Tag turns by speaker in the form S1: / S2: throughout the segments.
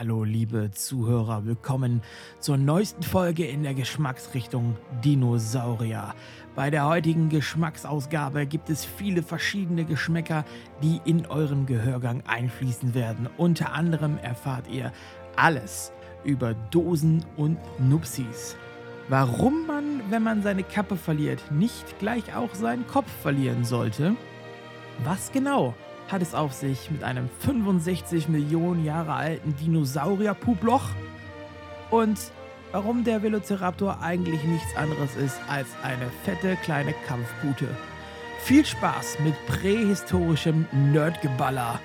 S1: Hallo liebe Zuhörer, willkommen zur neuesten Folge in der Geschmacksrichtung Dinosaurier. Bei der heutigen Geschmacksausgabe gibt es viele verschiedene Geschmäcker, die in euren Gehörgang einfließen werden. Unter anderem erfahrt ihr alles über Dosen und Nupsis. Warum man, wenn man seine Kappe verliert, nicht gleich auch seinen Kopf verlieren sollte? Was genau hat es auf sich mit einem 65 Millionen Jahre alten Dinosaurier-Puploch? Und warum der Velociraptor eigentlich nichts anderes ist als eine fette kleine Kampfpute? Viel Spaß mit prähistorischem Nerdgeballer.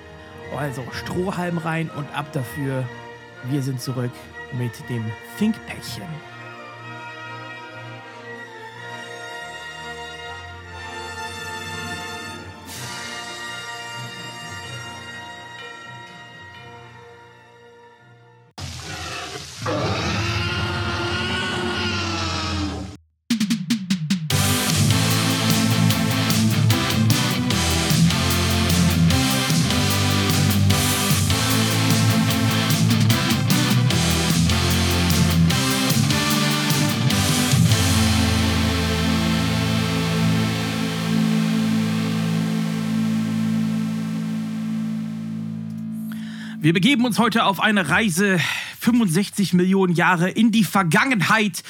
S1: Also Strohhalm rein und ab dafür. Wir sind zurück mit dem Thinkpäckchen. Wir begeben uns heute auf eine Reise 65 Millionen Jahre in die Vergangenheit.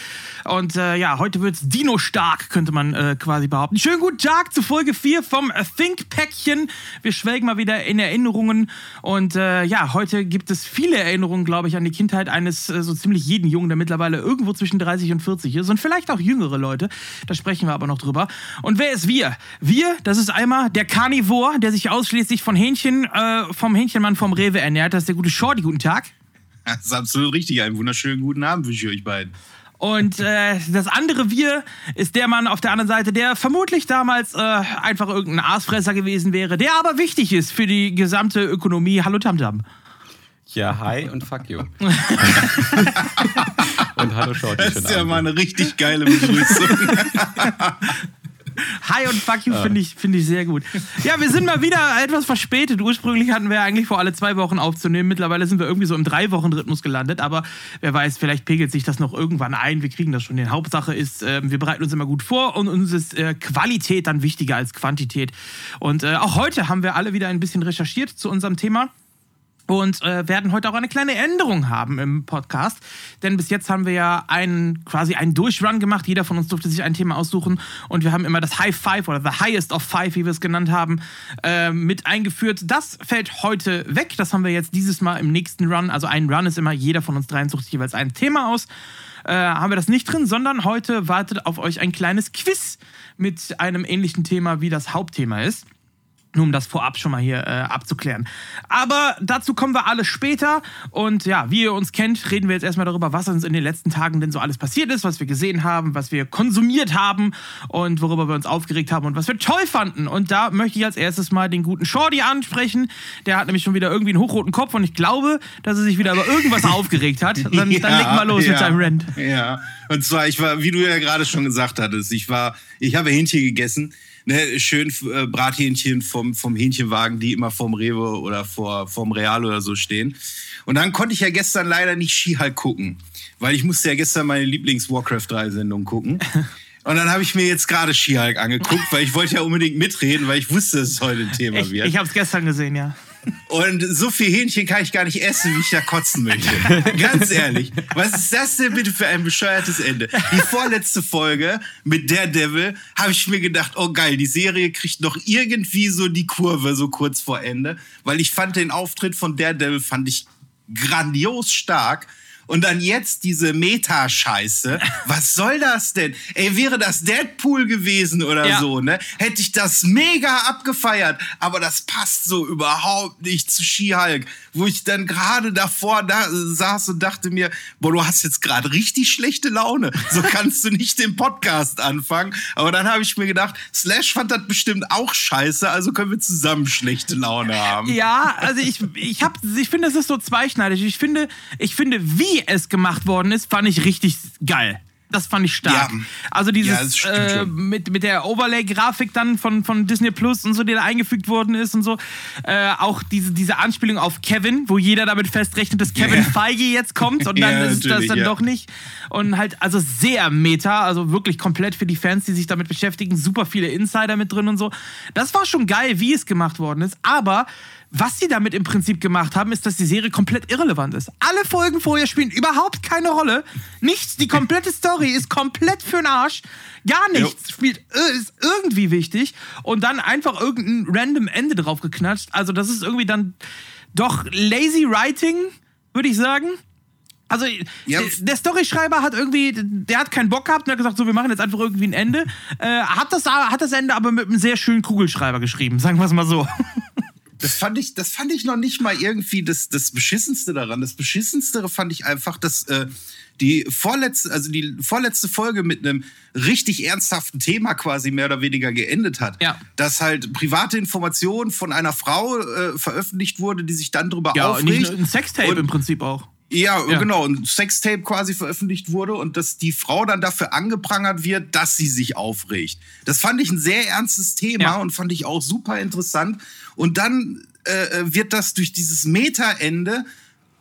S1: Und äh, ja, heute wird es Dino-stark, könnte man äh, quasi behaupten. Schönen guten Tag zu Folge 4 vom Think-Päckchen. Wir schwelgen mal wieder in Erinnerungen. Und äh, ja, heute gibt es viele Erinnerungen, glaube ich, an die Kindheit eines äh, so ziemlich jeden Jungen, der mittlerweile irgendwo zwischen 30 und 40 ist. Und vielleicht auch jüngere Leute. Da sprechen wir aber noch drüber. Und wer ist wir? Wir, das ist einmal der Carnivore, der sich ausschließlich von Hähnchen, äh, vom Hähnchenmann vom Rewe ernährt. Das ist der gute Shorty. Guten Tag.
S2: Das ist absolut richtig. Einen wunderschönen guten Abend wünsche ich euch beiden.
S1: Und äh, das andere Wir ist der Mann auf der anderen Seite, der vermutlich damals äh, einfach irgendein Aasfresser gewesen wäre, der aber wichtig ist für die gesamte Ökonomie. Hallo Tamtam.
S3: Ja, hi und fuck you. und hallo Shorty.
S2: Das ist ja mal eine richtig geile Begrüßung.
S1: Hi und fuck you finde ich, find ich sehr gut. Ja, wir sind mal wieder etwas verspätet. Ursprünglich hatten wir eigentlich vor, alle zwei Wochen aufzunehmen. Mittlerweile sind wir irgendwie so im Drei-Wochen-Rhythmus gelandet. Aber wer weiß, vielleicht pegelt sich das noch irgendwann ein. Wir kriegen das schon. Die Hauptsache ist, äh, wir bereiten uns immer gut vor und uns ist äh, Qualität dann wichtiger als Quantität. Und äh, auch heute haben wir alle wieder ein bisschen recherchiert zu unserem Thema und äh, werden heute auch eine kleine Änderung haben im Podcast. Denn bis jetzt haben wir ja einen, quasi einen Durchrun gemacht. Jeder von uns durfte sich ein Thema aussuchen und wir haben immer das High Five oder The Highest of Five, wie wir es genannt haben, äh, mit eingeführt. Das fällt heute weg. Das haben wir jetzt dieses Mal im nächsten Run. Also ein Run ist immer, jeder von uns dreien sucht sich jeweils ein Thema aus. Äh, haben wir das nicht drin, sondern heute wartet auf euch ein kleines Quiz mit einem ähnlichen Thema, wie das Hauptthema ist. Nur um das vorab schon mal hier äh, abzuklären. Aber dazu kommen wir alle später. Und ja, wie ihr uns kennt, reden wir jetzt erstmal darüber, was uns in den letzten Tagen denn so alles passiert ist, was wir gesehen haben, was wir konsumiert haben und worüber wir uns aufgeregt haben und was wir toll fanden. Und da möchte ich als erstes mal den guten Shorty ansprechen. Der hat nämlich schon wieder irgendwie einen hochroten Kopf und ich glaube, dass er sich wieder über irgendwas aufgeregt hat. Dann, ja, dann leg mal los
S2: ja,
S1: mit seinem Rant.
S2: Ja, und zwar, ich war, wie du ja gerade schon gesagt hattest, ich war, ich habe Hähnchen gegessen ne, schön äh, Brathähnchen vom, vom Hähnchenwagen, die immer vorm Rewe oder vor, vorm Real oder so stehen. Und dann konnte ich ja gestern leider nicht Skihulk gucken, weil ich musste ja gestern meine Lieblings-Warcraft 3-Sendung gucken. Und dann habe ich mir jetzt gerade Skihulk angeguckt, weil ich wollte ja unbedingt mitreden, weil ich wusste, dass es heute ein Thema
S1: Ich,
S2: wird.
S1: ich habe es gestern gesehen, ja.
S2: Und so viel Hähnchen kann ich gar nicht essen, wie ich da kotzen möchte. Ganz ehrlich. Was ist das denn bitte für ein bescheuertes Ende? Die vorletzte Folge mit Daredevil habe ich mir gedacht, oh geil, die Serie kriegt noch irgendwie so die Kurve so kurz vor Ende, weil ich fand den Auftritt von Daredevil fand ich grandios stark. Und dann jetzt diese Meta-Scheiße. Was soll das denn? Ey, wäre das Deadpool gewesen oder
S1: Ja.
S2: so, ne? Hätte ich das mega abgefeiert. Aber das passt so überhaupt nicht zu She-Hulk. Wo ich dann gerade davor da saß und dachte mir, boah, du hast jetzt gerade richtig schlechte Laune. So kannst du nicht den Podcast anfangen. Aber dann habe ich mir gedacht, Slash fand das bestimmt auch scheiße, also können wir zusammen schlechte Laune haben.
S1: Ja, also ich, ich, hab, ich finde, es ist so zweischneidig. Ich finde, ich finde, wie es gemacht worden ist, fand ich richtig geil. Das fand ich stark.
S2: Ja.
S1: Also
S2: Ja,
S1: dieses
S2: stimmt
S1: äh, mit, mit der Overlay-Grafik dann von, von Disney Plus und so, die da eingefügt worden ist und so. Äh, auch diese, diese Anspielung auf Kevin, wo jeder damit festrechnet, dass Kevin
S2: Ja.
S1: Feige jetzt kommt und dann
S2: Ja,
S1: ist das dann
S2: ja.
S1: doch nicht. Und halt, also sehr meta, also wirklich komplett für die Fans, die sich damit beschäftigen, super viele Insider mit drin und so. Das war schon geil, wie es gemacht worden ist, aber was sie damit im Prinzip gemacht haben, ist, dass die Serie komplett irrelevant ist. Alle Folgen vorher spielen überhaupt keine Rolle. Nichts, die komplette Story ist komplett für den Arsch. Gar nichts spielt, äh, ist irgendwie wichtig. Und dann einfach irgendein random Ende drauf geknatscht. Also, das ist irgendwie dann doch lazy writing, würde ich sagen. Also,
S2: Ja.
S1: der- der Storyschreiber hat irgendwie, der hat keinen Bock gehabt und hat gesagt, so, wir machen jetzt einfach irgendwie ein Ende. Äh, hat, das, hat das Ende aber mit einem sehr schönen Kugelschreiber geschrieben, sagen wir es mal so.
S2: Das fand ich, das fand ich noch nicht mal irgendwie das, das Beschissenste daran. Das Beschissenste fand ich einfach, dass äh, die vorletzte, also die vorletzte Folge mit einem richtig ernsthaften Thema quasi mehr oder weniger geendet hat.
S1: Ja.
S2: Dass halt private Informationen von einer Frau äh, veröffentlicht wurde, die sich dann darüber
S1: Ja,
S2: aufregt.
S1: nur ein Sextape
S2: Und-
S1: im Prinzip auch.
S2: Ja,
S1: Ja.
S2: genau, ein Sextape quasi veröffentlicht wurde und dass die Frau dann dafür angeprangert wird, dass sie sich aufregt. Das fand ich ein sehr ernstes Thema
S1: Ja.
S2: und fand ich auch super interessant. Und dann äh, wird das durch dieses Meta-Ende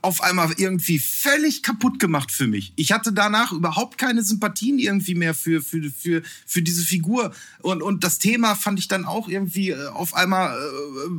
S2: auf einmal irgendwie völlig kaputt gemacht für mich. Ich hatte danach überhaupt keine Sympathien irgendwie mehr für, für, für, für diese Figur. Und, und das Thema fand ich dann auch irgendwie äh, auf einmal, äh,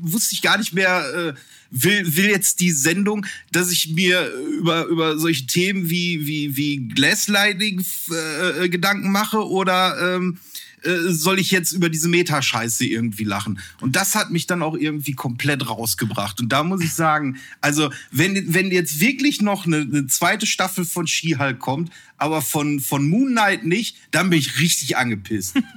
S2: wusste ich gar nicht mehr, äh, will, will jetzt die Sendung, dass ich mir über, über solche Themen wie, wie, wie Gaslighting äh, äh, Gedanken mache oder ähm, äh, soll ich jetzt über diese Meta-Scheiße irgendwie lachen? Und das hat mich dann auch irgendwie komplett rausgebracht. Und da muss ich sagen, also wenn, wenn jetzt wirklich noch eine, eine zweite Staffel von She-Hulk kommt, aber von, von Moon Knight nicht, dann bin ich richtig angepisst.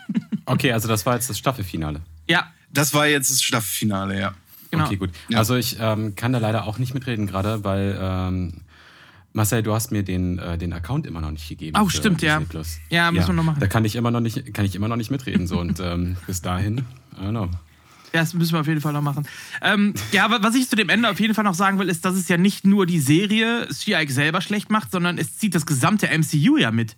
S3: Okay, also das war jetzt das Staffelfinale.
S1: Ja,
S2: Das war jetzt das Staffelfinale, ja.
S1: genau.
S3: Okay, gut.
S2: Ja.
S3: Also ich ähm, kann da leider auch nicht mitreden gerade, weil ähm, Marcel, du hast mir den, äh, den Account immer noch nicht gegeben.
S1: Oh, stimmt, ja.
S3: Plus.
S1: Ja, müssen wir noch machen.
S3: Da kann ich immer noch nicht, kann ich immer noch nicht mitreden. So und ähm, bis dahin, I don't know.
S1: Ja, das müssen wir auf jeden Fall noch machen. Ähm, ja, aber was ich zu dem Ende auf jeden Fall noch sagen will, ist, dass es ja nicht nur die Serie She-Hulk selber schlecht macht, sondern es zieht das gesamte MCU ja mit.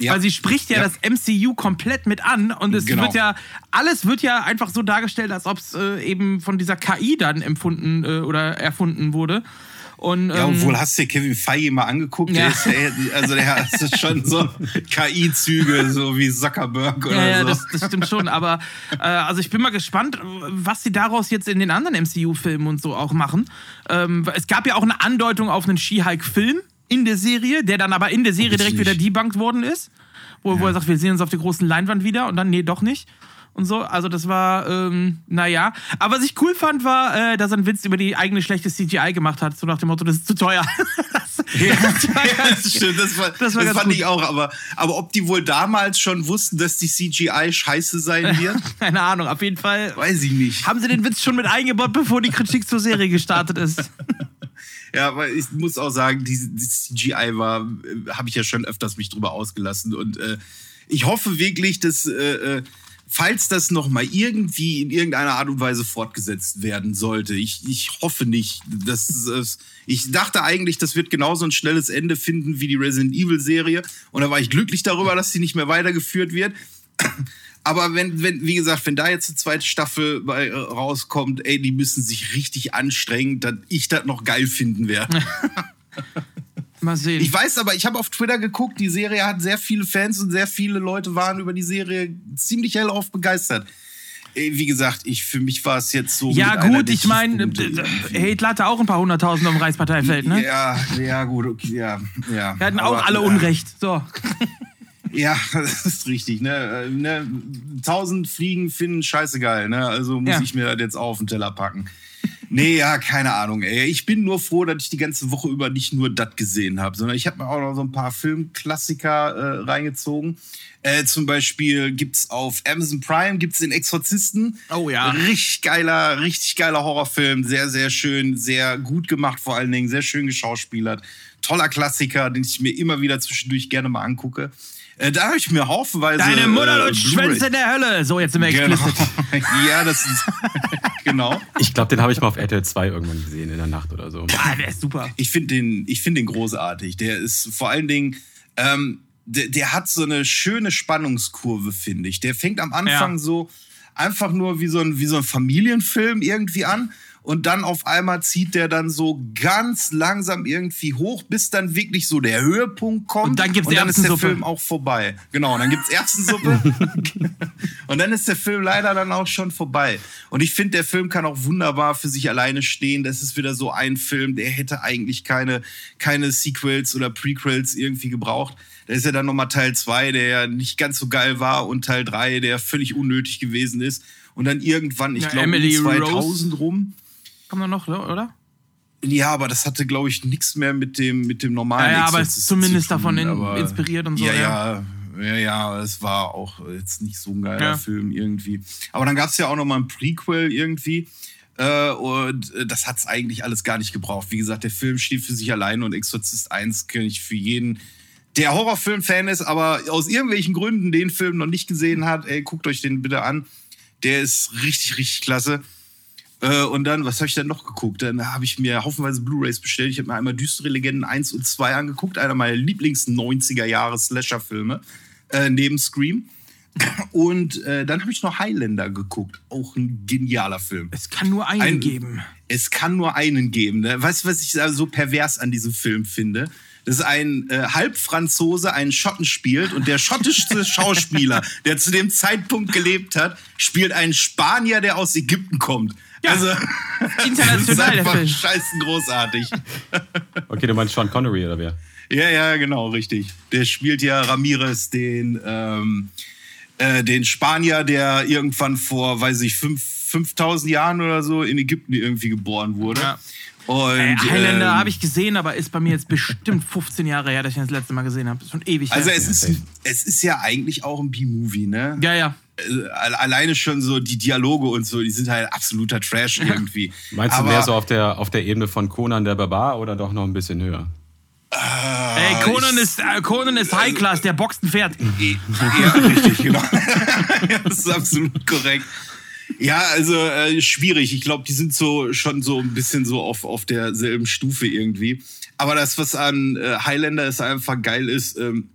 S2: Ja.
S1: Weil sie spricht ja,
S2: Ja.
S1: das MCU komplett mit an und es
S2: Genau.
S1: wird ja, alles wird ja einfach so dargestellt, als ob es äh, eben von dieser KI dann empfunden äh, oder erfunden wurde. Und,
S2: Ja,
S1: ähm,
S2: obwohl hast du dir Kevin Feige mal angeguckt,
S1: Ja.
S2: der ist ja, also der hat schon so KI-Züge, so wie Zuckerberg oder
S1: Ja, ja,
S2: so.
S1: das, das stimmt schon. Aber äh, also ich bin mal gespannt, was sie daraus jetzt in den anderen MCU-Filmen und so auch machen. Ähm, es gab ja auch eine Andeutung auf einen She-Hulk-Film in der Serie, der dann aber in der Serie direkt wieder debunked worden ist. Wo, wo er sagt, wir sehen uns auf der großen Leinwand wieder und dann, nee, doch nicht. Und so, also das war, ähm, naja. Aber was ich cool fand, war, äh, dass er einen Witz über die eigene schlechte CGI gemacht hat, so nach dem Motto, das ist zu teuer. das,
S2: Ja,
S1: das
S2: ja, das stimmt. Das, war,
S1: Das war
S2: fand
S1: gut.
S2: ich auch. Aber, aber ob die wohl damals schon wussten, dass die CGI scheiße sein wird,
S1: Keine Ahnung, auf jeden Fall.
S2: weiß ich nicht.
S1: Haben sie den Witz schon mit eingebaut, bevor die Kritik zur Serie gestartet ist?
S2: Ja, aber ich muss auch sagen, die, die CGI war, äh, habe ich ja schon öfters mich drüber ausgelassen. Und äh, ich hoffe wirklich, dass, äh, äh, falls das noch mal irgendwie in irgendeiner Art und Weise fortgesetzt werden sollte, ich, ich hoffe nicht. Dass, es- ich dachte eigentlich, das wird genauso ein schnelles Ende finden wie die Resident Evil Serie. Und da war ich glücklich darüber, dass sie nicht mehr weitergeführt wird. Aber wenn, wenn, wie gesagt, wenn da jetzt eine zweite Staffel bei, äh, rauskommt, ey, die müssen sich richtig anstrengen, dass ich das noch geil finden werde.
S1: Mal sehen.
S2: Ich weiß aber, ich habe auf Twitter geguckt, die Serie hat sehr viele Fans und sehr viele Leute waren über die Serie ziemlich hellauf begeistert. Ey, Wie gesagt, ich, für mich war es jetzt so.
S1: ja, gut, ich meine. Hitler hatte auch ein paar hunderttausend am Reichsparteifeld, ne?
S2: Ja, ja, gut, okay, ja, ja.
S1: Wir hatten auch
S2: Aber,
S1: alle
S2: äh,
S1: Unrecht. So.
S2: Ja, das ist richtig, ne? Äh, ne? Tausend Fliegen finden scheißegal, ne? Also muss
S1: Ja.
S2: ich mir das jetzt auf den Teller packen. Nee, ja, keine Ahnung, ey. Ich bin nur froh, dass ich die ganze Woche über nicht nur das gesehen habe, sondern ich habe mir auch noch so ein paar Filmklassiker äh, reingezogen. Äh, zum Beispiel gibt's auf Amazon Prime gibt's den Exorzisten.
S1: Oh ja.
S2: Richtig geiler, richtig geiler Horrorfilm. Sehr, sehr schön, sehr gut gemacht vor allen Dingen, sehr schön geschauspielert. Toller Klassiker, den ich mir immer wieder zwischendurch gerne mal angucke. Äh, da habe ich mir haufenweise.
S1: Deine Mutter
S2: äh,
S1: lutscht
S2: Blu-ray-
S1: Schwänze in der Hölle. So, jetzt sind wir
S2: Genau.
S1: explicit.
S2: ja, das ist. genau.
S3: Ich glaube, den habe ich mal auf RTL 2 irgendwann gesehen in der Nacht oder so.
S1: Ah, der ist super.
S2: Ich finde den, ich find den großartig. Der ist vor allen Dingen, ähm, der, der hat so eine schöne Spannungskurve, finde ich. Der fängt am Anfang
S1: Ja.
S2: so einfach nur wie so ein, wie so ein Familienfilm irgendwie an. Und dann auf einmal zieht der dann so ganz langsam irgendwie hoch, bis dann wirklich so der Höhepunkt kommt.
S1: Und dann gibt's
S2: und dann ist der. Film auch vorbei. Genau, und dann gibt's Erbsensuppe. und dann ist der Film leider dann auch schon vorbei. Und ich finde, der Film kann auch wunderbar für sich alleine stehen. Das ist wieder so ein Film, der hätte eigentlich keine, keine Sequels oder Prequels irgendwie gebraucht. Da ist ja dann nochmal Teil 2, der ja nicht ganz so geil war und Teil 3, der völlig unnötig gewesen ist. Und dann irgendwann, ich
S1: Ja,
S2: glaube,
S1: Emily
S2: um
S1: Rose.
S2: 2000 rum.
S1: Kommt da noch, oder?
S2: Ja, aber das hatte, glaube ich, nichts mehr mit dem, mit dem normalen
S1: Ja, ja, aber es ist zumindest
S2: zu tun,
S1: davon in- inspiriert und so,
S2: Ja,
S1: ja.
S2: ja, ja, es war auch jetzt nicht so ein geiler
S1: Ja.
S2: Film irgendwie. Aber dann gab es ja auch noch mal ein Prequel irgendwie. Äh, und äh, das hat es eigentlich alles gar nicht gebraucht. Wie gesagt, der Film steht für sich alleine und Exorzist 1 kann ich für jeden, der Horrorfilm-Fan ist, aber aus irgendwelchen Gründen den Film noch nicht gesehen hat, ey, guckt euch den bitte an. Der ist richtig, richtig klasse. Äh, und dann, was habe ich dann noch geguckt? Dann habe ich mir haufenweise Blu-Rays bestellt. Ich habe mir einmal Düstere Legenden 1 und 2 angeguckt, einer meiner Lieblings-90er-Jahre-Slasher-Filme, äh, neben Scream. Und äh, dann habe ich noch Highlander geguckt. Auch ein genialer Film.
S1: Es kann nur einen
S2: Ein-
S1: geben.
S2: Es kann nur einen geben. Ne? Weißt du, was ich so pervers an diesem Film finde? Dass ein äh, Halbfranzose einen Schotten spielt und der schottischste Schauspieler, der zu dem Zeitpunkt gelebt hat, spielt einen Spanier, der aus Ägypten kommt.
S1: Ja.
S2: Also, das ist
S1: International, der
S2: einfach scheißen großartig.
S3: Okay, du meinst Sean Connery oder wer?
S2: Ja, ja, genau, richtig. Der spielt ja Ramirez, den, ähm, äh, den Spanier, der irgendwann vor, weiß ich, fünf, 5000 Jahren oder so in Ägypten irgendwie geboren wurde.
S1: Ja.
S2: Und,
S1: Ey, Highlander
S2: ähm,
S1: habe ich gesehen, aber ist bei mir jetzt bestimmt 15 Jahre her, dass ich ihn das letzte Mal gesehen habe. Das ist schon ewig
S2: Also
S1: her.
S2: es ist, es ist ja eigentlich auch ein B-Movie, ne?
S1: ja, ja.
S2: Äh, alleine schon so die Dialoge und so, die sind halt absoluter Trash irgendwie.
S3: Meinst du mehr so auf der, auf der Ebene von Conan der Barbar oder doch noch ein bisschen höher?
S1: Ey, Conan
S2: ich-
S1: ist, äh, Conan ist High Class, der boxt ein Pferd.
S2: Ja, richtig, genau. ja, das ist absolut korrekt. Ja, also äh, schwierig. Ich glaube, die sind so schon so ein bisschen so auf, auf derselben Stufe irgendwie. Aber das, was an äh, Highlander ist einfach geil ist, ähm,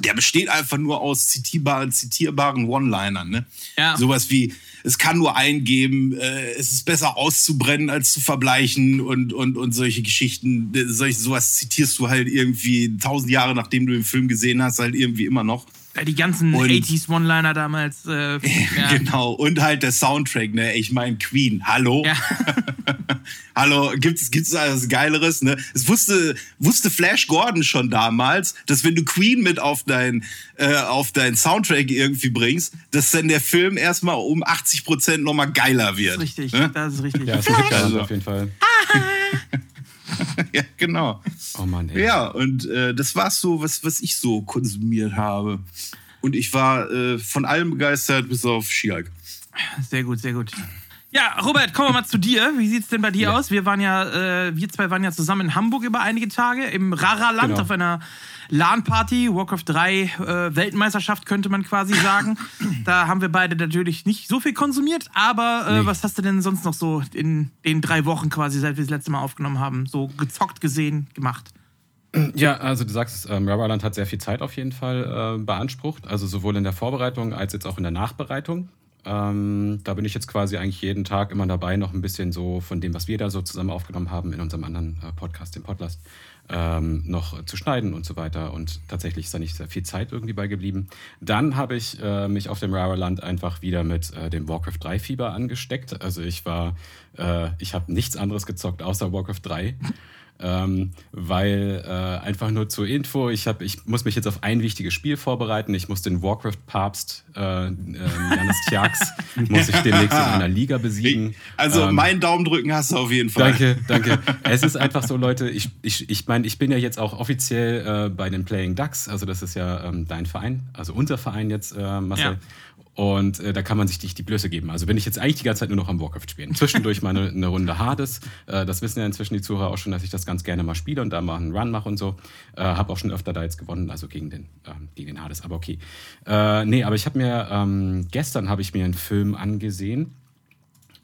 S2: der besteht einfach nur aus zitierbaren, zitierbaren One-Linern. Ne?
S1: Ja.
S2: Sowas wie, es kann nur einen geben, äh, es ist besser auszubrennen als zu verbleichen und, und, und solche Geschichten. Äh, Solch, sowas zitierst du halt irgendwie tausend Jahre, nachdem du den Film gesehen hast, halt irgendwie immer noch.
S1: Ja, Die ganzen
S2: Und-
S1: 80s One-Liner damals. Äh, ja.
S2: Genau. Und halt der Soundtrack, ne? Ich meine, Queen, hallo?
S1: Ja.
S2: hallo, gibt's, gibt's was Geileres, ne? Es wusste, wusste Flash Gordon schon damals, dass wenn du Queen mit auf dein, äh, auf deinen Soundtrack irgendwie bringst, dass dann der Film erstmal um 80 Prozent nochmal geiler wird.
S1: Das ist richtig,
S2: Ne?
S1: das ist richtig.
S3: Ja, ist ein Hit
S2: Also.
S3: auf jeden Fall.
S2: ja, genau.
S3: Oh Mann, ey.
S2: Ja, und äh, das war so, was, was ich so konsumiert habe. Und ich war äh, von allem begeistert, bis auf She-Hulk.
S1: Sehr gut, sehr gut. Ja, Robert, kommen wir mal zu dir. Wie sieht's denn bei dir
S3: Ja.
S1: aus? Wir waren ja, äh, wir zwei waren ja zusammen in Hamburg über einige Tage im Rara-Land
S3: Genau.
S1: auf einer LAN-Party, Warcraft 3 äh, Weltmeisterschaft könnte man quasi sagen. da haben wir beide natürlich nicht so viel konsumiert, aber äh,
S3: Nee.
S1: was hast du denn sonst noch so in den drei Wochen quasi, seit wir das letzte Mal aufgenommen haben, so gezockt, gesehen, gemacht?
S3: Ja, also du sagst es, ähm, Rubberland hat sehr viel Zeit auf jeden Fall äh, beansprucht, also sowohl in der Vorbereitung als jetzt auch in der Nachbereitung. Ähm, da bin ich jetzt quasi eigentlich jeden Tag immer dabei, noch ein bisschen so von dem, was wir da so zusammen aufgenommen haben in unserem anderen äh, Podcast, dem Podlast, ähm, noch zu schneiden und so weiter. Und tatsächlich ist da nicht sehr viel Zeit irgendwie bei geblieben. Dann habe ich äh, mich auf dem Rubberland einfach wieder mit äh, dem Warcraft 3 Fieber angesteckt. Also ich war, äh, ich habe nichts anderes gezockt außer Warcraft 3. Ähm, weil äh, einfach nur zur Info, ich, hab, ich muss mich jetzt auf ein wichtiges Spiel vorbereiten. Ich muss den Warcraft-Papst äh, ähm, Janis Tjax, muss ich demnächst in einer Liga besiegen.
S2: Also
S3: Ähm,
S2: meinen Daumen drücken hast du auf jeden Fall.
S3: Danke, danke. Es ist einfach so, Leute, ich, ich, ich meine, ich bin ja jetzt auch offiziell äh, bei den Playing Ducks, also das ist ja ähm, dein Verein, also unser Verein jetzt, äh, Marcel.
S1: Ja.
S3: Und äh, da kann man sich die, die Blöße geben. Also bin ich jetzt eigentlich die ganze Zeit nur noch am Warcraft spielen. Zwischendurch mal eine, eine Runde Hades. Äh, das wissen ja inzwischen die Zuhörer auch schon, dass ich das ganz gerne mal spiele und da mal einen Run mache und so. Äh, habe auch schon öfter da jetzt gewonnen, also gegen den, ähm, gegen den Hades, aber okay. Äh, nee, aber ich habe mir, ähm, gestern habe ich mir einen Film angesehen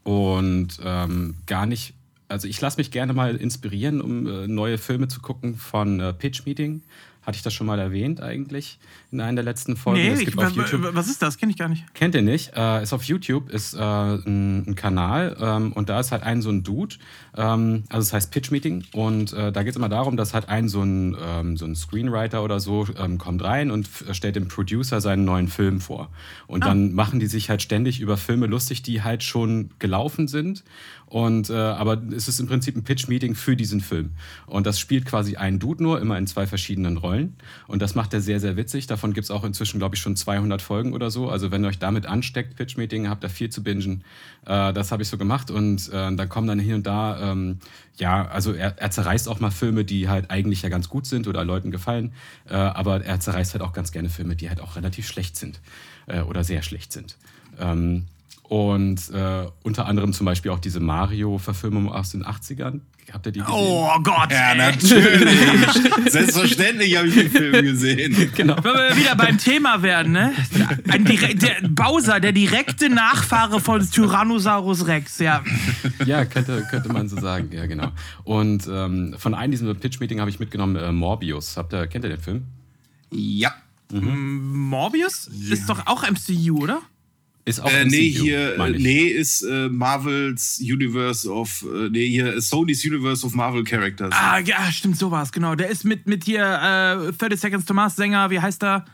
S3: und ähm, gar nicht. Also ich lasse mich gerne mal inspirieren, um äh, neue Filme zu gucken von äh, Pitch Meeting. Hatte ich das schon mal erwähnt eigentlich in einer der letzten Folgen?
S1: Nee, ich, was ist das? Kenne ich gar nicht.
S3: Kennt ihr nicht? Äh, ist auf YouTube, ist äh, ein, ein Kanal ähm, und da ist halt ein so ein Dude, ähm, also es heißt Pitch Meeting und äh, da geht es immer darum, dass halt ein so ein, ähm, so ein Screenwriter oder so ähm, kommt rein und stellt dem Producer seinen neuen Film vor. Und dann machen die sich halt ständig über Filme lustig, die halt schon gelaufen sind. Und äh, aber es ist im Prinzip ein Pitch-Meeting für diesen Film. Und das spielt quasi ein Dude nur, immer in zwei verschiedenen Rollen. Und das macht er sehr, sehr witzig. Davon gibt es auch inzwischen, glaube ich, schon 200 Folgen oder so. Also wenn ihr euch damit ansteckt, Pitch-Meeting, habt ihr viel zu bingen. Äh, das habe ich so gemacht. Und äh, da kommen dann hin und da, ähm, ja, also er, er zerreißt auch mal Filme, die halt eigentlich ja ganz gut sind oder Leuten gefallen. Äh, aber er zerreißt halt auch ganz gerne Filme, die halt auch relativ schlecht sind. Äh, oder sehr schlecht sind. Ähm, und äh, unter anderem zum Beispiel auch diese Mario-Verfilmung aus den 80ern. Habt ihr die gesehen?
S1: Oh Gott.
S2: Ja, natürlich. Selbstverständlich habe ich den Film gesehen.
S3: Genau.
S1: Wenn wir wieder beim Thema werden, ne? Ein der Bowser, der direkte Nachfahre von Tyrannosaurus Rex, ja.
S3: Ja, könnte, könnte man so sagen. Ja, genau. Und ähm, von einem diesem Pitch-Meeting habe ich mitgenommen äh, Morbius. Habt ihr, kennt ihr den Film?
S2: Ja.
S1: Morbius ist doch auch MCU, oder?
S3: Ist auch
S2: Äh, nee,
S3: MCU,
S2: hier,
S3: meine
S2: äh, nee, ist äh, Marvels Universe of, äh, nee, hier ist Sony's Universe of Marvel Characters.
S1: Ah, ja, stimmt, sowas, genau. Der ist mit, mit hier äh, 30 Seconds to Mars Sänger, wie heißt er?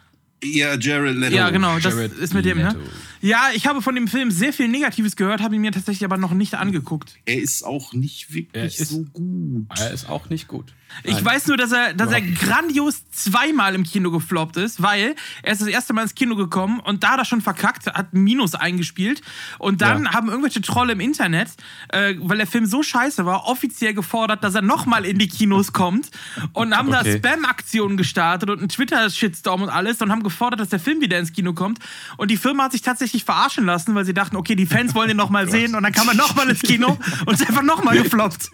S2: Ja, Jared Leto.
S1: Ja, genau, das
S3: Jared
S1: ist mit dem, ne? Ja, ich habe von dem Film sehr viel Negatives gehört, habe ihn mir tatsächlich aber noch nicht angeguckt.
S2: Er ist auch nicht wirklich
S3: Er ist-
S2: so gut.
S3: Er ist auch nicht gut.
S1: Ich weiß nur, dass er, dass er grandios zweimal im Kino gefloppt ist, weil er ist das erste Mal ins Kino gekommen und da hat er schon verkackt, hat Minus eingespielt und dann
S3: Ja.
S1: haben irgendwelche Trolle im Internet, äh, weil der Film so scheiße war, offiziell gefordert, dass er nochmal in die Kinos kommt und haben da
S3: Okay.
S1: Spam-Aktionen gestartet und einen Twitter-Shitstorm und alles und haben gefordert, dass der Film wieder ins Kino kommt und die Firma hat sich tatsächlich verarschen lassen, weil sie dachten, okay, die Fans wollen den nochmal sehen und dann kam er nochmal ins Kino und ist einfach nochmal gefloppt,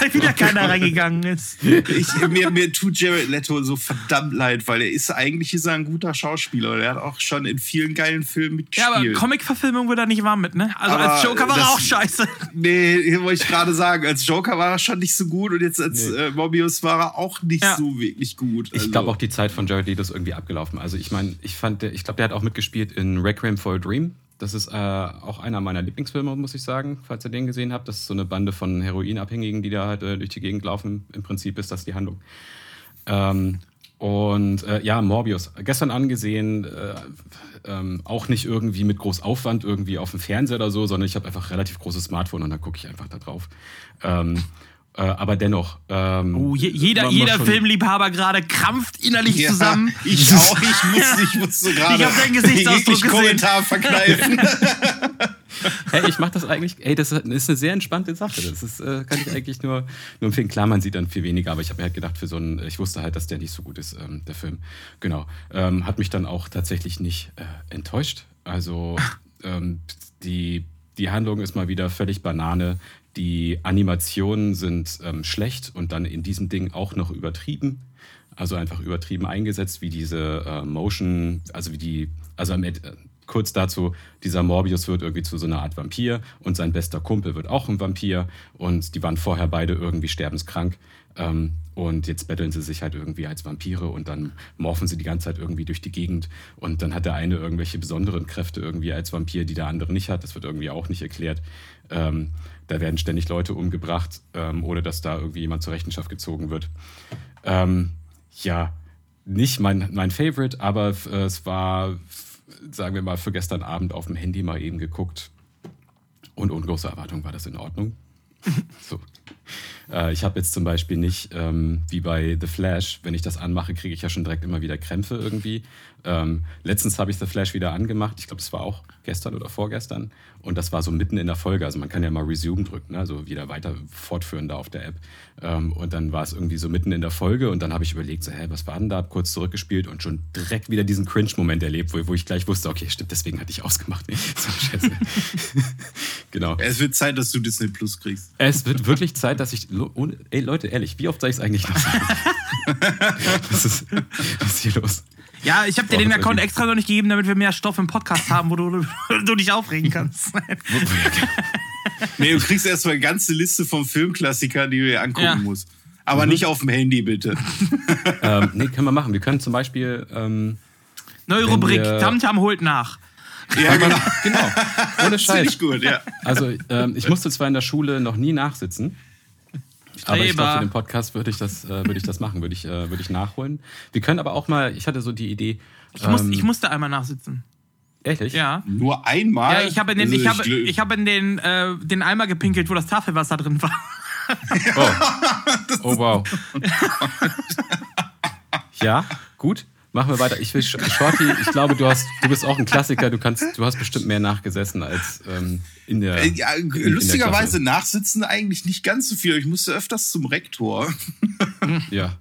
S1: weil wieder keiner reingegangen ist.
S2: Ich, mir, mir tut Jared Leto so verdammt leid, weil er ist eigentlich ist er ein guter Schauspieler. und Er hat auch schon in vielen geilen Filmen
S1: Ja, aber
S2: mitgespielt.
S1: Comic-Verfilmung wird er nicht warm mit, ne? Also
S2: Aber
S1: als Joker war er
S2: das-
S1: auch scheiße.
S2: nee, hier wollte ich gerade sagen, als Joker war er schon nicht so gut und jetzt als
S3: Nee.
S2: äh, Mobius war er auch nicht
S1: Ja.
S2: so wirklich gut.
S3: Ich
S2: Also,
S3: glaube auch die Zeit von Jared Leto ist irgendwie abgelaufen. Also ich meine, ich fand, der, ich glaube, der hat auch mitgespielt in Requiem for a Dream. Das ist äh, auch einer meiner Lieblingsfilme, muss ich sagen, falls ihr den gesehen habt. Das ist so eine Bande von Heroinabhängigen, die da halt äh, durch die Gegend laufen. Im Prinzip ist das die Handlung. Ähm, und äh, ja, Morbius. Gestern angesehen, äh, ähm, auch nicht irgendwie mit groß Aufwand irgendwie auf dem Fernseher oder so, sondern ich habe einfach relativ großes Smartphone und dann gucke ich einfach da drauf. Ähm, äh, aber dennoch. Ähm,
S1: Oh, je, jeder jeder Filmliebhaber gerade krampft innerlich
S2: ja,
S1: zusammen.
S2: Ich auch. Ich muss, ich muss so gerade
S1: Ich hab deinen Gesichtsausdruck gesehen.
S2: Kommentar verkneifen.
S3: Hey, ich mache das eigentlich, ey, das ist eine sehr entspannte Sache. Das ist, äh, kann ich eigentlich nur, nur empfehlen. Klar, man sieht dann viel weniger, aber ich habe mir halt gedacht, für so einen, ich wusste halt, dass der nicht so gut ist, ähm, der Film. Genau. Ähm, hat mich dann auch tatsächlich nicht äh, enttäuscht. Also ähm, die, die Handlung ist mal wieder völlig Banane. Die Animationen sind ähm, schlecht und dann in diesem Ding auch noch übertrieben. Also einfach übertrieben eingesetzt, wie diese äh, Motion, also wie die, also am äh, kurz dazu, dieser Morbius wird irgendwie zu so einer Art Vampir und sein bester Kumpel wird auch ein Vampir und die waren vorher beide irgendwie sterbenskrank. Ähm, und jetzt betteln sie sich halt irgendwie als Vampire und dann morphen sie die ganze Zeit irgendwie durch die Gegend. Und dann hat der eine irgendwelche besonderen Kräfte irgendwie als Vampir, die der andere nicht hat. Das wird irgendwie auch nicht erklärt. Ähm, da werden ständig Leute umgebracht, ähm, ohne dass da irgendwie jemand zur Rechenschaft gezogen wird. Ähm, ja, nicht mein, mein Favorite, aber es war, sagen wir mal, für gestern Abend auf dem Handy mal eben geguckt. Und ohne große Erwartung war das in Ordnung. so. Äh, ich habe jetzt zum Beispiel nicht, ähm, wie bei The Flash, wenn ich das anmache, kriege ich ja schon direkt immer wieder Krämpfe irgendwie. Ähm, letztens habe ich The Flash wieder angemacht. Ich glaube, das war auch gestern oder vorgestern. Und das war so mitten in der Folge. Also man kann ja mal Resume drücken, ne? also wieder weiter fortführen da auf der App. Ähm, und dann war es irgendwie so mitten in der Folge. Und dann habe ich überlegt, so, hä, was war denn da? Hab kurz zurückgespielt und schon direkt wieder diesen Cringe-Moment erlebt, wo, wo ich gleich wusste, okay, stimmt, deswegen hatte ich ausgemacht. so, scheiße. genau.
S2: es wird Zeit, dass du Disney Plus kriegst.
S3: Es wird wirklich Zeit, dass ich. Ey, Leute, ehrlich, wie oft soll ich es eigentlich noch sagen? was, ist, was ist hier los?
S1: Ja, ich habe dir den Account extra noch nicht gegeben, damit wir mehr Stoff im Podcast haben, wo du, du dich aufregen kannst.
S2: Nee, du kriegst erstmal eine ganze Liste von Filmklassikern, die du dir angucken
S1: Ja.
S2: musst. Aber nicht auf dem Handy, bitte.
S3: ähm, nee, können wir machen. Wir können zum Beispiel. Ähm,
S1: Neue Rubrik, Tamtam holt nach.
S2: Ja, genau.
S3: genau. Ohne
S2: Finde
S3: Scheiß.
S2: ich gut, ja.
S3: Also, ähm, ich musste zwar in der Schule noch nie nachsitzen. Aber ich glaube,
S1: Streber.
S3: für den Podcast würde ich das, äh, würde ich das machen, würde ich, äh, würde ich nachholen. Wir können aber auch mal, ich hatte so die Idee.
S1: Ich, muss,
S3: ähm,
S1: ich musste einmal nachsitzen.
S3: Ehrlich?
S1: Ja.
S2: Nur einmal.
S1: Ja, ich habe in den, ich habe,
S2: gl-
S1: ich habe in den, äh, den Eimer gepinkelt, wo das Tafelwasser drin war.
S3: Oh. oh, wow. ja, gut. Machen wir weiter. Ich will Sh- Shorty, ich glaube, du hast, du bist auch ein Klassiker. Du kannst, du hast bestimmt mehr nachgesessen als ähm, in der.
S2: Äh, Ja,
S3: in- in der
S2: lustigerweise
S3: Klasse.
S2: nachsitzen eigentlich nicht ganz so viel. Ich musste öfters zum Rektor
S3: Ja.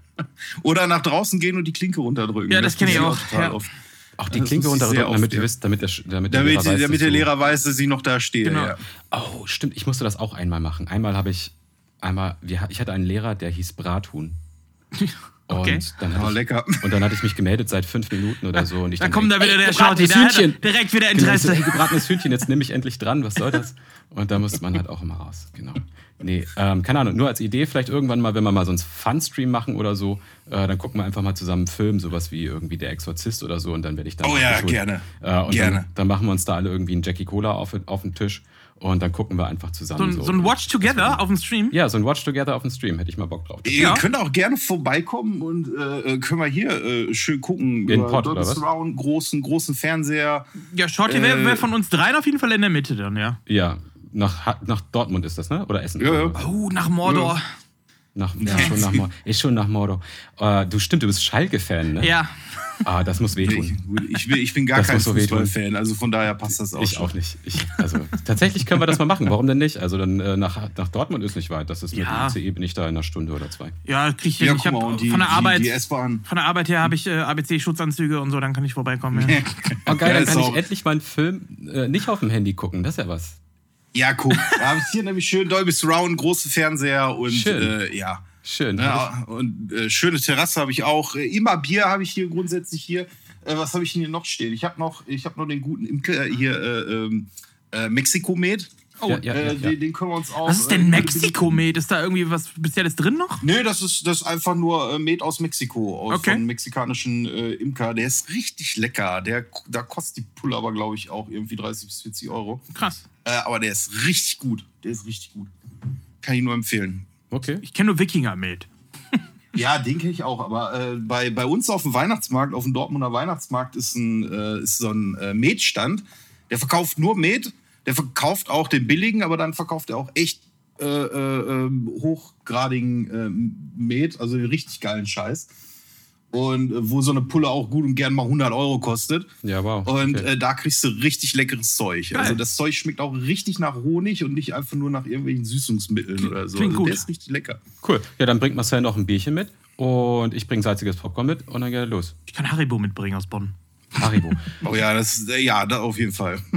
S2: oder nach draußen gehen und die Klinke runterdrücken.
S1: Ja, das kenn ich
S2: muss
S1: auch,
S2: total
S1: ja.
S2: oft.
S3: Auch die
S2: Das
S3: Klinke
S2: ich
S3: runterdrücken, damit,
S2: ja.
S3: wisst, damit der, damit der
S2: Damit,
S3: Lehrer weiß,
S2: damit
S3: dass
S2: der Lehrer weiß, dass ich noch da stehe.
S1: Genau.
S2: Ja.
S3: Oh, stimmt. Ich musste das auch einmal machen. Einmal habe ich, einmal, ich hatte einen Lehrer, der hieß Brathuhn. Und,
S1: Okay.
S3: dann
S2: Oh,
S3: hatte ich,
S2: lecker.
S3: und dann hatte ich mich gemeldet seit fünf Minuten oder so. Und ich
S1: Da
S3: dann
S1: kommt da wieder der Shorty.
S3: Hühnchen.
S1: direkt wieder
S3: Genau, so,
S1: Interesse.
S3: ey, gebratenes Hühnchen, jetzt nehme ich endlich dran, was soll das? Und da musste man halt auch immer raus, genau. Nee, ähm, keine Ahnung, nur als Idee, vielleicht irgendwann mal, wenn wir mal so einen Fun-Stream machen oder so, äh, dann gucken wir einfach mal zusammen einen Film, sowas wie irgendwie Der Exorzist oder so und dann werde ich dann
S2: Oh ja, gerne.
S3: Äh, und
S2: Gerne.
S3: Dann, dann machen wir uns da alle irgendwie einen Jackie Cola auf, auf den Tisch und dann gucken wir einfach
S1: So
S3: zusammen.
S1: ein, so ein Watch Together auf dem Stream.
S3: Ja, so ein Watch Together auf dem Stream, hätte ich mal Bock drauf.
S2: Ihr
S1: Ja.
S2: könnt auch gerne vorbeikommen und äh, können wir hier äh, schön gucken.
S3: In
S2: Über
S3: Pott,
S2: Dolby
S3: oder was?
S2: Surround, großen, großen Fernseher.
S1: Ja, Shorty wäre
S2: Äh,
S1: wär von uns dreien auf jeden Fall in der Mitte dann, ja.
S3: Ja, nach, nach Dortmund ist das, ne? Oder Essen?
S2: Ja, ja.
S1: Oh, nach Mordor.
S3: Nach, ja, schon nach Mordor. Ist schon nach Mordor. Äh, du stimmt, du bist Schalke-Fan, ne?
S1: Ja.
S3: Ah, das muss
S2: Ich,
S3: wehtun.
S2: ich, bin, ich bin gar
S3: Das
S2: kein
S3: muss so wehtun.
S2: Fußballfan, also von daher passt das auch.
S3: Ich
S2: schon.
S3: auch nicht. Ich, also tatsächlich können wir das mal machen. Warum denn nicht? Also dann äh, nach, nach Dortmund ist nicht weit. Das ist mit
S1: Ja.
S3: dem ICE bin ich da in einer Stunde oder zwei.
S1: Ja, krieg ich.
S2: Ja,
S1: ich hab
S2: mal, die,
S1: von der Arbeit.
S2: die, die S-Bahn.
S1: von der Arbeit her habe ich äh, ABC-Schutzanzüge und so, dann kann ich vorbeikommen. Ja.
S3: Oh geil,
S2: Ja,
S3: dann kann ich endlich mal einen Film äh, nicht auf dem Handy gucken. Das ist ja was.
S2: Ja, guck. Da habe ich hier nämlich schön Dolby Surround, große Fernseher und
S3: Schön.
S2: äh, ja.
S3: Schön.
S2: ja und äh, schöne Terrasse habe ich auch. Äh, immer Bier habe ich hier grundsätzlich hier. Äh, was habe ich hier noch stehen? Ich habe noch, ich habe noch den guten Imker hier äh, ähm, äh, Mexiko-Med.
S1: Oh,
S3: Ja, ja,
S2: äh,
S3: ja.
S2: Den, den können wir uns auch.
S1: Was ist
S2: äh,
S1: denn
S2: gute
S1: Mexiko-Med? Ist da irgendwie was Spezielles drin noch?
S2: Nee, das ist, das ist einfach nur äh, Met aus Mexiko, aus
S1: Okay.
S2: von mexikanischen äh, Imker. Der ist richtig lecker. Der, da kostet die Pulle aber, glaube ich, auch irgendwie 30 bis 40 Euro.
S1: Krass.
S2: Äh, aber der ist richtig gut. Der ist richtig gut. Kann ich nur empfehlen.
S3: Okay.
S1: Ich kenne nur Wikinger-Med.
S2: Ja, den kenne ich auch. Aber äh, bei, bei uns auf dem Weihnachtsmarkt, auf dem Dortmunder Weihnachtsmarkt, ist, ein, äh, ist so ein äh, Metstand. Der verkauft nur Met. Der verkauft auch den billigen, aber dann verkauft er auch echt äh, äh, ähm, hochgradigen äh, Met, also den richtig geilen Scheiß. Und äh, wo so eine Pulle auch gut und gern mal 100 Euro kostet.
S3: Ja, wow.
S2: Und
S3: okay.
S2: äh, da kriegst du richtig leckeres Zeug.
S1: Geil.
S2: Also das Zeug schmeckt auch richtig nach Honig und nicht einfach nur nach irgendwelchen Süßungsmitteln oder so.
S1: klingt
S2: also
S1: gut.
S2: Der ist richtig lecker.
S3: Cool. Ja, dann bringt Marcel noch ein Bierchen mit und ich bringe salziges Popcorn mit und dann geht er los.
S1: Ich kann Haribo mitbringen aus Bonn.
S3: Haribo.
S2: Oh ja, das äh, ja, da auf jeden Fall.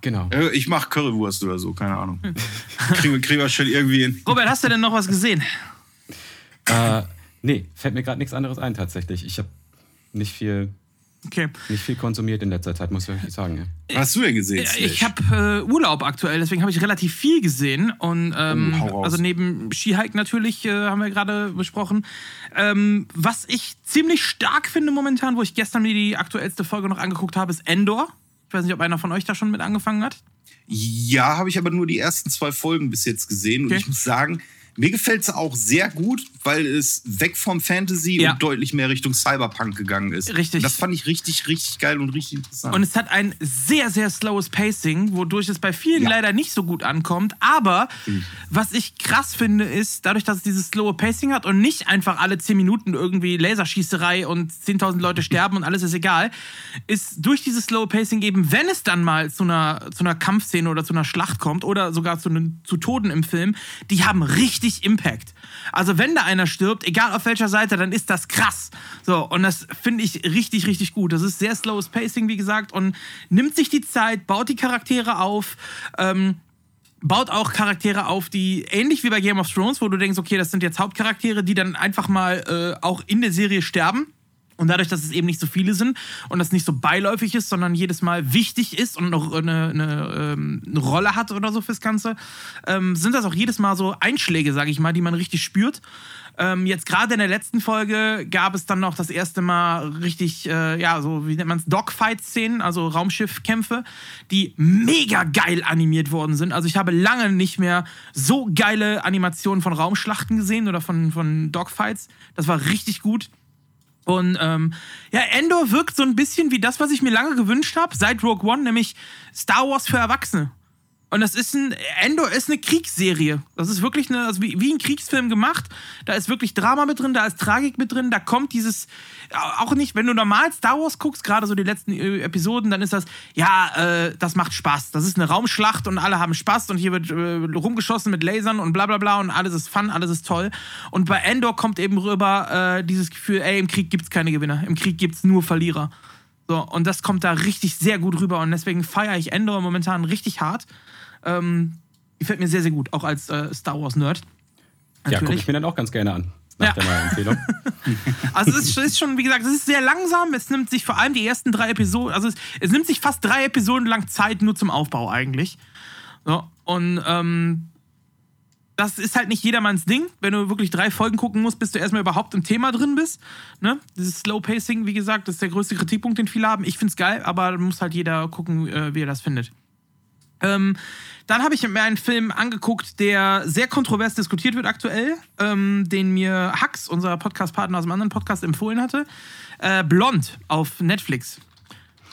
S3: genau.
S2: Äh, Ich mach Currywurst oder so, keine Ahnung. kriegen, wir- kriegen wir schon irgendwie hin.
S1: Robert, hast du denn noch was gesehen?
S3: Äh, nee, fällt mir gerade nichts anderes ein tatsächlich. Ich habe nicht viel,
S1: Okay.
S3: nicht viel konsumiert in letzter Zeit, muss ich wirklich sagen. Ja.
S2: Was hast du denn gesehen?
S1: Ich
S2: Slash?
S1: habe äh, Urlaub aktuell, deswegen habe ich relativ viel gesehen. Und ähm,
S2: Oh,
S1: also neben Skihike natürlich, äh, haben wir gerade besprochen. Ähm, was ich ziemlich stark finde momentan, wo ich gestern mir die aktuellste Folge noch angeguckt habe, ist Endor. Ich weiß nicht, ob einer von euch da schon mit angefangen hat.
S2: Ja, habe ich aber nur die ersten zwei Folgen bis jetzt gesehen. Und
S1: Okay.
S2: ich muss sagen, mir gefällt es auch sehr gut, weil es weg vom Fantasy
S1: Ja.
S2: und deutlich mehr Richtung Cyberpunk gegangen ist.
S1: Richtig.
S2: Das fand ich richtig, richtig geil und richtig interessant.
S1: Und es hat ein sehr, sehr slowes Pacing, wodurch es bei vielen
S2: Ja.
S1: leider nicht so gut ankommt. Aber was ich krass finde, ist, dadurch, dass es dieses slowe Pacing hat und nicht einfach alle 10 Minuten irgendwie Laserschießerei und 10.000 Leute sterben und alles ist egal, ist durch dieses slowe Pacing eben, wenn es dann mal zu einer, zu einer Kampfszene oder zu einer Schlacht kommt oder sogar zu, zu Toten im Film, die haben richtig Impact. Also wenn da einer stirbt, egal auf welcher Seite, dann ist das krass. So, und das finde ich richtig, richtig gut. Das ist sehr slowes Pacing, wie gesagt, und nimmt sich die Zeit, baut die Charaktere auf, ähm, baut auch Charaktere auf, die ähnlich wie bei Game of Thrones, wo du denkst, okay, das sind jetzt Hauptcharaktere, die dann einfach mal äh, auch in der Serie sterben Und dadurch, dass es eben nicht so viele sind und das nicht so beiläufig ist, sondern jedes Mal wichtig ist und noch eine, eine, ähm, eine Rolle hat oder so fürs Ganze, ähm, sind das auch jedes Mal so Einschläge, sage ich mal, die man richtig spürt. Ähm, jetzt gerade in der letzten Folge gab es dann noch das erste Mal richtig, äh, ja, so wie nennt man es, Dogfight-Szenen, also Raumschiffkämpfe, die mega geil animiert worden sind. Also ich habe lange nicht mehr so geile Animationen von Raumschlachten gesehen oder von, von Dogfights. Das war richtig gut. Und ähm, ja, Endor wirkt so ein bisschen wie das, was ich mir lange gewünscht habe, seit Rogue One, nämlich Star Wars für Erwachsene. Und das ist ein, Endor ist eine Kriegsserie. Das ist wirklich eine, also wie, wie ein Kriegsfilm gemacht. Da ist wirklich Drama mit drin, da ist Tragik mit drin, da kommt dieses, auch nicht, wenn du normal Star Wars guckst, gerade so die letzten äh, Episoden, dann ist das, ja, äh, das macht Spaß. Das ist eine Raumschlacht und alle haben Spaß und hier wird äh, rumgeschossen mit Lasern und bla bla bla und alles ist fun, alles ist toll. Und bei Endor kommt eben rüber äh, dieses Gefühl, ey, im Krieg gibt's keine Gewinner, im Krieg gibt's nur Verlierer. So, und das kommt da richtig sehr gut rüber und deswegen feiere ich Endor momentan richtig hart. Ähm, gefällt mir sehr, sehr gut, auch als äh, Star Wars-Nerd.
S3: Ja, gucke ich mir dann auch ganz gerne an. Nach
S1: Ja.
S3: der neuen Empfehlung.
S1: Also es ist, schon, wie gesagt, es ist sehr langsam. Es nimmt sich vor allem die ersten drei Episoden, also es, es nimmt sich fast drei Episoden lang Zeit nur zum Aufbau eigentlich. So, und ähm, das ist halt nicht jedermanns Ding. Wenn du wirklich drei Folgen gucken musst, bis du erstmal überhaupt im Thema drin bist. Ne? Dieses Slow Pacing, wie gesagt, das ist der größte Kritikpunkt, den viele haben. Ich find's geil, aber muss halt jeder gucken, äh, wie er das findet. Ähm, dann habe ich mir einen Film angeguckt, der sehr kontrovers diskutiert wird aktuell, ähm, den mir Hux, unser Podcast-Partner aus einem anderen Podcast, empfohlen hatte. Äh, Blond auf Netflix.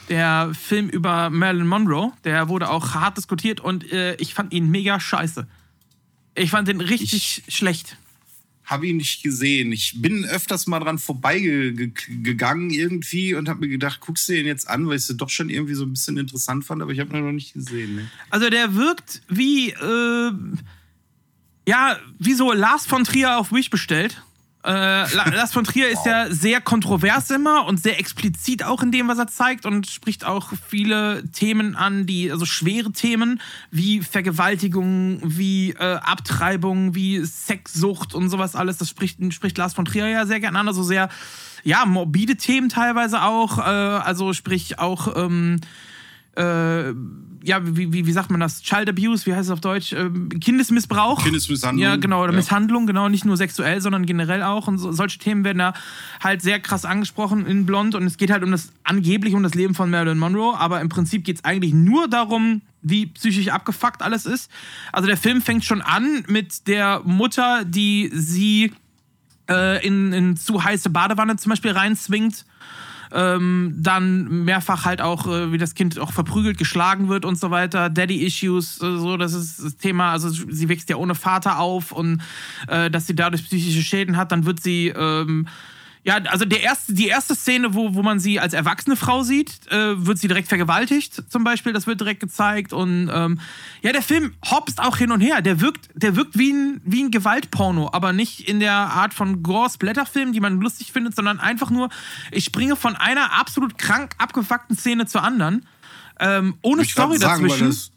S1: Der Film über Marilyn Monroe, der wurde auch hart diskutiert und äh, ich fand ihn mega scheiße. Ich fand den richtig schlecht.
S2: Habe ihn nicht gesehen. Ich bin öfters mal dran vorbeigegangen irgendwie und habe mir gedacht, guckst du den jetzt an, weil ich es doch schon irgendwie so ein bisschen interessant fand, aber ich habe ihn noch nicht gesehen. Ne?
S1: Also der wirkt wie, äh, ja, wie so Lars von Trier auf Wish bestellt. Äh, La- Lars von Trier ist ja sehr kontrovers immer und sehr explizit auch in dem, was er zeigt und spricht auch viele Themen an, die, also schwere Themen wie Vergewaltigung, wie äh, Abtreibung, wie Sexsucht und sowas alles. Das spricht, spricht Lars von Trier ja sehr gerne an, also sehr, ja, morbide Themen teilweise auch, äh, also sprich auch, ähm, äh, ja, wie, wie, wie sagt man das? Child Abuse, wie heißt es auf Deutsch? Ähm, Kindesmissbrauch.
S2: Kindesmisshandlung.
S1: Ja, genau, oder
S2: Ja.
S1: Misshandlung, genau, nicht nur sexuell, sondern generell auch. Und so, solche Themen werden da halt sehr krass angesprochen in Blond. Und es geht halt um das, angeblich um das Leben von Marilyn Monroe, aber im Prinzip geht es eigentlich nur darum, wie psychisch abgefuckt alles ist. Also der Film fängt schon an mit der Mutter, die sie äh, in, in zu heiße Badewanne zum Beispiel reinzwingt ähm, dann mehrfach halt auch, äh, wie das Kind auch verprügelt, geschlagen wird und so weiter. Daddy-Issues, äh, so, das ist das Thema. Also sie wächst ja ohne Vater auf und äh, dass sie dadurch psychische Schäden hat, dann wird sie. Ähm, ja, also der erste, die erste Szene, wo, wo man sie als erwachsene Frau sieht, äh, wird sie direkt vergewaltigt, zum Beispiel. Das wird direkt gezeigt. Und ähm, ja, der Film hopst auch hin und her. Der wirkt, der wirkt wie ein, wie ein Gewaltporno, aber nicht in der Art von Gore-Splatter-Film, die man lustig findet, sondern einfach nur, ich springe von einer absolut krank abgefuckten Szene zur anderen. Ähm, ohne
S2: Ich
S1: Story
S2: sagen,
S1: dazwischen.
S2: das,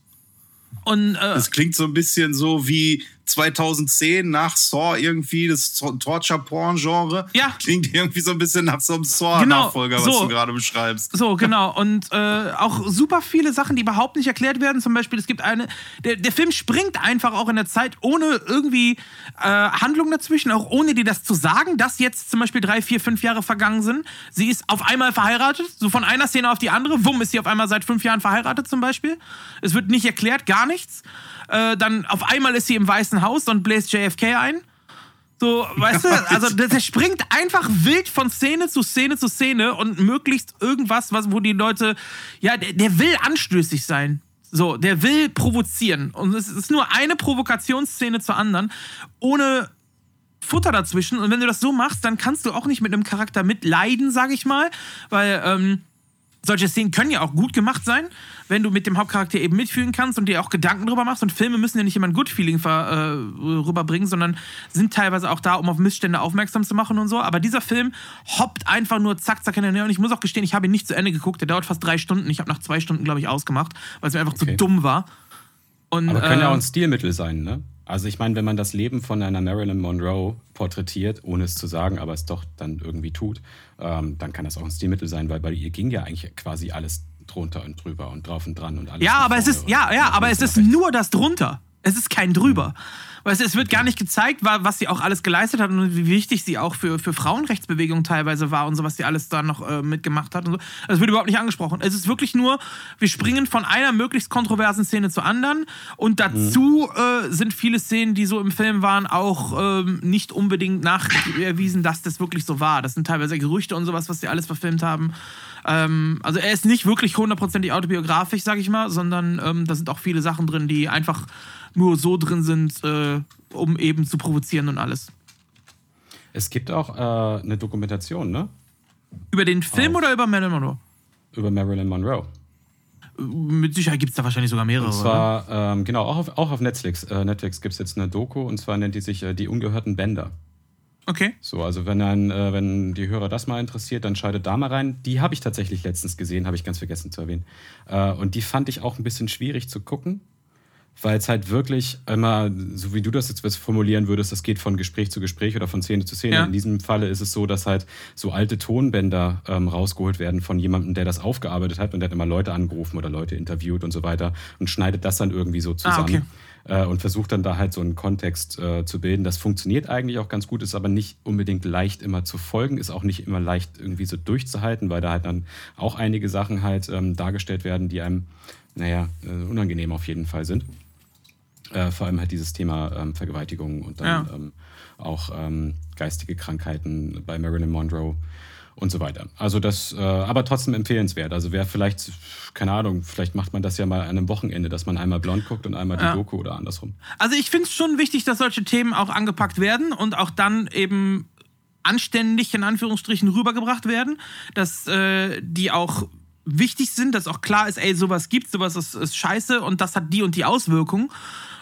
S1: und äh,
S2: das klingt so ein bisschen so wie 2010 nach Saw irgendwie, das Torture-Porn-Genre.
S1: Ja.
S2: Klingt irgendwie so ein bisschen nach so einem
S1: Genau,
S2: Saw-Nachfolger, was
S1: so.
S2: du gerade beschreibst.
S1: So, genau. Und äh, auch super viele Sachen, die überhaupt nicht erklärt werden. Zum Beispiel, es gibt eine. Der, der Film springt einfach auch in der Zeit ohne irgendwie äh, Handlung dazwischen, auch ohne dir das zu sagen, dass jetzt zum Beispiel drei, vier, fünf Jahre vergangen sind. Sie ist auf einmal verheiratet, so von einer Szene auf die andere. Wumm, ist sie auf einmal seit fünf Jahren verheiratet zum Beispiel. Es wird nicht erklärt, gar nichts. Äh, dann auf einmal ist sie im Weißen Haus und bläst JFK ein. So, weißt du, also der, der springt einfach wild von Szene zu Szene zu Szene und möglichst irgendwas, was, wo die Leute, ja, der, der will anstößig sein. So, der will provozieren. Und es ist nur eine Provokationsszene zur anderen, ohne Futter dazwischen. Und wenn du das so machst, dann kannst du auch nicht mit einem Charakter mitleiden, sag ich mal, weil ähm, solche Szenen können ja auch gut gemacht sein, wenn du mit dem Hauptcharakter eben mitfühlen kannst und dir auch Gedanken drüber machst. Und Filme müssen ja nicht immer ein Good Feeling ver, äh, rüberbringen, sondern sind teilweise auch da, um auf Missstände aufmerksam zu machen und so. Aber dieser Film hoppt einfach nur zack, zack hinterher. Und ich muss auch gestehen, ich habe ihn nicht zu Ende geguckt. Der dauert fast drei Stunden. Ich habe nach zwei Stunden, glaube ich, ausgemacht, weil es mir einfach zu
S3: Okay.
S1: dumm war. Und,
S3: Aber kann ja
S1: äh,
S3: auch ein Stilmittel sein, ne? Also ich meine, wenn man das Leben von einer Marilyn Monroe porträtiert, ohne es zu sagen, aber es doch dann irgendwie tut, ähm, dann kann das auch ein Stilmittel sein, weil bei ihr ging ja eigentlich quasi alles drunter und drüber und drauf und dran und alles.
S1: Ja, aber es ist, ja, ja, aber es ist
S3: rechts.
S1: nur das drunter. Es ist kein drüber. Weißt du, es wird gar nicht gezeigt, wa- was sie auch alles geleistet hat und wie wichtig sie auch für, für Frauenrechtsbewegungen teilweise war und so, was sie alles da noch äh, mitgemacht hat und so. Das wird überhaupt nicht angesprochen. Es ist wirklich nur, wir springen von einer möglichst kontroversen Szene zur anderen und dazu äh, sind viele Szenen, die so im Film waren, auch ähm, nicht unbedingt nachgewiesen, dass das wirklich so war. Das sind teilweise Gerüchte und sowas, was sie alles verfilmt haben. Ähm, also er ist nicht wirklich hundertprozentig autobiografisch, sag ich mal, sondern ähm, da sind auch viele Sachen drin, die einfach nur so drin sind, äh, um eben zu provozieren und alles.
S3: Es gibt auch äh, eine Dokumentation, ne?
S1: Über den Film
S3: Auf-
S1: oder über Marilyn Monroe?
S3: Über Marilyn Monroe.
S1: Mit Sicherheit gibt es da wahrscheinlich sogar mehrere.
S3: Und zwar, ähm, genau, auch auf, auch auf Netflix. Äh, Netflix gibt es jetzt eine Doku und zwar nennt die sich äh, Die ungehörten Bänder.
S1: Okay.
S3: So, also wenn, ein, äh, wenn die Hörer das mal interessiert, dann schaltet da mal rein. Die habe ich tatsächlich letztens gesehen, habe ich ganz vergessen zu erwähnen. Äh, und die fand ich auch ein bisschen schwierig zu gucken, weil es halt wirklich immer, so wie du das jetzt formulieren würdest, das geht von Gespräch zu Gespräch oder von Szene zu Szene.
S1: Ja.
S3: In diesem Falle ist es so, dass halt so alte Tonbänder ähm, rausgeholt werden von jemandem, der das aufgearbeitet hat und der hat immer Leute angerufen oder Leute interviewt und so weiter und schneidet das dann irgendwie so zusammen
S1: Ah, okay.
S3: äh, und versucht dann da halt so einen Kontext äh, zu bilden. Das funktioniert eigentlich auch ganz gut, ist aber nicht unbedingt leicht immer zu folgen, ist auch nicht immer leicht irgendwie so durchzuhalten, weil da halt dann auch einige Sachen halt ähm, dargestellt werden, die einem, naja, äh, unangenehm auf jeden Fall sind. Äh, vor allem halt dieses Thema ähm, Vergewaltigung und dann
S1: Ja.
S3: ähm, auch ähm, geistige Krankheiten bei Marilyn Monroe und so weiter. Also das, äh, aber trotzdem empfehlenswert. Also wer vielleicht, keine Ahnung, vielleicht macht man das ja mal an einem Wochenende, dass man einmal blond guckt und einmal die
S1: Ja.
S3: Doku oder andersrum.
S1: Also ich finde es schon wichtig, dass solche Themen auch angepackt werden und auch dann eben anständig in Anführungsstrichen rübergebracht werden, dass äh, die auch wichtig sind, dass auch klar ist, ey, sowas gibt, sowas ist, ist scheiße und das hat die und die Auswirkung.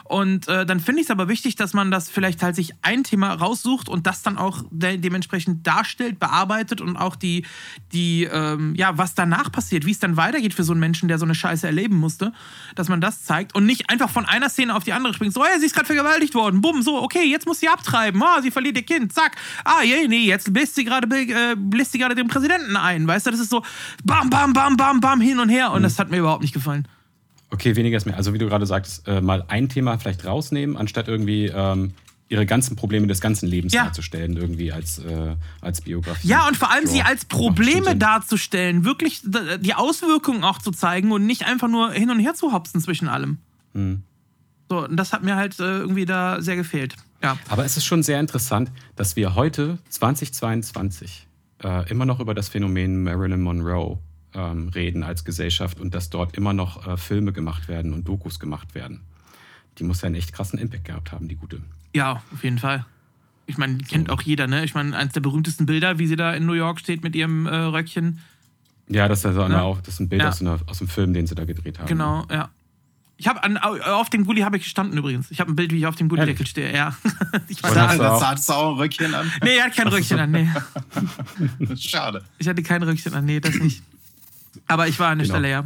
S1: Und äh, dann finde ich es aber wichtig, dass man das vielleicht halt sich ein Thema raussucht und das dann auch de dementsprechend darstellt, bearbeitet und auch die, die ähm, ja, was danach passiert, wie es dann weitergeht für so einen Menschen, der so eine Scheiße erleben musste, dass man das zeigt und nicht einfach von einer Szene auf die andere springt. So, hey, sie ist gerade vergewaltigt worden, bumm, so, okay, jetzt muss sie abtreiben, ah, sie verliert ihr Kind, zack, ah, je, nee, jetzt bläst sie gerade äh, bläst sie gerade den Präsidenten ein, weißt du, das ist so bam, bam, bam, bam, bam, hin und her und das hat mir überhaupt nicht gefallen.
S3: Okay, weniger ist mehr. Also wie du gerade sagtest, äh, mal ein Thema vielleicht rausnehmen, anstatt irgendwie ähm, ihre ganzen Probleme des ganzen Lebens
S1: Ja.
S3: darzustellen, irgendwie als, äh, als Biografie.
S1: Ja, und vor allem sie
S3: Ja,
S1: als Probleme darzustellen, wirklich die Auswirkungen auch zu zeigen und nicht einfach nur hin und her zu hopsen zwischen allem.
S3: Hm.
S1: So, und das hat mir halt äh, irgendwie da sehr gefehlt. Ja.
S3: Aber es ist schon sehr interessant, dass wir heute, 2022, äh, immer noch über das Phänomen Marilyn Monroe ähm, reden als Gesellschaft und dass dort immer noch äh, Filme gemacht werden und Dokus gemacht werden. Die muss ja einen echt krassen Impact gehabt haben, die gute.
S1: Ja, auf jeden Fall. Ich meine, kennt auch jeder, ne? Ich meine, eins der berühmtesten Bilder, wie sie da in New York steht mit ihrem äh, Röckchen.
S3: Ja, das ist, also
S1: Ja.
S3: auch, das ist ein Bild
S1: Ja.
S3: aus, einer, aus einem Film, den sie da gedreht haben.
S1: Genau, ja. Ich habe auf dem Gully habe ich gestanden übrigens. Ich habe ein Bild, wie ich auf dem Gullideckel stehe. Ja. ich war da.
S3: hast du
S2: Das
S3: auch-
S2: hattest du auch ein Röckchen an.
S1: Nee, er hat kein Röckchen an. Nee.
S2: Schade.
S1: Ich hatte kein Röckchen an. Nee, das nicht. Aber ich war an der
S3: Genau.
S1: Stelle, ja.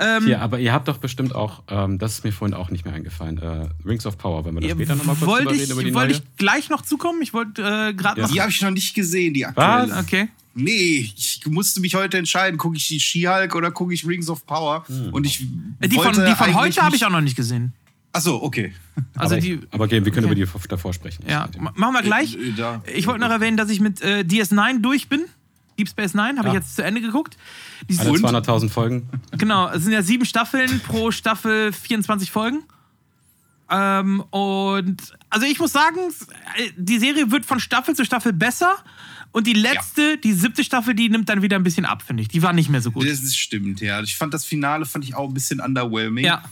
S1: Ähm,
S3: Hier, aber ihr habt doch bestimmt auch, ähm, das ist mir vorhin auch nicht mehr eingefallen, äh, Rings of Power, wenn wir da später nochmal kurz drüber
S1: ich,
S3: reden über die
S1: wollte ich gleich noch zukommen. Ich wollte äh, gerade
S3: Ja.
S1: noch.
S2: Die habe ich noch nicht gesehen, die aktuelle.
S3: Was?
S1: Okay.
S2: Nee, ich musste mich heute entscheiden, gucke ich die She-Hulk oder gucke ich Rings of Power? Und ich
S1: Äh, Die von, die von heute habe ich auch noch nicht gesehen.
S2: Achso, okay.
S1: Also
S3: aber,
S1: die.
S3: aber okay, wir können
S1: okay.
S3: über die davor sprechen.
S1: Ja,
S3: Das
S1: machen wir gleich.
S2: Äh, da-
S1: Ich wollte noch erwähnen, dass ich mit äh, DS9 durch bin. Deep Space Nine habe ich
S3: Ah.
S1: jetzt zu Ende geguckt. Die
S3: Alle
S1: sind,
S3: 200.000 Folgen.
S1: genau, es sind ja sieben Staffeln, pro Staffel 24 Folgen. Ähm, und also ich muss sagen, die Serie wird von Staffel zu Staffel besser. Und die letzte, die siebte Staffel, die nimmt dann wieder ein bisschen ab, finde ich. Die war nicht mehr so gut.
S2: Das ist stimmt, ja. Ich fand das Finale fand ich auch ein bisschen underwhelming.
S1: Ja.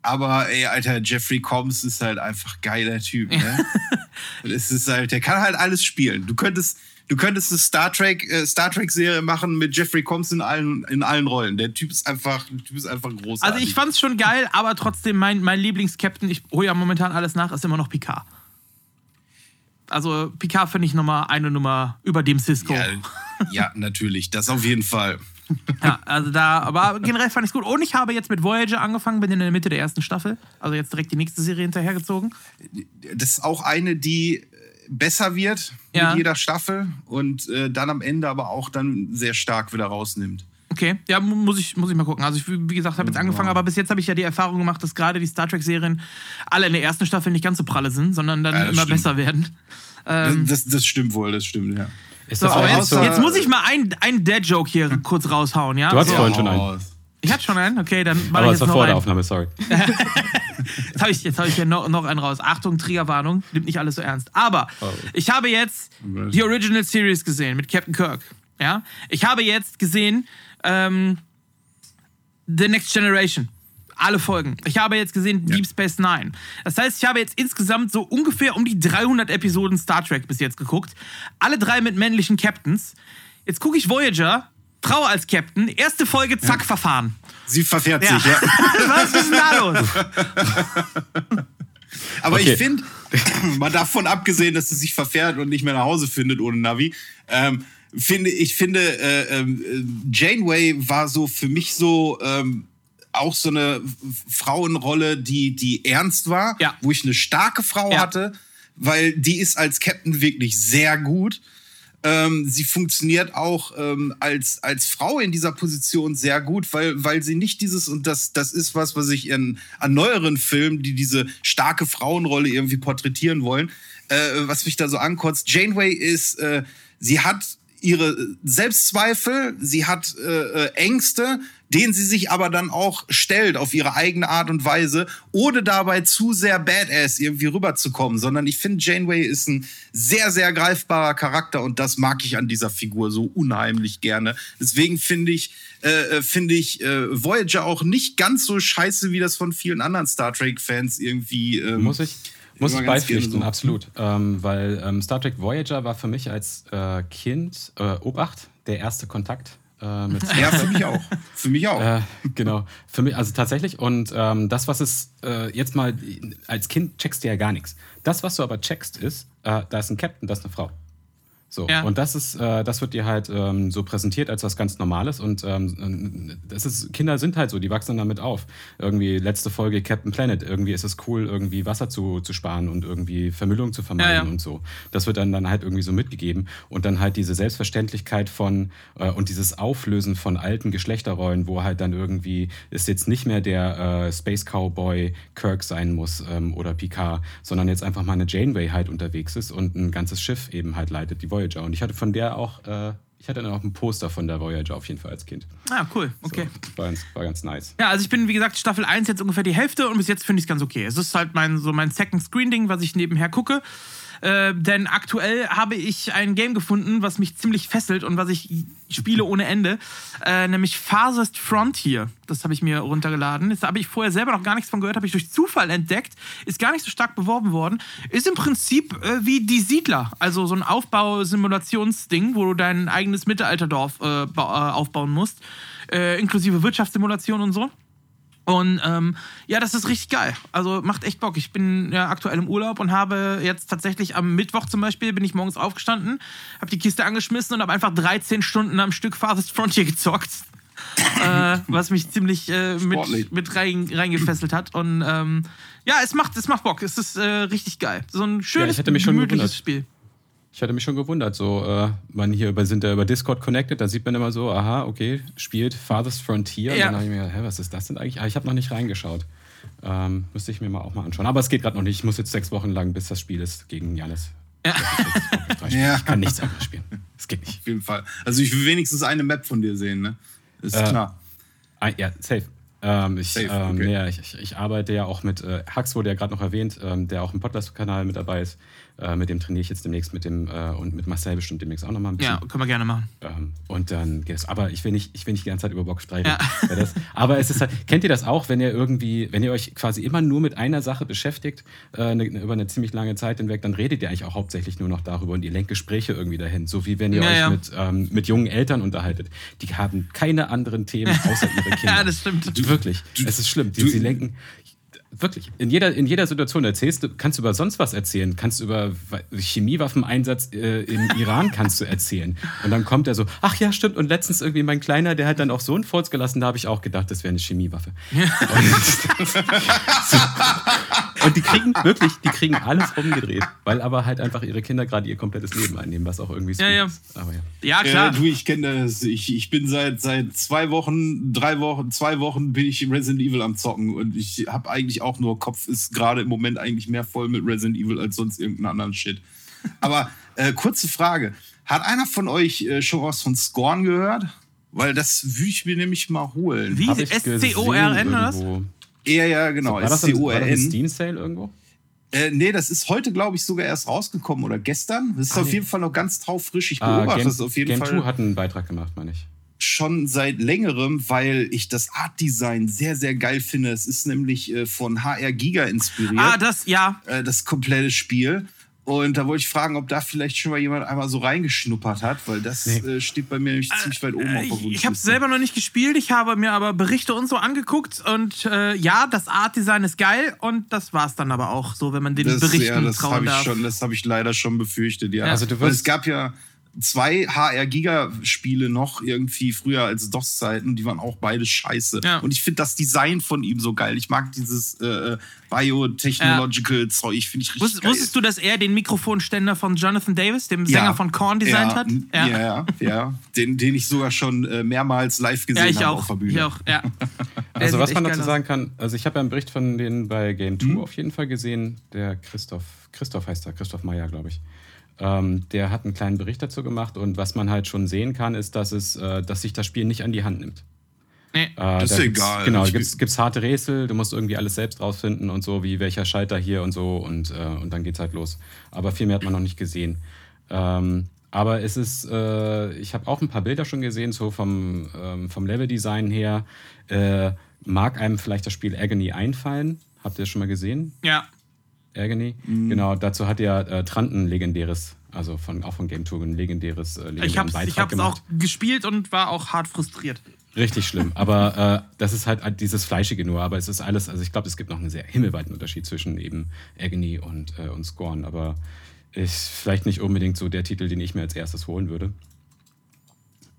S2: Aber ey, Alter, Jeffrey Combs ist halt einfach geiler Typ, ne? es ist halt, der kann halt alles spielen. Du könntest, du könntest eine Star Trek, äh, Star Trek Serie machen mit Jeffrey Combs in allen, in allen Rollen. Der Typ ist einfach, der Typ ist einfach großartig.
S1: Also ich fand's schon geil, aber trotzdem mein, mein Lieblings-Captain, ich hole ja momentan alles nach, ist immer noch Picard. Also Picard finde ich nochmal eine Nummer über dem Cisco.
S2: ja, ja, natürlich, das auf jeden Fall.
S1: ja, also da, aber generell fand ich es gut. Und ich habe jetzt mit Voyager angefangen, bin in der Mitte der ersten Staffel. Also jetzt direkt die nächste Serie hinterhergezogen.
S2: Das ist auch eine, die besser wird
S1: Ja.
S2: mit jeder Staffel und äh, dann am Ende aber auch dann sehr stark wieder rausnimmt.
S1: Okay, ja, mu- muss ich, muss ich mal gucken. Also, ich, wie gesagt, habe jetzt angefangen, aber bis jetzt habe ich ja die Erfahrung gemacht, dass gerade die Star Trek-Serien alle in der ersten Staffel nicht ganz so pralle sind, sondern dann
S2: Ja, das
S1: immer
S2: stimmt.
S1: besser werden. Ähm,
S2: das, das stimmt wohl, das stimmt, ja.
S3: Ist
S1: so,
S3: das
S1: aber
S3: auch
S1: jetzt,
S3: so?
S1: jetzt muss ich mal einen, einen Dad-Joke hier kurz raushauen, ja?
S3: Du hattest
S1: so,
S3: vorhin schon einen.
S2: Raus.
S1: ich hatte schon einen, okay, dann mache
S3: Aber
S1: ich jetzt
S3: war
S1: noch
S3: vor der
S1: einen.
S3: Aufnahme, sorry.
S1: Jetzt habe ich, jetzt hab ich hier noch, noch einen raus. Achtung, Triggerwarnung, nimmt nicht alles so ernst. Aber
S3: Oh.
S1: ich habe jetzt die Original Series gesehen mit Captain Kirk. Ja? Ich habe jetzt gesehen ähm, The Next Generation. Alle Folgen. Ich habe jetzt gesehen Deep Space Nine. Das heißt, ich habe jetzt insgesamt so ungefähr um die 300 Episoden Star Trek bis jetzt geguckt. Alle drei mit männlichen Captains. Jetzt gucke ich Voyager, Frau als Captain, erste Folge, zack, verfahren.
S2: Sie verfährt
S1: Ja.
S2: sich, ja.
S1: Was ist denn da los?
S2: Aber
S3: Okay.
S2: ich finde, mal davon abgesehen, dass sie sich verfährt und nicht mehr nach Hause findet ohne Navi, ähm, finde ich finde äh, äh, Janeway war so für mich so ähm, auch so eine Frauenrolle, die die ernst war,
S1: Ja.
S2: wo ich eine starke Frau
S1: Ja.
S2: hatte, weil die ist als Captain wirklich sehr gut. Ähm, sie funktioniert auch ähm, als, als Frau in dieser Position sehr gut, weil, weil sie nicht dieses, und das, das ist was, was ich in, an neueren Filmen, die diese starke Frauenrolle irgendwie porträtieren wollen, äh, was mich da so ankotzt. Janeway ist, äh, sie hat ihre Selbstzweifel, sie hat äh, äh, Ängste, denen sie sich aber dann auch stellt auf ihre eigene Art und Weise, ohne dabei zu sehr Badass irgendwie rüberzukommen, sondern ich finde, Janeway ist ein sehr, sehr greifbarer Charakter und das mag ich an dieser Figur so unheimlich gerne. Deswegen finde ich, äh, äh, finde ich äh, Voyager auch nicht ganz so scheiße, wie das von vielen anderen Star Trek-Fans irgendwie. Ähm,
S3: Muss ich, muss ich beipflichten,
S2: so.
S3: absolut. Ähm, weil ähm, Star Trek Voyager war für mich als äh, Kind, äh, Obacht, der erste Kontakt äh,
S2: Ja, für mich auch. Für mich auch.
S3: Äh, genau, für mich, also tatsächlich. Und ähm, das, was es äh, jetzt mal, als Kind checkst du ja gar nichts. Das, was du aber checkst, ist, äh, da ist ein Captain, da ist eine Frau. So,
S1: Ja.
S3: und das ist, äh, das wird dir halt ähm, so präsentiert als was ganz Normales und ähm, das ist, Kinder sind halt so, die wachsen damit auf. Irgendwie letzte Folge Captain Planet, irgendwie ist es cool, irgendwie Wasser zu, zu sparen und irgendwie Vermüllung zu vermeiden
S1: Ja, ja.
S3: und so. Das wird dann, dann halt irgendwie so mitgegeben und dann halt diese Selbstverständlichkeit von äh, und dieses Auflösen von alten Geschlechterrollen, wo halt dann irgendwie es jetzt nicht mehr der äh, Space Cowboy Kirk sein muss ähm, oder Picard, sondern jetzt einfach mal eine Janeway halt unterwegs ist und ein ganzes Schiff eben halt leitet, die Voyager. Und ich hatte von der auch, äh, ich hatte dann auch ein Poster von der Voyager auf jeden Fall als Kind.
S1: Ah, cool, okay.
S3: So, war, ganz, war ganz nice.
S1: Ja, also ich bin, wie gesagt, Staffel 1 jetzt ungefähr die Hälfte und bis jetzt finde ich es ganz okay. Es ist halt mein, so mein Second Screen-Ding, was ich nebenher gucke. Äh, denn aktuell habe ich ein Game gefunden, was mich ziemlich fesselt und was ich spiele ohne Ende. Äh, nämlich Farthest Frontier. Das habe ich mir runtergeladen. Das habe ich vorher selber noch gar nichts von gehört, habe ich durch Zufall entdeckt. Ist gar nicht so stark beworben worden. Ist im Prinzip äh, wie Die Siedler. Also so ein Aufbausimulationsding, wo du dein eigenes Mittelalterdorf äh, äh, aufbauen musst. Inklusive Wirtschaftssimulation und so. Und ähm, ja, das ist richtig geil. Also macht echt Bock. Ich bin ja aktuell im Urlaub und habe jetzt tatsächlich am Mittwoch zum Beispiel, bin ich morgens aufgestanden, habe die Kiste angeschmissen und habe einfach 13 Stunden am Stück Farthest Frontier gezockt. äh, was mich ziemlich äh, mit, mit rein, reingefesselt hat. Und ähm, ja, es macht, es macht Bock. Es ist äh, richtig geil. So ein schönes,
S3: hätte mich schon
S1: gemütliches
S3: gewundert.
S1: Spiel.
S3: Ich hatte mich schon gewundert, so, äh, man hier über, sind ja über Discord connected, da sieht man immer so, aha, okay, spielt Farthest Frontier. Und
S1: Ja.
S3: dann habe ich mir gedacht, hä, was ist das denn eigentlich? Ah, ich habe noch nicht reingeschaut. Ähm, müsste ich mir mal auch mal anschauen. Aber es geht gerade noch nicht. Ich muss jetzt sechs Wochen lang, bis das Spiel ist, gegen Janis.
S1: Ja.
S2: Ja.
S3: Ich kann nichts anderes spielen. Es geht nicht.
S2: Auf jeden Fall. Also ich will wenigstens eine Map von dir sehen, ne? Ist
S3: Äh,
S2: klar.
S3: Ah, ja, safe. Ähm, ich,
S2: Safe,
S3: ähm,
S2: okay.
S3: ja, ich, ich, ich arbeite ja auch mit, äh, Hux wurde ja gerade noch erwähnt, ähm, der auch im Podcast-Kanal mit dabei ist. Äh, mit dem trainiere ich jetzt demnächst mit dem äh, und mit Marcel bestimmt demnächst auch nochmal ein bisschen.
S1: Ja, können wir gerne machen.
S3: Ähm, und dann geht es. Aber ich will nicht, ich will nicht die ganze Zeit über Bock streiten.
S1: Ja.
S3: Das, aber es ist halt, kennt ihr das auch, wenn ihr irgendwie, wenn ihr euch quasi immer nur mit einer Sache beschäftigt, äh, ne, über eine ziemlich lange Zeit hinweg, dann redet ihr eigentlich auch hauptsächlich nur noch darüber und ihr lenkt Gespräche irgendwie dahin. So wie wenn ihr
S1: Ja,
S3: euch
S1: ja.
S3: Mit, ähm, mit jungen Eltern unterhaltet. Die haben keine anderen Themen außer ihre Kinder.
S1: Ja, das stimmt.
S3: Wirklich. es ist schlimm. Die,
S2: du-
S3: sie lenken. Wirklich. In jeder, in jeder Situation erzählst du, kannst du über sonst was erzählen. Kannst du über Chemiewaffeneinsatz äh, im Iran kannst du erzählen. Und dann kommt er so, ach ja, stimmt. Und letztens irgendwie mein Kleiner, der hat dann auch so einen Furz gelassen, da habe ich auch gedacht, das wäre eine Chemiewaffe. Und, und, die kriegen wirklich, die kriegen alles umgedreht, weil aber halt einfach ihre Kinder gerade ihr komplettes Leben einnehmen, was auch irgendwie so
S1: ja, ja.
S3: ist.
S1: Aber ja. ja, klar.
S2: Äh, du, ich kenne das. Ich, ich bin seit, seit zwei Wochen, drei Wochen, zwei Wochen bin ich Resident Evil am Zocken und ich habe eigentlich auch nur Kopf ist gerade im Moment eigentlich mehr voll mit Resident Evil als sonst irgendeinen anderen Shit. Aber äh, kurze Frage. Hat einer von euch äh, schon was von Scorn gehört? Weil das würde ich mir nämlich mal holen.
S1: Wie? S-C-O-R-N oder was?
S2: Ja, ja, genau.
S3: War das, ein, war das ein Steam Sale irgendwo?
S2: Äh, nee, das ist heute, glaube ich, sogar erst rausgekommen oder gestern. Das ist ah, auf nee. jeden Fall noch ganz taufrisch. Ich beobachte ah, das auf jeden
S3: Game
S2: Fall.
S3: Game 2 hat einen Beitrag gemacht, meine ich
S2: schon seit längerem, weil ich das Art Design sehr, sehr geil finde. Es ist nämlich äh, von HR Giga inspiriert.
S1: Ah, das, ja.
S2: Äh, das komplette Spiel. Und da wollte ich fragen, ob da vielleicht schon mal jemand einmal so reingeschnuppert hat, weil das nee. äh, steht bei mir nämlich äh, ziemlich weit oben auf der
S1: Wunschliste. Ich habe es selber noch nicht gespielt, ich habe mir aber Berichte und so angeguckt und äh, ja, das Art-Design ist geil und das war es dann aber auch so, wenn man den
S2: das,
S1: Berichten
S2: ja, das
S1: trauen
S2: ich
S1: darf.
S2: Schon, das habe ich leider schon befürchtet, ja.
S1: ja.
S2: Also du es gab ja zwei HR-Giga-Spiele noch irgendwie früher als DOS-Zeiten, die waren auch beide scheiße. Ja. Und ich finde das Design von ihm so geil. Ich mag dieses äh, Biotechnological-Zeug, ich finde ich richtig
S1: Wusstest,
S2: geil.
S1: Wusstest du, dass er den Mikrofonständer von Jonathan Davis, dem Sänger ja. von Korn, designt
S2: ja.
S1: hat?
S2: Ja, ja, ja. Den, den ich sogar schon äh, mehrmals live gesehen
S1: habe
S2: auf der Bühne.
S1: Ich auch, ja.
S3: also was man dazu sagen kann, also ich habe ja einen Bericht von denen bei Game 2 mhm. auf jeden Fall gesehen, der Christoph, Christoph heißt er, Christoph Meyer, glaube ich. Ähm, der hat einen kleinen Bericht dazu gemacht und was man halt schon sehen kann, ist, dass, es, äh, dass sich das Spiel nicht an die Hand nimmt.
S1: Nee,
S2: äh, das ist egal.
S3: Genau, da gibt es harte Rätsel, du musst irgendwie alles selbst rausfinden und so, wie welcher Schalter hier und so und, äh, und dann geht's halt los. Aber viel mehr hat man noch nicht gesehen. Ähm, aber es ist, äh, ich habe auch ein paar Bilder schon gesehen, so vom, ähm, vom Leveldesign her. Äh, mag einem vielleicht das Spiel Agony einfallen? Habt ihr das schon mal gesehen?
S1: Ja.
S3: Agony. Mhm. Genau, dazu hat ja äh, Trant ein legendäres, also von, auch von Game Tour ein legendäres äh, legendären
S1: ich hab's,
S3: Beitrag
S1: Ich habe es auch gespielt und war auch hart frustriert.
S3: Richtig schlimm. Aber äh, das ist halt dieses Fleischige nur. Aber es ist alles, also ich glaube, es gibt noch einen sehr himmelweiten Unterschied zwischen eben Agony und, äh, und Scorn. Aber ist vielleicht nicht unbedingt so der Titel, den ich mir als erstes holen würde.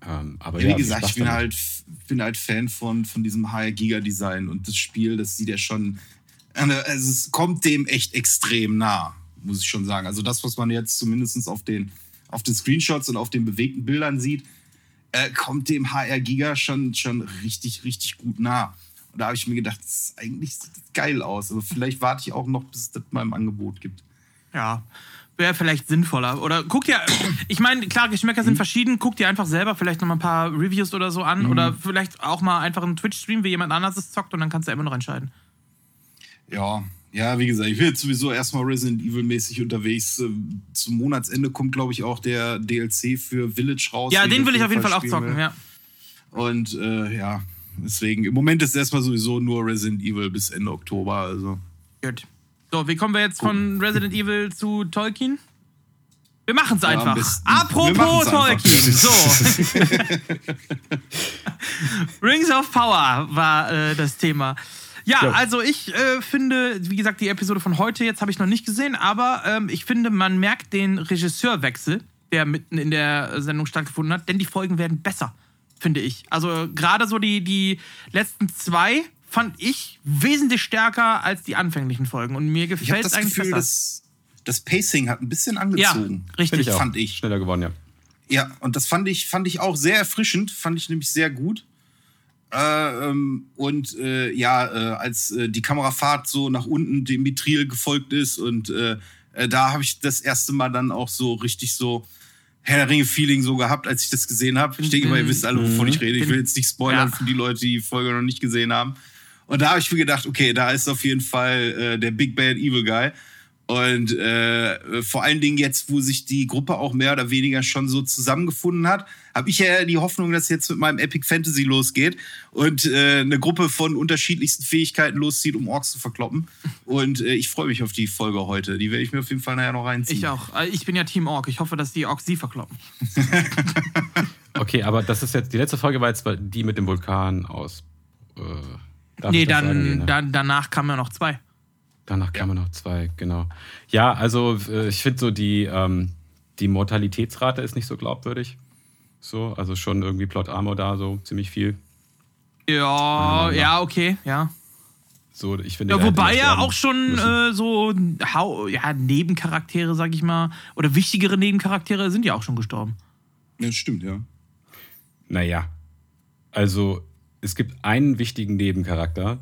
S2: Ähm, aber ja, wie ja, gesagt, ich bin halt, bin halt Fan von, von diesem High-Giga-Design und das Spiel, das sieht ja schon also es kommt dem echt extrem nah, muss ich schon sagen. Also das, was man jetzt zumindest auf den, auf den Screenshots und auf den bewegten Bildern sieht, äh, kommt dem HR Giga schon, schon richtig, richtig gut nah. Und da habe ich mir gedacht, das ist eigentlich geil aus. Also vielleicht warte ich auch noch, bis es das mal im Angebot gibt.
S1: Ja, wäre vielleicht sinnvoller. Oder guck dir, ich meine, klar, Geschmäcker sind mhm. verschieden. Guck dir einfach selber vielleicht noch mal ein paar Reviews oder so an. Mhm. Oder vielleicht auch mal einfach einen Twitch-Stream, wie jemand anderes es zockt und dann kannst du immer noch entscheiden.
S2: Ja, ja, wie gesagt, ich bin jetzt sowieso erstmal Resident Evil-mäßig unterwegs. Ähm, zum Monatsende kommt, glaube ich, auch der DLC für Village raus.
S1: Ja, den will ich auf jeden Fall auch zocken, ja.
S2: Und äh, ja, deswegen, im Moment ist erstmal sowieso nur Resident Evil bis Ende Oktober. Also.
S1: Gut. So, wie kommen wir jetzt von Resident Evil zu Tolkien? Wir machen es einfach. Ja, Apropos Tolkien. So. Rings of Power war äh, das Thema. Ja, ja, also ich äh, finde, wie gesagt, die Episode von heute jetzt habe ich noch nicht gesehen, aber ähm, ich finde, man merkt den Regisseurwechsel, der mitten in der Sendung stattgefunden hat, denn die Folgen werden besser, finde ich. Also gerade so die, die letzten zwei fand ich wesentlich stärker als die anfänglichen Folgen und mir gefällt es eigentlich Gefühl, besser.
S2: Das, das Pacing hat ein bisschen angezogen.
S1: Ja, richtig.
S3: Ich fand ich. Schneller geworden, ja.
S2: Ja, und das fand ich, fand ich auch sehr erfrischend, fand ich nämlich sehr gut. Äh, ähm, und äh, ja, äh, als äh, die Kamerafahrt so nach unten dem Mitril gefolgt ist und äh, da habe ich das erste Mal dann auch so richtig so Herr der Ringe-Feeling so gehabt, als ich das gesehen habe. Ich denke mal, ihr wisst alle, wovon ich rede. Ich will jetzt nicht spoilern ja. für die Leute, die die Folge noch nicht gesehen haben. Und da habe ich mir gedacht, okay, da ist auf jeden Fall der Big Bad Evil Guy. Und äh, vor allen Dingen jetzt, wo sich die Gruppe auch mehr oder weniger schon so zusammengefunden hat, habe ich ja die Hoffnung, dass jetzt mit meinem Epic Fantasy losgeht und äh, eine Gruppe von unterschiedlichsten Fähigkeiten loszieht, um Orks zu verkloppen. Und äh, ich freue mich auf die Folge heute. Die werde ich mir auf jeden Fall nachher noch reinziehen.
S1: Ich auch. Äh, ich bin ja Team Ork. Ich hoffe, dass die Orks sie verkloppen.
S3: okay, aber das ist jetzt die letzte Folge war jetzt die mit dem Vulkan aus. Äh
S1: nee, dann,
S3: sagen? Nee, ne?
S1: dann danach kamen ja noch zwei.
S3: Danach kamen noch zwei, genau. Ja, also äh, ich finde so die, ähm, die Mortalitätsrate ist nicht so glaubwürdig. So, also schon irgendwie Plot Armor da, so ziemlich viel.
S1: Ja,
S3: Ja,
S1: ja, okay, ja.
S3: So, ich finde.
S1: Ja, wobei ja auch schon äh, so Hau ja, Nebencharaktere, sag ich mal, oder wichtigere Nebencharaktere sind ja auch schon gestorben.
S2: Ja, stimmt, ja.
S3: Naja. Also, es gibt einen wichtigen Nebencharakter,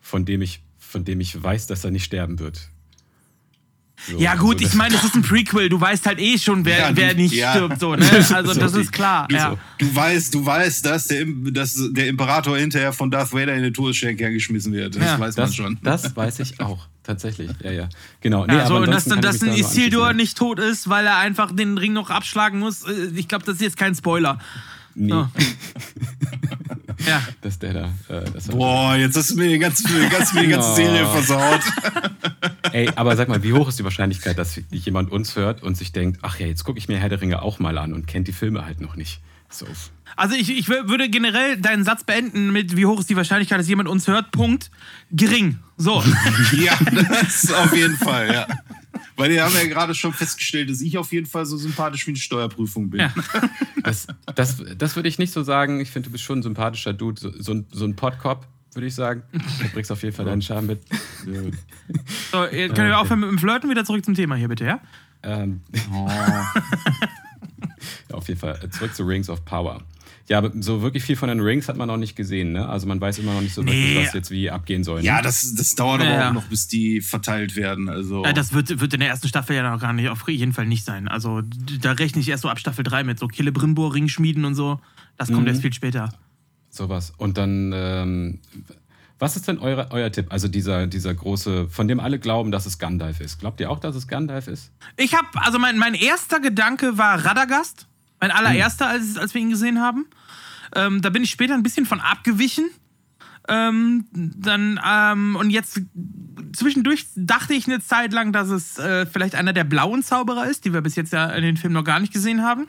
S3: von dem ich, von dem ich weiß, dass er nicht sterben wird. So,
S1: Ja, gut,
S3: also
S1: ich meine, es ist ein Prequel, du weißt halt eh schon, wer,
S2: Ja, du-
S1: wer nicht
S2: ja.
S1: stirbt, so, ne? Also,
S3: So,
S1: das ist klar.
S2: Du,
S1: Ja.
S2: du weißt, du weißt, dass der, dass der Imperator hinterher von Darth Vader in den Todesstern geschmissen wird. Das
S1: Ja.
S2: weiß man
S3: Das,
S2: schon.
S3: das weiß ich auch, tatsächlich. Ja, ja. Genau.
S1: Ja, so,
S3: aber
S1: und dass,
S3: kann
S1: dass ein Isildur nicht tot ist, weil er einfach den Ring noch abschlagen muss, äh, ich glaube, das ist jetzt kein Spoiler.
S3: Nee,
S1: So. Ja.
S3: dass der da. Äh, das
S2: Boah, jetzt hast du mir die ganze, ganz, mir die ganze. Serie versaut.
S3: Ey, aber sag mal, wie hoch ist die Wahrscheinlichkeit, dass jemand uns hört und sich denkt, ach ja, jetzt gucke ich mir Herr der Ringe auch mal an und kennt die Filme halt noch nicht. So.
S1: Also ich, ich wür- würde generell deinen Satz beenden mit, wie hoch ist die Wahrscheinlichkeit, dass jemand uns hört? Punkt. Gering. So.
S2: ja, das ist auf jeden Fall, ja. Weil wir haben ja gerade schon festgestellt, dass ich auf jeden Fall so sympathisch wie eine Steuerprüfung bin.
S1: Ja.
S3: Das, das, das würde ich nicht so sagen. Ich finde, du bist schon ein sympathischer Dude. So, so ein, so ein Podkop, würde ich sagen. Du bringst auf jeden Fall deinen Charme mit.
S1: so ihr könnt ihr aufhören mit dem Flirten? Wieder zurück zum Thema hier, bitte, ja?
S3: Ähm,
S2: Oh.
S3: ja, auf jeden Fall. Äh, Zurück zu Rings of Power. Ja, aber so wirklich viel von den Rings hat man noch nicht gesehen, ne? Also man weiß immer noch nicht so wirklich,
S1: Nee.
S3: was jetzt wie abgehen soll. Ne?
S2: Ja, das, das dauert
S1: Ja,
S2: aber
S1: ja.
S2: auch noch, bis die verteilt werden. Also,
S1: Äh, das wird, wird in der ersten Staffel ja noch gar nicht, auf jeden Fall nicht sein. Also da rechne ich erst so ab Staffel 3 mit. So Killebrimbor, Ringschmieden und so. Das kommt
S3: Mhm.
S1: erst viel später.
S3: Sowas. Und dann, ähm, was ist denn eure, euer Tipp? Also dieser, dieser große, von dem alle glauben, dass es Gandalf ist. Glaubt ihr auch, dass es Gandalf ist?
S1: Ich habe, also mein, mein erster Gedanke war Radagast. Mein allererster, als, als wir ihn gesehen haben. Ähm, da bin ich später ein bisschen von abgewichen. Ähm, dann, ähm, und jetzt zwischendurch dachte ich eine Zeit lang, dass es äh, vielleicht einer der blauen Zauberer ist, die wir bis jetzt ja in den Film noch gar nicht gesehen haben.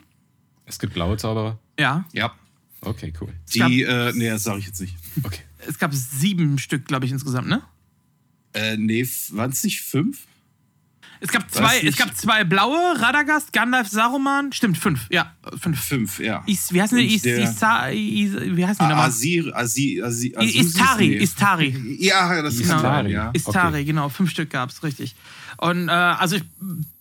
S3: Es gibt blaue Zauberer.
S1: Ja.
S2: ja.
S3: Okay, cool.
S2: Die, äh, nee, das sage ich jetzt nicht.
S3: Okay.
S1: Es gab sieben Stück, glaube ich, insgesamt, ne?
S2: Äh, nee, waren es nicht fünf?
S1: Es gab zwei, es gab zwei blaue, Radagast, Gandalf, Saruman. Stimmt, fünf. Ja, fünf.
S2: Fünf, ja.
S1: Is, wie heißen die? Is,
S2: der-
S1: Isa, Is, wie heißen die
S2: Ah,
S1: nochmal?
S2: Asir, Asir, Asir,
S1: I- Istari,
S2: nee.
S1: Istari.
S2: Ja, das ist
S1: Genau.
S2: Istari, ja.
S1: Istari,
S3: Okay.
S1: genau. Fünf Stück gab es, richtig. Und äh, also ich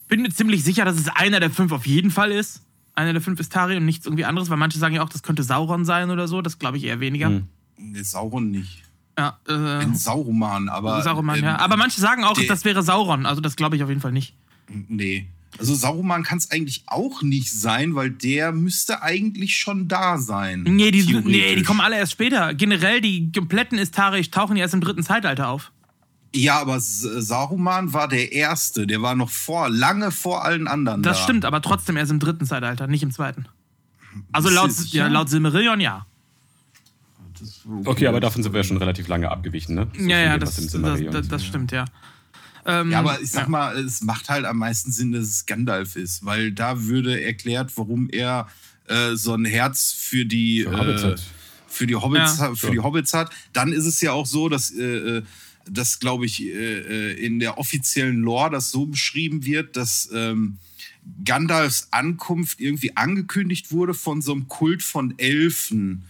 S1: bin mir ziemlich sicher, dass es einer der fünf auf jeden Fall ist. Einer der fünf Istari und nichts irgendwie anderes, weil manche sagen ja auch, das könnte Sauron sein oder so. Das glaube ich eher weniger.
S3: Hm.
S2: Nee, Sauron nicht.
S1: Ja, äh,
S2: Ein Sauroman, aber.
S1: Saruman,
S2: ähm,
S1: ja. Aber manche sagen auch, das wäre Sauron. Also das glaube ich auf jeden Fall nicht.
S2: Nee. Also Sauroman kann es eigentlich auch nicht sein, weil der müsste eigentlich schon da sein.
S1: Nee die, nee, die kommen alle erst später. Generell, die kompletten Istari tauchen ja erst im dritten Zeitalter auf.
S2: Ja, aber Saruman war der Erste. Der war noch vor, lange vor allen anderen
S1: Das
S2: da.
S1: stimmt, aber trotzdem erst im dritten Zeitalter, nicht im zweiten. Also laut, ja, laut Silmarillion ja.
S2: Das-
S3: Okay, aber davon sind wir schon relativ lange abgewichen, ne? So
S1: ja, ja,
S3: dem,
S1: das, das, das,
S3: ist.
S1: das stimmt, ja. Ähm,
S2: Ja, aber ich sag
S1: ja.
S2: mal, es macht halt am meisten Sinn, dass es Gandalf ist, weil da würde erklärt, warum er äh, so ein Herz für die
S3: Für Hobbits
S2: äh,
S3: hat.
S2: für die Hobbits,
S1: Ja.
S2: hat- für die Hobbits hat. Dann ist es ja auch so, dass äh, äh, dass glaube ich äh, äh, in der offiziellen Lore das so beschrieben wird, dass ähm, Gandalfs Ankunft irgendwie angekündigt wurde von so einem Kult von Elfen.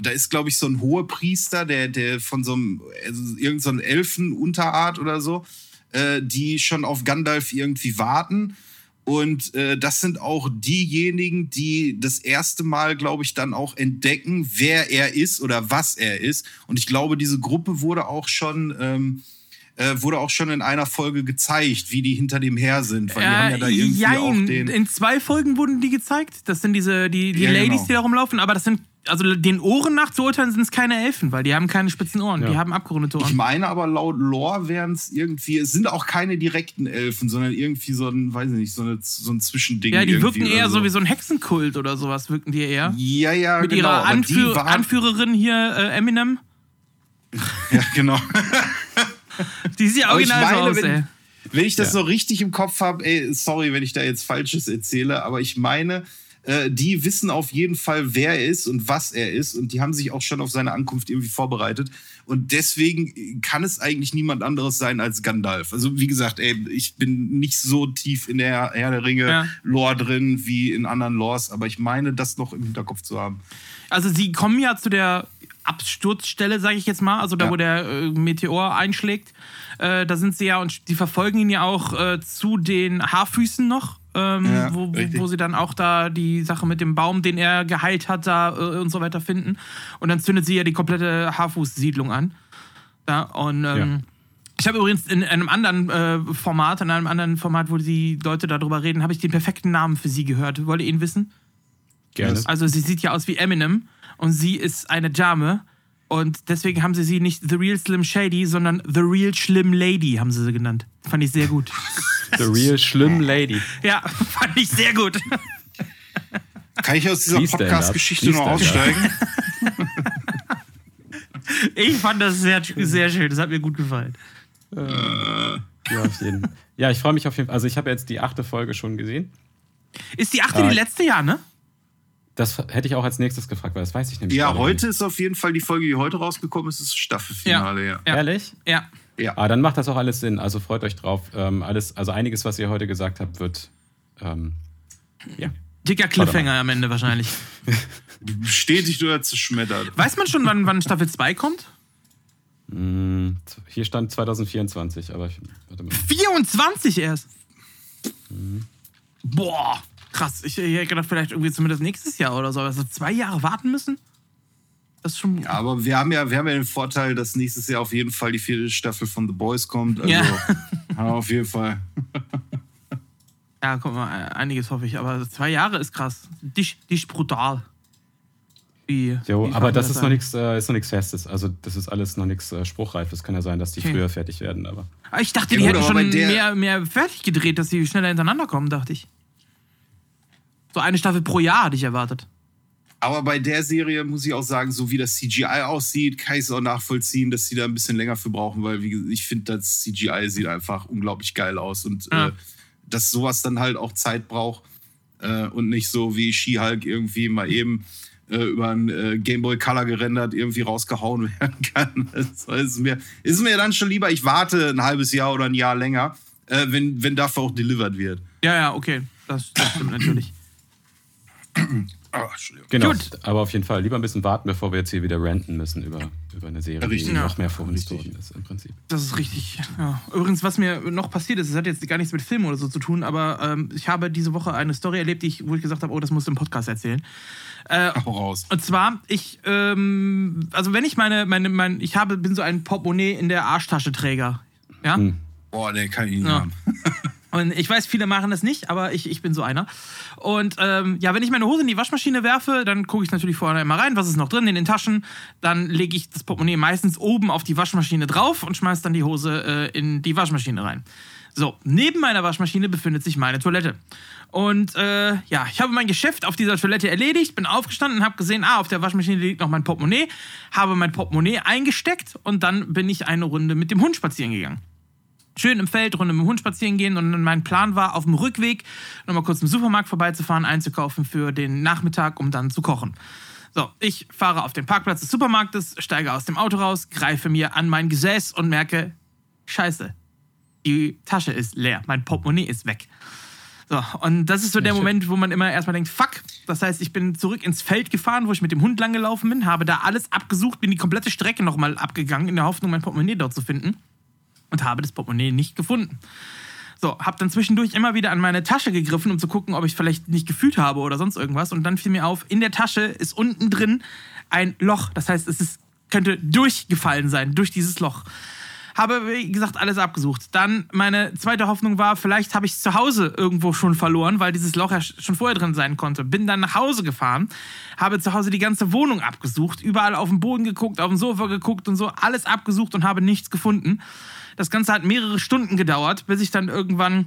S2: Da ist, glaube ich, so ein Hohepriester, der, der von so einem, also irgendein so Elfenunterart oder so, äh, die schon auf Gandalf irgendwie warten. Und äh, das sind auch diejenigen, die das erste Mal, glaube ich, dann auch entdecken, wer er ist oder was er ist. Und ich glaube, diese Gruppe wurde auch schon, ähm, äh, wurde auch schon in einer Folge gezeigt, wie die hinter dem her sind. Weil die haben ja da irgendwie
S1: jein,
S2: auch den.
S1: in zwei Folgen wurden die gezeigt. Das sind diese, die, die
S2: Ja,
S1: Ladies,
S2: genau.
S1: die da rumlaufen, aber das sind, also den Ohren nach zu urteilen, sind es keine Elfen, weil die haben keine spitzen Ohren,
S3: Ja.
S1: die haben abgerundete
S2: Ich
S1: Ohren.
S2: meine aber laut Lore wären es irgendwie, es sind auch keine direkten Elfen, sondern irgendwie so ein, weiß ich nicht, so, eine, so ein Zwischending.
S1: Ja, die wirken eher so wie so ein Hexenkult oder sowas, wirken die eher.
S2: Ja, ja,
S1: Mit
S2: genau.
S1: ihrer Anführ
S2: waren-
S1: Anführerin hier, äh, Eminem.
S2: Ja, genau.
S1: Die sieht
S2: ich
S1: original so
S2: meine,
S1: aus, ey.
S2: wenn, wenn ich das
S3: Ja.
S2: so richtig im Kopf habe, ey, sorry, wenn ich da jetzt Falsches erzähle, aber ich meine, Äh, die wissen auf jeden Fall, wer er ist und was er ist. Und die haben sich auch schon auf seine Ankunft irgendwie vorbereitet. Und deswegen kann es eigentlich niemand anderes sein als Gandalf. Also, wie gesagt, ey, ich bin nicht so tief in der Herr der Ringe-Lore drin wie in anderen Lores, aber ich meine, das noch im Hinterkopf zu haben.
S1: Also, sie kommen ja zu der Absturzstelle, sage ich jetzt mal, also da,
S2: Ja.
S1: wo der äh, Meteor einschlägt. Äh, da sind sie ja und die verfolgen ihn ja auch äh, zu den Haarfüßen noch. Ähm,
S2: Ja,
S1: wo, wo, sie dann auch da die Sache mit dem Baum, den er geheilt hat, da äh, und so weiter finden. Und dann zündet sie ja die komplette Haarfußsiedlung an. Ja, und ähm,
S3: Ja.
S1: ich habe übrigens in einem anderen äh, Format, in einem anderen Format, wo die Leute darüber reden, habe ich den perfekten Namen für sie gehört. Wollt ihr ihn wissen?
S3: Gerne.
S1: Also sie sieht ja aus wie Eminem und sie ist eine Dame. Und deswegen haben sie sie nicht The Real Slim Shady, sondern The Real Slim Lady haben sie sie genannt. Fand ich sehr gut.
S3: The Real Schlimm Lady.
S1: ja, fand ich sehr gut.
S2: Kann ich aus dieser. Podcast-Geschichte
S3: up.
S2: aussteigen?
S1: Ich fand das sehr, sehr schön. Das hat mir gut gefallen.
S3: Ja, auf jeden. ja ich freue mich auf jeden Fall. Also ich habe jetzt die achte Folge schon gesehen.
S1: Ist die achte
S3: Ah,
S1: die letzte Jahr, ne?
S3: Das hätte ich auch als nächstes gefragt, weil das weiß ich nämlich
S2: Ja, heute ist auf jeden Fall die Folge, die heute rausgekommen ist, ist Staffelfinale, ja.
S3: nicht.
S1: Ja.
S3: Ehrlich?
S1: Ja.
S2: ja.
S3: Ah, dann macht das auch alles Sinn. Also freut euch drauf. Ähm, alles, also einiges, was ihr heute gesagt habt, wird. Ähm, ja.
S1: Dicker Cliffhanger am Ende wahrscheinlich.
S2: Bestätigt oder zerschmettert.
S1: Weiß man schon, wann, wann Staffel 2 kommt?
S3: Mm, Hier stand 2024, aber ich, warte mal.
S1: 24 erst. Boah, krass. Ich, ich hätte gedacht, vielleicht irgendwie zumindest nächstes Jahr oder so. Also zwei Jahre warten müssen? Das ist schon.
S2: Ja, aber wir haben ja, wir haben ja den Vorteil, dass nächstes Jahr auf jeden Fall die vierte Staffel von The Boys kommt. Also
S1: Ja.
S2: ja, auf jeden Fall.
S1: Ja, guck mal, einiges hoffe ich. Aber zwei Jahre ist krass. Dich, dich brutal. Wie,
S3: Jo,
S1: wie
S3: aber das
S1: man
S3: ist noch nichts, äh, ist noch nichts Festes. Also das ist alles noch nichts äh, spruchreifes. Kann ja sein, dass die
S1: Okay.
S3: früher fertig werden, aber.
S1: Ah, Ich dachte,
S2: Ja,
S1: die
S2: gut,
S1: hätten schon
S2: der-
S1: mehr, mehr fertig gedreht, dass sie schneller hintereinander kommen, dachte ich. So eine Staffel pro Jahr hatte ich erwartet.
S2: Aber bei der Serie muss ich auch sagen, so wie das CGI aussieht, kann ich es auch nachvollziehen, dass sie da ein bisschen länger für brauchen, weil wie, ich finde, das CGI sieht einfach unglaublich geil aus und
S1: Ja.
S2: äh, dass sowas dann halt auch Zeit braucht äh, und nicht so wie She-Hulk irgendwie mal eben äh, über ein äh, Gameboy Color gerendert irgendwie rausgehauen werden kann. Das ist mir, ist mir dann schon lieber, ich warte ein halbes Jahr oder ein Jahr länger, äh, wenn, wenn dafür auch delivered wird.
S1: Ja, ja, okay. Das, das stimmt natürlich.
S2: Entschuldigung.
S3: Genau.
S1: Gut.
S3: Aber auf jeden Fall lieber ein bisschen warten, bevor wir jetzt hier wieder ranten müssen über, über eine Serie,
S2: Richtig.
S3: die
S1: Ja.
S3: noch mehr vor uns worden ist im Prinzip.
S1: Das ist richtig. Ja. Übrigens, was mir noch passiert ist, das hat jetzt gar nichts mit Filmen oder so zu tun, aber ähm, ich habe diese Woche eine Story erlebt, die ich, wo ich gesagt habe, oh, das musst du im Podcast erzählen. Äh,
S2: Hau raus.
S1: und zwar, ich, ähm, also wenn ich meine, meine, mein, ich habe, bin so ein Portemonnaie in der Arschtasche-Träger. Ja?
S3: Hm.
S2: Boah, den kann ich nicht
S1: Ja.
S2: haben.
S1: Und ich weiß, viele machen das nicht, aber ich, ich bin so einer. Und ähm, ja, wenn ich meine Hose in die Waschmaschine werfe, dann gucke ich natürlich vorher immer rein, was ist noch drin in den Taschen. Dann lege ich das Portemonnaie meistens oben auf die Waschmaschine drauf und schmeiße dann die Hose äh, in die Waschmaschine rein. So, neben meiner Waschmaschine befindet sich meine Toilette. Und äh, ja, ich habe mein Geschäft auf dieser Toilette erledigt, bin aufgestanden, habe gesehen, ah, auf der Waschmaschine liegt noch mein Portemonnaie, habe mein Portemonnaie eingesteckt und dann bin ich eine Runde mit dem Hund spazieren gegangen schön im Feld, Runde mit dem Hund spazieren gehen. Und mein Plan war, auf dem Rückweg nochmal kurz im Supermarkt vorbeizufahren, einzukaufen für den Nachmittag, um dann zu kochen. So, ich fahre auf den Parkplatz des Supermarktes, steige aus dem Auto raus, greife mir an mein Gesäß und merke, scheiße, die Tasche ist leer, mein Portemonnaie ist weg. So, und das ist so der. Moment, wo man immer erstmal denkt, fuck. Das heißt, ich bin zurück ins Feld gefahren, wo ich mit dem Hund langgelaufen bin, habe da alles abgesucht, bin die komplette Strecke nochmal abgegangen, in der Hoffnung, mein Portemonnaie dort zu finden und habe das Portemonnaie nicht gefunden. So, habe dann zwischendurch immer wieder an meine Tasche gegriffen, um zu gucken, ob ich vielleicht nicht gefühlt habe oder sonst irgendwas. Und dann fiel mir auf, in der Tasche ist unten drin ein Loch. Das heißt, es ist, könnte durchgefallen sein, durch dieses Loch. Habe, wie gesagt, alles abgesucht. Dann meine zweite Hoffnung war, vielleicht habe ich es zu Hause irgendwo schon verloren, weil dieses Loch ja sch- schon vorher drin sein konnte. Bin dann nach Hause gefahren, habe zu Hause die ganze Wohnung abgesucht, überall auf den Boden geguckt, auf dem Sofa geguckt und so, alles abgesucht und habe nichts gefunden. Das Ganze hat mehrere Stunden gedauert, bis ich dann irgendwann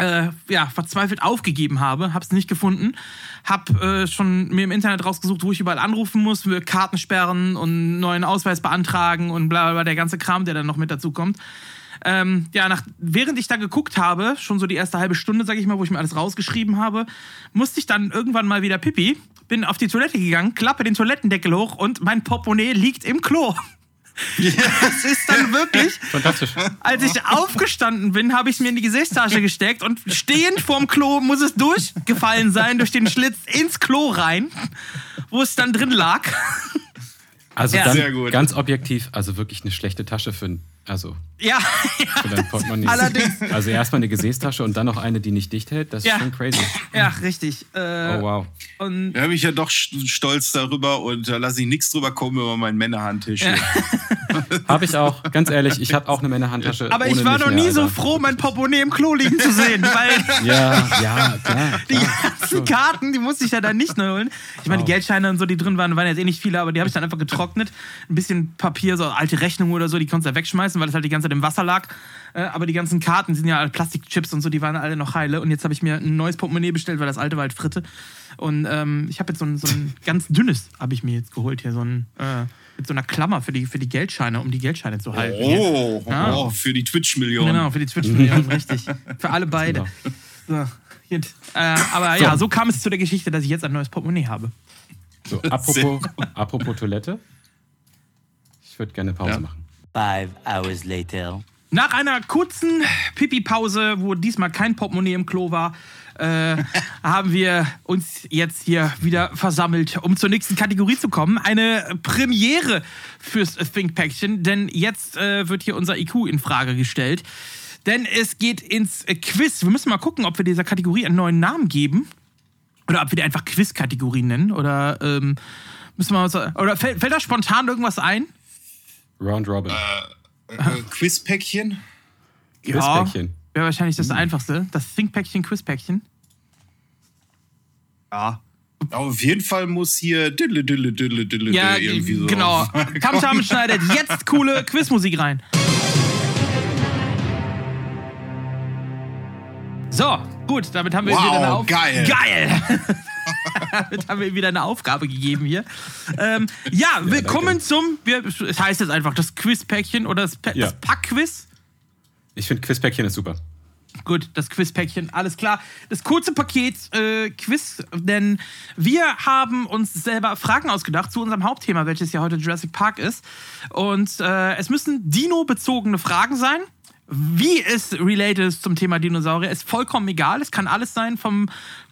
S1: äh, ja, verzweifelt aufgegeben habe, hab's nicht gefunden, hab äh, schon mir im Internet rausgesucht, wo ich überall anrufen muss, für Karten sperren und neuen Ausweis beantragen und bla bla bla, der ganze Kram, der dann noch mit dazu kommt. Ähm, ja, nach, während ich da geguckt habe, schon so die erste halbe Stunde, sag ich mal, wo ich mir alles rausgeschrieben habe, musste ich dann irgendwann mal wieder pipi, bin auf die Toilette gegangen, klappe den Toilettendeckel hoch und mein Portemonnaie liegt im Klo. Das ist dann wirklich.
S3: Fantastisch.
S1: Als ich aufgestanden bin, habe ich es mir in die Gesäßtasche gesteckt und stehend vorm Klo muss es durchgefallen sein, durch den Schlitz ins Klo rein, wo es dann drin lag.
S3: Also
S1: Ja.
S3: dann
S2: Sehr gut.
S3: ganz objektiv, also wirklich eine schlechte Tasche für, ein- also
S1: Ja,
S3: für dein Portemonnaie.
S1: Allerdings.
S3: Also erstmal eine Gesäßtasche und dann noch eine, die nicht dicht hält. Das ist
S1: Ja.
S3: schon crazy.
S1: ja, richtig. Äh,
S3: Oh wow.
S1: Und
S2: Da bin ich ja doch st- stolz darüber und da lasse ich nichts drüber kommen über meinen Männerhandtisch.
S1: Ja.
S3: Habe ich auch, ganz ehrlich, ich habe auch eine Männerhandtasche.
S1: aber ich war
S3: mich
S1: noch
S3: mehr,
S1: nie so
S3: Alter.
S1: froh, mein Portemonnaie im Klo liegen zu sehen, weil
S3: Ja, ja, klar.
S1: die ganzen Karten, die musste ich ja dann nicht neu holen. Ich meine, die
S3: Wow.
S1: Geldscheine und so, die drin waren, waren jetzt eh nicht viele, aber die habe ich dann einfach getrocknet. Ein bisschen Papier, so alte Rechnungen oder so, die konntest du ja wegschmeißen, weil das halt die ganze Im Wasser lag. Äh, aber die ganzen Karten sind ja alle Plastikchips und so, die waren alle noch heile. Und jetzt habe ich mir ein neues Portemonnaie bestellt, weil das alte war halt Fritte. Und ähm, ich habe jetzt so ein, so ein ganz dünnes, habe ich mir jetzt geholt hier, so ein äh, mit so einer Klammer für die, für die Geldscheine, um die Geldscheine zu halten. hier.
S2: Oh,
S1: Ja.
S2: oh, für die Twitch-Millionen.
S1: Genau, für die Twitch-Millionen, richtig. Für alle beide.
S3: Genau.
S1: So, gut. Äh, aber ja, so kam es zu der Geschichte, dass ich jetzt ein neues Portemonnaie habe.
S3: So, apropos, apropos Toilette. Ich würde gerne Pause
S2: Ja.
S3: machen.
S4: Five hours later.
S1: Nach einer kurzen Pipi-Pause, wo diesmal kein Portemonnaie im Klo war, äh, haben wir uns jetzt hier wieder versammelt, um zur nächsten Kategorie zu kommen. Eine Premiere fürs Think-Päckchen, denn jetzt äh, wird hier unser IQ in Frage gestellt. Denn es geht ins Quiz. Wir müssen mal gucken, ob wir dieser Kategorie einen neuen Namen geben. Oder ob wir die einfach Quiz-Kategorie nennen. Oder ähm, müssen wir so, Oder fällt, fällt da spontan irgendwas ein?
S3: Round Robin.
S2: Äh, Quizpäckchen?
S3: Quizpäckchen.
S1: Wäre wahrscheinlich das einfachste. Das Think-Päckchen, Quiz-Päckchen.
S2: Ja. Aber auf jeden Fall muss hier Dille, Dille, Dille, Dille,
S1: Ja,
S2: irgendwie so.
S1: genau.
S2: auf-
S1: Tamtam schneidet jetzt coole Quizmusik rein. So, gut, damit haben wir
S2: Wow,
S1: wieder eine Aufgabe.
S2: geil.
S1: Geil! damit haben wir wieder eine Aufgabe gegeben hier. Ähm, ja, willkommen zum. Wir, es heißt jetzt einfach das Quiz-Päckchen oder das, Pa-
S3: Ja.
S1: das Pack-Quiz.
S3: Ich finde Quizpäckchen ist super.
S1: Gut, das Quizpäckchen, alles klar. Das kurze Paket äh, Quiz, denn wir haben uns selber Fragen ausgedacht zu unserem Hauptthema, welches ja heute Jurassic Park ist. Und äh, es müssen Dino-bezogene Fragen sein. Wie es related ist zum Thema Dinosaurier, ist vollkommen egal. Es kann alles sein, vom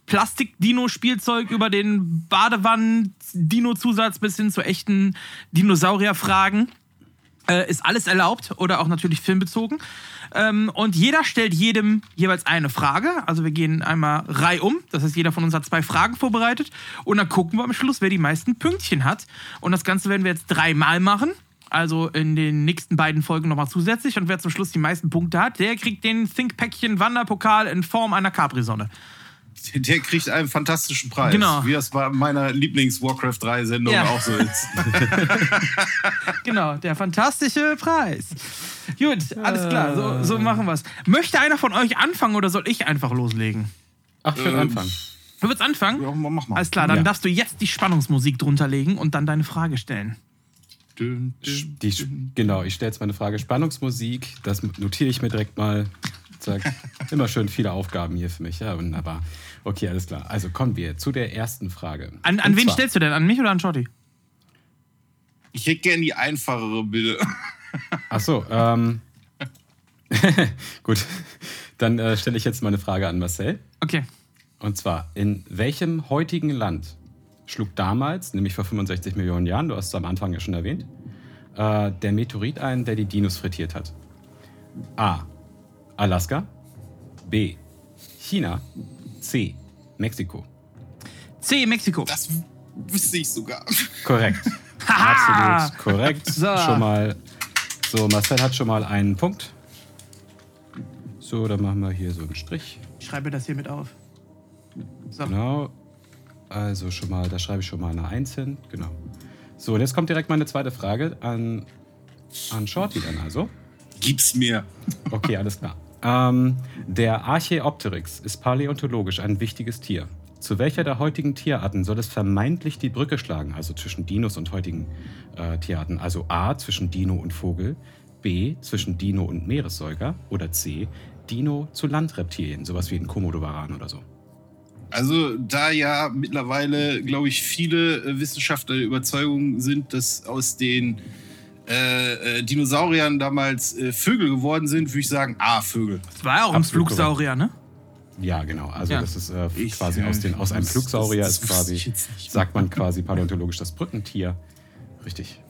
S1: Plastik-Dino-Spielzeug über den Badewannen-Dino-Zusatz bis hin zu echten Dinosaurier-Fragen äh, ist alles erlaubt oder auch natürlich filmbezogen. Ähm, und jeder stellt jedem jeweils eine Frage. Also wir gehen einmal reihum. Das heißt, jeder von uns hat zwei Fragen vorbereitet. Und dann gucken wir am Schluss, wer die meisten Pünktchen hat. Und das Ganze werden wir jetzt dreimal machen. Also in den nächsten beiden Folgen nochmal zusätzlich. Und wer zum Schluss die meisten Punkte hat, der kriegt den Think-Päckchen Wanderpokal in Form einer Capri-Sonne.
S2: Der kriegt einen fantastischen Preis.
S1: Genau.
S2: Wie das bei meiner Lieblings-Warcraft 3-Sendung
S1: Ja.
S2: auch so ist.
S1: Genau, der fantastische Preis. Gut, alles klar, so, so machen wir es. Möchte einer von euch anfangen oder soll ich einfach loslegen?
S3: Ach, ich würde
S2: Ähm,
S3: anfangen.
S1: Du willst anfangen?
S2: Ja, mach mal.
S1: Alles klar, dann
S3: Ja.
S1: darfst du jetzt die Spannungsmusik drunter legen und dann deine Frage stellen.
S2: Dün, dün.
S3: Die, genau, ich stelle jetzt meine Frage. Spannungsmusik, das notiere ich mir direkt mal. Zack. Immer schön viele Aufgaben hier für mich. Ja, wunderbar. Okay, alles klar. Also kommen wir zu der ersten Frage.
S1: An, an wen
S3: zwar-
S1: stellst du denn? An mich oder an Shorty?
S2: Ich hätte gerne die einfachere, bitte.
S3: Ach so, ähm. Gut. Dann äh, stelle ich jetzt mal eine Frage an Marcel.
S1: Okay.
S3: Und zwar, in welchem heutigen Land schlug damals, nämlich vor 65 Millionen Jahren, du hast es am Anfang ja schon erwähnt, äh, der Meteorit ein, der die Dinos frittiert hat? A. Alaska. B. China. C. Mexiko.
S1: C, Mexiko.
S2: Das wüsste ich sogar.
S3: Korrekt. Absolut korrekt.
S1: So.
S3: Schon mal. So, Marcel hat schon mal einen Punkt. So, dann machen wir hier so einen Strich.
S1: Ich schreibe das hier mit auf. So.
S3: Genau. Also schon mal, da schreibe ich schon mal eine Eins hin. Genau. So, und jetzt kommt direkt meine zweite Frage an, an Shorty dann also.
S2: Gib's mir.
S3: Okay, alles klar. Ähm, der Archaeopteryx ist paläontologisch ein wichtiges Tier. Zu welcher der heutigen Tierarten soll es vermeintlich die Brücke schlagen, also zwischen Dinos und heutigen äh, Tierarten? Also A zwischen Dino und Vogel, B. Zwischen Dino und Meeressäuger oder C. Dino zu Landreptilien, sowas wie ein Komodowaran oder so.
S2: Also, da ja mittlerweile, glaube ich, viele äh, Wissenschaftler der Überzeugung sind, dass aus den äh, äh, Dinosauriern damals äh, Vögel geworden sind, würde ich sagen, ah, Vögel.
S1: Das war ja auch ein Flugsaurier, ne?
S3: Ja, genau. Also
S1: Ja.
S3: das ist äh,
S2: Ich,
S3: quasi
S2: äh,
S3: aus, den, aus einem
S2: das-
S3: Flugsaurier
S2: das-
S3: ist
S2: das ich
S3: quasi, sagt man quasi paläontologisch das Brückentier. Richtig.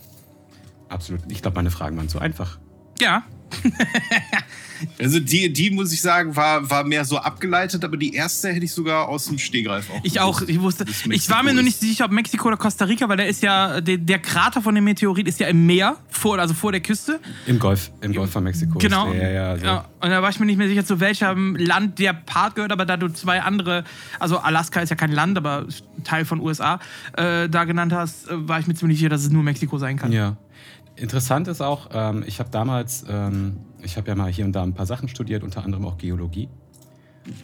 S3: Absolut. Ich glaube, meine Fragen waren zu einfach.
S1: Ja.
S2: Also, die, die muss ich sagen, war, war mehr so abgeleitet, aber die erste hätte ich sogar aus dem Stegreif auch.
S1: Ich auch, ich wusste, ich war mir nur nicht sicher, ob Mexiko oder Costa Rica, weil der ist ja, der, der Krater von dem Meteorit ist ja im Meer, vor, also vor der Küste.
S3: Im Golf, im Golf von Mexiko.
S1: Genau.
S3: Ist der, ja, so.
S1: Ja, und da war ich mir nicht mehr sicher, zu welchem Land der Part gehört, aber da du zwei andere, also Alaska ist ja kein Land, aber Teil von USA, äh, da genannt hast, äh, war ich mir ziemlich sicher, dass es nur Mexiko sein kann.
S3: Ja. Interessant ist auch, ähm, ich habe damals, ähm, ich habe ja mal hier und da ein paar Sachen studiert, unter anderem auch Geologie.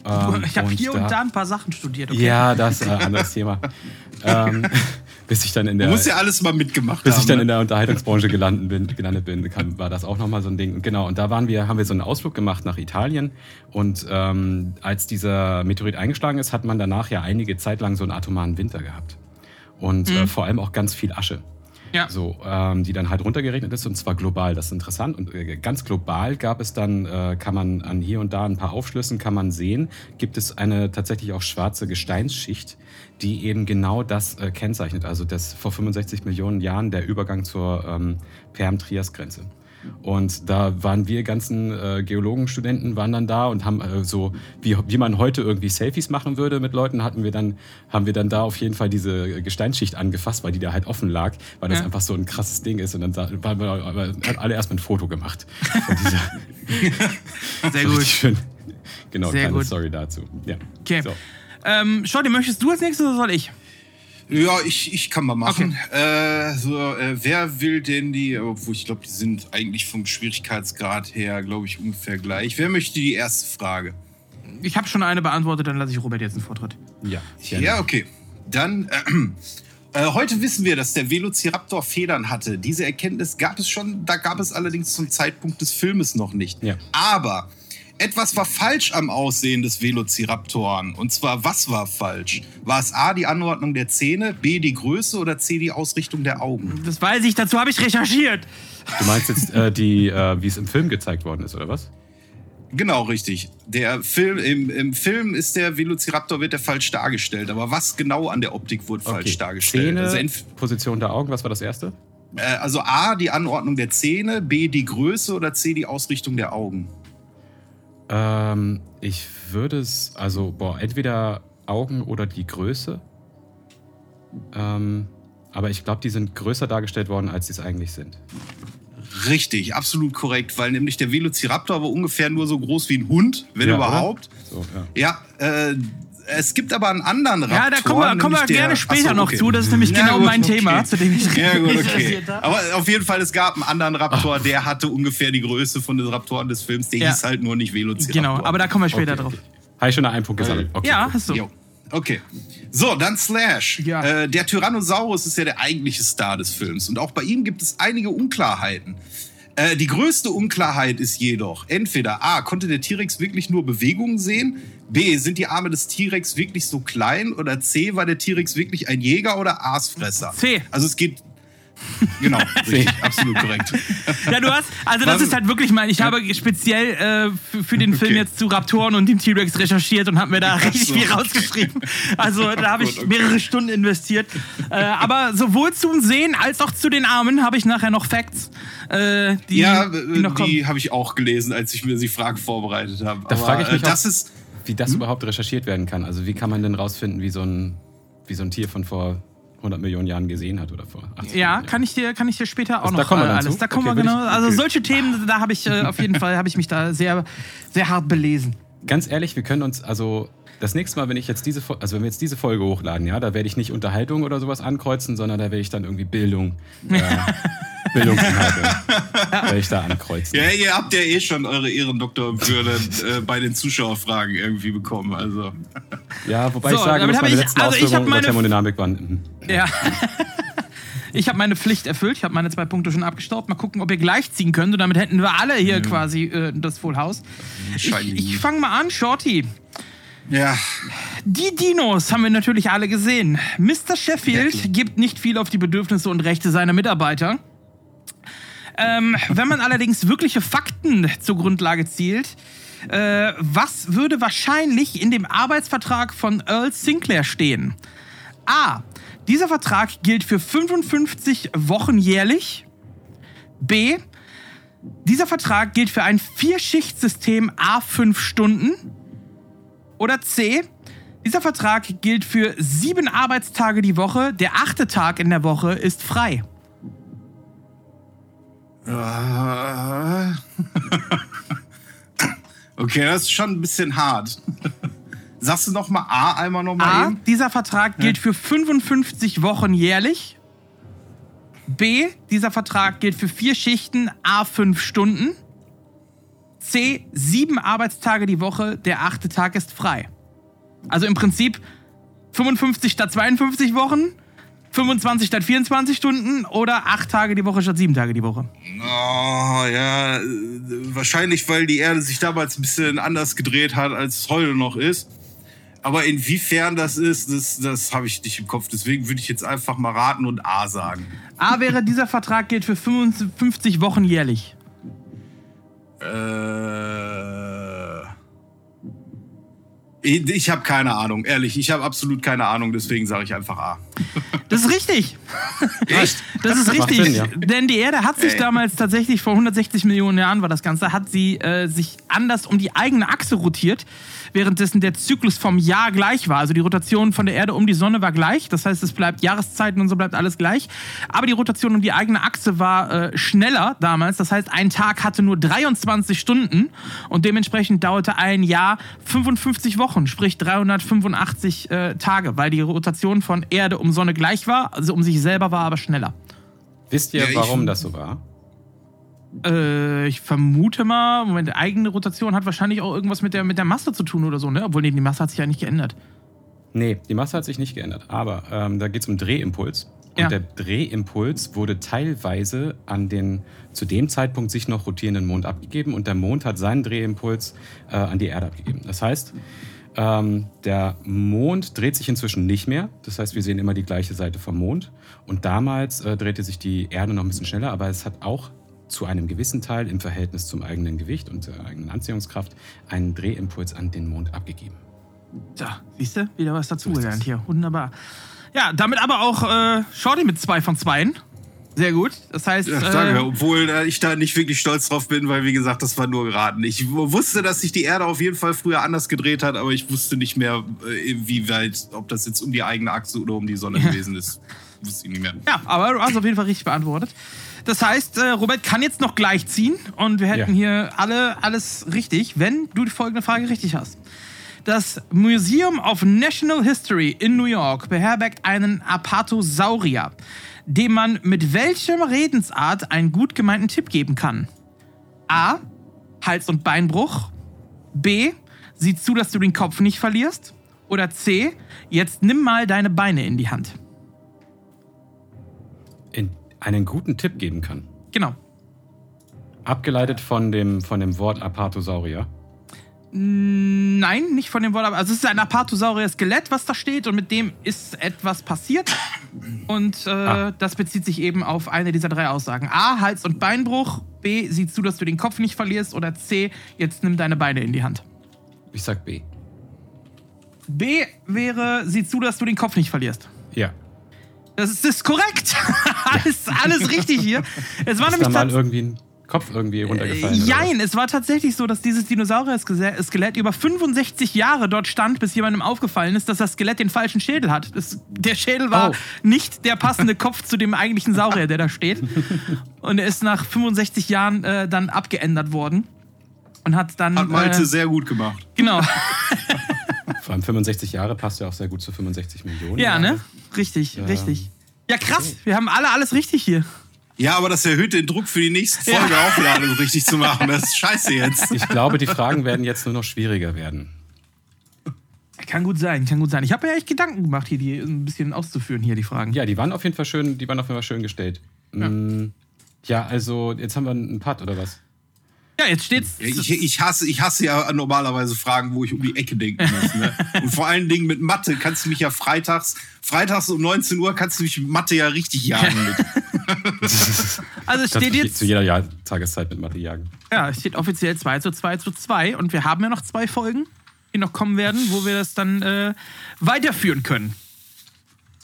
S3: Ähm,
S1: ich habe hier und da ein paar Sachen studiert. Okay?
S3: Ja, das ist ein anderes Thema. ähm, bis ich dann in
S2: Du
S3: der,
S2: musst ja alles mal mitgemacht
S3: bis
S2: haben.
S3: ich dann in
S2: ne?
S3: der Unterhaltungsbranche gelandet bin, gelandet bin kam, war das auch nochmal so ein Ding. Und Genau, und da waren wir, haben wir so einen Ausflug gemacht nach Italien. Und ähm, als dieser Meteorit eingeschlagen ist, hat man danach ja einige Zeit lang so einen atomaren Winter gehabt. Und äh, vor allem auch ganz viel Asche.
S1: Ja.
S3: So, ähm, die dann halt runtergeregnet ist und zwar global. Das ist interessant. Und äh, ganz global gab es dann, äh, kann man an hier und da ein paar Aufschlüssen kann man sehen, gibt es eine tatsächlich auch schwarze Gesteinsschicht, die eben genau das äh, kennzeichnet. Also das vor 65 Millionen Jahren der Übergang zur ähm, Perm-Trias-Grenze. Und da waren wir ganzen äh, Geologenstudenten waren dann da und haben äh, so, wie, wie man heute irgendwie Selfies machen würde mit Leuten, hatten wir dann, haben wir dann da auf jeden Fall diese Gesteinsschicht angefasst, weil die da halt offen lag, weil das
S1: Ja.
S3: einfach so ein krasses Ding ist. Und dann waren wir, aber hat alle erstmal ein Foto gemacht. Von dieser,
S1: Sehr gut.
S3: schön. Genau,
S1: Sehr
S3: kleine
S1: gut.
S3: Story dazu. Ja.
S1: Okay.
S3: So.
S1: Ähm, Schotti, möchtest du als nächstes oder soll ich?
S2: Ja, ich, ich kann mal machen. Äh, so, äh, wer will denn die, obwohl ich glaube, die sind eigentlich vom Schwierigkeitsgrad her, glaube ich, ungefähr gleich. Wer möchte die erste Frage?
S1: Ich habe schon eine beantwortet, dann lasse ich Robert jetzt einen Vortritt.
S3: Ja,
S2: Ja, okay. Dann, äh, äh, heute wissen wir, dass der Velociraptor Federn hatte. Diese Erkenntnis gab es schon, da gab es allerdings zum Zeitpunkt des Filmes noch nicht.
S3: Ja.
S2: Aber etwas war falsch am Aussehen des Velociraptoren. Und zwar, was war falsch? War es A, die Anordnung der Zähne, B, die Größe oder C, die Ausrichtung der Augen?
S1: Das weiß ich, dazu habe ich recherchiert.
S3: Du meinst jetzt äh, die, äh, wie es im Film gezeigt worden ist, oder was?
S2: Genau, richtig. Der Film, im, Im Film ist der Velociraptor wird der falsch dargestellt. Aber was genau an der Optik wurde falsch dargestellt?
S3: Zähne,
S2: Also
S3: Position der Augen, was war das erste?
S2: Äh, also A, die Anordnung der Zähne, B, die Größe oder C, die Ausrichtung der Augen.
S3: Ähm, ich würde es, also, boah, entweder Augen oder die Größe. Ähm, aber ich glaube, die sind größer dargestellt worden, als sie es eigentlich sind.
S2: Richtig, absolut korrekt, weil nämlich der Velociraptor war ungefähr nur so groß wie ein Hund, wenn
S3: Ja,
S2: überhaupt.
S3: So, ja.
S2: Ja, äh, es gibt aber einen anderen Raptor.
S1: Ja, da kommen wir, kommen wir
S2: der-
S1: gerne später
S2: Ach so,
S1: noch
S2: okay.
S1: zu. Das ist nämlich
S2: Ja,
S1: genau
S2: gut,
S1: mein
S2: okay.
S1: Thema, zu dem ich
S2: Ja, gut, okay. Aber auf jeden Fall, es gab einen anderen Raptor, der hatte ungefähr die Größe von den Raptoren des Films. Der
S1: Ja.
S2: hieß halt nur nicht Velociraptor.
S1: Genau, aber da kommen wir später
S3: Okay,
S1: drauf.
S3: Habe ich schon einen Punkt gesammelt. Okay,
S1: Ja, hast du.
S2: Jo. Okay. So, dann Slash.
S1: Ja.
S2: Äh, der Tyrannosaurus ist ja der eigentliche Star des Films. Und auch bei ihm gibt es einige Unklarheiten. Äh, die größte Unklarheit ist jedoch, entweder A, konnte der T-Rex wirklich nur Bewegungen sehen? B, sind die Arme des T-Rex wirklich so klein? Oder C, war der T-Rex wirklich ein Jäger oder Aasfresser?
S1: C.
S2: Also es geht... Genau, richtig, absolut korrekt.
S1: Ja, du hast, also das
S2: Was-
S1: ist halt wirklich mein, ich habe speziell äh, für, für den Film
S2: Okay.
S1: jetzt zu Raptoren und dem T-Rex recherchiert und habe mir da richtig
S2: so,
S1: viel rausgeschrieben. Also da habe ich mehrere Stunden investiert. Äh, aber sowohl zum Sehen als auch zu den Armen habe ich nachher noch Facts, äh, die,
S2: ja,
S1: die noch kommen.
S2: die habe ich auch gelesen, als ich mir die Frage vorbereitet habe.
S3: Da frage ich mich
S2: äh, das
S3: auch-
S2: ist...
S3: Wie das überhaupt recherchiert werden kann. Also, wie kann man denn rausfinden, wie so ein, wie so ein Tier von vor 100 Millionen Jahren gesehen hat oder vor 80
S1: Ja,
S3: Millionen
S1: kann ich dir, kann ich dir später auch
S3: Also,
S1: noch
S3: da kommen wir
S1: äh, alles.
S3: zu?
S1: Da kommen
S3: Okay,
S1: wir
S3: will ich-
S1: genau. Also
S2: okay.
S1: solche Themen, da habe ich äh, auf jeden Fall habe ich mich da sehr, sehr hart belesen.
S3: Ganz ehrlich, wir können uns, also das nächste Mal, wenn ich jetzt diese, also wenn wir jetzt diese Folge hochladen, ja, da werde ich nicht Unterhaltung oder sowas ankreuzen, sondern da werde ich dann irgendwie Bildung, äh, Bildungsinhalte, werde ich da ankreuzen.
S2: Ja, ihr habt ja eh schon eure Ehrendoktorwürde äh, bei den Zuschauerfragen irgendwie bekommen. Also
S3: Ja, wobei
S1: So,
S3: ich sagen muss, meine
S1: ich-
S3: letzten
S1: also
S3: Ausführungen über Thermodynamik waren. mhm.
S1: Ja. Ich habe meine Pflicht erfüllt. Ich habe meine zwei Punkte schon abgestaubt. Mal gucken, ob ihr gleich ziehen könnt. Und damit hätten wir alle hier quasi äh, das Full House. Ich, ich fange mal an, Shorty.
S2: Ja,
S1: Die Dinos haben wir natürlich alle gesehen. Mr. Sheffield gibt nicht viel auf die Bedürfnisse und Rechte seiner Mitarbeiter. Ähm, wenn man allerdings wirkliche Fakten zur Grundlage zielt, äh, was würde wahrscheinlich in dem Arbeitsvertrag von Earl Sinclair stehen? A. Dieser Vertrag gilt für 55 Wochen jährlich. B. Dieser Vertrag gilt für ein Vierschichtsystem A 5 Stunden. Oder C. Dieser Vertrag gilt für sieben Arbeitstage die Woche. Der achte Tag in der Woche ist frei.
S2: Äh. Okay, das ist schon ein bisschen hart. Sagst du noch mal A einmal noch mal
S1: A.
S2: eben?
S1: Dieser Vertrag gilt für 55 Wochen jährlich. B. Dieser Vertrag gilt für vier Schichten A 5 Stunden. C. Sieben Arbeitstage die Woche. Der achte Tag ist frei. Also im Prinzip 55 statt 52 Wochen, 25 statt 24 Stunden oder acht Tage die Woche statt sieben Tage die Woche.
S2: Oh, ja, wahrscheinlich, weil die Erde sich damals ein bisschen anders gedreht hat, als es heute noch ist. Aber inwiefern das ist, das, das habe ich nicht im Kopf. Deswegen würde ich jetzt einfach mal raten und A sagen.
S1: A wäre, dieser Vertrag gilt für 55 Wochen jährlich.
S2: Äh, ich habe keine Ahnung, ehrlich. Ich habe absolut keine Ahnung, deswegen sage ich einfach A.
S1: Das ist richtig.
S2: Echt?
S1: Das ist richtig.
S3: Sinn, ja.
S1: Denn die Erde hat sich
S2: Ey.
S1: damals tatsächlich vor 160 Millionen Jahren war das Ganze, hat sie äh, sich anders um die eigene Achse rotiert, währenddessen der Zyklus vom Jahr gleich war. Also die Rotation von der Erde um die Sonne war gleich. Das heißt, es bleibt Jahreszeiten und so bleibt alles gleich. Aber die Rotation um die eigene Achse war äh, schneller damals. Das heißt, ein Tag hatte nur 23 Stunden und dementsprechend dauerte ein Jahr 55 Wochen, sprich 385 äh, Tage, weil die Rotation von Erde um Sonne gleich war, also um sich selber war, aber schneller.
S3: Wisst ihr,
S2: Ja,
S3: warum das so war?
S1: Äh, ich vermute mal, Moment, eigene Rotation hat wahrscheinlich auch irgendwas mit der, mit der Masse zu tun oder so, ne? Obwohl, nee, die Masse hat sich ja nicht geändert.
S3: Nee, die Masse hat sich nicht geändert. Aber ähm, da geht es um Drehimpuls. Und
S1: Ja.
S3: der Drehimpuls wurde teilweise an den zu dem Zeitpunkt sich noch rotierenden Mond abgegeben und der Mond hat seinen Drehimpuls äh, an die Erde abgegeben. Das heißt, ähm, der Mond dreht sich inzwischen nicht mehr. Das heißt, wir sehen immer die gleiche Seite vom Mond. Und damals äh, drehte sich die Erde noch ein bisschen schneller, aber es hat auch zu einem gewissen Teil im Verhältnis zum eigenen Gewicht und der eigenen Anziehungskraft einen Drehimpuls an den Mond abgegeben.
S1: So, siehst du? Wieder was dazugelernt hier. Wunderbar. Ja, damit aber auch äh, Shorty mit zwei von zweien. Sehr gut. Das heißt,
S2: Ja, danke,
S1: äh,
S2: obwohl äh, ich da nicht wirklich stolz drauf bin, weil wie gesagt, das war nur geraten. Ich wusste, dass sich die Erde auf jeden Fall früher anders gedreht hat, aber ich wusste nicht mehr, äh, inwieweit, ob das jetzt um die eigene Achse oder um die Sonne gewesen ist. Wusste ich nicht mehr.
S1: ja, aber du hast auf jeden Fall richtig beantwortet. Das heißt, äh, Robert kann jetzt noch gleich ziehen und wir hätten hier alle alles richtig, wenn du die folgende Frage richtig hast. Das Museum of National History in New York beherbergt einen Apatosaurier, dem man mit welchem Redensart einen gut gemeinten Tipp geben kann. A. Hals- und Beinbruch. B. Sieh zu, dass du den Kopf nicht verlierst. Oder C. Jetzt nimm mal deine Beine in die Hand.
S3: In einen guten Tipp geben kann.
S1: Genau.
S3: Abgeleitet von dem, von dem Wort Apatosaurier.
S1: Nein, nicht von dem Wort, also es ist ein Apatosaurier-Skelett, was da steht und mit dem ist etwas passiert. Und äh,
S3: Ah.
S1: das bezieht sich eben auf eine dieser drei Aussagen. A, Hals- und Beinbruch. B, sieh zu, dass du den Kopf nicht verlierst. Oder C, jetzt nimm deine Beine in die Hand.
S3: Ich sag B.
S1: B wäre, sieh zu, dass du den Kopf nicht verlierst.
S3: Ja.
S1: Das ist, das ist korrekt. alles, alles richtig hier. Es war
S3: Ist da
S1: nämlich
S3: mal
S1: tats-
S3: irgendwie ein Kopf irgendwie runtergefallen? oder
S1: Jein, es war tatsächlich so, dass dieses Dinosaurier-Skelett über 65 Jahre dort stand, bis jemandem aufgefallen ist, dass das Skelett den falschen Schädel hat. Das, der Schädel war
S3: Oh.
S1: nicht der passende Kopf zu dem eigentlichen Saurier, der da steht. Und er ist nach 65 Jahren äh, dann abgeändert worden. Und hat dann.
S2: Hat Malte
S1: äh,
S2: sehr gut gemacht.
S1: genau.
S3: Vor allem 65 Jahre passt ja auch sehr gut zu 65 Millionen.
S1: Ja, ne? Richtig,
S3: Ja.
S1: richtig. Ja, krass. Wir haben alle alles richtig hier.
S2: Ja, aber das erhöht den Druck für die nächste
S1: Ja.
S2: Folge auch wieder alles richtig zu machen. Das ist scheiße jetzt.
S3: Ich glaube, die Fragen werden jetzt nur noch schwieriger werden.
S1: Kann gut sein, kann gut sein. Ich habe mir echt Gedanken gemacht, hier die ein bisschen auszuführen, hier die Fragen.
S3: Ja, die waren auf jeden Fall schön, die waren auf jeden Fall schön gestellt. Ja, mm, ja also jetzt haben wir einen Putt oder was?
S1: Ja, jetzt steht's.
S2: Ich, ich, hasse, ich hasse ja normalerweise Fragen, wo ich um die Ecke denken muss. Ne? Und vor allen Dingen mit Mathe kannst du mich ja freitags, freitags um 19 Uhr kannst du mich mit Mathe ja richtig jagen. Mit.
S1: also es steht jetzt.
S3: Zu jeder Jahr Tageszeit mit Mathe jagen.
S1: Ja, es steht offiziell 2 zu 2 zu 2 und wir haben ja noch zwei Folgen, die noch kommen werden, wo wir das dann äh, weiterführen können.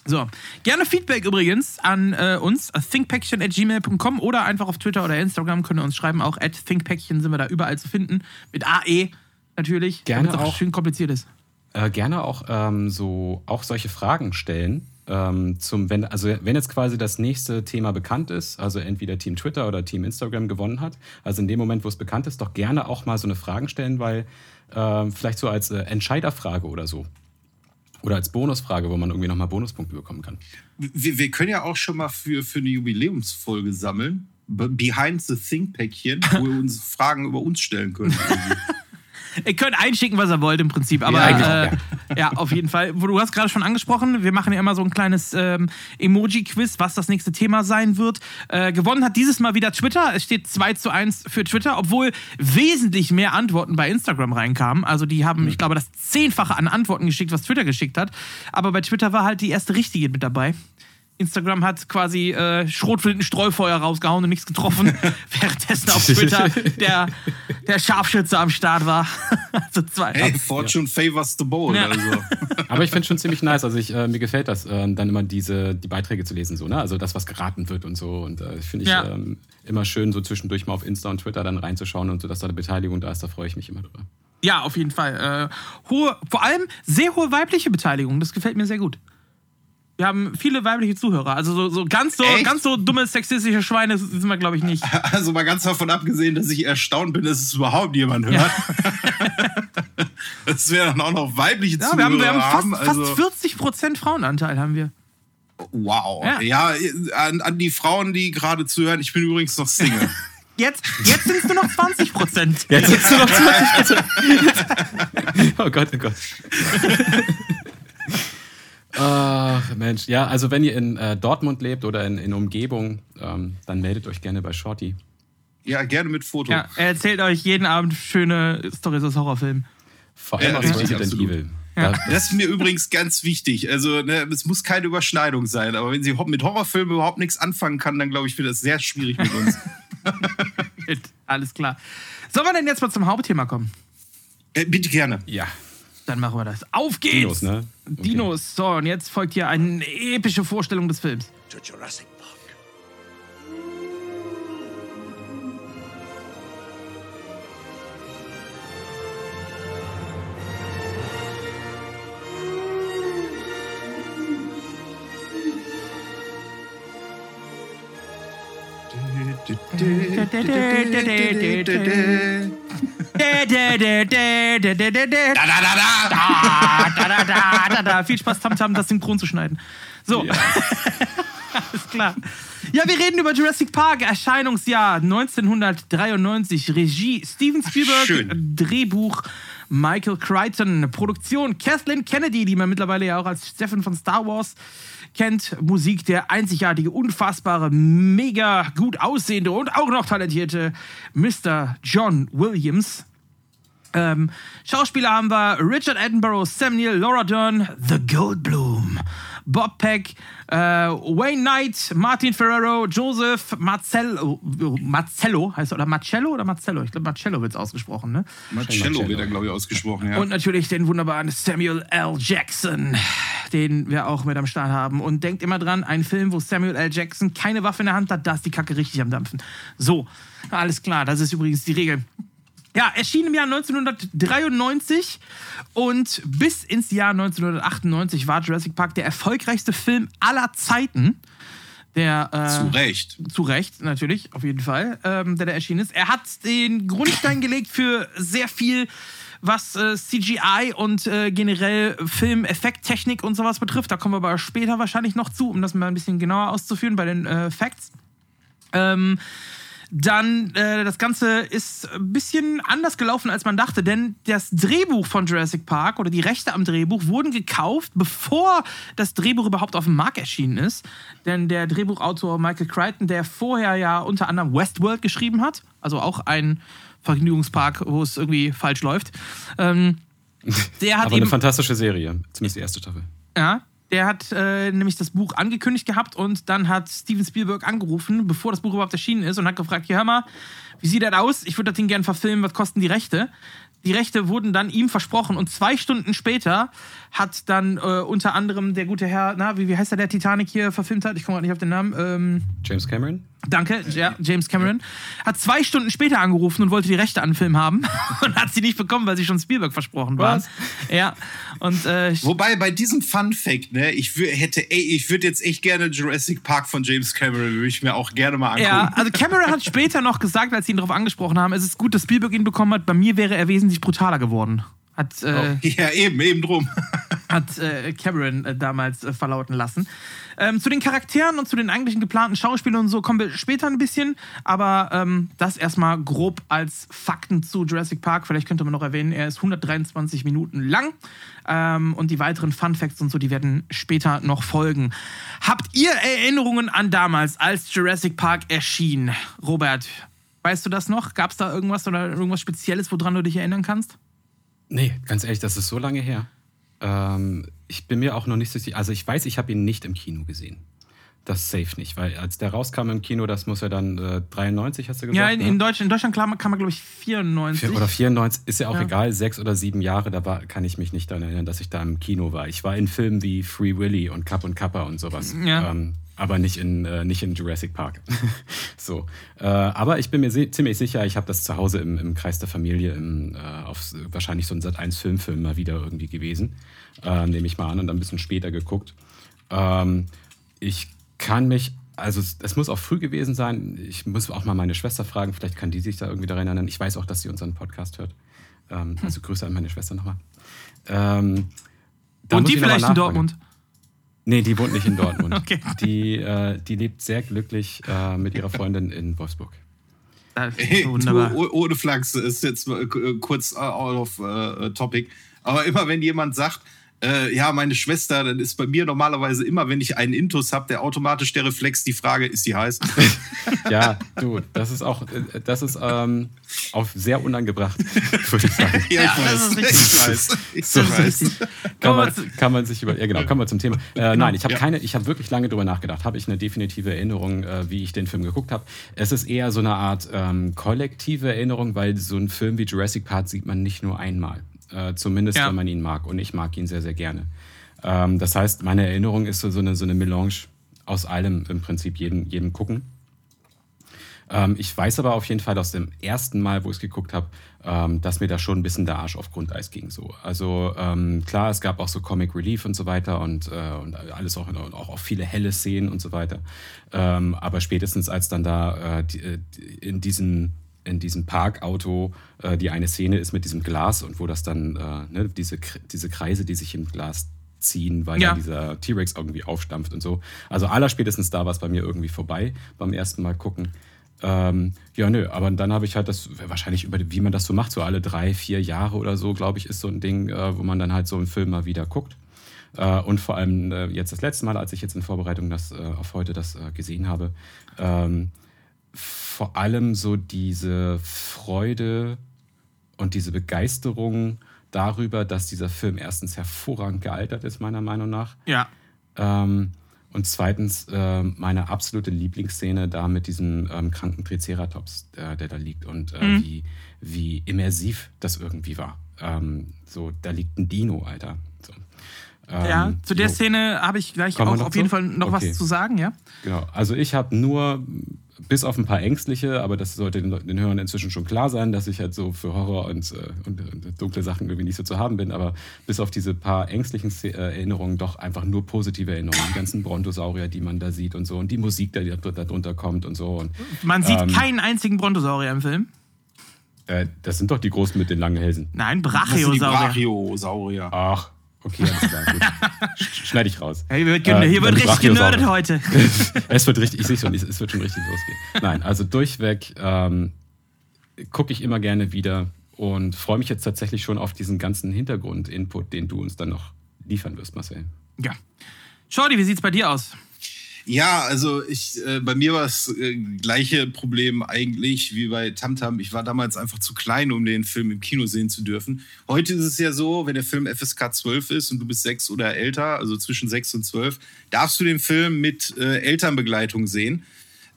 S1: So, gerne Feedback übrigens an äh, uns, thinkpäckchen.gmail.com oder einfach auf Twitter oder Instagram könnt ihr uns schreiben. Auch at thinkpäckchen sind wir da überall zu finden. Mit AE natürlich.
S3: Gerne auch,
S1: auch schön kompliziert ist.
S3: Äh, gerne auch ähm, so auch solche Fragen stellen. Ähm, zum, wenn, also wenn jetzt quasi das nächste Thema bekannt ist, also entweder Team Twitter oder Team Instagram gewonnen hat, also in dem Moment, wo es bekannt ist, doch gerne auch mal so eine Fragen stellen, weil äh, vielleicht so als äh, Entscheiderfrage oder so. Oder als Bonusfrage, wo man irgendwie nochmal Bonuspunkte bekommen kann.
S2: Wir, wir, können ja auch schon mal für, für eine Jubiläumsfolge sammeln. Behind the Think-Päckchen, wo wir uns Fragen über uns stellen können.
S1: Ihr könnt einschicken, was ihr wollt im Prinzip. Aber ja, äh, ja. auf jeden Fall. Du hast gerade schon angesprochen, wir machen ja immer so ein kleines ähm, Emoji-Quiz, was das nächste Thema sein wird. Äh, gewonnen hat dieses Mal wieder Twitter. Es steht 2 zu 1 für Twitter, obwohl wesentlich mehr Antworten bei Instagram reinkamen. Also die haben, mhm. ich glaube, das Zehnfache an Antworten geschickt, was Twitter geschickt hat. Aber bei Twitter war halt die erste richtige mit dabei. Instagram hat quasi äh, Schrotflinten-Streufeuer rausgehauen und nichts getroffen, währenddessen auf Twitter der, der Scharfschütze am Start war.
S2: also zwei. Hey, Fortune ja. favors the bold. Ja. Also.
S3: Aber ich finde schon ziemlich nice. Also ich, äh, mir gefällt das, äh, dann immer diese die Beiträge zu lesen, so, ne? Also das, was geraten wird und so. Und äh, finde ich ja. ähm, immer schön, so zwischendurch mal auf Insta und Twitter dann reinzuschauen und so, dass da eine Beteiligung da ist, da freue ich mich immer drüber.
S1: Ja, auf jeden Fall. Äh, hohe, vor allem sehr hohe weibliche Beteiligung. Das gefällt mir sehr gut. Wir haben viele weibliche Zuhörer. Also so, so ganz so ganz so dumme sexistische Schweine sind wir, glaube ich, nicht.
S2: Also mal ganz davon abgesehen, dass ich erstaunt bin, dass es überhaupt jemand hört. Ja. das wäre dann auch noch weibliche ja,
S1: Zuhörer. Wir haben, wir haben fast, also fast 40 Prozent Frauenanteil haben wir.
S2: Wow. Ja, ja an, an, die Frauen, die gerade zuhören, ich bin übrigens noch Single.
S1: Jetzt, jetzt sind es nur noch 20 Prozent.
S3: Jetzt sind es nur noch 20 Prozent. oh Gott, oh Gott. Ach, Mensch. Ja, also wenn ihr in äh, Dortmund lebt oder in, in Umgebung, ähm, dann meldet euch gerne bei Shorty.
S2: Ja, gerne mit Foto. Ja,
S1: er erzählt euch jeden Abend schöne Storys aus Horrorfilmen.
S3: Vor allem ja, aus Resident Evil.
S2: Ja. Das ist mir übrigens ganz wichtig. Also, ne, es muss keine Überschneidung sein, aber wenn sie mit Horrorfilmen überhaupt nichts anfangen kann, dann glaube ich, wird das sehr schwierig mit uns.
S1: Alles klar. Sollen wir denn jetzt mal zum Hauptthema kommen?
S2: Äh, bitte gerne.
S3: Ja.
S1: Dann machen wir das. Auf geht's! Dinos, ne? Okay. Dinos. So, und jetzt folgt hier eine epische Vorstellung des Films. To Jurassic Park. Viel Spaß, Tamtam, das synchron zu schneiden. So. Ja. Alles klar. Ja, wir reden über Jurassic Park, Erscheinungsjahr 1993, Regie Steven Spielberg, Schön. Drehbuch Michael Crichton, Produktion Kathleen Kennedy, die man mittlerweile ja auch als Stefan von Star Wars kennt. Musik der einzigartige, unfassbare, mega gut aussehende und auch noch talentierte Mr. John Williams. Ähm, Schauspieler haben wir Richard Attenborough, Neill, Laura Dern, The Goldblum, Bob Peck, äh, Wayne Knight, Martin Ferrero, Joseph Marcello, Marcello heißt er, oder Marcello oder Marcello? Ich glaube, Marcello wird es ausgesprochen, ne?
S2: Marcello wird er, glaube ich, ausgesprochen, ja.
S1: Und natürlich den wunderbaren Samuel L. Jackson, den wir auch mit am Start haben. Und denkt immer dran, ein Film, wo Samuel L. Jackson keine Waffe in der Hand hat, da ist die Kacke richtig am Dampfen. So, alles klar, das ist übrigens die Regel. Ja, erschien im Jahr 1993 und bis ins Jahr 1998 war Jurassic Park der erfolgreichste Film aller Zeiten. Der,
S2: äh, zu Recht.
S1: Zu Recht, natürlich, auf jeden Fall, ähm, der da erschienen ist. Er hat den Grundstein gelegt für sehr viel, was äh, CGI und äh, generell Filmeffekttechnik und sowas betrifft. Da kommen wir aber später wahrscheinlich noch zu, um das mal ein bisschen genauer auszuführen bei den äh, Facts. Ähm, Dann, äh, das Ganze ist ein bisschen anders gelaufen, als man dachte, denn das Drehbuch von Jurassic Park oder die Rechte am Drehbuch wurden gekauft, bevor das Drehbuch überhaupt auf dem Markt erschienen ist. Denn der Drehbuchautor Michael Crichton, der vorher ja unter anderem Westworld geschrieben hat, also auch ein Vergnügungspark, wo es irgendwie falsch läuft, ähm, der hat
S3: Aber eine fantastische Serie, zumindest die erste Staffel.
S1: ja, der hat äh, nämlich das Buch angekündigt gehabt und dann hat Steven Spielberg angerufen, bevor das Buch überhaupt erschienen ist und hat gefragt, ja, hör mal, wie sieht das aus? Ich würde das Ding gerne verfilmen, was kosten die Rechte? Die Rechte wurden dann ihm versprochen und zwei Stunden später hat dann äh, unter anderem der gute Herr, na, wie, wie heißt der, der Titanic hier verfilmt hat? Ich komme gerade nicht auf den Namen. Ähm,
S3: James Cameron?
S1: Danke, ja, James Cameron. Hat zwei Stunden später angerufen und wollte die Rechte an den Film haben und hat sie nicht bekommen, weil sie schon Spielberg versprochen.
S3: Was?
S1: Ja. Und äh,
S2: Wobei bei diesem Fun Fact, ne, ich hätte, ey, ich würde jetzt echt gerne Jurassic Park von James Cameron, würde ich mir auch gerne mal angucken.
S1: ja, also Cameron hat später noch gesagt, als sie ihn darauf angesprochen haben, es ist gut, dass Spielberg ihn bekommen hat. Bei mir wäre er wesentlich brutaler geworden. Hat, äh,
S2: Ja, eben, eben drum.
S1: hat äh, Cameron äh, damals äh, verlauten lassen. Ähm, zu den Charakteren und zu den eigentlichen geplanten Schauspielern und so kommen wir später ein bisschen, aber ähm, das erstmal grob als Fakten zu Jurassic Park. Vielleicht könnte man noch erwähnen, er ist 123 Minuten lang ähm, und die weiteren Fun Facts und so, die werden später noch folgen. Habt ihr Erinnerungen an damals, als Jurassic Park erschien? Robert, weißt du das noch? Gab es da irgendwas oder irgendwas Spezielles, woran du dich erinnern kannst?
S3: Nee, ganz ehrlich, das ist so lange her. Ähm, ich bin mir auch noch nicht so sicher. Also ich weiß, ich habe ihn nicht im Kino gesehen. Das safe nicht, weil als der rauskam im Kino, das muss ja dann äh, 93, hast du gesagt?
S1: Ja, in,
S3: ne?
S1: in Deutschland, in Deutschland kam, kam man, glaube ich, 94.
S3: Vier- Oder 94, ist ja auch
S1: Ja.
S3: egal, sechs oder sieben Jahre, da war, kann ich mich nicht daran erinnern, dass ich da im Kino war. Ich war in Filmen wie Free Willy und Cup und Kappa und sowas.
S1: Ja.
S3: Ähm, aber nicht in, äh, nicht in Jurassic Park. so. Äh, aber ich bin mir si ziemlich sicher, ich habe das zu Hause im, im Kreis der Familie, im, äh, auf wahrscheinlich so ein Sat 1 Filmfilm mal wieder irgendwie gewesen. Äh, Nehme ich mal an und dann ein bisschen später geguckt. Ähm, ich kann mich, also es, muss auch früh gewesen sein. Ich muss auch mal meine Schwester fragen, vielleicht kann die sich da irgendwie daran erinnern. Ich weiß auch, dass sie unseren Podcast hört. Ähm, also Grüße an meine Schwester nochmal. Ähm,
S1: und die vielleicht in. Dortmund.
S3: Nee, die wohnt nicht in Dortmund.
S1: Okay.
S3: die, äh, die lebt sehr glücklich äh, mit ihrer Freundin in Wolfsburg.
S2: Hey, du, oh- ohne Flachs ist jetzt äh, kurz äh, out of äh, topic. Aber immer wenn jemand sagt, äh, ja, meine Schwester, dann ist bei mir normalerweise immer, wenn ich einen Intus habe, der automatisch der Reflex die Frage, ist die heiß?
S3: Ja, du, das ist auch, äh, das ist ähm, auch sehr unangebracht, würde ich sagen.
S2: ja,
S1: Ja, das ist richtig.
S2: Ich weiß. Ich weiß.
S1: richtig.
S3: Kann man, kann man sich über. Ja, genau, kommen wir zum Thema. Äh, Nein, ich habe
S2: Ja.
S3: keine, ich habe wirklich lange drüber nachgedacht. Habe ich eine definitive Erinnerung, äh, wie ich den Film geguckt habe? Es ist eher so eine Art ähm, kollektive Erinnerung, weil so einen Film wie Jurassic Park sieht man nicht nur einmal. Äh, zumindest,
S1: Ja.
S3: wenn man ihn mag. Und ich mag ihn sehr, sehr gerne. Ähm, das heißt, meine Erinnerung ist so, so, eine, so eine Melange aus allem im Prinzip, jedem, jedem gucken. Ähm, ich weiß aber auf jeden Fall aus dem ersten Mal, wo ich es geguckt habe, ähm, dass mir da schon ein bisschen der Arsch auf Grundeis ging. So. Also ähm, klar, es gab auch so Comic Relief und so weiter und, äh, und alles auch, und auch, auch viele helle Szenen und so weiter. Ähm, aber spätestens als dann da äh, die, äh, in diesem in diesem Parkauto äh, die eine Szene ist mit diesem Glas und wo das dann äh, ne, diese, diese Kreise, die sich im Glas ziehen, weil
S1: Ja.
S3: dieser T-Rex irgendwie aufstampft und so. Also allerspätestens da war es bei mir irgendwie vorbei beim ersten Mal gucken. Ähm, ja, nö, aber dann habe ich halt das, wahrscheinlich über, wie man das so macht, so alle drei, vier Jahre oder so, glaube ich, ist so ein Ding, äh, wo man dann halt so einen Film mal wieder guckt. Äh, und vor allem äh, jetzt das letzte Mal, als ich jetzt in Vorbereitung das, äh, auf heute das äh, gesehen habe, ähm, vor allem so diese Freude und diese Begeisterung darüber, dass dieser Film erstens hervorragend gealtert ist, meiner Meinung nach.
S1: Ja.
S3: Ähm, und zweitens äh, meine absolute Lieblingsszene da mit diesem ähm, kranken Triceratops, der, der da liegt und äh,
S1: Mhm.
S3: wie, wie immersiv das irgendwie war. Ähm, so, da liegt ein Dino, Alter. Ähm,
S1: ja, zu der
S3: jo.
S1: Szene habe ich gleich
S3: Kommen
S1: auch auf jeden
S3: zu?
S1: Fall noch
S3: Okay.
S1: was zu sagen, ja?
S3: Genau. Also ich habe nur, bis auf ein paar ängstliche, aber das sollte den, den Hörern inzwischen schon klar sein, dass ich halt so für Horror und, äh, und, und dunkle Sachen irgendwie nicht so zu haben bin, aber bis auf diese paar ängstlichen äh, Erinnerungen doch einfach nur positive Erinnerungen. Die ganzen Brontosaurier, die man da sieht und so und die Musik, die da, da drunter kommt und so. Und,
S1: Man sieht
S3: Ähm.
S1: keinen einzigen Brontosaurier im Film.
S3: äh, das sind doch die Großen mit den langen Hälsen.
S1: Nein,
S2: Das sind die
S1: Brachiosaurier.
S2: Brachiosaurier.
S3: Ach, Okay, alles klar, gut. Sch- Schneide ich raus.
S1: Hey, hier wird,
S3: Äh,
S1: hier wird richtig genördet heute.
S3: es wird richtig, ich sehe schon, es wird schon richtig losgehen. Nein, also durchweg ähm, gucke ich immer gerne wieder und freue mich jetzt tatsächlich schon auf diesen ganzen Hintergrund-Input, den du uns dann noch liefern wirst, Marcel.
S1: Ja. Shorty, wie sieht's bei dir aus?
S2: Ja, also ich, äh, bei mir war das äh, gleiche Problem eigentlich wie bei Tamtam. Ich war damals einfach zu klein, um den Film im Kino sehen zu dürfen. Heute ist es ja so, wenn der Film FSK 12 ist und du bist sechs oder älter, also zwischen sechs und zwölf, darfst du den Film mit äh, Elternbegleitung sehen.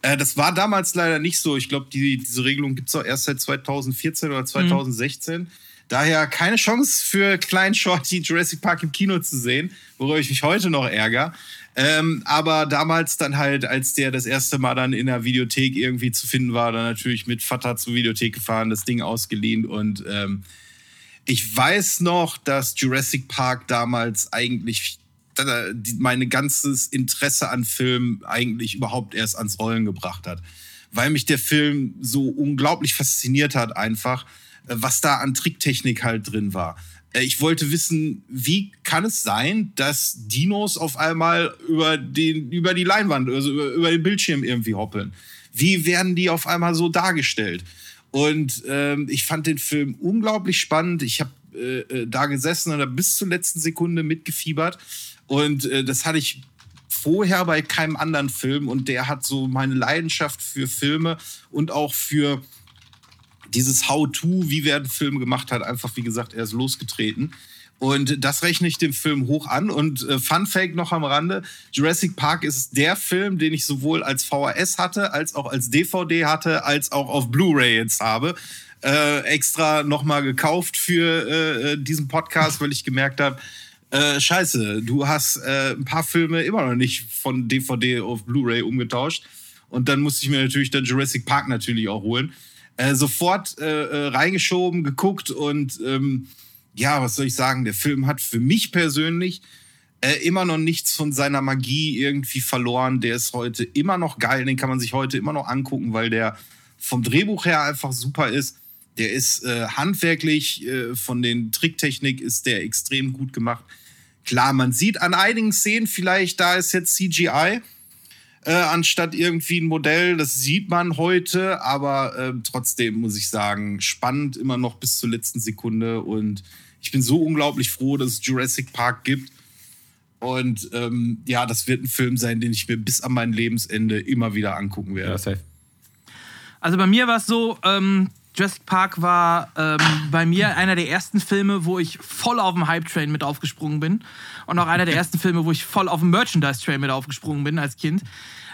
S2: Äh, das war damals leider nicht so. Ich glaube, die, diese Regelung gibt es auch erst seit 2014 oder 2016. Daher keine Chance für Klein Shorty Jurassic Park im Kino zu sehen, worüber ich mich heute noch ärgere. Ähm, aber damals dann halt, als der das erste Mal dann in der Videothek irgendwie zu finden war, dann natürlich mit Vater zur Videothek gefahren, das Ding ausgeliehen und ähm, ich weiß noch, dass Jurassic Park damals eigentlich mein ganzes Interesse an Filmen eigentlich überhaupt erst ans Rollen gebracht hat. Weil mich der Film so unglaublich fasziniert hat, einfach, äh, was da an Tricktechnik halt drin war. Äh, Ich wollte wissen, wie kann es sein, dass Dinos auf einmal über, den, über die Leinwand, also über, über den Bildschirm irgendwie hoppeln? Wie werden die auf einmal so dargestellt? Und ähm, ich fand den Film unglaublich spannend. Ich habe äh, äh, da gesessen und hab bis zur letzten Sekunde mitgefiebert. Und äh, das hatte ich vorher bei keinem anderen Film. Und der hat so meine Leidenschaft für Filme und auch für dieses How-To, wie werden Filme gemacht hat, einfach, wie gesagt, erst losgetreten. Und das rechne ich dem Film hoch an. Und äh, Fun Fact noch am Rande: Jurassic Park ist der Film, den ich sowohl als VHS hatte, als auch als DVD hatte, als auch auf Blu-ray jetzt habe. Äh, extra nochmal gekauft für äh, äh, diesen Podcast, weil ich gemerkt habe, äh, scheiße, du hast äh, ein paar Filme immer noch nicht von DVD auf Blu-ray umgetauscht. Und dann musste ich mir natürlich dann Jurassic Park natürlich auch holen. Äh, sofort äh, äh, reingeschoben, geguckt und ähm, ja, was soll ich sagen? Der Film hat für mich persönlich äh, immer noch nichts von seiner Magie irgendwie verloren. Der ist heute immer noch geil, den kann man sich heute immer noch angucken, weil der vom Drehbuch her einfach super ist. Der ist äh, handwerklich, von den Tricktechnik ist der extrem gut gemacht. Klar, man sieht an einigen Szenen vielleicht, da ist jetzt CGI, äh, anstatt irgendwie ein Modell. Das sieht man heute, aber äh, trotzdem muss ich sagen, spannend immer noch bis zur letzten Sekunde. Und ich bin so unglaublich froh, dass es Jurassic Park gibt. Und ähm, ja, das wird ein Film sein, den ich mir bis an mein Lebensende immer wieder angucken werde.
S3: Ja, safe.
S1: Also bei mir war es so, ähm, Jurassic Park war ähm, bei mir einer der ersten Filme, wo ich voll auf dem Hype-Train mit aufgesprungen bin. Und auch einer der ersten Filme, wo ich voll auf dem Merchandise-Train mit aufgesprungen bin als Kind.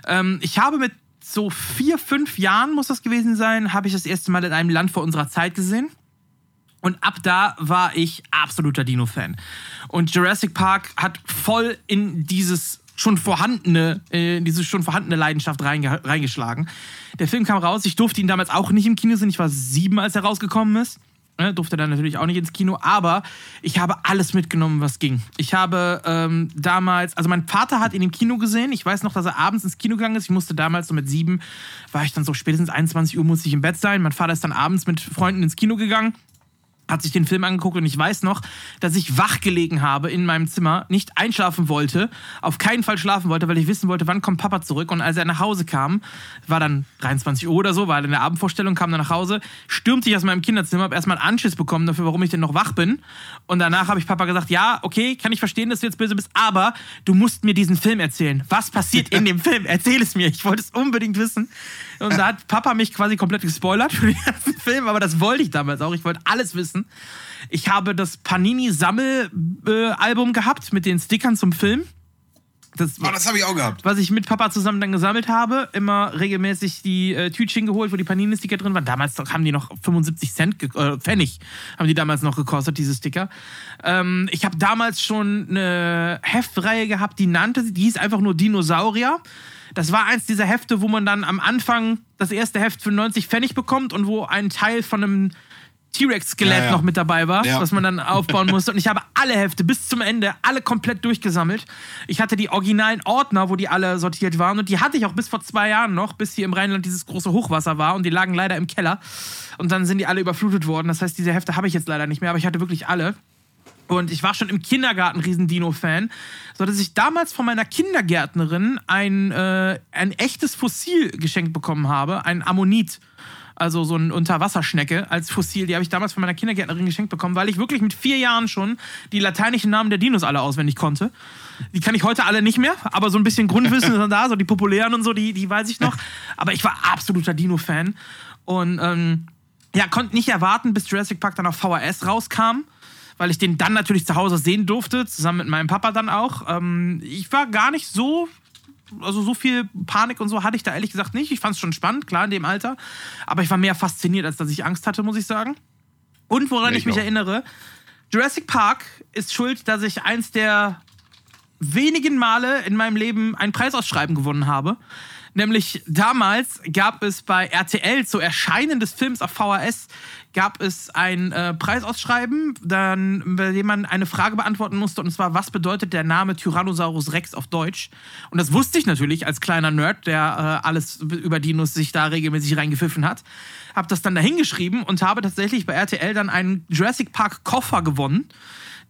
S1: Ähm, ich habe mit so vier, fünf Jahren, muss das gewesen sein, habe ich das erste Mal in einem Land vor unserer Zeit gesehen. Und ab da war ich absoluter Dino-Fan. Und Jurassic Park hat voll in dieses schon vorhandene, äh, diese schon vorhandene Leidenschaft reinge reingeschlagen. Der Film kam raus, ich durfte ihn damals auch nicht im Kino sehen, ich war sieben, als er rausgekommen ist. Ne, durfte dann natürlich auch nicht ins Kino, aber ich habe alles mitgenommen, was ging. Ich habe ähm, damals, also mein Vater hat ihn im Kino gesehen. Ich weiß noch, dass er abends ins Kino gegangen ist. Ich musste damals so mit sieben, war ich dann so spätestens 21 Uhr musste ich im Bett sein. Mein Vater ist dann abends mit Freunden ins Kino gegangen hat sich den Film angeguckt und ich weiß noch, dass ich wach gelegen habe in meinem Zimmer, nicht einschlafen wollte, auf keinen Fall schlafen wollte, weil ich wissen wollte, wann kommt Papa zurück. Und als er nach Hause kam, war dann 23 Uhr oder so, war in der Abendvorstellung, kam dann nach Hause, stürmte ich aus meinem Kinderzimmer, habe erstmal einen Anschiss bekommen dafür, warum ich denn noch wach bin. Und danach habe ich Papa gesagt, ja, okay, kann ich verstehen, dass du jetzt böse bist, aber du musst mir diesen Film erzählen. Was passiert in dem Film? Erzähl es mir. Ich wollte es unbedingt wissen. Und da hat Papa mich quasi komplett gespoilert für den ganzen Film, aber das wollte ich damals auch. Ich wollte alles wissen. Ich habe das Panini-Sammelalbum gehabt mit den Stickern zum Film. Das,
S2: Oh, das habe ich auch gehabt.
S1: was ich mit Papa zusammen dann gesammelt habe, immer regelmäßig die äh, Tütchen geholt, wo die Panini-Sticker drin waren. Damals haben die noch 75 Cent, äh, Pfennig haben die damals noch gekostet, diese Sticker. Ähm, ich habe damals schon eine Heftreihe gehabt, die nannte, die hieß einfach nur Dinosaurier. Das war eins dieser Hefte, wo man dann am Anfang das erste Heft für 90 Pfennig bekommt und wo ein Teil von einem T-Rex-Skelett
S2: Ja, ja.
S1: noch mit dabei war,
S2: Ja.
S1: was man dann aufbauen musste. Und ich habe alle Hefte bis zum Ende, alle komplett durchgesammelt. Ich hatte die originalen Ordner, wo die alle sortiert waren. Und die hatte ich auch bis vor zwei Jahren noch, bis hier im Rheinland dieses große Hochwasser war. Und die lagen leider im Keller. Und dann sind die alle überflutet worden. Das heißt, diese Hefte habe ich jetzt leider nicht mehr, aber ich hatte wirklich alle. Und ich war schon im Kindergarten riesen Dino-Fan, so dass ich damals von meiner Kindergärtnerin ein, äh, ein echtes Fossil geschenkt bekommen habe, ein Ammonit. Also so eine Unterwasserschnecke als Fossil, die habe ich damals von meiner Kindergärtnerin geschenkt bekommen, weil ich wirklich mit vier Jahren schon die lateinischen Namen der Dinos alle auswendig konnte. Die kann ich heute alle nicht mehr, aber so ein bisschen Grundwissen ist da, so die populären und so, die, die weiß ich noch. Aber ich war absoluter Dino-Fan. Und ähm, ja, konnte nicht erwarten, bis Jurassic Park dann auf VHS rauskam weil ich den dann natürlich zu Hause sehen durfte, zusammen mit meinem Papa dann auch. Ähm, ich war gar nicht so, also so viel Panik und so hatte ich da ehrlich gesagt nicht. Ich fand es schon spannend, klar, in dem Alter. Aber ich war mehr fasziniert, als dass ich Angst hatte, muss ich sagen. Und woran
S2: Ja,
S1: ich mich
S2: ich auch.
S1: erinnere, Jurassic Park ist schuld, dass ich eins der wenigen Male in meinem Leben ein Preisausschreiben gewonnen habe. Nämlich damals gab es bei RTL zu Erscheinen des Films auf VHS gab es ein äh, Preisausschreiben, dann, bei dem man eine Frage beantworten musste, und zwar, was bedeutet der Name Tyrannosaurus Rex auf Deutsch? Und das wusste ich natürlich als kleiner Nerd, der äh, alles über Dinos sich da regelmäßig reingepfiffen hat. Hab das dann dahingeschrieben und habe tatsächlich bei RTL dann einen Jurassic Park Koffer gewonnen.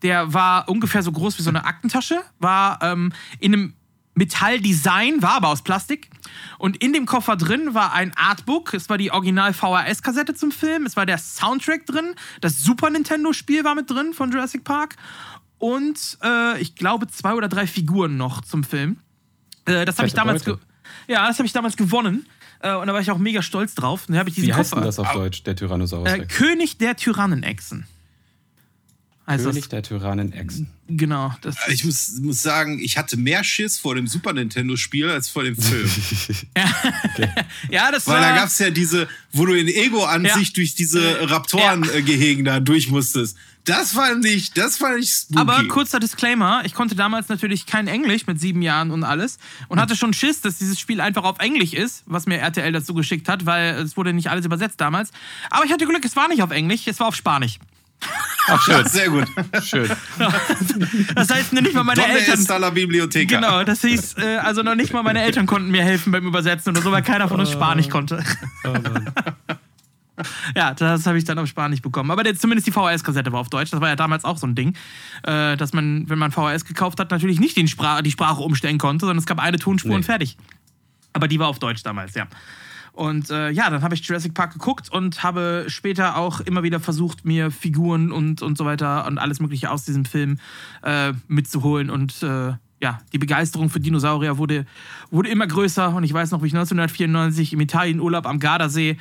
S1: Der war ungefähr so groß wie so eine Aktentasche, war ähm, in einem Metalldesign, war aber aus Plastik. Und in dem Koffer drin war ein Artbook. Es war die Original VHS-Kassette zum Film. Es war der Soundtrack drin. Das Super Nintendo-Spiel war mit drin von Jurassic Park. Und äh, ich glaube zwei oder drei Figuren noch zum Film. Äh, das habe ich damals. Ja, das habe ich damals gewonnen. Äh, und da war ich auch mega stolz drauf. Dann habe ich diesen
S3: Wie heißt
S1: Koffer.
S3: denn das auf Deutsch, der Tyrannosaurus
S1: Äh,
S3: Rex?
S1: König der Tyrannenechsen. Heißt
S3: König der Tyrannen-Echsen.
S1: Genau. Das
S2: Ich muss, muss sagen, ich hatte mehr Schiss vor dem Super Nintendo-Spiel als vor dem Film.
S1: ja, das
S2: Weil
S1: war.
S2: da gab es ja diese, wo du in Ego-Ansicht
S1: Ja.
S2: durch diese Raptoren-Gehegen da durch musstest. Das fand ich, das fand ich spooky.
S1: Aber kurzer Disclaimer, ich konnte damals natürlich kein Englisch mit sieben Jahren und alles und hatte schon Schiss, dass dieses Spiel einfach auf Englisch ist, was mir RTL dazu geschickt hat, weil es wurde nicht alles übersetzt damals. Aber ich hatte Glück, es war nicht auf Englisch, es war auf Spanisch.
S3: Ach, schön.
S2: Sehr gut.
S3: schön.
S1: Das heißt, nicht mal meine
S2: Donde
S1: Eltern...
S2: está la biblioteca?
S1: Genau, das hieß, äh, also noch nicht mal meine Eltern konnten mir helfen beim Übersetzen oder so, weil keiner von uns Spanisch konnte. Ja, das habe ich dann auf Spanisch bekommen. Aber der, zumindest die VHS-Kassette war auf Deutsch. Das war ja damals auch so ein Ding, äh, dass man, wenn man VHS gekauft hat, natürlich nicht den Spra die Sprache umstellen konnte, sondern es gab eine Tonspur
S3: Nee.
S1: und fertig. Aber die war auf Deutsch damals, ja. Und äh, ja, dann habe ich Jurassic Park geguckt und habe später auch immer wieder versucht, mir Figuren und, und so weiter und alles Mögliche aus diesem Film äh, mitzuholen. Und äh, ja, die Begeisterung für Dinosaurier wurde, wurde immer größer. Und ich weiß noch, wie ich 1994 im Italienurlaub am Gardasee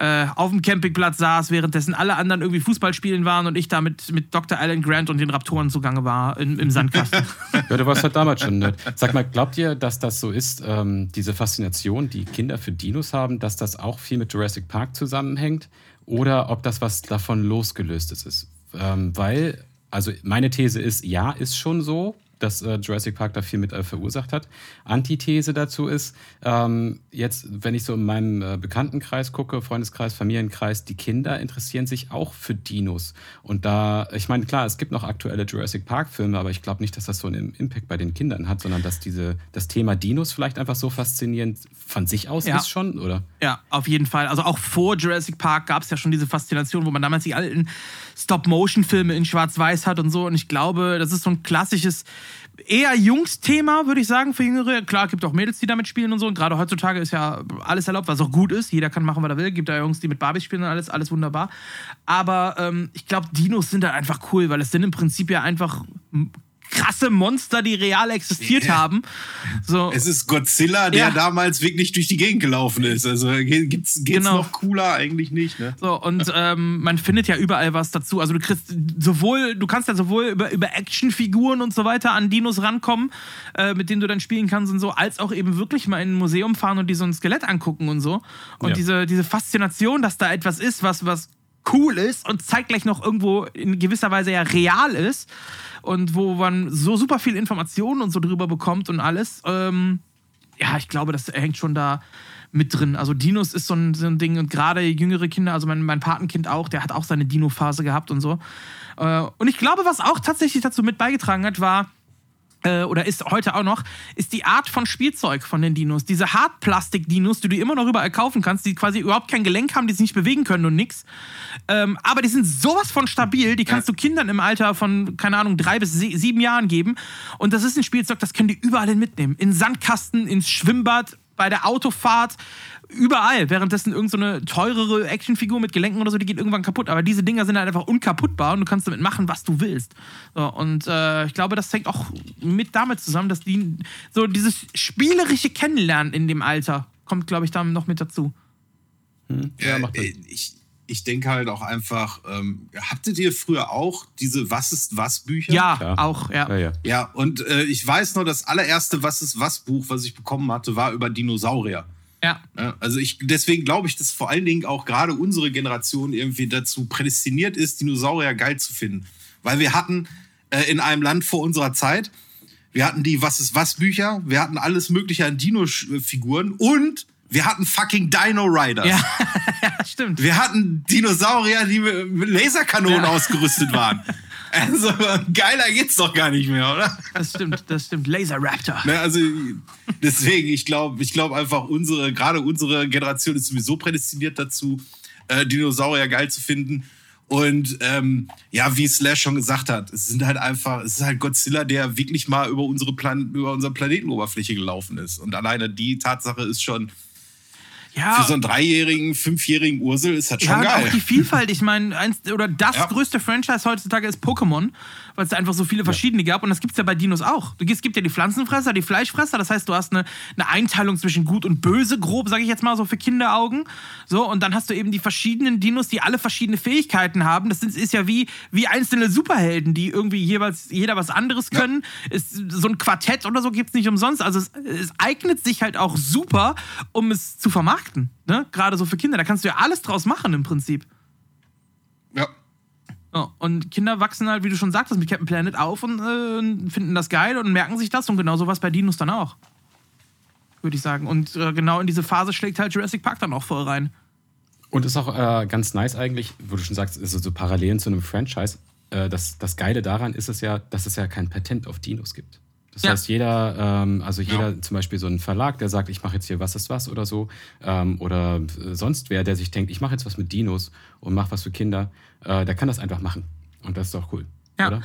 S1: äh, auf dem Campingplatz saß, währenddessen alle anderen irgendwie Fußball spielen waren und ich da mit, mit Dr. Alan Grant und den Raptoren zugange war im, im Sandkasten.
S3: Ja, du warst halt damals schon nett. Sag mal, glaubt ihr, dass das so ist, ähm, diese Faszination, die Kinder für Dinos haben, dass das auch viel mit Jurassic Park zusammenhängt? Oder ob das was davon losgelöstes ist? Ähm, weil, also meine These ist, ja, ist schon so, dass äh, Jurassic Park da viel mit äh, verursacht hat. Antithese dazu ist, ähm, jetzt, wenn ich so in meinem äh, Bekanntenkreis gucke, Freundeskreis, Familienkreis, die Kinder interessieren sich auch für Dinos. Und da, ich meine, klar, es gibt noch aktuelle Jurassic Park-Filme, aber ich glaube nicht, dass das so einen Impact bei den Kindern hat, sondern dass diese, das Thema Dinos vielleicht einfach so faszinierend von sich aus
S1: Ja.
S3: ist schon, oder?
S1: Ja, auf jeden Fall. Also auch vor Jurassic Park gab es ja schon diese Faszination, wo man damals die alten Stop-Motion-Filme in Schwarz-Weiß hat und so. Und ich glaube, das ist so ein klassisches, eher Jungsthema, würde ich sagen, für Jüngere. Klar, gibt auch Mädels, die damit spielen und so. Und gerade heutzutage ist ja alles erlaubt, was auch gut ist. Jeder kann machen, was er will. Gibt da Jungs, die mit Barbies spielen und alles, alles wunderbar. Aber ähm, ich glaube, Dinos sind da einfach cool, weil es sind im Prinzip ja einfach krasse Monster, die real existiert
S2: Ja.
S1: haben. So.
S2: Es ist Godzilla, der
S1: Ja.
S2: damals wirklich durch die Gegend gelaufen ist. Also ge- gibt's, geht's
S1: Genau.
S2: noch cooler eigentlich nicht, ne?
S1: So, und ähm, man findet ja überall was dazu. Also du kriegst sowohl, du kannst ja sowohl über, über Actionfiguren und so weiter an Dinos rankommen, äh, mit denen du dann spielen kannst und so, als auch eben wirklich mal in ein Museum fahren und dir so ein Skelett angucken und so. Und
S3: Ja.
S1: diese, diese Faszination, dass da etwas ist, was, was cool ist und zeitgleich noch irgendwo in gewisser Weise ja real ist und wo man so super viel Informationen und so drüber bekommt und alles. Ähm, ja, ich glaube, das hängt schon da mit drin. Also Dinos ist so ein, so ein Ding und gerade jüngere Kinder, also mein, mein Patenkind auch, der hat auch seine Dino-Phase gehabt und so. Äh, und ich glaube, was auch tatsächlich dazu mit beigetragen hat, war, äh, oder ist heute auch noch, ist die Art von Spielzeug von den Dinos. Diese Hartplastik-Dinos, die du immer noch überall kaufen kannst, die quasi überhaupt kein Gelenk haben, die sich nicht bewegen können und nix. Ähm, aber die sind sowas von stabil, die kannst du Kindern im Alter von, keine Ahnung, drei bis sie sieben Jahren geben. Und das ist ein Spielzeug, das können die überall hin mitnehmen. In Sandkasten, ins Schwimmbad, bei der Autofahrt, überall. Währenddessen irgendeine so teurere Actionfigur mit Gelenken oder so, die geht irgendwann kaputt. Aber diese Dinger sind halt einfach unkaputtbar und du kannst damit machen, was du willst. So, und äh, ich glaube, das hängt auch mit damit zusammen, dass die so dieses spielerische Kennenlernen in dem Alter kommt, glaube ich, da noch mit dazu.
S3: Ja, macht
S2: äh,
S3: Sinn.
S2: ich, ich denke halt auch einfach, ähm, hattet ihr früher auch diese Was ist was Bücher?
S1: Ja,
S3: Klar.
S1: auch, ja.
S3: Ja, ja.
S2: Ja, und äh, ich weiß noch, das allererste Was ist was Buch, was ich bekommen hatte, war über Dinosaurier.
S1: Ja.
S2: Also ich, deswegen glaube ich, dass vor allen Dingen auch gerade unsere Generation irgendwie dazu prädestiniert ist, Dinosaurier geil zu finden. Weil wir hatten äh, in einem Land vor unserer Zeit, wir hatten die Was ist was Bücher, wir hatten alles mögliche an Dino-Figuren und wir hatten fucking Dino Riders.
S1: Ja, ja stimmt.
S2: Wir hatten Dinosaurier, die mit mit Laserkanonen
S1: Ja.
S2: ausgerüstet waren. Also geiler geht's doch gar nicht mehr, oder?
S1: Das stimmt, das stimmt. Laser Raptor.
S2: Ne, also deswegen, ich glaube, ich glaube einfach, unsere, gerade unsere Generation ist sowieso prädestiniert dazu, äh, Dinosaurier geil zu finden. Und ähm, ja, wie Slash schon gesagt hat, es sind halt einfach, es ist halt Godzilla, der wirklich mal über unsere Plan über unsere Planetenoberfläche gelaufen ist. Und alleine die Tatsache ist schon
S1: Ja.
S2: für so einen dreijährigen, fünfjährigen Ursel ist das
S1: Ja,
S2: schon
S1: und
S2: geil.
S1: auch die Vielfalt. Ich meine, eins oder das
S2: Ja.
S1: größte Franchise heutzutage ist Pokémon, weil es da einfach so viele verschiedene gab. Und das gibt es ja bei Dinos auch. Es gibt ja die Pflanzenfresser, die Fleischfresser. Das heißt, du hast eine, eine Einteilung zwischen gut und böse, grob, sage ich jetzt mal so für Kinderaugen. So, und dann hast du eben die verschiedenen Dinos, die alle verschiedene Fähigkeiten haben. Das ist, ist ja wie, wie einzelne Superhelden, die irgendwie jeweils jeder was anderes können. Ist, so ein Quartett oder so gibt es nicht umsonst. Also es, es eignet sich halt auch super, um es zu vermarkten. Ne? Gerade so für Kinder. Da kannst du ja alles draus machen im Prinzip. Und Kinder wachsen halt, wie du schon sagtest, mit Captain Planet auf und äh, finden das geil und merken sich das und genau sowas bei Dinos dann auch. Würde ich sagen. Und äh, genau in diese Phase schlägt halt Jurassic Park dann auch voll rein.
S3: Und ist auch äh, ganz nice eigentlich, wo du schon sagst, also so Parallelen zu einem Franchise. Äh, das, das Geile daran ist es ja, dass es ja kein Patent auf Dinos gibt. Das
S1: Ja.
S3: heißt, jeder, ähm, also jeder, zum Beispiel so ein Verlag, der sagt, ich mache jetzt hier was ist was oder so, ähm, oder äh, sonst wer, der sich denkt, ich mache jetzt was mit Dinos und mache was für Kinder, äh, der kann das einfach machen. Und das ist doch cool.
S1: Ja.
S3: Oder?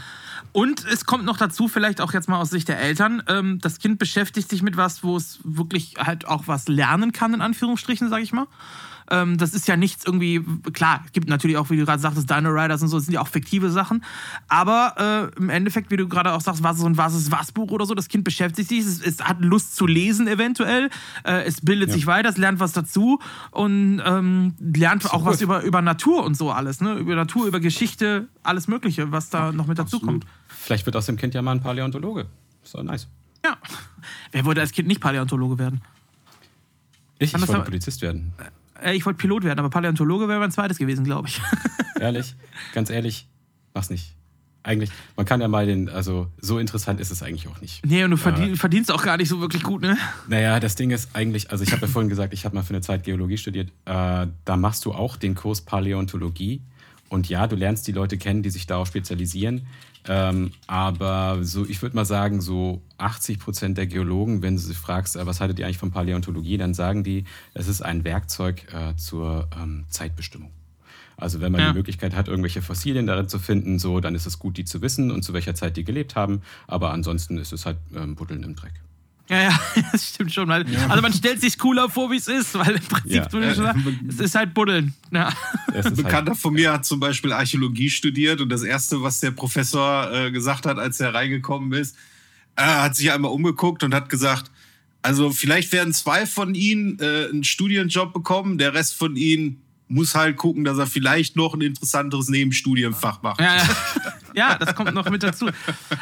S1: Und es kommt noch dazu, vielleicht auch jetzt mal aus Sicht der Eltern, ähm, das Kind beschäftigt sich mit was, wo es wirklich halt auch was lernen kann, in Anführungsstrichen, sag ich mal. Ähm, das ist ja nichts irgendwie, klar, es gibt natürlich auch, wie du gerade sagtest, Dino Riders und so, das sind ja auch fiktive Sachen. Aber äh, im Endeffekt, wie du gerade auch sagst, was ist so ein Was ist was Buch oder so, das Kind beschäftigt sich, es, es hat Lust zu lesen eventuell, äh, es bildet sich weiter, es lernt was dazu und ähm, lernt auch was über, über Natur und so alles, ne? Über Natur, über Geschichte, alles Mögliche, was da noch mit dazu kommt.
S3: Vielleicht wird aus dem Kind ja mal ein Paläontologe. Ist doch nice.
S1: Ja. Wer wollte als Kind nicht Paläontologe werden?
S3: Ich,
S1: Kann
S3: ich wollte Polizist werden.
S1: Äh, ich wollte Pilot werden, aber Paläontologe wäre mein zweites gewesen, glaube ich.
S3: Ehrlich, ganz ehrlich, mach's nicht. Eigentlich, man kann ja mal den, also so interessant ist es eigentlich auch nicht.
S1: nee, und du verdien, verdienst auch gar nicht so wirklich gut, ne?
S3: Naja, das Ding ist eigentlich, also ich habe ja vorhin gesagt, ich habe mal für eine Zeit Geologie studiert. Äh, da machst du auch den Kurs Paläontologie. Und ja, du lernst die Leute kennen, die sich darauf spezialisieren. Ähm, aber so, ich würde mal sagen, so 80 Prozent der Geologen, wenn du sie fragst, äh, was haltet ihr eigentlich von Paläontologie, dann sagen die, es ist ein Werkzeug äh, zur ähm, Zeitbestimmung. Also wenn man
S1: Ja.
S3: die Möglichkeit hat, irgendwelche Fossilien darin zu finden, so, dann ist es gut, die zu wissen und zu welcher Zeit die gelebt haben. Aber ansonsten ist es halt ähm, Buddeln im Dreck.
S1: Ja, ja, das stimmt schon. Weil, Also man stellt sich cooler vor, wie es ist, weil im Prinzip,
S3: Ja.
S1: sagst, es ist halt Buddeln. Ja.
S2: Ein
S3: ist halt,
S2: Bekannter von mir hat zum Beispiel Archäologie studiert und das Erste, was der Professor äh, gesagt hat, als er reingekommen ist, er hat sich einmal umgeguckt und hat gesagt, also vielleicht werden zwei von ihnen äh, einen Studienjob bekommen, der Rest von ihnen muss halt gucken, dass er vielleicht noch ein interessanteres Nebenstudienfach macht.
S1: Ja, ja. ja, das kommt noch mit dazu.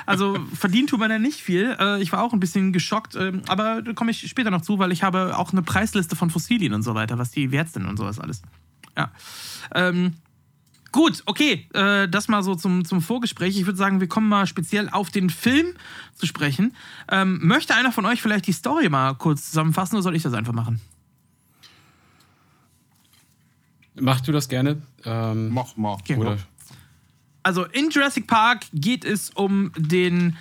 S1: Also verdient tut man ja nicht viel. Äh, Ich war auch ein bisschen geschockt, ähm, aber da komme ich später noch zu, weil ich habe auch eine Preisliste von Fossilien und so weiter, was die wert sind und sowas alles. Ja. Ähm, gut, okay, äh, das mal so zum, zum Vorgespräch. Ich würde sagen, wir kommen mal speziell auf den Film zu sprechen. Ähm, möchte einer von euch vielleicht die Story mal kurz zusammenfassen oder soll ich das einfach machen?
S3: Machst du das gerne? Ähm,
S2: Mach mal.
S1: Okay.
S3: oder?
S1: Also in Jurassic Park geht es um den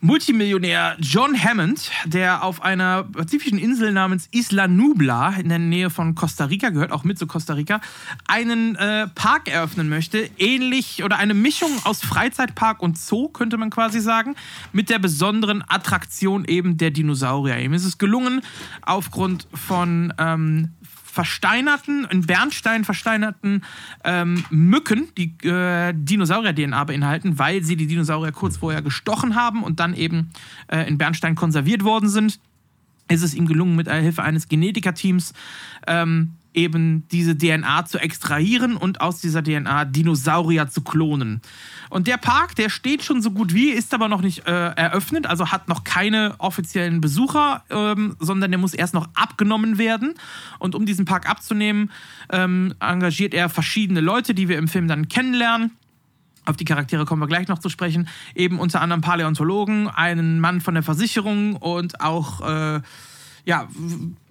S1: Multimillionär John Hammond, der auf einer pazifischen Insel namens Isla Nubla in der Nähe von Costa Rica, gehört auch mit zu Costa Rica, einen äh, Park eröffnen möchte, ähnlich oder eine Mischung aus Freizeitpark und Zoo, könnte man quasi sagen, mit der besonderen Attraktion eben der Dinosaurier. Ihm ist es gelungen, aufgrund von ähm, versteinerten, in Bernstein versteinerten ähm, Mücken, die äh, Dinosaurier-DNA beinhalten, weil sie die Dinosaurier kurz vorher gestochen haben und dann eben äh, in Bernstein konserviert worden sind, ist es ihm gelungen, mit Hilfe eines Genetikerteams ähm, eben diese DNA zu extrahieren und aus dieser DNA Dinosaurier zu klonen. Und der Park, der steht schon so gut wie, ist aber noch nicht äh, eröffnet, also hat noch keine offiziellen Besucher, ähm, sondern der muss erst noch abgenommen werden. Und um diesen Park abzunehmen, ähm, engagiert er verschiedene Leute, die wir im Film dann kennenlernen. Auf die Charaktere kommen wir gleich noch zu sprechen. Eben unter anderem Paläontologen, einen Mann von der Versicherung und auch, äh, ja,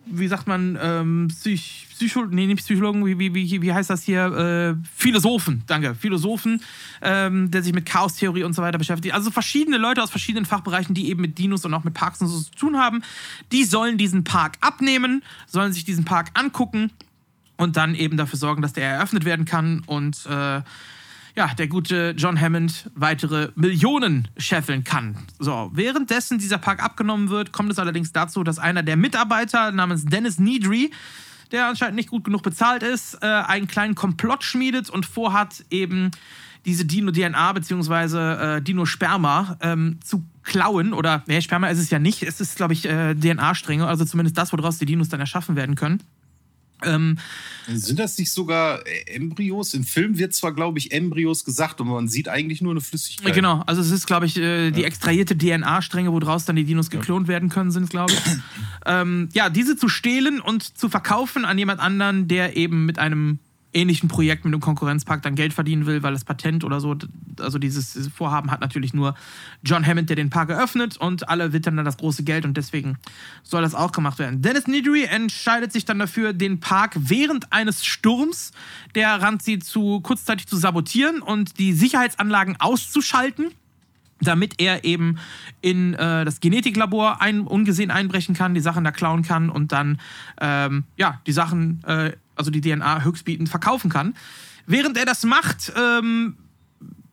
S1: wie sagt man, ähm, Psych, Psycho, nee, nicht Psychologen, wie, wie, wie, heißt das hier? Äh, Philosophen, danke, Philosophen, ähm, der sich mit Chaostheorie und so weiter beschäftigt. Also verschiedene Leute aus verschiedenen Fachbereichen, die eben mit Dinos und auch mit Parks und so zu tun haben, die sollen diesen Park abnehmen, sollen sich diesen Park angucken und dann eben dafür sorgen, dass der eröffnet werden kann und äh, ja, der gute John Hammond weitere Millionen scheffeln kann. So, währenddessen dieser Park abgenommen wird, kommt es allerdings dazu, dass einer der Mitarbeiter namens Dennis Needry, der anscheinend nicht gut genug bezahlt ist, äh, einen kleinen Komplott schmiedet und vorhat, eben diese Dino-DNA bzw. Äh, Dino-Sperma ähm, zu klauen. Oder, nee, Sperma ist es ja nicht. Es ist, glaube ich, äh, DNA-Stränge, also zumindest das, woraus die Dinos dann erschaffen werden können. Ähm,
S2: Sind das nicht sogar äh, Embryos? Im Film wird zwar, glaube ich, Embryos gesagt, aber man sieht eigentlich nur eine Flüssigkeit.
S1: Genau, also es ist, glaube ich, äh, die extrahierte DNA-Stränge, woraus dann die Dinos geklont werden können, sind, glaube ich. ähm, ja, diese zu stehlen und zu verkaufen an jemand anderen, der eben mit einem ähnlichen Projekt mit einem Konkurrenzpark dann Geld verdienen will, weil das Patent oder so, also dieses Vorhaben hat natürlich nur John Hammond, der den Park eröffnet und alle wittern dann das große Geld und deswegen soll das auch gemacht werden. Dennis Nidri entscheidet sich dann dafür, den Park während eines Sturms, der ranzieht, zu kurzzeitig zu sabotieren und die Sicherheitsanlagen auszuschalten damit er eben in äh, das Genetiklabor ein, ungesehen einbrechen kann, die Sachen da klauen kann und dann ähm, ja die Sachen, äh, also die DNA höchstbietend verkaufen kann. Während er das macht, ähm,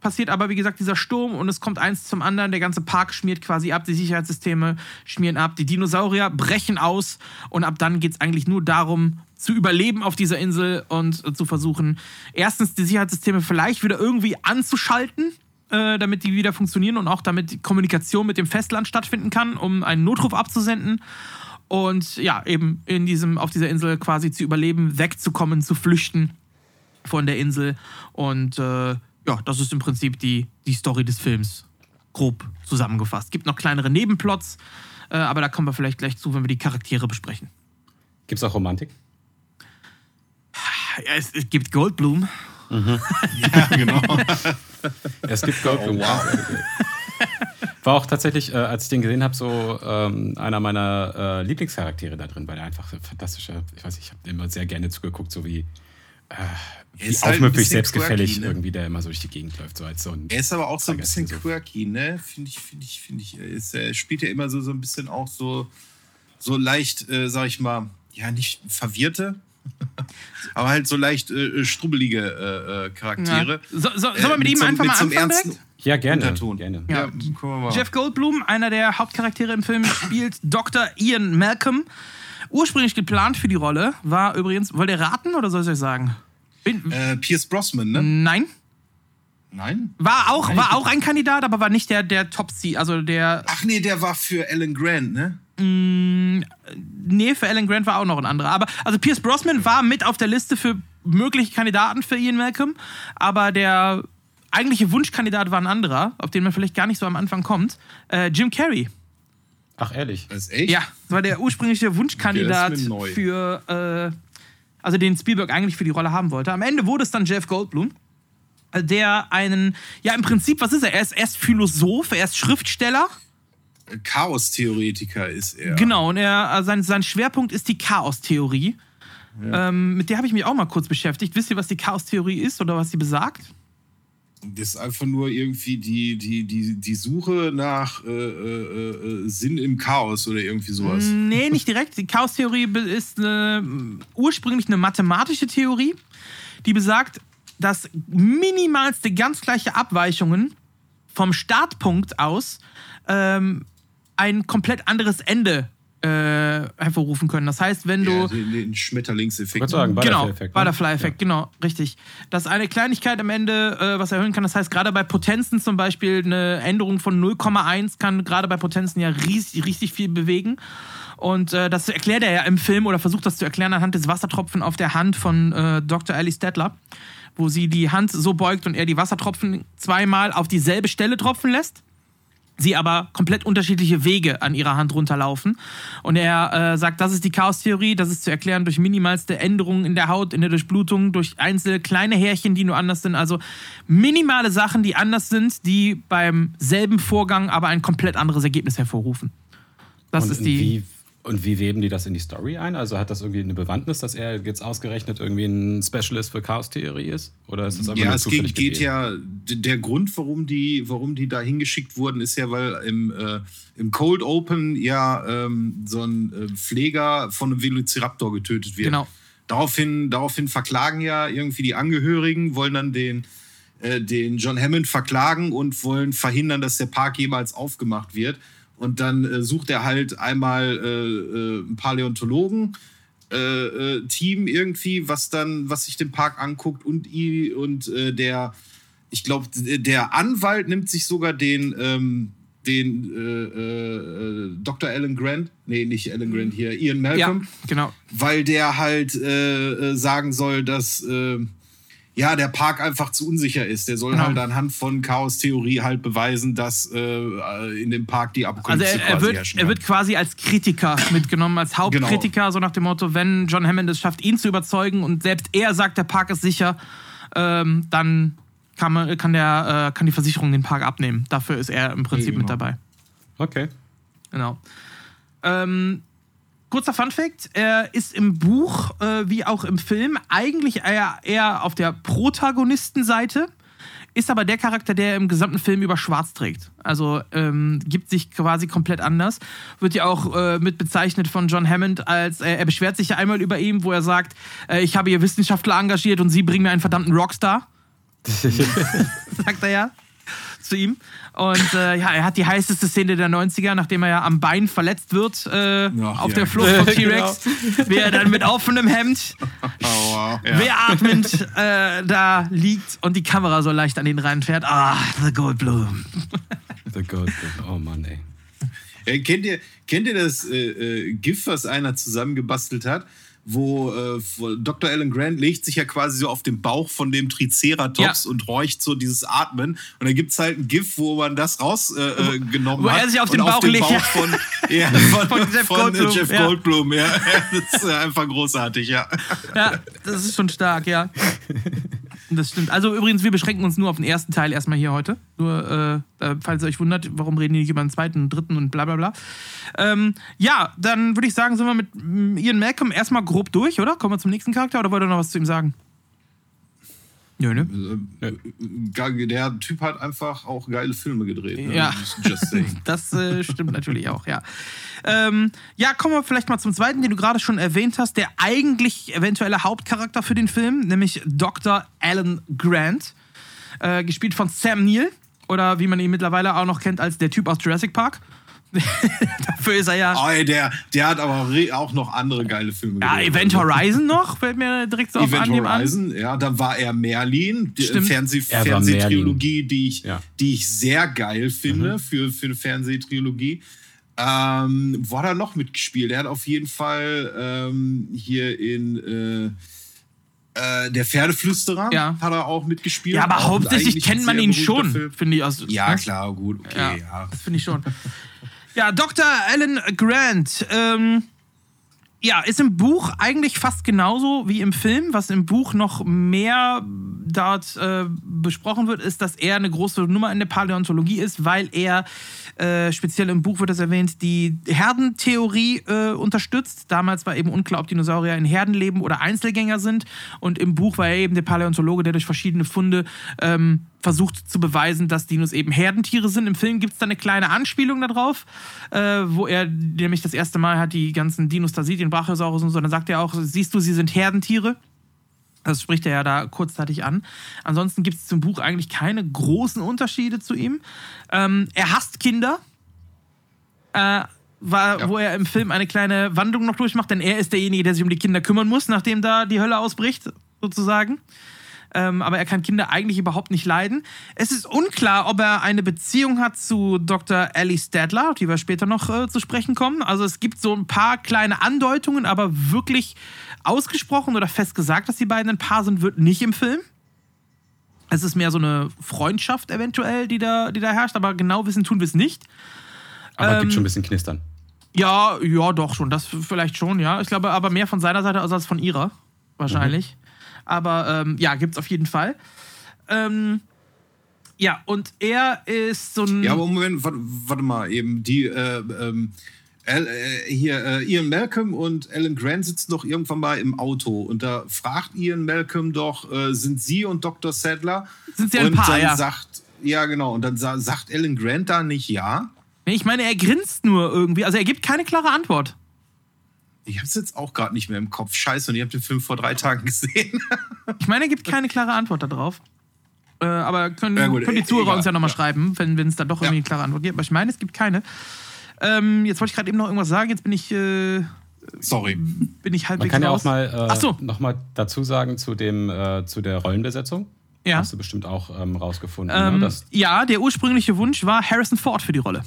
S1: passiert aber wie gesagt dieser Sturm und es kommt eins zum anderen. Der ganze Park schmiert quasi ab, die Sicherheitssysteme schmieren ab, die Dinosaurier brechen aus und ab dann geht es eigentlich nur darum, zu überleben auf dieser Insel und zu versuchen, erstens die Sicherheitssysteme vielleicht wieder irgendwie anzuschalten, äh, damit die wieder funktionieren und auch damit die Kommunikation mit dem Festland stattfinden kann, um einen Notruf abzusenden. Und ja, eben in diesem, auf dieser Insel quasi zu überleben, wegzukommen, zu flüchten von der Insel. Und äh, ja, das ist im Prinzip die, die Story des Films. Grob zusammengefasst. Gibt noch kleinere Nebenplots, äh, aber da kommen wir vielleicht gleich zu, wenn wir die Charaktere besprechen.
S3: Gibt es auch Romantik?
S1: Ja, es, es gibt Goldblum.
S2: Ja, genau.
S3: Es gibt Goldblum. War auch tatsächlich, äh, als ich den gesehen habe, so ähm, einer meiner äh, Lieblingscharaktere da drin, weil er einfach ein fantastischer, ich weiß, ich habe immer sehr gerne zugeguckt, so wie, äh, wie
S2: ist halt
S3: aufmüpfig,
S2: bisschen
S3: selbstgefällig
S2: quirky, ne?
S3: irgendwie, der immer so durch die Gegend läuft, so als so ein.
S2: Er ist aber auch so ein bisschen
S3: Aggressiv.
S2: quirky, ne? Finde ich, finde ich, finde ich. Er, ist, er spielt ja immer so, so ein bisschen auch so, so leicht, äh, sag ich mal, ja, nicht verwirrte, aber halt so leicht äh, strubbelige äh, äh, Charaktere.
S1: Ja. So, so, sollen
S2: Äh,
S1: wir mit ihm
S2: so-
S1: einfach mal
S2: so einem
S1: anfangen?
S2: ernsten?
S3: Ja, gerne.
S2: Unterton.
S3: gerne.
S1: Ja.
S2: Ja, mal.
S1: Jeff Goldblum, einer der Hauptcharaktere im Film, spielt Dr. Ian Malcolm. Ursprünglich geplant für die Rolle war übrigens, wollt ihr raten oder soll ich euch sagen? Bin,
S2: Äh, Pierce Brosnan, ne?
S1: Nein,
S2: Nein?
S1: war auch, war auch ein Kandidat, aber war nicht der, der Top-C, also der,
S2: Ach nee, der war für Alan Grant, ne?
S1: Nee, für Alan Grant war auch noch ein anderer. Aber, also Pierce Brosnan war mit auf der Liste für mögliche Kandidaten für Ian Malcolm, aber der eigentliche Wunschkandidat war ein anderer, auf den man vielleicht gar nicht so am Anfang kommt, äh, Jim Carrey.
S3: Ach, ehrlich.
S2: Das ist echt?
S1: Ja, das war der ursprüngliche Wunschkandidat
S2: Okay,
S1: für, äh, also den Spielberg eigentlich für die Rolle haben wollte. Am Ende wurde es dann Jeff Goldblum, der einen, ja im Prinzip, was ist er? Er ist erst Philosoph, er ist Schriftsteller.
S2: Chaos-Theoretiker ist er.
S1: Genau, und er, äh, sein, sein Schwerpunkt ist die Chaostheorie. Ähm, mit der habe ich mich auch mal kurz beschäftigt. Wisst ihr, was die Chaostheorie ist oder was sie besagt?
S2: Das ist einfach nur irgendwie die, die, die, die Suche nach äh, äh, äh, Sinn im Chaos oder irgendwie sowas.
S1: Nee, nicht direkt. Die Chaostheorie ist eine, ursprünglich eine mathematische Theorie, die besagt, dass minimalste ganz gleiche Abweichungen vom Startpunkt aus ähm, ein komplett anderes Ende äh, hervorrufen können. Das heißt, wenn du
S2: Ja, den, den Schmetterlingseffekt.
S3: wollte sagen,
S1: genau,
S3: Butterfly-Effekt, ne?
S1: Butterfly-Effekt, genau, richtig. Dass eine Kleinigkeit am Ende äh, was erhöhen kann. Das heißt, gerade bei Potenzen zum Beispiel eine Änderung von 0,1 kann gerade bei Potenzen ja riesig, richtig viel bewegen. Und äh, das erklärt er ja im Film oder versucht das zu erklären anhand des Wassertropfen auf der Hand von äh, Dr. Alice Stettler, wo sie die Hand so beugt und er die Wassertropfen zweimal auf dieselbe Stelle tropfen lässt sie aber komplett unterschiedliche Wege an ihrer Hand runterlaufen. Und er äh, sagt, das ist die Chaostheorie, das ist zu erklären durch minimalste Änderungen in der Haut, in der Durchblutung, durch einzelne kleine Härchen, die nur anders sind. Also minimale Sachen, die anders sind, die beim selben Vorgang aber ein komplett anderes Ergebnis hervorrufen. Das
S3: und
S1: ist die.
S3: Und wie weben die das in die Story ein? Also hat das irgendwie eine Bewandtnis, dass er jetzt ausgerechnet irgendwie ein Specialist für Chaos-Theorie ist? Oder ist das einfach
S2: Ja,
S3: nur
S2: es
S3: zufällig
S2: geht, geht ja, der Grund, warum die, warum die da hingeschickt wurden, ist ja, weil im, äh, im Cold Open ja ähm, so ein äh, Pfleger von einem Velociraptor getötet wird.
S1: Genau.
S2: Daraufhin, daraufhin verklagen ja irgendwie die Angehörigen, wollen dann den, äh, den John Hammond verklagen und wollen verhindern, dass der Park jemals aufgemacht wird. Und dann äh, sucht er halt einmal äh, äh, einen Paläontologen, äh, äh, Team irgendwie, was dann, was sich den Park anguckt und und der, ich glaube, der Anwalt nimmt sich sogar den, ähm, den äh, äh, Dr. Alan Grant, nee, nicht Alan Grant hier, Ian
S1: ja,
S2: Malcolm,
S1: genau.
S2: weil der halt äh, sagen soll, dass ja der Park einfach zu unsicher ist. Der soll
S1: Genau.
S2: halt anhand von Chaos-Theorie halt beweisen, dass äh, in dem Park die
S1: Also
S2: Apokalypse
S1: er, er,
S2: quasi
S1: wird,
S2: herrschen
S1: er wird quasi als Kritiker mitgenommen, als Hauptkritiker, so nach dem Motto, wenn John Hammond es schafft, ihn zu überzeugen und selbst er sagt, der Park ist sicher, ähm, dann kann, man, kann, der, äh, kann die Versicherung den Park abnehmen. Dafür ist er im Prinzip
S2: Ja,
S1: mit
S2: genau.
S1: dabei.
S3: Okay.
S1: Genau. Ähm, kurzer Funfact: Er ist im Buch äh, wie auch im Film eigentlich eher, eher auf der Protagonistenseite, ist aber der Charakter, der im gesamten Film über schwarz trägt. Also ähm, gibt sich quasi komplett anders. Wird ja auch äh, mit bezeichnet von John Hammond als, äh, er beschwert sich ja einmal über ihn, wo er sagt, äh, ich habe hier Wissenschaftler engagiert und sie bringen mir einen verdammten Rockstar. sagt er ja zu ihm. Und äh, ja, er hat die heißeste Szene der 90er, nachdem er ja am Bein verletzt wird, äh,
S2: Ach,
S1: auf
S2: ja.
S1: der Flucht vom T-Rex, wie er dann mit offenem Hemd,
S2: Aua, ja.
S1: wehatmend äh, da liegt und die Kamera so leicht an ihn reinfährt. Ah, The Goldblum.
S3: The God. Oh Mann, ey.
S2: Äh, kennt, ihr, kennt ihr das äh, äh, GIF, was einer zusammengebastelt hat? Wo, äh, wo Dr. Alan Grant legt sich ja quasi so auf den Bauch von dem Triceratops
S1: Ja.
S2: und räucht so dieses Atmen. Und dann gibt es halt ein GIF, wo man das rausgenommen äh,
S1: Wo
S2: hat.
S1: er sich auf den Bauch legt, ja.
S2: von, ja, von,
S1: Von Jeff Goldblum,
S2: Jeff
S1: ja.
S2: Goldblum. Ja. Das ist äh, einfach großartig, ja.
S1: Ja, das ist schon stark, ja. Das stimmt. Also übrigens, wir beschränken uns nur auf den ersten Teil erstmal hier heute. Nur, äh, falls ihr euch wundert, warum reden die nicht über den zweiten, dritten und bla bla bla. Ähm, ja, dann würde ich sagen, sind wir mit mm, Ian Malcolm erstmal grob durch, oder? Kommen wir zum nächsten Charakter oder wollt ihr noch was zu ihm sagen? Nö, ne?
S2: Äh, äh, Der Typ hat einfach auch geile Filme gedreht. Ne?
S1: Ja. Das äh, stimmt natürlich auch, ja. Ähm, ja, kommen wir vielleicht mal zum zweiten, den du gerade schon erwähnt hast. Der eigentlich eventuelle Hauptcharakter für den Film, nämlich Dr. Alan Grant. Äh, gespielt von Sam Neill. Oder wie man ihn mittlerweile auch noch kennt als der Typ aus Jurassic Park. Dafür ist er ja.
S2: Oh, ey, der, der hat aber auch noch andere geile Filme
S1: Ja,
S2: gedreht.
S1: Event Horizon noch, fällt mir direkt so auf
S2: Event
S1: an.
S2: Horizon, ja, dann war er Merlin, die
S1: Stimmt.
S2: Fernseh
S3: Er war
S2: Fernsehtrilogie, die ich,
S3: Ja.
S2: die ich sehr geil finde für, für eine Fernsehtrilogie. Ähm, wo hat er noch mitgespielt? Er hat auf jeden Fall ähm, hier in äh, äh, Der Pferdeflüsterer
S1: Ja.
S2: hat er auch mitgespielt.
S1: Ja, aber hauptsächlich kennt man ihn schon, finde ich. Aus,
S2: Ja,
S1: ne?
S2: klar, gut, okay,
S1: Ja,
S2: ja.
S1: das finde ich schon. Ja, Dr. Alan Grant. Ähm, ja, ist im Buch eigentlich fast genauso wie im Film. Was im Buch noch mehr dort äh, besprochen wird, ist, dass er eine große Nummer in der Paläontologie ist, weil er, äh, speziell im Buch wird das erwähnt, die Herdentheorie äh, unterstützt. Damals war eben unklar, ob Dinosaurier in Herden leben oder Einzelgänger sind. Und im Buch war er eben der Paläontologe, der durch verschiedene Funde ähm, versucht zu beweisen, dass Dinos eben Herdentiere sind. Im Film gibt es da eine kleine Anspielung darauf, äh, wo er nämlich das erste Mal hat die ganzen Dinos da sieht, den Brachiosaurus und so. Dann sagt er auch, siehst du, sie sind Herdentiere. Das spricht er ja da kurzzeitig an. Ansonsten gibt es zum Buch eigentlich keine großen Unterschiede zu ihm. Ähm, er hasst Kinder. Äh, war,
S2: Ja.
S1: wo er im Film eine kleine Wandlung noch durchmacht, denn er ist derjenige, der sich um die Kinder kümmern muss, nachdem da die Hölle ausbricht, sozusagen. Ähm, aber er kann Kinder eigentlich überhaupt nicht leiden. Es ist unklar, ob er eine Beziehung hat zu Dr. Ellie Stadler, auf die wir später noch äh, zu sprechen kommen. Also es gibt so ein paar kleine Andeutungen, aber wirklich ausgesprochen oder fest gesagt, dass die beiden ein Paar sind, wird nicht im Film. Es ist mehr so eine Freundschaft eventuell, die da, die da herrscht, aber genau wissen tun wir es nicht.
S3: Aber
S1: Ähm,
S3: gibt schon ein bisschen Knistern.
S1: Ja, ja, doch schon. Das vielleicht schon, ja. Ich glaube aber mehr von seiner Seite aus als von ihrer. Wahrscheinlich. Aber ähm, ja, gibt's auf jeden Fall. Ähm, ja, und er ist so ein.
S2: Ja, aber Moment, warte, warte mal, eben die, äh, ähm, Al- äh, hier, äh, Ian Malcolm und Alan Grant sitzen doch irgendwann mal im Auto und da fragt Ian Malcolm doch, äh, sind Sie und Dr. Sadler?
S1: Sind sie ein
S2: und
S1: Paar,
S2: dann
S1: ja.
S2: sagt, ja genau, und dann sa sagt Alan Grant da nicht ja.
S1: Ich meine, er grinst nur irgendwie. Also er gibt keine klare Antwort.
S2: Ich hab's jetzt auch gerade nicht mehr im Kopf. Scheiße, und ihr habt den Film vor drei Tagen gesehen.
S1: Ich meine, er gibt keine klare Antwort darauf. Äh, aber können,
S2: Ja, gut,
S1: können die
S2: äh,
S1: Zuhörer
S2: egal,
S1: uns ja nochmal
S2: ja.
S1: schreiben, wenn es dann doch irgendwie
S2: Ja.
S1: eine klare Antwort gibt. Aber ich meine, es gibt keine. Ähm, jetzt wollte ich gerade eben noch irgendwas sagen. Jetzt bin ich, äh,
S2: Sorry.
S1: bin ich
S3: Man
S1: halbwegs
S3: kann ja
S1: raus.
S3: auch mal äh,
S1: so.
S3: noch mal dazu sagen zu, dem, äh, zu der Rollenbesetzung.
S1: Ja.
S3: Hast du bestimmt auch ähm, rausgefunden,
S1: Ähm,
S3: ne?
S1: ja, der ursprüngliche Wunsch war Harrison Ford für die Rolle.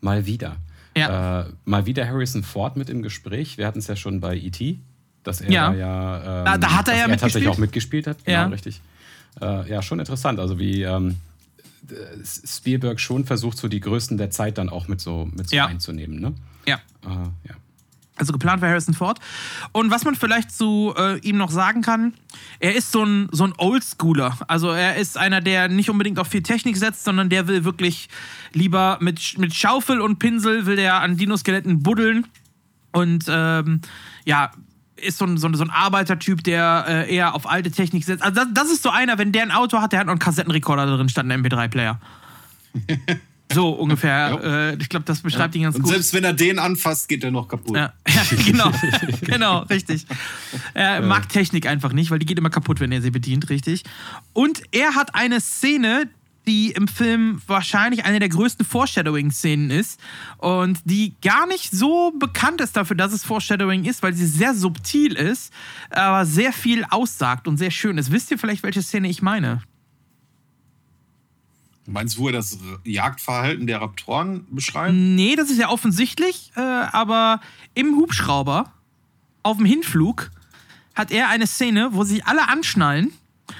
S3: mal wieder.
S1: Ja.
S3: Äh, mal wieder Harrison Ford mit im Gespräch. Wir hatten es ja schon bei E.T., dass er
S1: Ja.
S3: da ja. Ähm,
S1: Da- da hat er ja
S3: er tatsächlich
S1: mitgespielt.
S3: auch mitgespielt hat. Genau,
S1: Ja.
S3: richtig. Äh, ja, schon interessant. Also wie ähm, äh, Spielberg schon versucht, so die Größten der Zeit dann auch mit so, mit so
S1: Ja.
S3: einzunehmen. Ne?
S1: Ja.
S3: Äh, ja.
S1: Also geplant war Harrison Ford. Und was man vielleicht zu äh, ihm noch sagen kann, er ist so ein, so ein Oldschooler. Also er ist einer, der nicht unbedingt auf viel Technik setzt, sondern der will wirklich lieber mit, mit Schaufel und Pinsel will der an Dinoskeletten buddeln. Und ähm, ja, ist so ein, so ein, so ein Arbeitertyp, der äh, eher auf alte Technik setzt. Also das, das ist so einer, wenn der ein Auto hat, der hat noch einen Kassettenrekorder drin statt einen MP3-Player. So ungefähr. Äh, ich glaube, das beschreibt ihn ganz
S2: Und
S1: gut.
S2: selbst wenn er den anfasst, geht er noch kaputt.
S1: Ja, ja genau. genau, richtig. Er mag Technik einfach nicht, weil die geht immer kaputt, wenn er sie bedient, richtig. Und er hat eine Szene, die im Film wahrscheinlich eine der größten Foreshadowing-Szenen ist und die gar nicht so bekannt ist dafür, dass es Foreshadowing ist, weil sie sehr subtil ist, aber sehr viel aussagt und sehr schön ist. Wisst ihr vielleicht, welche Szene ich meine?
S2: Meinst du, wo er das Jagdverhalten der Raptoren beschreibt?
S1: Nee, das ist ja offensichtlich, äh, aber im Hubschrauber auf dem Hinflug hat er eine Szene, wo sich alle anschnallen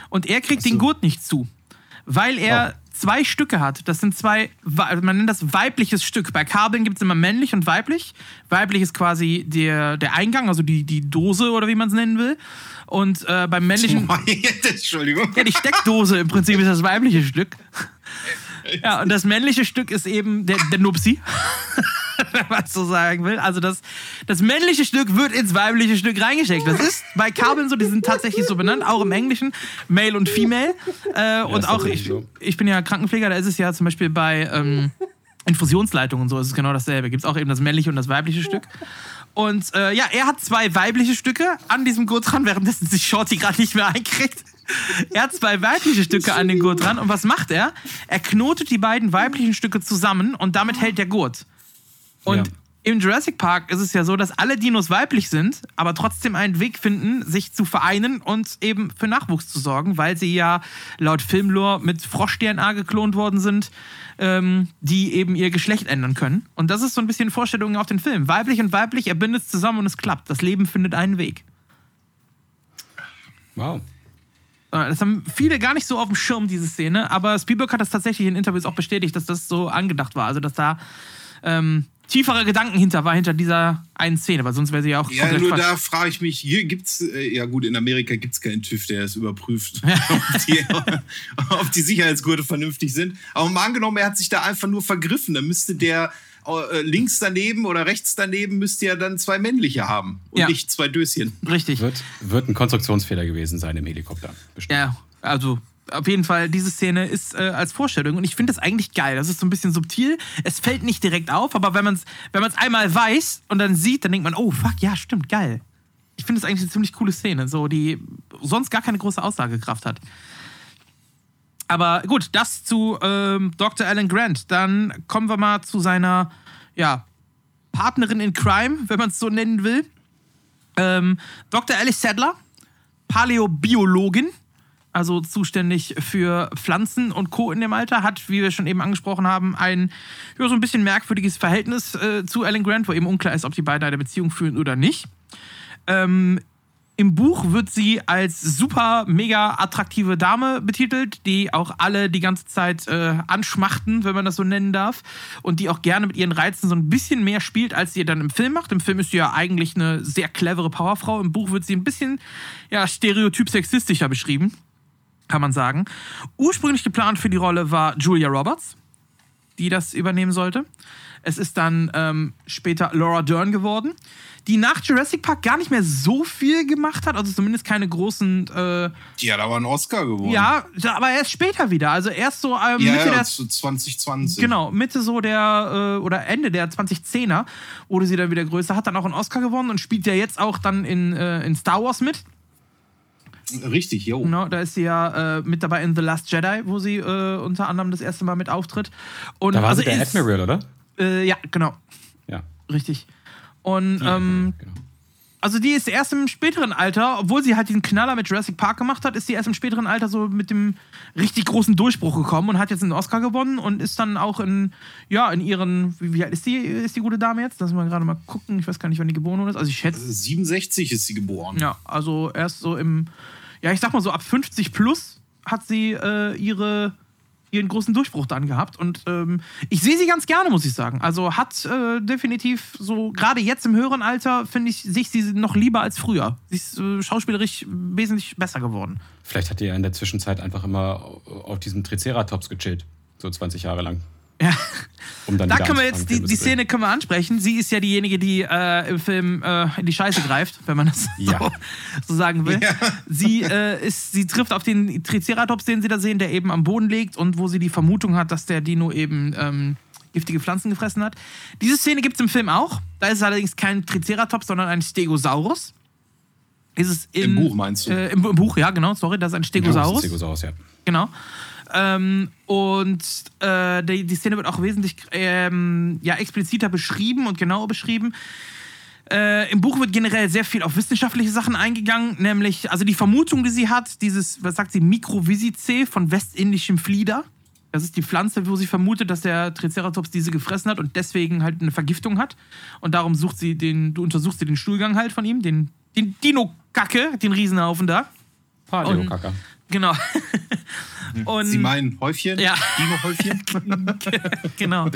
S1: und er kriegt den Gurt nicht zu, weil er zwei Stücke hat. Das sind zwei, wei- man nennt das weibliches Stück. Bei Kabeln gibt es immer männlich und weiblich. Weiblich ist quasi der, der Eingang, also die, die Dose oder wie man es nennen will. Und äh, beim männlichen.
S2: Entschuldigung.
S1: Ja, die Steckdose im Prinzip ist das weibliche Stück. Ja, und das männliche Stück ist eben der, der Nupsi, wenn man es so sagen will. Also das, das männliche Stück wird ins weibliche Stück reingesteckt. Das ist bei Kabeln so, die sind tatsächlich so benannt, auch im Englischen, Male und Female. Äh, und
S3: ist
S1: auch, ich,
S3: so.
S1: ich bin ja Krankenpfleger, da ist es ja zum Beispiel bei ähm, Infusionsleitungen und so, ist es genau dasselbe. Gibt es auch eben das männliche und das weibliche Stück. Und äh, ja, er hat zwei weibliche Stücke an diesem Gurt dran, währenddessen sich Shorty gerade nicht mehr einkriegt. Er hat zwei weibliche Stücke an den Gurt dran. Und was macht er? Er knotet die beiden weiblichen Stücke zusammen und damit hält der Gurt. Und
S3: Ja.
S1: im Jurassic Park ist es ja so, dass alle Dinos weiblich sind, aber trotzdem einen Weg finden, sich zu vereinen und eben für Nachwuchs zu sorgen, weil sie ja laut Filmlore mit Frosch-DNA geklont worden sind, ähm, die eben ihr Geschlecht ändern können. Und das ist so ein bisschen Vorstellung auf den Film. Weiblich und weiblich, er bindet es zusammen und es klappt. Das Leben findet einen Weg.
S3: Wow.
S1: Äh, Das haben viele gar nicht so auf dem Schirm, diese Szene, aber Spielberg hat das tatsächlich in Interviews auch bestätigt, dass das so angedacht war. Also, dass da ähm, tiefere Gedanken hinter war, hinter dieser einen Szene, weil sonst wäre sie ja auch
S2: Ja, nur
S1: Quatsch.
S2: da frage ich mich, hier gibt's, äh, ja gut, in Amerika gibt es keinen TÜV, der es überprüft, ob, die, ob die Sicherheitsgurte vernünftig sind. Aber mal angenommen, er hat sich da einfach nur vergriffen, dann müsste der links daneben oder rechts daneben müsste ja dann zwei männliche haben und
S1: Ja.
S2: nicht zwei Döschen.
S1: Richtig.
S3: Wird, wird ein Konstruktionsfehler gewesen sein im Helikopter. Bestimmt.
S1: Ja, also auf jeden Fall, diese Szene ist äh, als Vorstellung und ich finde das eigentlich geil. Das ist so ein bisschen subtil. Es fällt nicht direkt auf, aber wenn man es wenn man's einmal weiß und dann sieht, dann denkt man, oh fuck, ja, stimmt, geil. Ich finde das eigentlich eine ziemlich coole Szene, so die sonst gar keine große Aussagekraft hat. Aber gut, das zu ähm, Dr. Alan Grant. Dann kommen wir mal zu seiner ja, Partnerin in Crime, wenn man es so nennen will. Ähm, Dr. Alice Sadler, Paläobiologin, also zuständig für Pflanzen und Co. in dem Alter, hat, wie wir schon eben angesprochen haben, ein ja, so ein bisschen merkwürdiges Verhältnis äh, zu Alan Grant, wo eben unklar ist, ob die beiden eine Beziehung führen oder nicht. Ähm, Im Buch wird sie als super, mega attraktive Dame betitelt, die auch alle die ganze Zeit äh, anschmachten, wenn man das so nennen darf. Und die auch gerne mit ihren Reizen so ein bisschen mehr spielt, als sie dann im Film macht. Im Film ist sie ja eigentlich eine sehr clevere Powerfrau. Im Buch wird sie ein bisschen ja, stereotyp sexistischer beschrieben, kann man sagen. Ursprünglich geplant für die Rolle war Julia Roberts, die das übernehmen sollte. Es ist dann ähm, später Laura Dern geworden, die nach Jurassic Park gar nicht mehr so viel gemacht hat, also zumindest keine großen. Äh,
S2: Die hat aber einen Oscar gewonnen.
S1: ja, aber erst später wieder. Also erst so ähm,
S2: ja,
S1: Mitte
S2: ja
S1: der.
S2: zu 2020.
S1: Genau, Mitte so der, äh, oder Ende der 2010er wurde sie dann wieder größer, hat dann auch einen Oscar gewonnen und spielt ja jetzt auch dann in, äh, in Star Wars mit.
S2: Richtig, jo.
S1: Genau, da ist sie ja äh, mit dabei in The Last Jedi, wo sie äh, unter anderem das erste Mal mit auftritt. Und
S3: Da war
S1: also
S3: sie der
S1: ist-
S3: Admiral, oder?
S1: Äh, ja, genau,
S3: Ja.
S1: richtig. Und ähm,
S3: genau.
S1: also die ist erst im späteren Alter, obwohl sie halt diesen Knaller mit Jurassic Park gemacht hat, ist sie erst im späteren Alter so mit dem richtig großen Durchbruch gekommen und hat jetzt einen Oscar gewonnen und ist dann auch in, ja, in ihren, wie, alt ist die, ist die gute Dame jetzt? Lass mal gerade mal gucken, ich weiß gar nicht, wann die geboren ist. Also ich schätze,
S2: 67 ist sie geboren.
S1: ja, also erst so im, ja, ich sag mal so ab 50 plus hat sie äh, ihre, ihren großen Durchbruch dann gehabt. Und ähm, ich sehe sie ganz gerne, muss ich sagen. Also hat äh, definitiv so, gerade jetzt im höheren Alter, finde ich, sehe ich sie noch lieber als früher. Sie ist äh, schauspielerisch wesentlich besser geworden.
S3: Vielleicht hat die ja in der Zwischenzeit einfach immer auf diesem Triceratops gechillt. So 20 Jahre lang.
S1: Ja.
S3: Um dann
S1: Da können wir jetzt, die, die. Szene können wir ansprechen. Sie ist ja diejenige, die äh, im Film äh, in die Scheiße greift, wenn man das
S3: Ja.
S1: so, so sagen will.
S2: Ja.
S1: Sie, äh, ist, sie trifft auf den Triceratops, den sie da sehen, der eben am Boden liegt und wo sie die Vermutung hat, dass der Dino eben ähm, giftige Pflanzen gefressen hat. Diese Szene gibt es im Film auch. Da ist es allerdings kein Triceratops, sondern ein Stegosaurus. Ist es in,
S2: Im Buch meinst du?
S1: Äh, im, Im Buch, ja, genau, sorry, das ist ein
S3: Ja, das
S1: Stegosaurus.
S3: ist Stegosaurus, ja.
S1: Genau. Ähm, und äh, die, die Szene wird auch wesentlich ähm, ja, expliziter beschrieben und genauer beschrieben. Äh, Im Buch wird generell sehr viel auf wissenschaftliche Sachen eingegangen, nämlich, also die Vermutung, die sie hat, dieses, was sagt sie, Mikrovisicee von westindischem Flieder. Das ist die Pflanze, wo sie vermutet, dass der Triceratops diese gefressen hat und deswegen halt eine Vergiftung hat. Und darum sucht sie den, du untersuchst sie den Stuhlgang halt von ihm, den, den Dino-Kacke, den Riesenhaufen da.
S3: Paleo-Kacker.
S1: Genau. und,
S2: Sie meinen Häufchen?
S1: Ja.
S2: Dino-Häufchen?
S1: genau.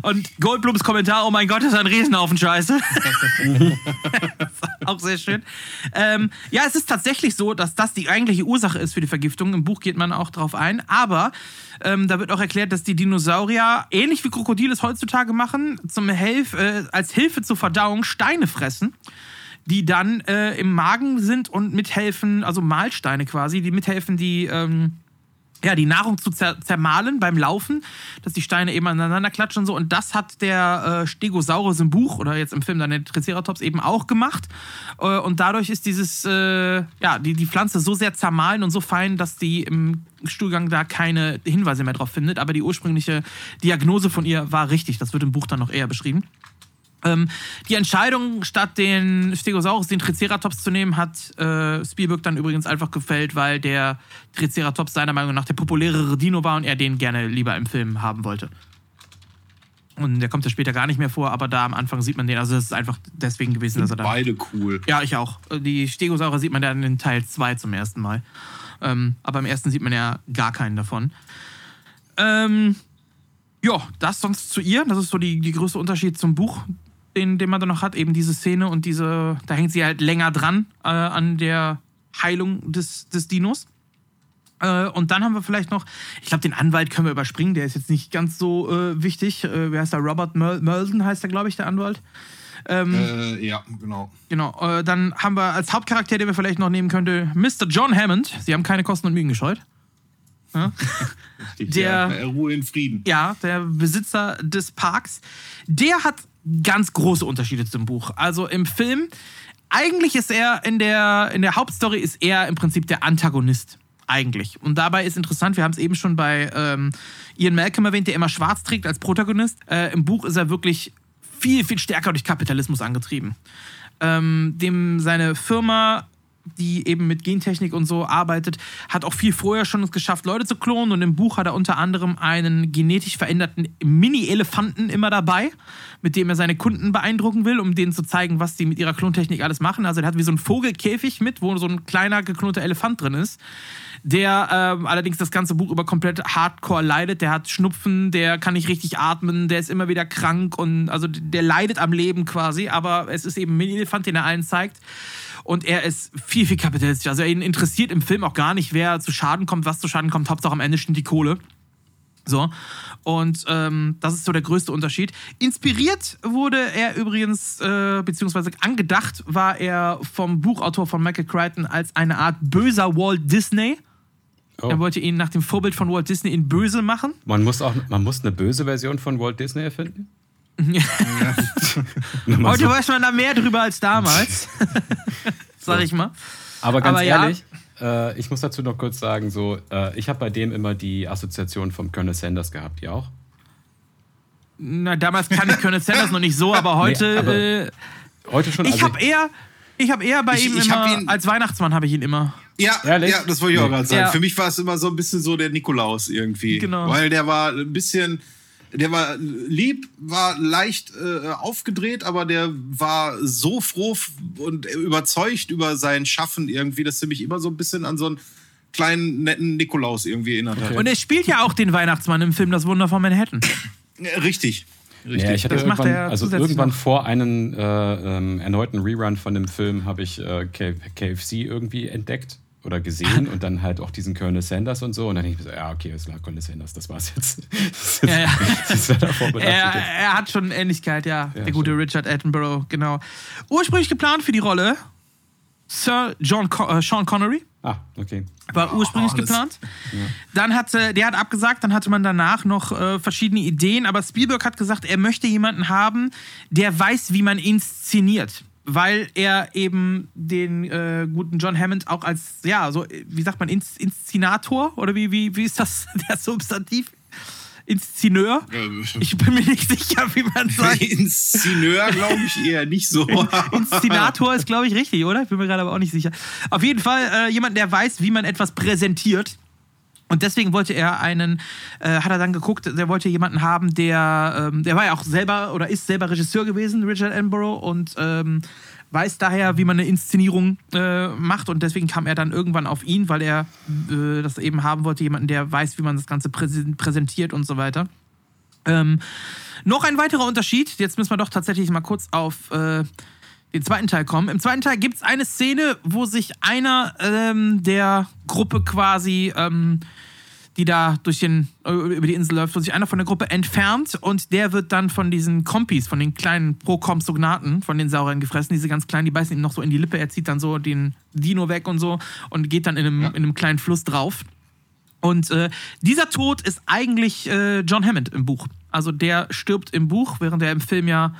S1: Und Goldblums Kommentar, oh mein Gott, das ist ein Riesenhaufen Scheiße. auch sehr schön. Ähm, ja, es ist tatsächlich so, dass das die eigentliche Ursache ist für die Vergiftung. Im Buch geht man auch drauf ein. Aber ähm, da wird auch erklärt, dass die Dinosaurier, ähnlich wie Krokodile es heutzutage machen, zum Helf, äh, als Hilfe zur Verdauung Steine fressen die dann äh, im Magen sind und mithelfen, also Mahlsteine quasi, die mithelfen, die, ähm, ja, die Nahrung zu zer zermahlen beim Laufen, dass die Steine eben aneinander klatschen und so. Und das hat der äh, Stegosaurus im Buch oder jetzt im Film dann der Triceratops eben auch gemacht. Äh, und dadurch ist dieses, äh, ja, die, die Pflanze so sehr zermahlen und so fein, dass die im Stuhlgang da keine Hinweise mehr drauf findet. Aber die ursprüngliche Diagnose von ihr war richtig. Das wird im Buch dann noch eher beschrieben. Ähm, die Entscheidung, statt den Stegosaurus, den Triceratops zu nehmen, hat äh, Spielberg dann übrigens einfach gefällt, weil der Triceratops seiner Meinung nach der populärere Dino war und er den gerne lieber im Film haben wollte. Und der kommt ja später gar nicht mehr vor, aber da am Anfang sieht man den. Also es ist einfach deswegen gewesen, dass er da.
S2: Beide cool.
S1: Ja, ich auch. Die Stegosaurier sieht man dann in Teil 2 zum ersten Mal. Ähm, aber im ersten sieht man ja gar keinen davon. Ähm, ja, das sonst zu ihr. Das ist so die, die größte Unterschied zum Buch, den, den man da noch hat. Eben diese Szene und diese, da hängt sie halt länger dran äh, an der Heilung des, des Dinos. Äh, und dann haben wir vielleicht noch, ich glaube, den Anwalt können wir überspringen, der ist jetzt nicht ganz so äh, wichtig. Äh, wer heißt der? Robert Mul Mulden heißt der, glaube ich, der Anwalt. Ähm,
S2: Äh, ja, genau.
S1: Genau, äh, dann haben wir als Hauptcharakter, den wir vielleicht noch nehmen könnte, Mr. John Hammond. Sie haben keine Kosten und Mühen gescheut. Ja? Der-
S2: ja. Ruhe in Frieden.
S1: ja, der Besitzer des Parks, der hat ganz große Unterschiede zum Buch. Also im Film, eigentlich ist er in der, in der Hauptstory ist er im Prinzip der Antagonist. Eigentlich. Und dabei ist interessant, wir haben es eben schon bei ähm, Ian Malcolm erwähnt, der immer schwarz trägt als Protagonist. Äh, Im Buch ist er wirklich viel, viel stärker durch Kapitalismus angetrieben. Ähm, dem seine Firma, die eben mit Gentechnik und so arbeitet, hat auch viel vorher schon es geschafft, Leute zu klonen. Und im Buch hat er unter anderem einen genetisch veränderten Mini-Elefanten immer dabei, mit dem er seine Kunden beeindrucken will, um denen zu zeigen, was sie mit ihrer Klontechnik alles machen. Also er hat wie so einen Vogelkäfig mit, wo so ein kleiner geklonter Elefant drin ist der ähm, allerdings das ganze Buch über komplett hardcore leidet. Der hat Schnupfen, der kann nicht richtig atmen, der ist immer wieder krank und also der leidet am Leben quasi, aber es ist eben ein Mini-Elefant, den er allen zeigt. Und er ist viel, viel kapitalistisch. Also ihn interessiert im Film auch gar nicht, wer zu Schaden kommt, was zu Schaden kommt. Hauptsache am Ende stimmt die Kohle. So. Und ähm, das ist so der größte Unterschied. Inspiriert wurde er übrigens, äh, beziehungsweise angedacht war er vom Buchautor von Michael Crichton als eine Art böser Walt Disney.
S3: Oh.
S1: Er wollte ihn nach dem Vorbild von Walt Disney in böse machen.
S3: Man muss auch, man muss eine böse Version von Walt Disney erfinden.
S1: Heute
S3: so.
S1: weiß man da mehr drüber als damals. Sag ich mal.
S3: Aber ganz
S1: Aber ja.
S3: ehrlich, äh, ich muss dazu noch kurz sagen, so, äh, ich habe bei dem immer die Assoziation vom Colonel Sanders gehabt, ihr auch?
S1: Na, damals kann ich Colonel Sanders noch nicht so, aber heute.
S3: Nee, aber
S1: äh,
S3: Heute schon.
S1: ich
S3: also
S1: habe eher. Ich habe eher bei
S2: Ich-
S1: ihm
S2: ich
S1: immer,
S2: ihn-
S1: als Weihnachtsmann habe ich ihn immer.
S2: Ja,
S3: Ehrlich?
S2: ja, das wollte ich auch
S3: Nee.
S2: gerade sagen.
S1: Ja.
S2: Für mich war es immer so ein bisschen so der Nikolaus irgendwie.
S1: Genau.
S2: Weil der war ein bisschen, der war lieb, war leicht äh, aufgedreht, aber der war so froh und überzeugt über sein Schaffen irgendwie, dass er mich immer so ein bisschen an so einen kleinen, netten Nikolaus irgendwie erinnert hat.
S1: Und er spielt ja auch den Weihnachtsmann im Film Das Wunder von Manhattan.
S2: Richtig. Richtig.
S3: Ja, ich hatte
S1: Das macht
S3: irgendwann,
S1: er
S3: also irgendwann
S1: noch.
S3: vor einem äh, ähm, erneuten Rerun von dem Film habe ich äh, K KFC irgendwie entdeckt oder gesehen und dann halt auch diesen Colonel Sanders und so und dann denke ich mir so, ja okay, es war Colonel Sanders, das war's jetzt. Das ist,
S1: Ja, ja.
S3: das ja
S1: Er,
S3: jetzt.
S1: er hat schon Ähnlichkeit, ja.
S3: Ja,
S1: der gute
S3: stimmt.
S1: Richard Attenborough, genau. Ursprünglich geplant für die Rolle Sir John Con äh, Sean Connery.
S3: Ah, okay.
S1: War ursprünglich
S2: Oh,
S1: geplant. Dann hatte, der hat abgesagt, dann hatte man danach noch äh, verschiedene Ideen, aber Spielberg hat gesagt, er möchte jemanden haben, der weiß, wie man inszeniert. Weil er eben den äh, guten John Hammond auch als, ja, so, äh, wie sagt man, Ins Inszenator? Oder wie, wie, wie ist das der Substantiv? Inszeneur? Ich bin mir nicht sicher, wie man sagt.
S2: Inszeneur glaube ich eher nicht so.
S1: Inszinator ist, glaube ich, richtig, oder? Ich bin mir gerade aber auch nicht sicher. Auf jeden Fall äh, jemand, der weiß, wie man etwas präsentiert. Und deswegen wollte er einen, äh, hat er dann geguckt, der wollte jemanden haben, der, ähm, der war ja auch selber oder ist selber Regisseur gewesen, Richard Attenborough, und ähm, weiß daher, wie man eine Inszenierung äh, macht. Und deswegen kam er dann irgendwann auf ihn, weil er äh, das eben haben wollte, jemanden, der weiß, wie man das Ganze präsen- präsentiert und so weiter. Ähm, noch ein weiterer Unterschied, jetzt müssen wir doch tatsächlich mal kurz auf äh, den zweiten Teil kommen. Im zweiten Teil gibt es eine Szene, wo sich einer ähm, der Gruppe quasi, ähm, die da durch den, äh, über die Insel läuft, wo sich einer von der Gruppe entfernt und der wird dann von diesen Kompis, von den kleinen Prokompsognaten, von den Sauriern gefressen, diese ganz kleinen, die beißen ihm noch so in die Lippe, er zieht dann so den Dino weg und so und geht dann in einem, in einem kleinen Fluss drauf. Und äh, dieser Tod ist eigentlich äh, John Hammond im Buch. Also der stirbt im Buch, während er im Film ja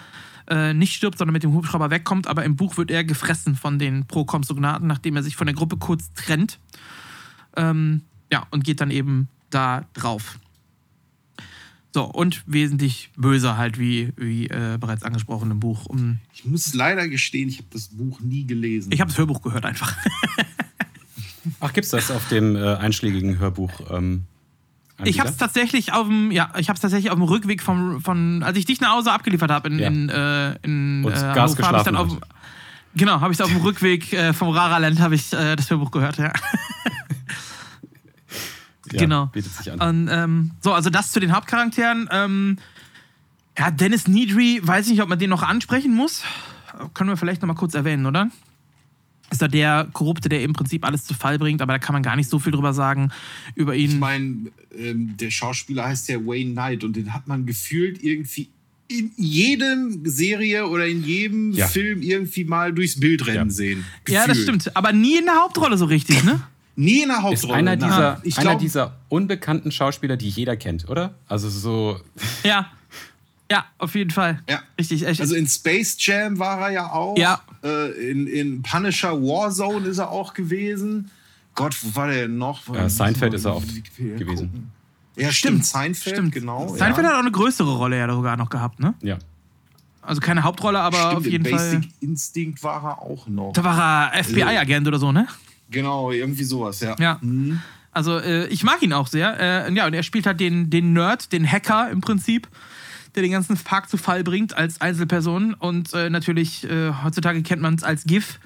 S1: äh, nicht stirbt, sondern mit dem Hubschrauber wegkommt. Aber im Buch wird er gefressen von den Prokompsognaten, nachdem er sich von der Gruppe kurz trennt. Ähm, ja, und geht dann eben da drauf. So, und wesentlich böser halt, wie, wie äh, bereits angesprochen im Buch. Um,
S2: Ich muss leider gestehen, ich habe das Buch nie gelesen.
S1: ich habe das Hörbuch gehört einfach.
S3: Ach, gibt's das auf dem äh, einschlägigen Hörbuch? Ähm,
S1: Ich habe es tatsächlich auf dem, ja, ich habe tatsächlich auf dem Rückweg vom, von, als ich dich nach Hause abgeliefert habe in,
S3: Ja.
S1: in, äh, in
S3: Und
S1: äh,
S3: Gas
S1: Hannover, hab ich
S3: geschlafen
S1: dann auf,
S3: hat.
S1: genau, habe ich auf dem Rückweg äh, vom Raraland habe ich äh, das Hörbuch gehört, ja.
S3: ja,
S1: genau.
S3: Bietet sich an.
S1: Und, ähm, so, also das zu den Hauptcharakteren. Ähm, ja, Dennis Needry, weiß ich nicht, ob man den noch ansprechen muss. Können wir vielleicht noch mal kurz erwähnen, oder? Ist da der Korrupte, der im Prinzip alles zu Fall bringt, aber da kann man gar nicht so viel drüber sagen über ihn.
S2: Ich meine, ähm, der Schauspieler heißt ja Wayne Knight und den hat man gefühlt irgendwie in jedem Serie oder in jedem
S3: Ja.
S2: Film irgendwie mal durchs Bild rennen
S3: Ja.
S2: sehen.
S1: ja, das
S2: Gefühlt.
S1: stimmt. Aber nie in der Hauptrolle so richtig, ne?
S2: Nie in der
S3: Ist
S2: Hauptrolle.
S3: einer
S2: nein.
S3: dieser,
S2: ich
S3: einer
S2: glaub,
S3: dieser unbekannten Schauspieler, die jeder kennt, oder? Also so.
S1: Ja. Ja, auf jeden Fall.
S2: Ja.
S1: Richtig, echt.
S2: Also in Space Jam war er ja auch.
S1: Ja.
S2: Äh, in, in Punisher Warzone ist er auch gewesen. Gott, wo war der denn noch?
S3: Äh, Seinfeld ist er oft gewesen.
S2: gucken. Ja, stimmt. Seinfeld,
S1: Stimmt.
S2: genau.
S1: Seinfeld
S2: ja.
S1: hat auch eine größere Rolle ja sogar noch gehabt, ne?
S3: Ja.
S1: Also keine Hauptrolle, aber
S2: Stimmt,
S1: auf
S2: in
S1: jeden
S2: Basic
S1: Fall.
S2: Instinct war er auch noch.
S1: Da war er FBI-Agent oder so, ne?
S2: Genau, irgendwie sowas, ja.
S1: Ja. Also äh, ich mag ihn auch sehr. Äh, ja, und er spielt halt den, den Nerd, den Hacker im Prinzip, der den ganzen Park zu Fall bringt als Einzelperson. Und äh, natürlich, äh, heutzutage kennt man es als GIF,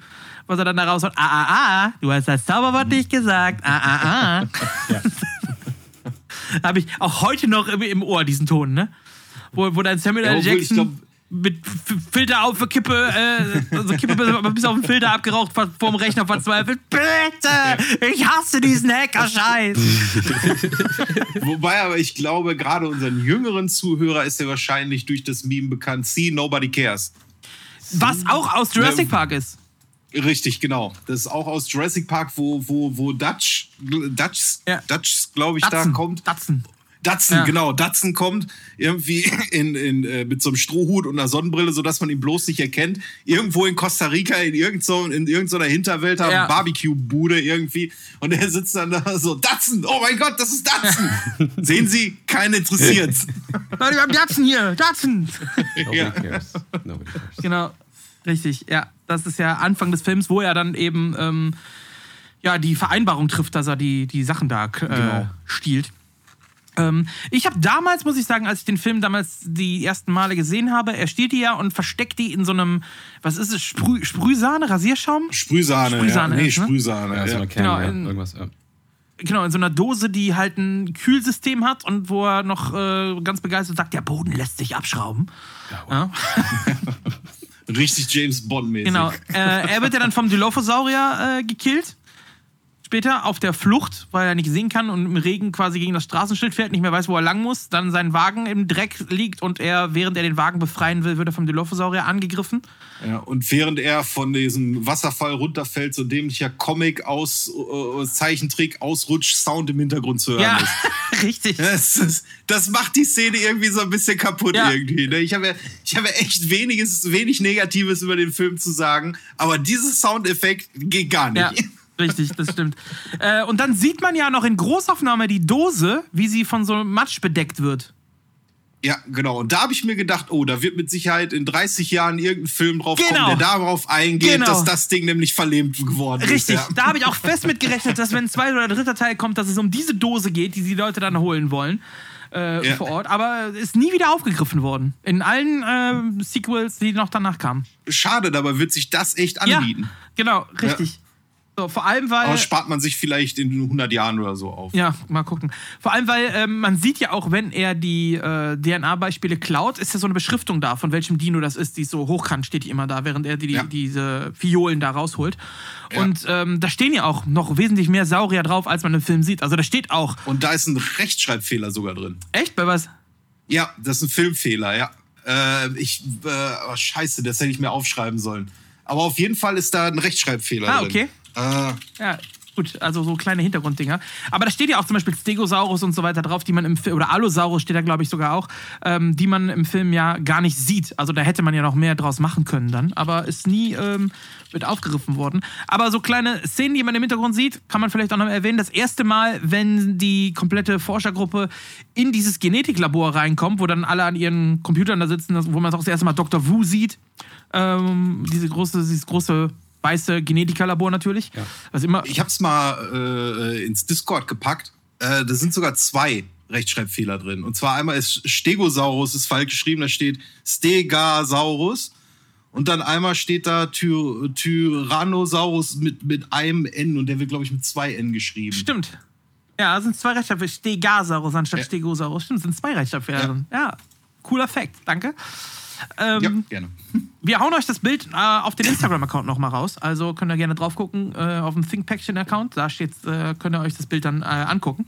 S1: was er dann da raushaut. Ah, ah, ah, du hast das Zauberwort nicht gesagt. Ah, ah, ah. Habe ich auch heute noch im, im Ohr, diesen Ton, ne? Wo, wo dann Samuel
S2: Ja,
S1: L.
S2: ich
S1: Jackson mit Filter auf für Kippe, äh, also Kippe bis, auf den Filter abgeraucht, vor- vorm Rechner verzweifelt. Bitte! Ich hasse diesen Hacker-Scheiß!
S2: Wobei aber ich glaube, gerade unseren jüngeren Zuhörer ist er wahrscheinlich durch das Meme bekannt. See, nobody cares.
S1: Was auch aus Jurassic Park ist.
S2: Richtig, genau. Das ist auch aus Jurassic Park, wo, wo, wo Dutch, Dutch,
S1: Ja.
S2: Dutch, glaube ich, da
S1: Datsun.
S2: kommt.
S1: Datsun.
S2: Datsun,
S1: Ja.
S2: genau. Datsun kommt irgendwie in, in, äh, mit so einem Strohhut und einer Sonnenbrille, sodass man ihn bloß nicht erkennt. Irgendwo in Costa Rica, in, irgend so, in irgendeiner Hinterwelt, haben
S1: Ja.
S2: Barbecue-Bude irgendwie. Und er sitzt dann da so, Datsun, oh mein Gott, das ist Datsun. Sehen Sie, keinen interessiert.
S1: Leute, wir haben Datsun hier! Datsun!
S3: Nobody
S2: Ja.
S3: cares. Nobody cares.
S1: Genau. Richtig, ja. Das ist ja Anfang des Films, wo er dann eben ähm, ja, die Vereinbarung trifft, dass er die, die Sachen da äh,
S2: Genau.
S1: stiehlt. Ähm, ich habe damals, muss ich sagen, als ich den Film damals die ersten Male gesehen habe, er stiehlt die ja und versteckt die in so einem, was ist es, Sprüh, Sprühsahne, Rasierschaum?
S2: Sprühsahne,
S1: Sprühsahne
S2: ja. Nee,
S1: ist, ne?
S2: Sprühsahne.
S3: Ja, so
S2: ja.
S3: eine Kerne,
S1: Genau,
S3: ja,
S1: in-
S3: irgendwas. Ja.
S1: Genau, in so einer Dose, die halt ein Kühlsystem hat und wo er noch äh, ganz begeistert sagt, der Boden lässt sich abschrauben. Ja.
S2: Richtig James Bond-mäßig.
S1: Genau. Äh, er wird ja dann vom Dilophosaurier äh, gekillt. Später auf der Flucht, weil er nicht sehen kann und im Regen quasi gegen das Straßenschild fährt, nicht mehr weiß, wo er lang muss. Dann sein Wagen im Dreck liegt und er, während er den Wagen befreien will, wird er vom Dilophosaurier angegriffen.
S2: Ja, und während er von diesem Wasserfall runterfällt, so dämlicher Comic aus äh, Zeichentrick ausrutscht, Sound im Hintergrund zu hören
S1: Ja,
S2: ist.
S1: richtig.
S2: Das, das, das macht die Szene irgendwie so ein bisschen kaputt
S1: Ja.
S2: irgendwie. Ne? Ich habe ja, ich habe ja echt weniges, wenig Negatives über den Film zu sagen, aber dieses Soundeffekt geht gar nicht.
S1: Ja, richtig, das stimmt. Äh, und dann sieht man ja noch in Großaufnahme die Dose, wie sie von so Matsch bedeckt wird.
S2: Ja, genau. Und da habe ich mir gedacht, oh, da wird mit Sicherheit in 30 Jahren irgendein Film drauf
S1: Genau.
S2: kommen, der darauf eingeht,
S1: Genau.
S2: dass das Ding nämlich verlähmt geworden ist.
S1: Richtig,
S2: Ja.
S1: da habe ich auch fest mit gerechnet, dass wenn ein zweiter oder dritter Teil kommt, dass es um diese Dose geht, die die Leute dann holen wollen äh,
S2: Ja.
S1: vor Ort. Aber ist nie wieder aufgegriffen worden. In allen ähm, Sequels, die noch danach kamen.
S2: Schade, dabei wird sich das echt anbieten.
S1: Ja, genau, richtig. So, vor allem, weil.
S2: Aber spart man sich vielleicht in 100 Jahren oder so auf.
S1: Ja, mal gucken. Vor allem, weil ähm, man sieht ja auch, wenn er die äh, DNA-Beispiele klaut, ist ja so eine Beschriftung da, von welchem Dino das ist. Die ist so hochkant, steht die immer da, während er die,
S2: Ja.
S1: diese Fiolen da rausholt.
S2: Ja.
S1: Und ähm, da stehen ja auch noch wesentlich mehr Saurier drauf, als man im Film sieht. Also da steht auch.
S2: Und da ist ein Rechtschreibfehler sogar drin.
S1: Echt? Bei was?
S2: Ja, das ist ein Filmfehler, ja. Äh, ich, äh, oh, scheiße, das hätte ich mir aufschreiben sollen. Aber auf jeden Fall ist da ein Rechtschreibfehler
S1: Ah,
S2: drin. Äh,
S1: Ja, gut, also so kleine Hintergrunddinger. Aber da steht ja auch zum Beispiel Stegosaurus und so weiter drauf, die man im Film, oder Allosaurus steht da, glaube ich, sogar auch, ähm, die man im Film ja gar nicht sieht. Also da hätte man ja noch mehr draus machen können dann, aber ist nie ähm, wird aufgegriffen worden. Aber so kleine Szenen, die man im Hintergrund sieht, kann man vielleicht auch noch erwähnen. Das erste Mal, wenn die komplette Forschergruppe in dieses Genetiklabor reinkommt, wo dann alle an ihren Computern da sitzen, wo man auch das erste Mal Dr. Wu sieht, ähm, diese große, dieses große weiße Genetikerlabor natürlich. Was immer
S2: ich habe es mal äh, ins Discord gepackt. Äh, da sind sogar zwei Rechtschreibfehler drin. Und zwar einmal ist Stegosaurus ist falsch geschrieben, da steht Stegosaurus. Und dann einmal steht da Ty Tyrannosaurus mit, mit einem N und der wird, glaube ich, mit zwei N geschrieben.
S1: Stimmt. Ja, sind zwei Rechtschreibfehler. Stegosaurus anstatt
S2: Ja.
S1: Stegosaurus. Stimmt, sind zwei Rechtschreibfehler
S2: Ja.
S1: drin. Ja, cooler Fact. Danke. Ähm,
S2: Ja, gerne.
S1: Wir hauen euch das Bild äh, auf den Instagram-Account nochmal raus. Also könnt ihr gerne drauf gucken, äh, auf dem ThinkPaction-Account. Da steht, äh, könnt ihr euch das Bild dann äh, angucken.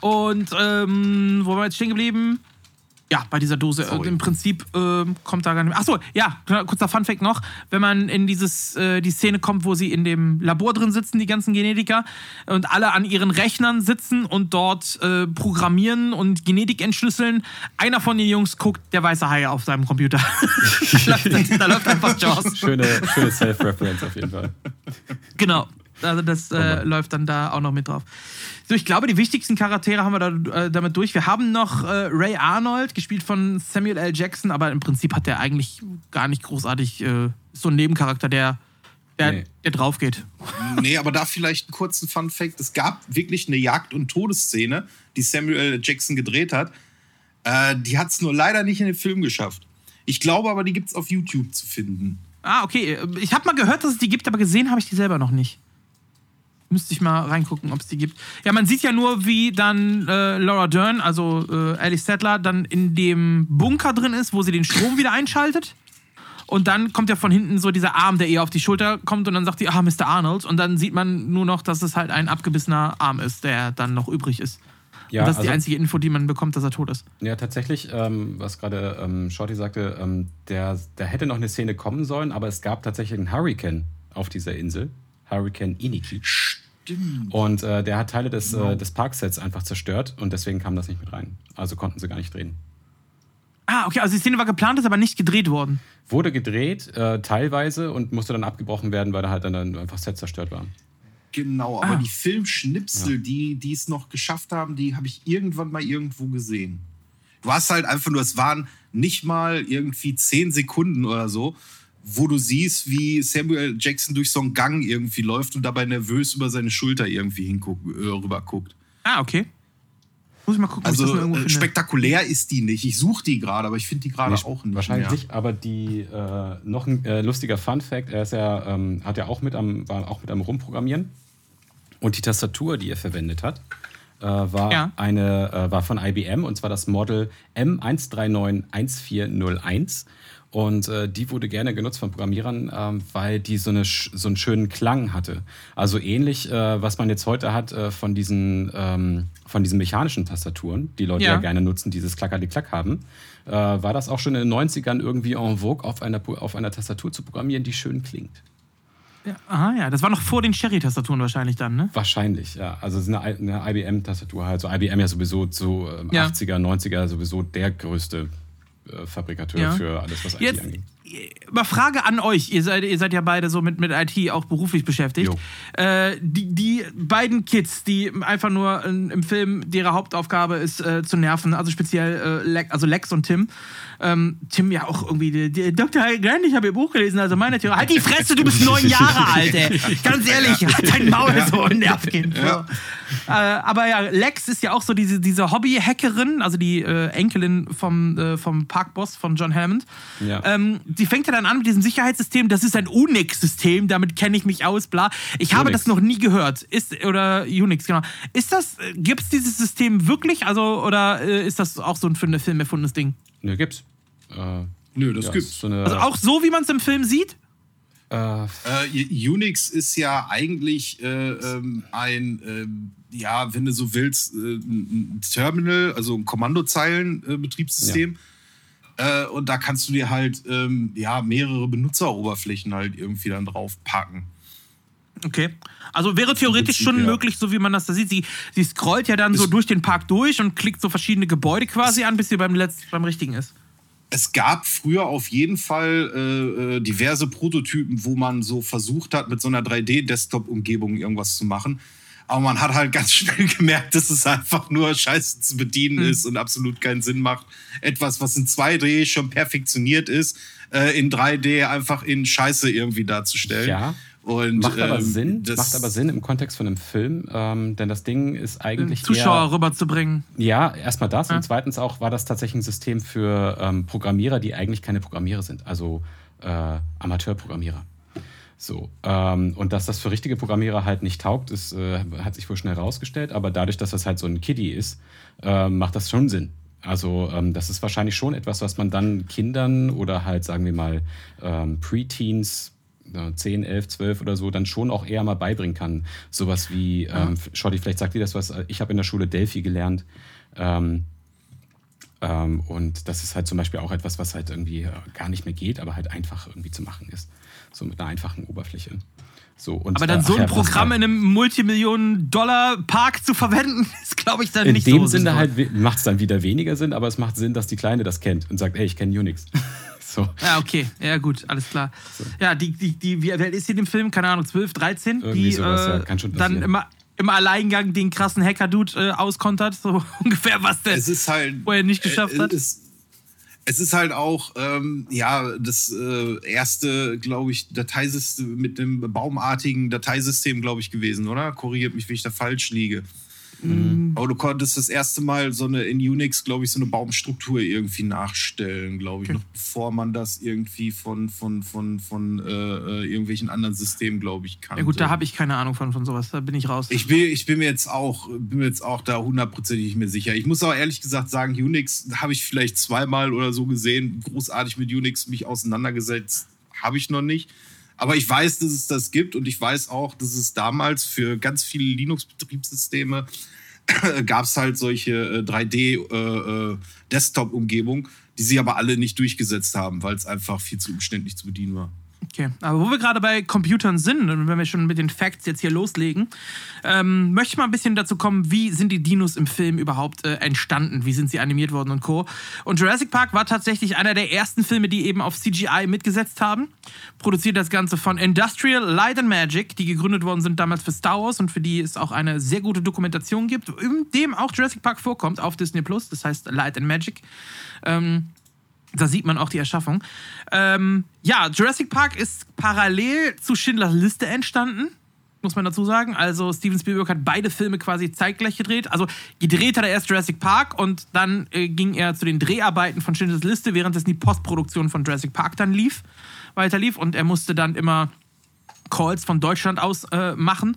S1: Und ähm, wo waren wir jetzt stehen geblieben? Ja, bei dieser Dose. Äh,
S2: Sorry.
S1: Im Prinzip ähm, kommt da gar nicht mehr. Achso, ja, kurzer Funfact noch. Wenn man in dieses, äh, die Szene kommt, wo sie in dem Labor drin sitzen, die ganzen Genetiker, und alle an ihren Rechnern sitzen und dort äh, programmieren und Genetik entschlüsseln, einer von den Jungs guckt der weiße Hai auf seinem Computer. da, läuft, da läuft einfach Jaws.
S3: Schöne, schöne Self-Reference auf jeden Fall.
S1: Genau. Also das äh, läuft dann da auch noch mit drauf. So, ich glaube, die wichtigsten Charaktere haben wir da, äh, damit durch. Wir haben noch äh, Ray Arnold, gespielt von Samuel L. Jackson, aber im Prinzip hat der eigentlich gar nicht großartig äh, so einen Nebencharakter, der, der,
S3: Nee.
S1: der drauf geht.
S2: Nee, aber da vielleicht einen kurzen Fun-Fact. Es gab wirklich eine Jagd- und Todesszene, die Samuel L. Jackson gedreht hat. Äh, die hat es nur leider nicht in den Film geschafft. Ich glaube aber, die gibt es auf YouTube zu finden.
S1: Ah, okay. Ich habe mal gehört, dass es die gibt, aber gesehen habe ich die selber noch nicht. Müsste ich mal reingucken, ob es die gibt. Ja, man sieht ja nur, wie dann äh, Laura Dern, also äh, Alice Settler, dann in dem Bunker drin ist, wo sie den Strom wieder einschaltet. Und dann kommt ja von hinten so dieser Arm, der ihr auf die Schulter kommt und dann sagt die, ah, Mr. Arnold. Und dann sieht man nur noch, dass es halt ein abgebissener Arm ist, der dann noch übrig ist.
S3: Ja,
S1: und das ist die
S3: also-
S1: einzige Info, die man bekommt, dass er tot ist.
S3: Ja, tatsächlich, ähm, was gerade ähm, Shorty sagte, ähm, der, da hätte noch eine Szene kommen sollen, aber es gab tatsächlich einen Hurricane auf dieser Insel. Hurricane Iniki.
S2: Stimmt.
S3: Und äh, der hat Teile des,
S2: Genau.
S3: äh, des Parksets einfach zerstört und deswegen kam das nicht mit rein. Also konnten sie gar nicht drehen.
S1: Ah, okay, also die Szene war geplant, ist aber nicht gedreht worden.
S3: Wurde gedreht, äh, teilweise, und musste dann abgebrochen werden, weil da halt dann einfach Set zerstört war.
S2: Genau, aber
S1: Ah.
S2: die Filmschnipsel, die die es noch geschafft haben, die habe ich irgendwann mal irgendwo gesehen. Du hast halt einfach nur, es waren nicht mal irgendwie zehn Sekunden oder so, wo du siehst, wie Samuel Jackson durch so einen Gang irgendwie läuft und dabei nervös über seine Schulter irgendwie hinguck, äh, rüber guckt.
S1: Ah, okay. Muss ich mal gucken, ob ich das
S2: Also äh,
S1: finde.
S2: spektakulär ist die nicht. Ich suche die gerade, aber ich finde die gerade
S3: Nee,
S2: auch nicht.
S3: Wahrscheinlich
S2: mehr.
S3: nicht, aber die äh, noch ein äh, lustiger Fun Fact, er ist ja, ähm, hat ja auch mit am, war auch mit am Rumprogrammieren. Und die Tastatur, die er verwendet hat, äh, war
S1: Ja.
S3: eine äh, war von IBM und zwar das Model M1391401. Und äh, die wurde gerne genutzt von Programmierern, ähm, weil die so, eine, so einen schönen Klang hatte. Also ähnlich, äh, was man jetzt heute hat äh, von, diesen, ähm, von diesen mechanischen Tastaturen, die Leute ja,
S1: Ja.
S3: gerne nutzen, dieses Klackerli-Klack haben, äh, war das auch schon in den 90ern irgendwie en vogue, auf einer, auf einer Tastatur zu programmieren, die schön klingt.
S1: Ja, aha, ja. Das war noch vor den Cherry-Tastaturen wahrscheinlich dann, ne?
S3: Wahrscheinlich, ja. Also es ist eine, eine IBM-Tastatur halt. So IBM ja sowieso so ähm,
S1: Ja.
S3: 80er, 90er sowieso der größte Fabrikateur
S1: Ja.
S3: für alles, was IT
S1: Jetzt
S3: angeht.
S1: mal Frage an euch. Ihr seid, ihr seid ja beide so mit, mit IT auch beruflich beschäftigt. Äh, die, die beiden Kids, die einfach nur in, im Film, deren Hauptaufgabe ist, äh, zu nerven, also speziell äh, Lex, also Lex und Tim. Ähm, Tim ja auch irgendwie, die, die, Dr. Grant, ich habe ihr Buch gelesen, also meine Theorie. Halt die Fresse, du bist neun Jahre alt, ey. Ganz ehrlich, halt dein Maul so ein Nervkind. So. Äh, aber ja, Lex ist ja auch so diese, diese Hobby-Hackerin, also die äh, Enkelin vom, äh, vom Parkboss von John Hammond.
S3: Ja.
S1: Ähm, die fängt ja dann an mit diesem Sicherheitssystem. Das ist ein Unix-System, damit kenne ich mich aus, bla. Ich habe
S3: Unix.
S1: das noch nie gehört. Ist, oder Unix, genau. Ist das, gibt es dieses System wirklich? Also, oder äh, ist das auch so ein für einen Film erfundenes Ding?
S3: Nö, gibt's. Äh,
S2: Nö, das
S3: ja,
S2: gibt's.
S3: So eine,
S1: Also auch so, wie man es im Film sieht?
S3: äh,
S2: Äh, Unix ist ja eigentlich äh, ähm, ein, ähm, ja, wenn du so willst, äh, ein Terminal, also ein Kommandozeilen-Betriebssystem. Äh, und da kannst du dir halt ähm, ja, mehrere Benutzeroberflächen halt irgendwie dann drauf packen.
S1: Okay. Also wäre theoretisch
S2: Prinzip,
S1: schon
S2: ja.
S1: möglich, so wie man das da sieht. Sie, sie scrollt ja dann so
S2: Ist-
S1: durch den Park durch und klickt so verschiedene Gebäude quasi an, bis sie beim, letzten, beim richtigen ist.
S2: Es gab früher auf jeden Fall äh, äh, diverse Prototypen, wo man so versucht hat, mit so einer 3D-Desktop-Umgebung irgendwas zu machen. Aber man hat halt ganz schnell gemerkt, dass es einfach nur scheiße zu bedienen
S1: Hm.
S2: ist und absolut keinen Sinn macht. Etwas, was in 2D schon perfektioniert ist, äh, in 3D einfach in Scheiße irgendwie darzustellen.
S3: Ja.
S2: Und,
S3: macht aber
S2: ähm,
S3: Sinn,
S2: das-
S3: macht aber Sinn im Kontext von einem Film, ähm, denn das Ding ist eigentlich
S1: Zuschauer
S3: eher,
S1: rüberzubringen.
S3: Ja, erstmal das
S1: Ja.
S3: und zweitens auch war das tatsächlich ein System für ähm, Programmierer, die eigentlich keine Programmierer sind, also äh, Amateurprogrammierer. So, ähm, und dass das für richtige Programmierer halt nicht taugt, ist, äh, hat sich wohl schnell rausgestellt, aber dadurch, dass das halt so ein Kiddie ist, äh, macht das schon Sinn. Also ähm, das ist wahrscheinlich schon etwas, was man dann Kindern oder halt, sagen wir mal, ähm, Preteens, 10, 11, 12 oder so, dann schon auch eher mal beibringen kann. Sowas wie, ähm, Schotti, vielleicht sagt dir das was, ich habe in der Schule Delphi gelernt. Ähm, Ähm, und das ist halt zum Beispiel auch etwas, was halt irgendwie äh, gar nicht mehr geht, aber halt einfach irgendwie zu machen ist. So mit einer einfachen Oberfläche. So, und,
S1: Aber dann
S3: äh,
S1: so ein
S3: ja,
S1: Programm in einem Multimillionen-Dollar-Park zu verwenden, ist, glaube ich, dann
S3: in
S1: nicht
S3: dem
S1: so
S3: Sinne
S1: sinnvoll.
S3: halt macht es dann wieder weniger Sinn, aber es macht Sinn, dass die Kleine das kennt und sagt, ey, ich kenne Unix. so.
S1: Ja, okay. Ja, gut, alles klar. Ja, die, die, die, wie alt ist sie in dem Film? Keine Ahnung, 12, 13?
S3: Irgendwie
S1: die
S3: sowas, ja,
S1: äh,
S3: kann schon
S1: dann immer im Alleingang den krassen Hacker-Dude äh, auskontert, so ungefähr, was der
S2: Es ist halt.
S1: vorher nicht geschafft
S2: äh,
S1: hat.
S2: Es, es ist halt auch, ähm, ja, das äh, erste, glaube ich, Dateisystem mit dem baumartigen Dateisystem, glaube ich, gewesen, oder? Korrigiert mich, wenn ich da falsch liege.
S1: Mhm.
S2: Aber du konntest das erste Mal so eine in Unix, glaube ich, so eine Baumstruktur irgendwie nachstellen, glaube ich, noch bevor man das irgendwie von, von, von, von äh, äh, irgendwelchen anderen Systemen, glaube ich, kannte.
S1: ja gut, da habe ich keine Ahnung von, von sowas, da bin ich raus.
S2: Ich bin, ich bin mir jetzt auch, bin mir jetzt auch da hundertprozentig nicht mehr sicher. Ich muss auch ehrlich gesagt sagen, Unix habe ich vielleicht zweimal oder so gesehen, großartig mit Unix mich auseinandergesetzt, habe ich noch nicht. Aber ich weiß, dass es das gibt und ich weiß auch, dass es damals für ganz viele Linux-Betriebssysteme gab es halt solche äh, 3D-Desktop-Umgebungen, die sie aber alle nicht durchgesetzt haben, weil es einfach viel zu umständlich zu bedienen war.
S1: Okay, aber wo wir gerade bei Computern sind und wenn wir schon mit den Facts jetzt hier loslegen, ähm, möchte ich mal ein bisschen dazu kommen, wie sind die Dinos im Film überhaupt äh, entstanden, wie sind sie animiert worden und Co. Und Jurassic Park war tatsächlich einer der ersten Filme, die eben auf CGI mitgesetzt haben. Produziert das Ganze von Industrial Light and Magic, die gegründet worden sind damals für Star Wars und für die es auch eine sehr gute Dokumentation gibt, in dem auch Jurassic Park vorkommt auf Disney Plus, das heißt Light and Magic. Ähm, da sieht man auch die Erschaffung. Ähm, ja, Jurassic Park ist parallel zu Schindlers Liste entstanden, muss man dazu sagen. Also Steven Spielberg hat beide Filme quasi zeitgleich gedreht. Also gedreht hat er erst Jurassic Park und dann äh, ging er zu den Dreharbeiten von Schindlers Liste, währenddessen die Postproduktion von Jurassic Park dann lief, weiter lief. Und er musste dann immer Calls von Deutschland aus äh, machen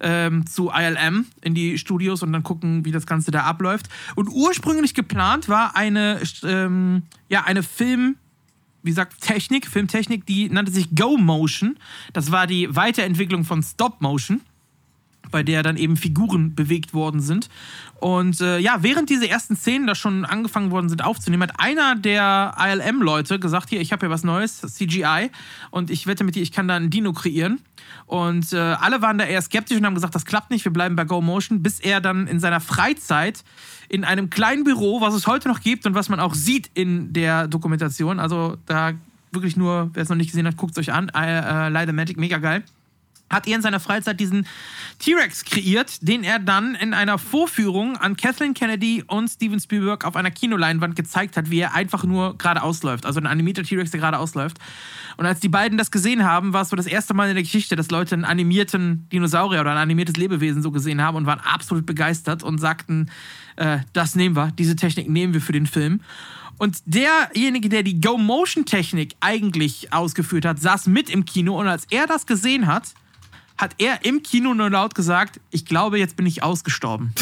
S1: ähm, zu ILM in die Studios und dann gucken, wie das Ganze da abläuft. Und ursprünglich geplant war eine, ähm, ja, eine Film, wie gesagt, Technik, Filmtechnik, die nannte sich Go Motion. Das war die Weiterentwicklung von Stop Motion bei der dann eben Figuren bewegt worden sind. Und äh, ja, während diese ersten Szenen da schon angefangen worden sind aufzunehmen, hat einer der ILM-Leute gesagt, hier, ich habe hier was Neues, CGI, und ich wette mit dir, ich kann da einen Dino kreieren. Und äh, alle waren da eher skeptisch und haben gesagt, das klappt nicht, wir bleiben bei Go Motion, bis er dann in seiner Freizeit in einem kleinen Büro, was es heute noch gibt und was man auch sieht in der Dokumentation, also da wirklich nur, wer es noch nicht gesehen hat, guckt es euch an, äh, äh, Light Magic, mega geil hat er in seiner Freizeit diesen T-Rex kreiert, den er dann in einer Vorführung an Kathleen Kennedy und Steven Spielberg auf einer Kinoleinwand gezeigt hat, wie er einfach nur geradeaus läuft. Also ein animierter T-Rex, der geradeaus läuft. Und als die beiden das gesehen haben, war es so das erste Mal in der Geschichte, dass Leute einen animierten Dinosaurier oder ein animiertes Lebewesen so gesehen haben und waren absolut begeistert und sagten, äh, das nehmen wir, diese Technik nehmen wir für den Film. Und derjenige, der die Go-Motion-Technik eigentlich ausgeführt hat, saß mit im Kino und als er das gesehen hat, hat er im Kino nur laut gesagt, ich glaube, jetzt bin ich ausgestorben.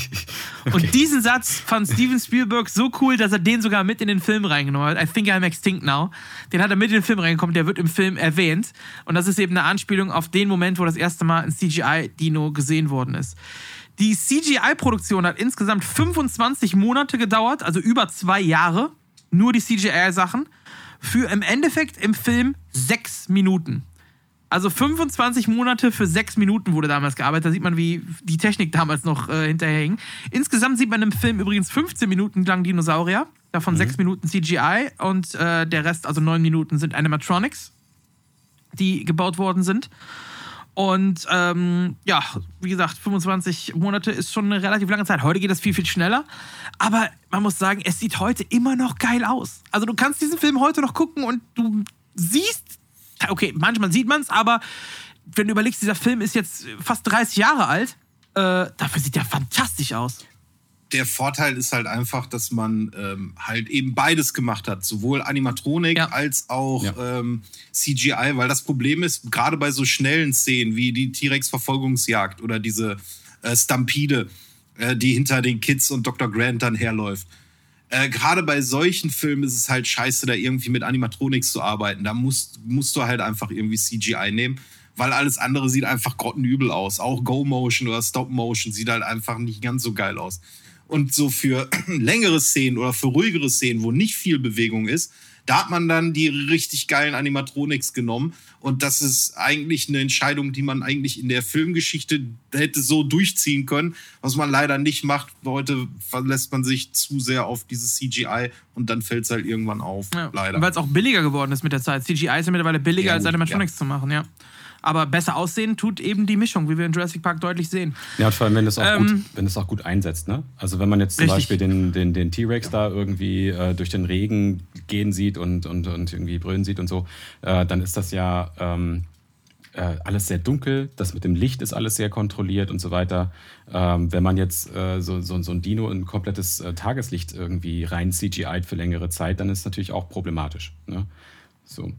S1: Und diesen Satz fand Steven Spielberg so cool, dass er den sogar mit in den Film reingenommen hat. I think I'm extinct now. Den hat er mit in den Film reingekommen, der wird im Film erwähnt. Und das ist eben eine Anspielung auf den Moment, wo das erste Mal ein CGI-Dino gesehen worden ist. Die CGI-Produktion hat insgesamt 25 Monate gedauert, also über zwei Jahre. Nur die CGI-Sachen. Für im Endeffekt im Film sechs Minuten. Also 25 Monate für sechs Minuten wurde damals gearbeitet. Da sieht man, wie die Technik damals noch äh, hinterherhing. Insgesamt sieht man im Film übrigens 15 Minuten lang Dinosaurier. Davon sechs Minuten CGI und äh, der Rest, also neun Minuten, sind Animatronics, die gebaut worden sind. Und ähm, ja, wie gesagt, 25 Monate ist schon eine relativ lange Zeit. Heute geht das viel, viel schneller. Aber man muss sagen, es sieht heute immer noch geil aus. Also du kannst diesen Film heute noch gucken und du siehst, okay, manchmal sieht man es, aber wenn du überlegst, dieser Film ist jetzt fast 30 Jahre alt, äh, dafür sieht der fantastisch aus.
S2: der Vorteil ist halt einfach, dass man ähm, halt eben beides gemacht hat, sowohl Animatronik
S1: Ja.
S2: als auch
S3: Ja.
S2: ähm, CGI, weil das Problem ist, gerade bei so schnellen Szenen wie die T-Rex-Verfolgungsjagd oder diese äh, Stampede, äh, die hinter den Kids und Dr. Grant dann herläuft. Äh, gerade bei solchen Filmen ist es halt scheiße, da irgendwie mit Animatronics zu arbeiten. Da musst, musst du halt einfach irgendwie CGI nehmen, weil alles andere sieht einfach grottenübel aus. Auch Go-Motion oder Stop-Motion sieht halt einfach nicht ganz so geil aus. Und so für längere Szenen oder für ruhigere Szenen, wo nicht viel Bewegung ist, da hat man dann die richtig geilen Animatronics genommen. Und das ist eigentlich eine Entscheidung, die man eigentlich in der Filmgeschichte hätte so durchziehen können, was man leider nicht macht. Heute verlässt man sich zu sehr auf dieses CGI und dann fällt es halt irgendwann auf.
S1: Ja.
S2: Leider.
S1: Weil es auch billiger geworden ist mit der Zeit. CGI ist ja mittlerweile billiger
S2: Ja,
S1: als Animatronics zu machen, ja. Aber besser aussehen tut eben die Mischung, wie wir in Jurassic Park deutlich sehen.
S3: Ja, und vor allem, wenn es auch,
S1: Ähm,
S3: auch gut einsetzt. Ne? Also wenn man jetzt zum
S1: Richtig.
S3: Beispiel den, den, den T-Rex da irgendwie äh, durch den Regen gehen sieht und, und, und irgendwie brüllen sieht und so, äh, dann ist das ja ähm, äh, alles sehr dunkel. Das mit dem Licht ist alles sehr kontrolliert und so weiter. Ähm, wenn man jetzt äh, so, so, so ein Dino in komplettes äh, Tageslicht irgendwie rein CGI für längere Zeit, dann ist es natürlich auch problematisch. Ne? So.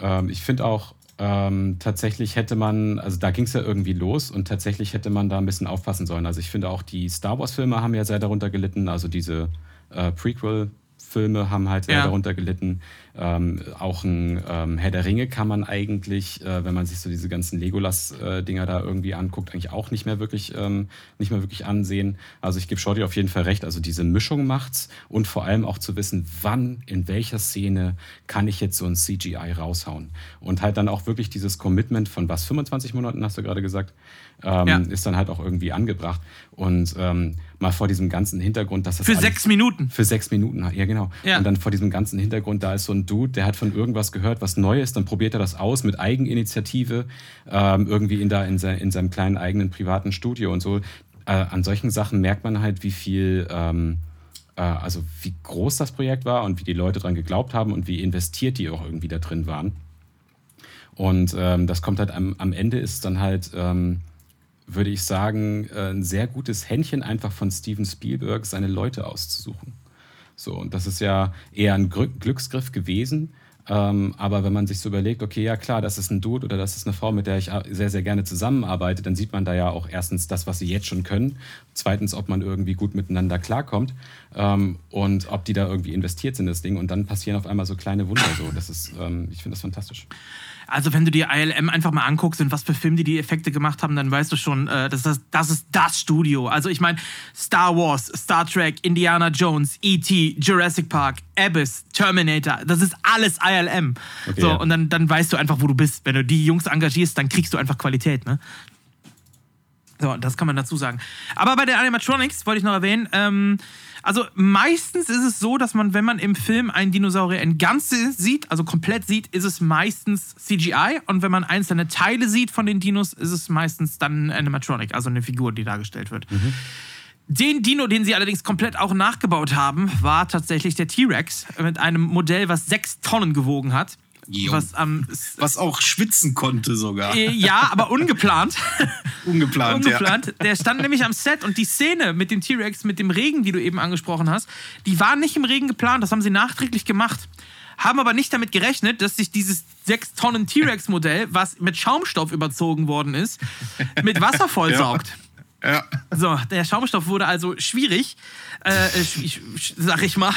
S3: Ähm, ich finde auch, ähm, tatsächlich hätte man, also da ging es ja irgendwie los und tatsächlich hätte man da ein bisschen aufpassen sollen. Also ich finde auch, die Star Wars-Filme haben ja sehr darunter gelitten, also diese äh, Prequel-Filme haben halt
S1: Ja.
S3: darunter gelitten. Ähm, auch ein ähm, Herr der Ringe kann man eigentlich, äh, wenn man sich so diese ganzen Legolas-Dinger da irgendwie anguckt, eigentlich auch nicht mehr wirklich, ähm, nicht mehr wirklich ansehen. Also ich gebe Shorty auf jeden Fall recht. Also diese Mischung macht's und vor allem auch zu wissen, wann, in welcher Szene kann ich jetzt so ein CGI raushauen. Und halt dann auch wirklich dieses Commitment von was, 25 Monaten hast du gerade gesagt, ähm,
S1: Ja.
S3: ist dann halt auch irgendwie angebracht. Und ähm, mal vor diesem ganzen Hintergrund, dass das
S1: Für
S3: alles-
S1: sechs Minuten.
S3: für sechs Minuten, ja genau.
S1: Ja.
S3: Und dann vor diesem ganzen Hintergrund, da ist so ein Dude, der hat von irgendwas gehört, was Neues, dann probiert er das aus mit Eigeninitiative, ähm, irgendwie in, da, in, sein, in seinem kleinen eigenen privaten Studio und so. Äh, an solchen Sachen merkt man halt, wie viel, ähm, äh, also wie groß das Projekt war und wie die Leute dran geglaubt haben und wie investiert die auch irgendwie da drin waren. Und ähm, das kommt halt am, am Ende ist dann halt, ähm, würde ich sagen, äh, ein sehr gutes Händchen einfach von Steven Spielberg, seine Leute auszusuchen. So, und das ist ja eher ein Glück- Glücksgriff gewesen. Ähm, aber wenn man sich so überlegt, okay, ja klar, das ist ein Dude oder das ist eine Frau, mit der ich sehr, sehr gerne zusammenarbeite, dann sieht man da ja auch erstens das, was sie jetzt schon können. Zweitens, ob man irgendwie gut miteinander klarkommt ähm, und ob die da irgendwie investiert sind in das Ding. Und dann passieren auf einmal so kleine Wunder. So, das ist, ähm, ich finde das fantastisch.
S1: Also wenn du dir ILM einfach mal anguckst und was für Filme die die Effekte gemacht haben, dann weißt du schon, äh, das, das, das ist das Studio. Also ich meine, Star Wars, Star Trek, Indiana Jones, E.T., Jurassic Park, Abyss, Terminator, das ist alles ILM.
S3: Okay,
S1: so,
S3: ja.
S1: und dann, dann weißt du einfach, wo du bist. Wenn du die Jungs engagierst, dann kriegst du einfach Qualität, ne? So, das kann man dazu sagen. Aber bei den Animatronics wollte ich noch erwähnen, ähm, also meistens ist es so, dass man, wenn man im Film einen Dinosaurier in Ganze sieht, also komplett sieht, ist es meistens CGI. Und wenn man einzelne Teile sieht von den Dinos, ist es meistens dann Animatronic, also eine Figur, die dargestellt wird. Den Dino, den sie allerdings komplett auch nachgebaut haben, war tatsächlich der T-Rex mit einem Modell, was sechs Tonnen gewogen hat. Was am
S2: Was auch schwitzen konnte sogar.
S1: äh, ja, aber ungeplant.
S2: Ungeplant,
S1: Ungeplant. Der stand nämlich am Set und die Szene mit dem T-Rex, mit dem Regen, die du eben angesprochen hast, die war nicht im Regen geplant, das haben sie nachträglich gemacht. Haben aber nicht damit gerechnet, dass sich dieses 6 Tonnen T-Rex-Modell, was mit Schaumstoff überzogen worden ist, mit Wasser vollsaugt.
S2: Ja. Ja.
S1: So, der Schaumstoff wurde also schwierig, äh, sag ich mal.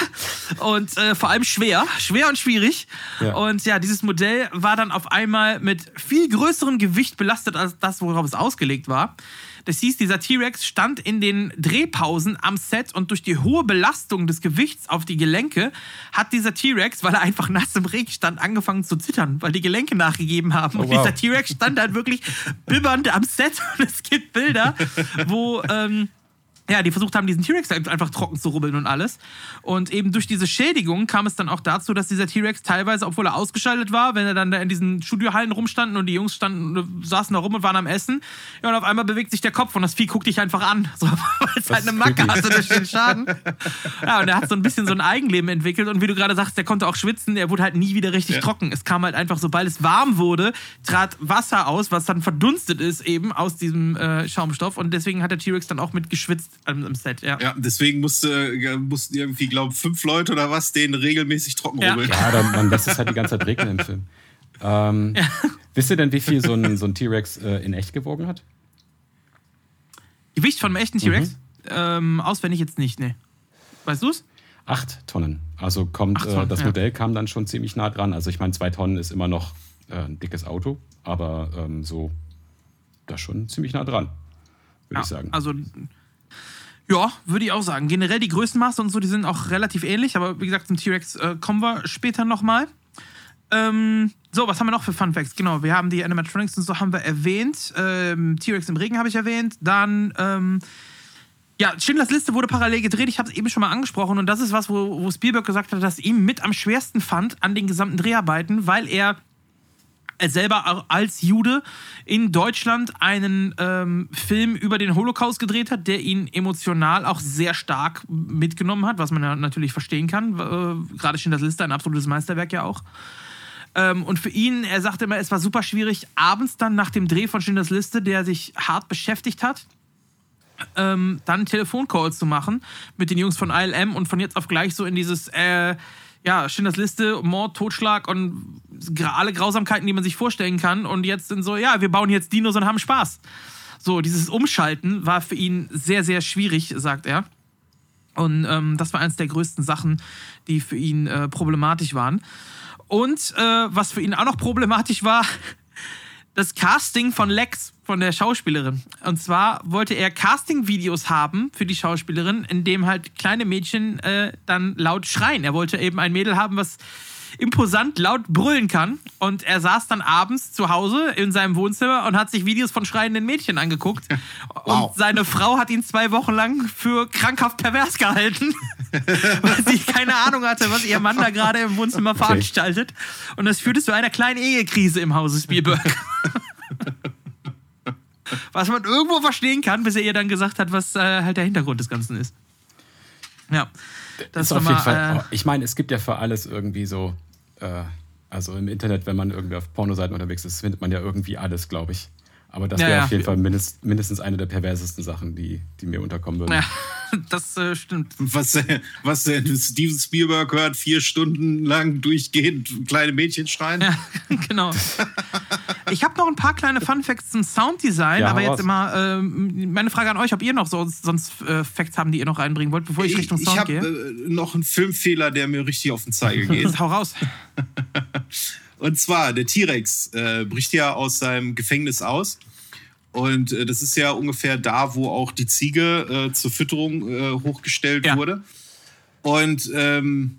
S1: Und äh, vor allem schwer. Schwer und schwierig.
S3: Ja.
S1: Und ja, dieses Modell war dann auf einmal mit viel größerem Gewicht belastet als das, worauf es ausgelegt war. Das hieß, dieser T-Rex stand in den Drehpausen am Set und durch die hohe Belastung des Gewichts auf die Gelenke hat dieser T-Rex, weil er einfach nass im Regen stand, angefangen zu zittern, weil die Gelenke nachgegeben haben.
S3: Oh,
S1: und
S3: wow.
S1: dieser T-Rex stand halt wirklich bibbernd am Set und es gibt Bilder, wo ähm, ja, die versucht haben, diesen T-Rex einfach trocken zu rubbeln und alles. Und eben durch diese Schädigung kam es dann auch dazu, dass dieser T-Rex teilweise, obwohl er ausgeschaltet war, wenn er dann da in diesen Studiohallen rumstanden und die Jungs standen, saßen da rum und waren am Essen, ja, und auf einmal bewegt sich der Kopf und das Vieh guckt dich einfach an, so, weil es halt eine Macke hatte durch den Schaden. Ja, und er hat so ein bisschen so ein Eigenleben entwickelt und wie du gerade sagst, der konnte auch schwitzen, er wurde halt nie wieder richtig
S2: Ja.
S1: trocken. Es kam halt einfach, sobald es warm wurde, trat Wasser aus, was dann verdunstet ist eben aus diesem äh, Schaumstoff und deswegen hat der T-Rex dann auch mit geschwitzt am, am Set, ja.
S2: Ja, deswegen musste, äh, mussten irgendwie, glaube fünf Leute oder was, den regelmäßig trocken
S1: Ja.
S2: rubbeln.
S3: Ja, dann, man lässt es halt die ganze Zeit regnen im Film. Ähm, Wisst ihr denn, wie viel so ein, so ein T-Rex äh, in echt gewogen hat?
S1: Gewicht von einem echten T-Rex? Ähm, auswendig jetzt nicht, ne. Weißt du's?
S3: Acht Tonnen. Also kommt, äh,
S1: Tonnen,
S3: das
S1: ja.
S3: Modell kam dann schon ziemlich nah dran. Also ich meine, zwei Tonnen ist immer noch äh, ein dickes Auto, aber ähm, so, da schon ziemlich nah dran, würde
S1: Ja,
S3: ich sagen.
S1: Also, Ja, würde ich auch sagen. Generell die Größenmaße und so, die sind auch relativ ähnlich, aber wie gesagt, zum T-Rex äh, kommen wir später nochmal. Ähm, so, was haben wir noch für Fun Facts? Genau, wir haben die Animatronics und so haben wir erwähnt. Ähm, T-Rex im Regen habe ich erwähnt. Dann, ähm, ja, Schindlers Liste wurde parallel gedreht. Ich habe es eben schon mal angesprochen und das ist was, wo, wo Spielberg gesagt hat, dass ihm mit am schwersten fand an den gesamten Dreharbeiten, weil er er selber als Jude in Deutschland einen ähm, Film über den Holocaust gedreht hat, der ihn emotional auch sehr stark mitgenommen hat, was man ja natürlich verstehen kann. Äh, Gerade Schindlers Liste, ein absolutes Meisterwerk ja auch. Ähm, und für ihn, er sagte immer, es war super schwierig, abends dann nach dem Dreh von Schindlers Liste, der sich hart beschäftigt hat, ähm, dann Telefoncalls zu machen mit den Jungs von ILM und von jetzt auf gleich so in dieses, äh, ja, Schindlers Liste, Mord, Totschlag und alle Grausamkeiten, die man sich vorstellen kann. Und jetzt sind so, ja, wir bauen jetzt Dinos und haben Spaß. So, dieses Umschalten war für ihn sehr, sehr schwierig, sagt er. Und ähm, das war eines der größten Sachen, die für ihn äh, problematisch waren. Und äh, was für ihn auch noch problematisch war, das Casting von Lex, von der Schauspielerin. Und zwar wollte er Casting-Videos haben für die Schauspielerin, in dem halt kleine Mädchen äh, dann laut schreien. Er wollte eben ein Mädel haben, was imposant laut brüllen kann. Und er saß dann abends zu Hause in seinem Wohnzimmer und hat sich Videos von schreienden Mädchen angeguckt. Wow. Und seine Frau hat ihn zwei Wochen lang für krankhaft pervers gehalten, weil sie keine Ahnung hatte, was ihr Mann da gerade im Wohnzimmer okay. veranstaltet. Und das führte zu einer kleinen Ehekrise im Hause Spielberg. was man irgendwo verstehen kann, bis er ihr dann gesagt hat, was äh, halt der Hintergrund des Ganzen ist. Ja.
S3: Das ist auf jeden Fall. Äh, ich meine, es gibt ja für alles irgendwie so. Äh, also im Internet, wenn man irgendwie auf Pornoseiten unterwegs ist, findet man ja irgendwie alles, glaube ich. Aber das wäre ja, auf jeden Fall mindest, mindestens eine der perversesten Sachen, die, die mir unterkommen würden. Ja,
S1: das äh, stimmt.
S2: Was, äh, was äh, Steven Spielberg hört, vier Stunden lang durchgehend kleine Mädchen schreien. Ja,
S1: genau. ich habe noch ein paar kleine Fun Facts zum Sounddesign, ja, aber jetzt immer äh, meine Frage an euch, ob ihr noch so, sonst äh, Facts haben, die ihr noch reinbringen wollt, bevor ich, ich Richtung Sound ich hab, gehe. Ich habe
S2: äh, noch einen Filmfehler, der mir richtig auf den Zeiger geht.
S1: Hau raus.
S2: Und zwar, der T-Rex äh, bricht ja aus seinem Gefängnis aus. Und äh, das ist ja ungefähr da, wo auch die Ziege äh, zur Fütterung äh, hochgestellt ja. wurde. Und ähm,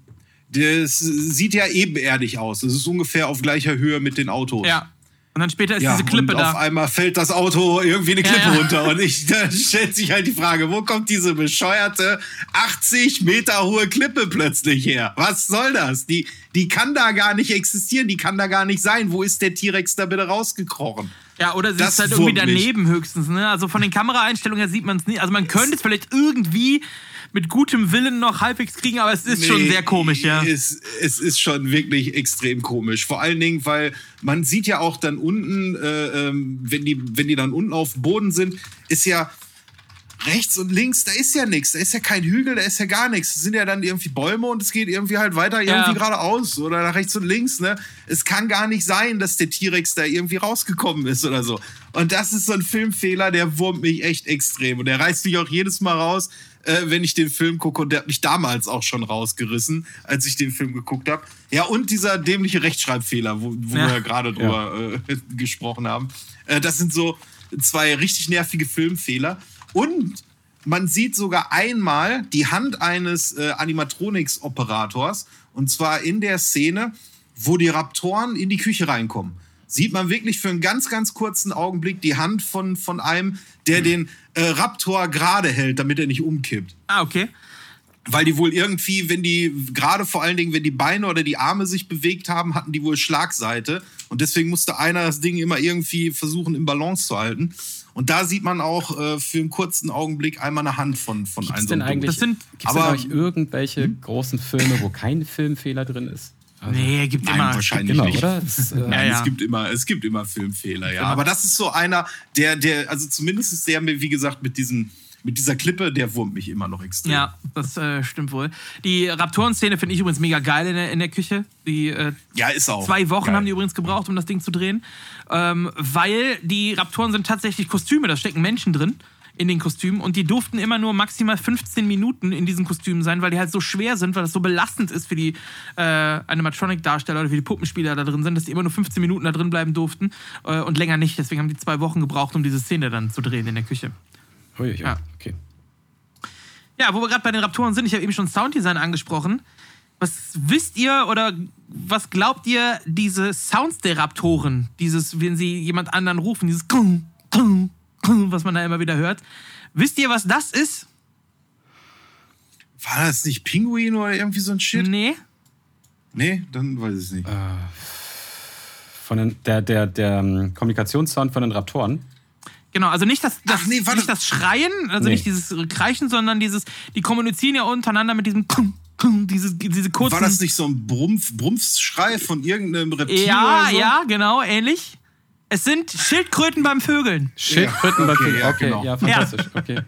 S2: das sieht ja ebenerdig aus. Das ist ungefähr auf gleicher Höhe mit den Autos.
S1: Ja. Und dann später ist ja, diese Klippe
S2: und
S1: da.
S2: Auf einmal fällt das Auto irgendwie eine Klippe ja, ja. runter. Und ich, da stellt sich halt die Frage, wo kommt diese bescheuerte 80 Meter hohe Klippe plötzlich her? Was soll das? Die, die kann da gar nicht existieren, die kann da gar nicht sein. Wo ist der T-Rex da bitte rausgekrochen?
S1: Ja, oder sie das ist halt irgendwie daneben mich. höchstens. Ne? Also von den Kameraeinstellungen her sieht man es nicht. Also man könnte es vielleicht irgendwie mit gutem Willen noch halbwegs kriegen, aber es ist nee, schon sehr komisch, ja.
S2: Es, es ist schon wirklich extrem komisch. Vor allen Dingen, weil man sieht ja auch dann unten, äh, ähm, wenn, die, wenn die dann unten auf dem Boden sind, ist ja rechts und links, da ist ja nichts. Da ist ja kein Hügel, da ist ja gar nichts. Es sind ja dann irgendwie Bäume und es geht irgendwie halt weiter ja. irgendwie geradeaus oder nach rechts und links. Ne? Es kann gar nicht sein, dass der T-Rex da irgendwie rausgekommen ist oder so. Und das ist so ein Filmfehler, der wurmt mich echt extrem. Und der reißt mich auch jedes Mal raus, äh, wenn ich den Film gucke. Und der hat mich damals auch schon rausgerissen, als ich den Film geguckt habe. Ja, und dieser dämliche Rechtschreibfehler, wo, wo ja. wir gerade drüber ja. äh, gesprochen haben. Äh, das sind so zwei richtig nervige Filmfehler. Und man sieht sogar einmal die Hand eines äh, Animatronics-Operators. Und zwar in der Szene, wo die Raptoren in die Küche reinkommen sieht man wirklich für einen ganz, ganz kurzen Augenblick die Hand von, von einem, der den äh, Raptor gerade hält, damit er nicht umkippt.
S1: Ah, okay.
S2: Weil die wohl irgendwie, wenn die, gerade vor allen Dingen, wenn die Beine oder die Arme sich bewegt haben, hatten die wohl Schlagseite. Und deswegen musste einer das Ding immer irgendwie versuchen, im Balance zu halten. Und da sieht man auch äh, für einen kurzen Augenblick einmal eine Hand von, von
S3: einem. Denn eigentlich, das sind, gibt's aber, denn irgendwelche hm? großen Filme, wo kein Filmfehler drin ist?
S1: Also, nee, gibt nein, immer.
S2: Wahrscheinlich
S1: gibt
S2: nicht. Oder? Das, äh, nein, ja, ja. es gibt immer, es gibt immer Filmfehler, ja. Aber das ist so einer, der, der, also zumindest ist der, wie gesagt, mit diesen mit dieser Klippe, der wurmt mich immer noch extrem.
S1: Ja, das äh, stimmt wohl. Die Raptoren-Szene finde ich übrigens mega geil in der, in der Küche. Die, äh,
S2: ja, ist auch.
S1: Zwei Wochen geil. haben die übrigens gebraucht, um das Ding zu drehen. Ähm, weil die Raptoren sind tatsächlich Kostüme, da stecken Menschen drin in den Kostümen und die durften immer nur maximal 15 Minuten in diesen Kostümen sein, weil die halt so schwer sind, weil das so belastend ist für die äh, Animatronic-Darsteller oder für die Puppenspieler da drin sind, dass die immer nur 15 Minuten da drin bleiben durften äh, und länger nicht. Deswegen haben die zwei Wochen gebraucht, um diese Szene dann zu drehen in der Küche.
S3: Oh ja, ja. okay.
S1: Ja, wo wir gerade bei den Raptoren sind, ich habe eben schon Sounddesign angesprochen. Was wisst ihr oder was glaubt ihr, diese Sounds der Raptoren, dieses, wenn sie jemand anderen rufen, dieses Kung, Kung, was man da immer wieder hört, wisst ihr, was das ist?
S2: War das nicht Pinguin oder irgendwie so ein Shit?
S1: Nee.
S2: Nee, dann weiß ich es nicht.
S3: Von den, der, der, der ähm, Kommunikationssound von den Raptoren.
S1: Genau, also nicht das, das,
S2: Ach nee,
S1: nicht das Schreien, also
S3: Nee.
S1: nicht dieses Kreischen, sondern dieses, die kommunizieren ja untereinander mit diesem Kung, Kung, diese, diese kurzen.
S2: War das nicht so ein Brumpf, Brumpfschrei von irgendeinem Reptil
S1: Ja,
S2: oder so?
S1: ja, genau, ähnlich. Es sind Schildkröten beim Vögeln.
S3: Schildkröten
S2: Ja,
S3: beim
S2: okay,
S3: Film.
S2: ja,
S3: Okay,
S2: genau.
S3: ja, fantastisch. Okay.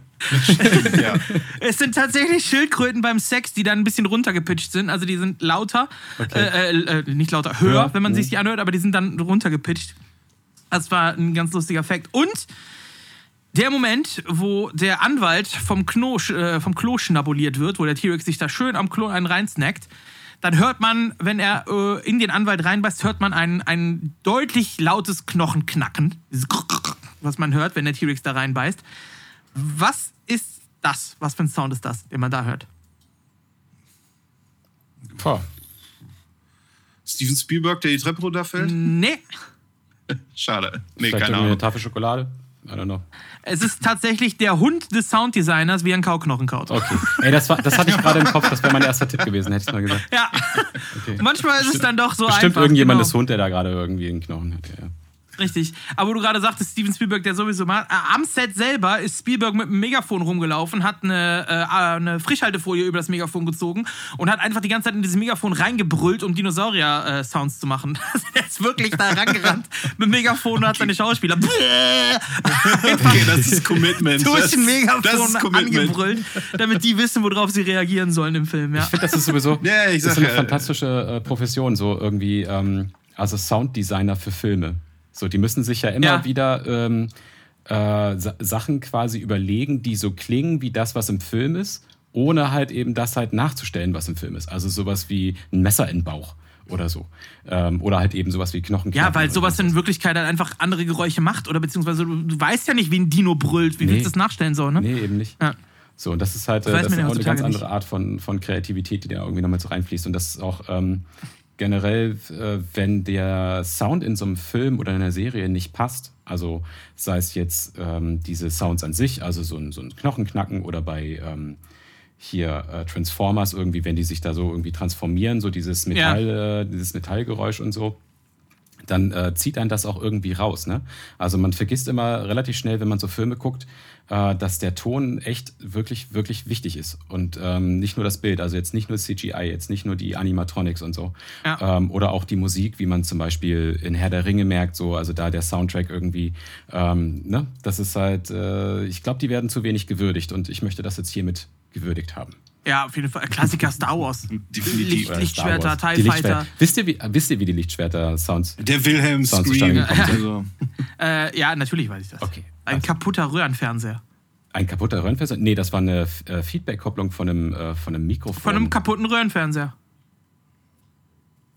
S2: Ja.
S1: Es sind tatsächlich Schildkröten beim Sex, die dann ein bisschen runtergepitcht sind. Also die sind lauter,
S3: Okay.
S1: äh, äh, äh, nicht lauter, höher,
S3: Höher,
S1: wenn man
S3: mhm.
S1: sich die anhört, aber die sind dann runtergepitcht. Das war ein ganz lustiger Fakt. Und der Moment, wo der Anwalt vom, Kno, äh, vom Klo schnabuliert wird, wo der T-Rex sich da schön am Klo einen reinsnackt, dann hört man, wenn er äh, in den Anwalt reinbeißt, hört man ein, ein deutlich lautes Knochenknacken. Dieses was man hört, wenn der T-Rex da reinbeißt. Was ist das? Was für ein Sound ist das, den man da hört?
S3: Boah.
S2: Steven Spielberg, der die Treppe runterfällt?
S1: Nee,
S2: Schade. Nee,
S3: Vielleicht
S2: keine
S3: irgendwie eine
S2: Ahnung.
S3: Tafel Schokolade? I don't know.
S1: es ist tatsächlich der Hund des Sounddesigners, wie einen Kauknochen kaut.
S3: Okay. Ey, das, war, das hatte ich gerade im Kopf. Das wäre mein erster Tipp gewesen, hätte ich mal gesagt.
S1: Ja,
S3: Okay.
S1: manchmal ist es dann doch so
S3: Bestimmt
S1: einfach.
S3: irgendjemandes
S1: genau.
S3: Hund, der da gerade irgendwie einen Knochen hat. Ja.
S1: Richtig. Aber wo du gerade sagtest, Steven Spielberg, der sowieso mal. Äh, am Set selber ist Spielberg mit einem Megafon rumgelaufen, hat eine, äh, eine Frischhaltefolie über das Megafon gezogen und hat einfach die ganze Zeit in dieses Megafon reingebrüllt, um Dinosaurier-Sounds zu machen. der ist wirklich da rangerannt mit dem Megafon und hat seine Schauspieler
S2: Okay, das ist Commitment.
S1: durch
S2: das,
S1: den Megafon
S2: das
S1: angebrüllt, damit die wissen, worauf sie reagieren sollen im Film. Ja.
S3: Ich finde, das ist sowieso
S2: Ja, ich
S3: das
S2: sag
S3: ist eine fantastische äh, Profession, so irgendwie, ähm, also Sounddesigner für Filme. So, die müssen sich ja immer
S1: Ja.
S3: wieder ähm, äh, Sa Sachen quasi überlegen, die so klingen wie das, was im Film ist, ohne halt eben das halt nachzustellen, was im Film ist. Also sowas wie ein Messer in den Bauch oder so. Ähm, oder halt eben sowas wie Knochen.
S1: Ja, weil sowas in Wirklichkeit halt einfach andere Geräusche macht oder beziehungsweise du, du weißt ja nicht, wie ein Dino brüllt, wie
S3: Nee.
S1: willst du das nachstellen sollen, ne?
S3: Nee, eben nicht.
S1: Ja.
S3: So, und das ist halt
S1: Das
S3: äh, das ist auch eine ganz andere Art von, von Kreativität, die da irgendwie nochmal so reinfließt. Und das ist auch ähm, generell, äh, wenn der Sound in so einem Film oder in einer Serie nicht passt, also sei es jetzt ähm, diese Sounds an sich, also so ein, so ein Knochenknacken oder bei ähm, hier äh, Transformers irgendwie, wenn die sich da so irgendwie transformieren, so dieses Metall, äh, dieses Metallgeräusch und so dann äh, zieht einen das auch irgendwie raus. Ne? Also man vergisst immer relativ schnell, wenn man so Filme guckt, äh, dass der Ton echt wirklich, wirklich wichtig ist. Und ähm, nicht nur das Bild, also jetzt nicht nur CGI, jetzt nicht nur die Animatronics und so.
S1: Ja.
S3: Ähm, oder auch die Musik, wie man zum Beispiel in Herr der Ringe merkt, so, also da der Soundtrack irgendwie, ähm, ne? das ist halt, äh, ich glaube, die werden zu wenig gewürdigt und ich möchte das jetzt hiermit gewürdigt haben.
S1: Ja, auf jeden Fall. Klassiker Star Wars.
S2: Definitiv.
S1: Licht, Lichtschwerter,
S3: Wars.
S1: TIE Fighter.
S3: Wisst ihr, wie, wisst ihr, wie die Lichtschwerter-Sounds?
S2: Der Wilhelm
S3: Sounds
S2: Scream. Also,
S1: Äh, ja, natürlich weiß ich das.
S3: Okay.
S1: Ein
S3: Also-
S1: kaputter Röhrenfernseher.
S3: Ein kaputter Röhrenfernseher? Nee, das war eine äh, Feedback-Kopplung von einem, äh, von einem Mikrofon.
S1: Von einem kaputten Röhrenfernseher.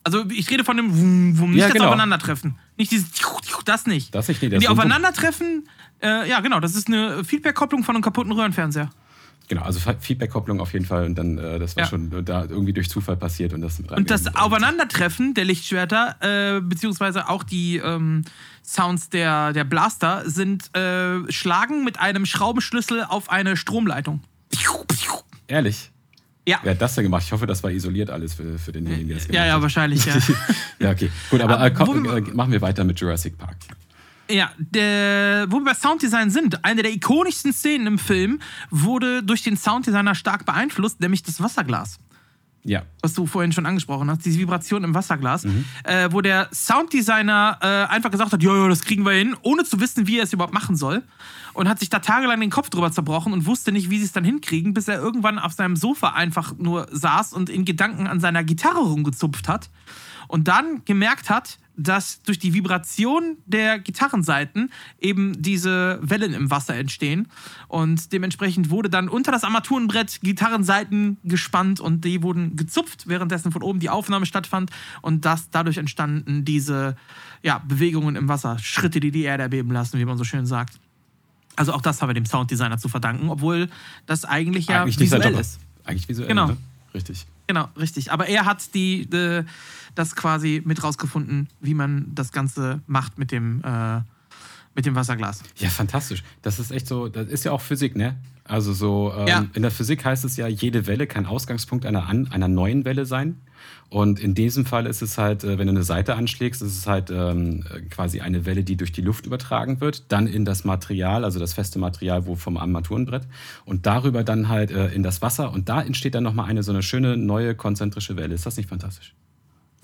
S1: Also ich rede von dem Wum, Wum, nicht
S3: Ja,
S1: das
S3: genau.
S1: Aufeinandertreffen. Nicht dieses das nicht.
S3: Das nicht, nee, das
S1: die. Aufeinandertreffen, äh, ja genau, das ist eine Feedback-Kopplung von einem kaputten Röhrenfernseher.
S3: Genau, also Fe- Feedback-Kopplung auf jeden Fall. Und dann, äh, das war
S1: Ja.
S3: schon äh, da irgendwie durch Zufall passiert. Und das,
S1: Und das. Aufeinandertreffen der Lichtschwerter, äh, beziehungsweise auch die ähm, Sounds der, der Blaster, sind äh, Schlagen mit einem Schraubenschlüssel auf eine Stromleitung.
S3: Ehrlich?
S1: Ja.
S3: Wer hat das denn gemacht? Ich hoffe, das war isoliert alles für, für denjenigen, der das gemacht
S1: Ja, ja,
S3: hat.
S1: wahrscheinlich, ja.
S3: Ja, okay. Gut, aber,
S1: Aber
S3: äh, komm,
S1: wir-
S3: äh, machen wir weiter mit Jurassic Park.
S1: Ja, der, wo wir bei Sounddesign sind, eine der ikonischsten Szenen im Film wurde durch den Sounddesigner stark beeinflusst, nämlich das Wasserglas.
S3: Ja.
S1: was du vorhin schon angesprochen hast, diese Vibration im Wasserglas, äh, wo der Sounddesigner äh, einfach gesagt hat, ja, ja, das kriegen wir hin, ohne zu wissen, wie er es überhaupt machen soll. Und hat sich da tagelang den Kopf drüber zerbrochen und wusste nicht, wie sie es dann hinkriegen, bis er irgendwann auf seinem Sofa einfach nur saß und in Gedanken an seiner Gitarre rumgezupft hat. Und dann gemerkt hat, dass durch die Vibration der Gitarrenseiten eben diese Wellen im Wasser entstehen. Und dementsprechend wurde dann unter das Armaturenbrett Gitarrenseiten gespannt und die wurden gezupft, währenddessen von oben die Aufnahme stattfand. Und das, dadurch entstanden diese ja, Bewegungen im Wasser, Schritte, die die Erde erbeben lassen, wie man so schön sagt. Also auch das haben wir dem Sounddesigner zu verdanken, obwohl das eigentlich ja
S3: eigentlich
S1: visuell ist.
S3: Eigentlich visuell,
S1: Genau.
S3: ne? Richtig.
S1: Genau, richtig. Aber er hat die, die, das quasi mit rausgefunden, wie man das Ganze macht mit dem, äh, mit dem Wasserglas.
S3: Ja, fantastisch. Das ist echt so, das ist ja auch Physik, ne? Also so, ähm,
S1: Ja.
S3: in der Physik heißt es ja, jede Welle kann Ausgangspunkt einer, an, einer neuen Welle sein. Und in diesem Fall ist es halt, äh, wenn du eine Seite anschlägst, ist es halt ähm, äh, quasi eine Welle, die durch die Luft übertragen wird, dann in das Material, also das feste Material wo vom Armaturenbrett und darüber dann halt äh, in das Wasser und da entsteht dann nochmal eine so eine schöne neue konzentrische Welle. Ist das nicht fantastisch?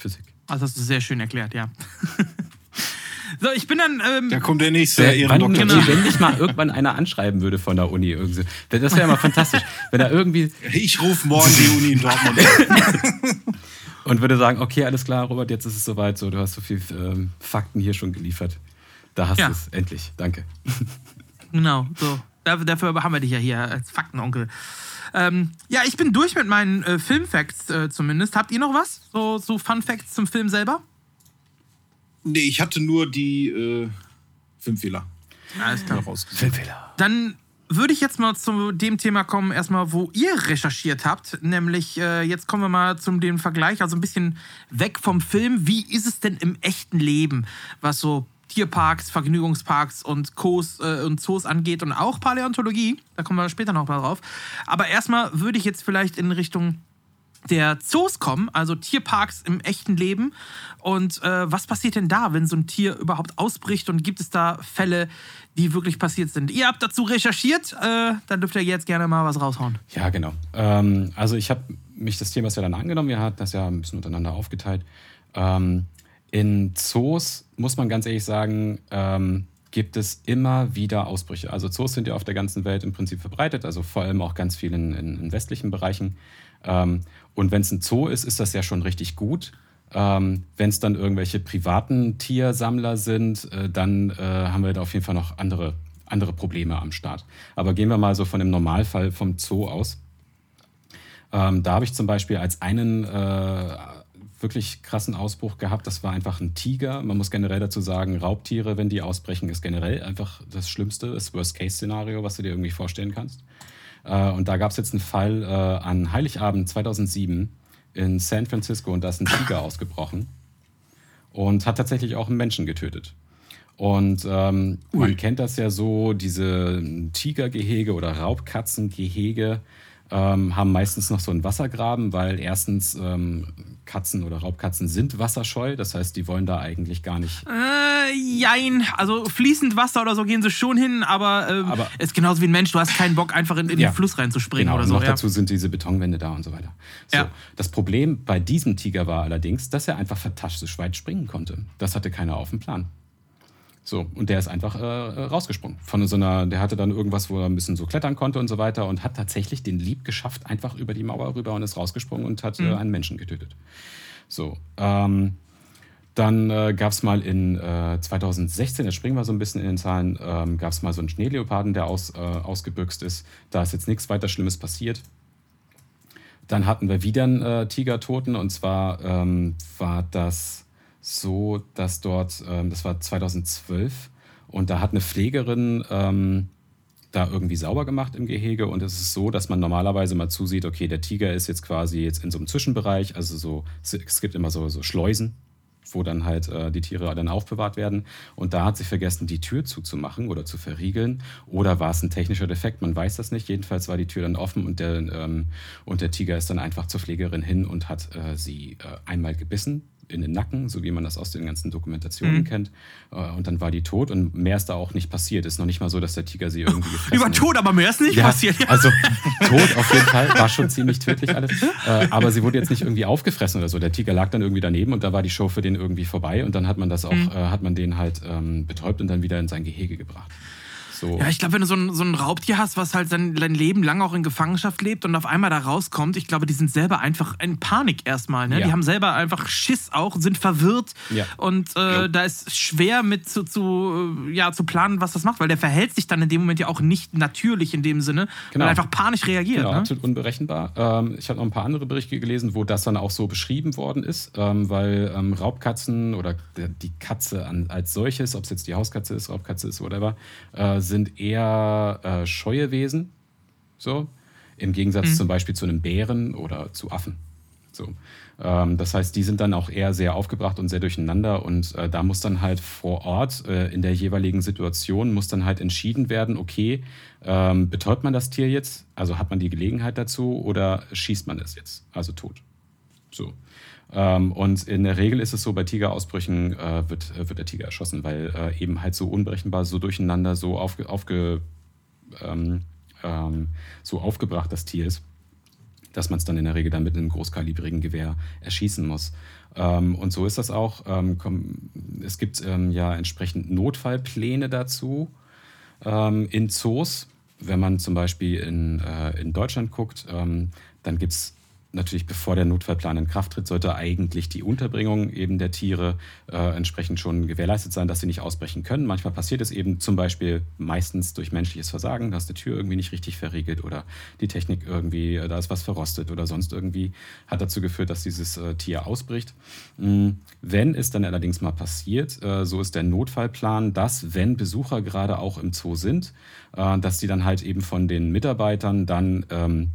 S3: Physik.
S1: Also hast du sehr schön erklärt, ja. so, ich bin dann. Ähm,
S2: Da kommt der nächste
S3: wann,
S2: Ehrendoktor.
S1: Genau.
S3: Wenn dich mal irgendwann einer anschreiben würde von der Uni, irgendwie. das wäre ja mal fantastisch. Wenn er irgendwie
S2: Ich rufe morgen die Uni in Dortmund an.
S3: und würde sagen, okay, alles klar, Robert, jetzt ist es soweit, so, du hast so viel ähm, Fakten hier schon geliefert. Da hast
S1: Ja.
S3: du es, endlich, danke.
S1: Genau, so. Da- Dafür haben wir dich ja hier als Faktenonkel. Ähm, ja, ich bin durch mit meinen äh, Filmfacts äh, zumindest. Habt ihr noch was? So, so Fun Facts zum Film selber?
S2: Nee, ich hatte nur die äh, fünf Fehler
S1: Alles klar.
S3: Filmfehler.
S1: Dann würde ich jetzt mal zu dem Thema kommen, erstmal, wo ihr recherchiert habt. Nämlich, äh, jetzt kommen wir mal zum dem Vergleich, also ein bisschen weg vom Film. Wie ist es denn im echten Leben, was so Tierparks, Vergnügungsparks und Co's äh, und Zoos angeht und auch Paläontologie? Da kommen wir später noch mal drauf. Aber erstmal würde ich jetzt vielleicht in Richtung der Zoos kommen, also Tierparks im echten Leben. Und äh, was passiert denn da, wenn so ein Tier überhaupt ausbricht? Und gibt es da Fälle, die wirklich passiert sind? Ihr habt dazu recherchiert, äh, dann dürft ihr jetzt gerne mal was raushauen.
S3: Ja, genau. Ähm, also ich habe mich des Themas ja dann angenommen, wir hatten das ja ein bisschen untereinander aufgeteilt. Ähm, in Zoos muss man ganz ehrlich sagen, ähm, gibt es immer wieder Ausbrüche. Also Zoos sind ja auf der ganzen Welt im Prinzip verbreitet, also vor allem auch ganz viel in, in, in westlichen Bereichen. Ähm, und wenn es ein Zoo ist, ist das ja schon richtig gut. Ähm, wenn es dann irgendwelche privaten Tiersammler sind, äh, dann äh, haben wir da auf jeden Fall noch andere, andere Probleme am Start. Aber gehen wir mal so von dem Normalfall vom Zoo aus. Ähm, da habe ich zum Beispiel als einen äh, wirklich krassen Ausbruch gehabt. Das war einfach ein Tiger. Man muss generell dazu sagen, Raubtiere, wenn die ausbrechen, ist generell einfach das Schlimmste, das Worst-Case-Szenario, was du dir irgendwie vorstellen kannst. Äh, und da gab es jetzt einen Fall äh, an Heiligabend 2007 in San Francisco und da ist ein Tiger ausgebrochen und hat tatsächlich auch einen Menschen getötet. Und ähm, man kennt das ja so, diese Tigergehege oder Raubkatzengehege ähm, haben meistens noch so einen Wassergraben, weil erstens ähm, Katzen oder Raubkatzen sind wasserscheu, das heißt, die wollen da eigentlich gar nicht.
S1: Äh, jein. Also fließend Wasser oder so gehen sie schon hin, aber, ähm,
S3: Aber-
S1: ist genauso wie ein Mensch. Du hast keinen Bock, einfach in, in
S3: Ja.
S1: den Fluss reinzuspringen
S3: Genau,
S1: oder so.
S3: noch
S1: ja.
S3: dazu sind diese Betonwände da und so weiter. So,
S1: Ja.
S3: Das Problem bei diesem Tiger war allerdings, dass er einfach fantastisch weit springen konnte. Das hatte keiner auf dem Plan. So, und der ist einfach äh, rausgesprungen. Von so einer, der hatte dann irgendwas, wo er ein bisschen so klettern konnte und so weiter und hat tatsächlich den Lieb geschafft, einfach über die Mauer rüber und ist rausgesprungen und hat äh, einen Menschen getötet. So, ähm, dann äh, gab es mal in äh, 2016, jetzt springen wir so ein bisschen in den Zahlen, ähm, gab es mal so einen Schneeleoparden, der aus, äh, ausgebüxt ist. Da ist jetzt nichts weiter Schlimmes passiert. Dann hatten wir wieder einen äh, Tigertoten und zwar ähm, war das so, dass dort, ähm, das war 2012 und da hat eine Pflegerin ähm, da irgendwie sauber gemacht im Gehege und es ist so, dass man normalerweise mal zusieht, okay, der Tiger ist jetzt quasi jetzt in so einem Zwischenbereich, also so, es gibt immer so, so Schleusen, wo dann halt äh, die Tiere dann aufbewahrt werden. Und da hat sie vergessen, die Tür zuzumachen oder zu verriegeln. Oder war es ein technischer Defekt? Man weiß das nicht. Jedenfalls war die Tür dann offen und der, ähm, und der Tiger ist dann einfach zur Pflegerin hin und hat äh, sie äh, einmal gebissen in den Nacken, so wie man das aus den ganzen Dokumentationen
S1: Mhm.
S3: kennt. Äh, und dann war die tot und mehr ist da auch nicht passiert. Ist noch nicht mal so, dass der Tiger sie irgendwie gefressen
S1: Über. Tod, aber mehr ist nicht
S3: Ja,
S1: passiert. Ja.
S3: also tot auf jeden Fall, war schon ziemlich tödlich alles. Äh, aber sie wurde jetzt nicht irgendwie aufgefressen oder so. Der Tiger lag dann irgendwie daneben und da war die Show für den irgendwie vorbei und dann hat man das auch,
S1: Mhm.
S3: äh, hat man den halt ähm, betäubt und dann wieder in sein Gehege gebracht. So.
S1: Ja, ich glaube, wenn du so ein, so ein Raubtier hast, was halt sein, sein Leben lang auch in Gefangenschaft lebt und auf einmal da rauskommt, ich glaube, die sind selber einfach in Panik erstmal. Ne?
S3: Ja.
S1: Die haben selber einfach Schiss auch, sind verwirrt
S3: Ja.
S1: und äh, da ist schwer mit zu, zu, äh, ja, zu planen, was das macht, weil der verhält sich dann in dem Moment ja auch nicht natürlich in dem Sinne,
S3: Genau.
S1: weil er einfach panisch reagiert.
S3: Genau,
S1: ne?
S3: absolut unberechenbar. Ähm, ich habe noch ein paar andere Berichte gelesen, wo das dann auch so beschrieben worden ist, ähm, weil ähm, Raubkatzen oder der, die Katze an, als solches, ob es jetzt die Hauskatze ist, Raubkatze ist, whatever, äh, sind eher äh, scheue Wesen. So. Im Gegensatz zum Beispiel zu einem Bären oder zu Affen. So. Ähm, das heißt, die sind dann auch eher sehr aufgebracht und sehr durcheinander und äh, da muss dann halt vor Ort äh, in der jeweiligen Situation muss dann halt entschieden werden, okay, ähm, betäubt man das Tier jetzt, also hat man die Gelegenheit dazu oder schießt man es jetzt, also tot. So. Ähm, und in der Regel ist es so, bei Tigerausbrüchen äh, wird, äh, wird der Tiger erschossen, weil äh, eben halt so unberechenbar, so durcheinander, so, aufge, aufge, ähm, ähm, so aufgebracht das Tier ist dass man es dann in der Regel dann mit einem großkalibrigen Gewehr erschießen muss. Ähm, und so ist das auch. Ähm, komm, es gibt ähm, ja entsprechend Notfallpläne dazu in Zoos. Wenn man zum Beispiel in, äh, in Deutschland guckt, dann gibt es natürlich, bevor der Notfallplan in Kraft tritt, sollte eigentlich die Unterbringung eben der Tiere äh, entsprechend schon gewährleistet sein, dass sie nicht ausbrechen können. Manchmal passiert es eben zum Beispiel meistens durch menschliches Versagen, dass die Tür irgendwie nicht richtig verriegelt oder die Technik irgendwie, äh, da ist was verrostet oder sonst irgendwie hat dazu geführt, dass dieses äh, Tier ausbricht. Mhm. Wenn es dann allerdings mal passiert, äh, so ist der Notfallplan, dass wenn Besucher gerade auch im Zoo sind, äh, dass die dann halt eben von den Mitarbeitern dann ähm,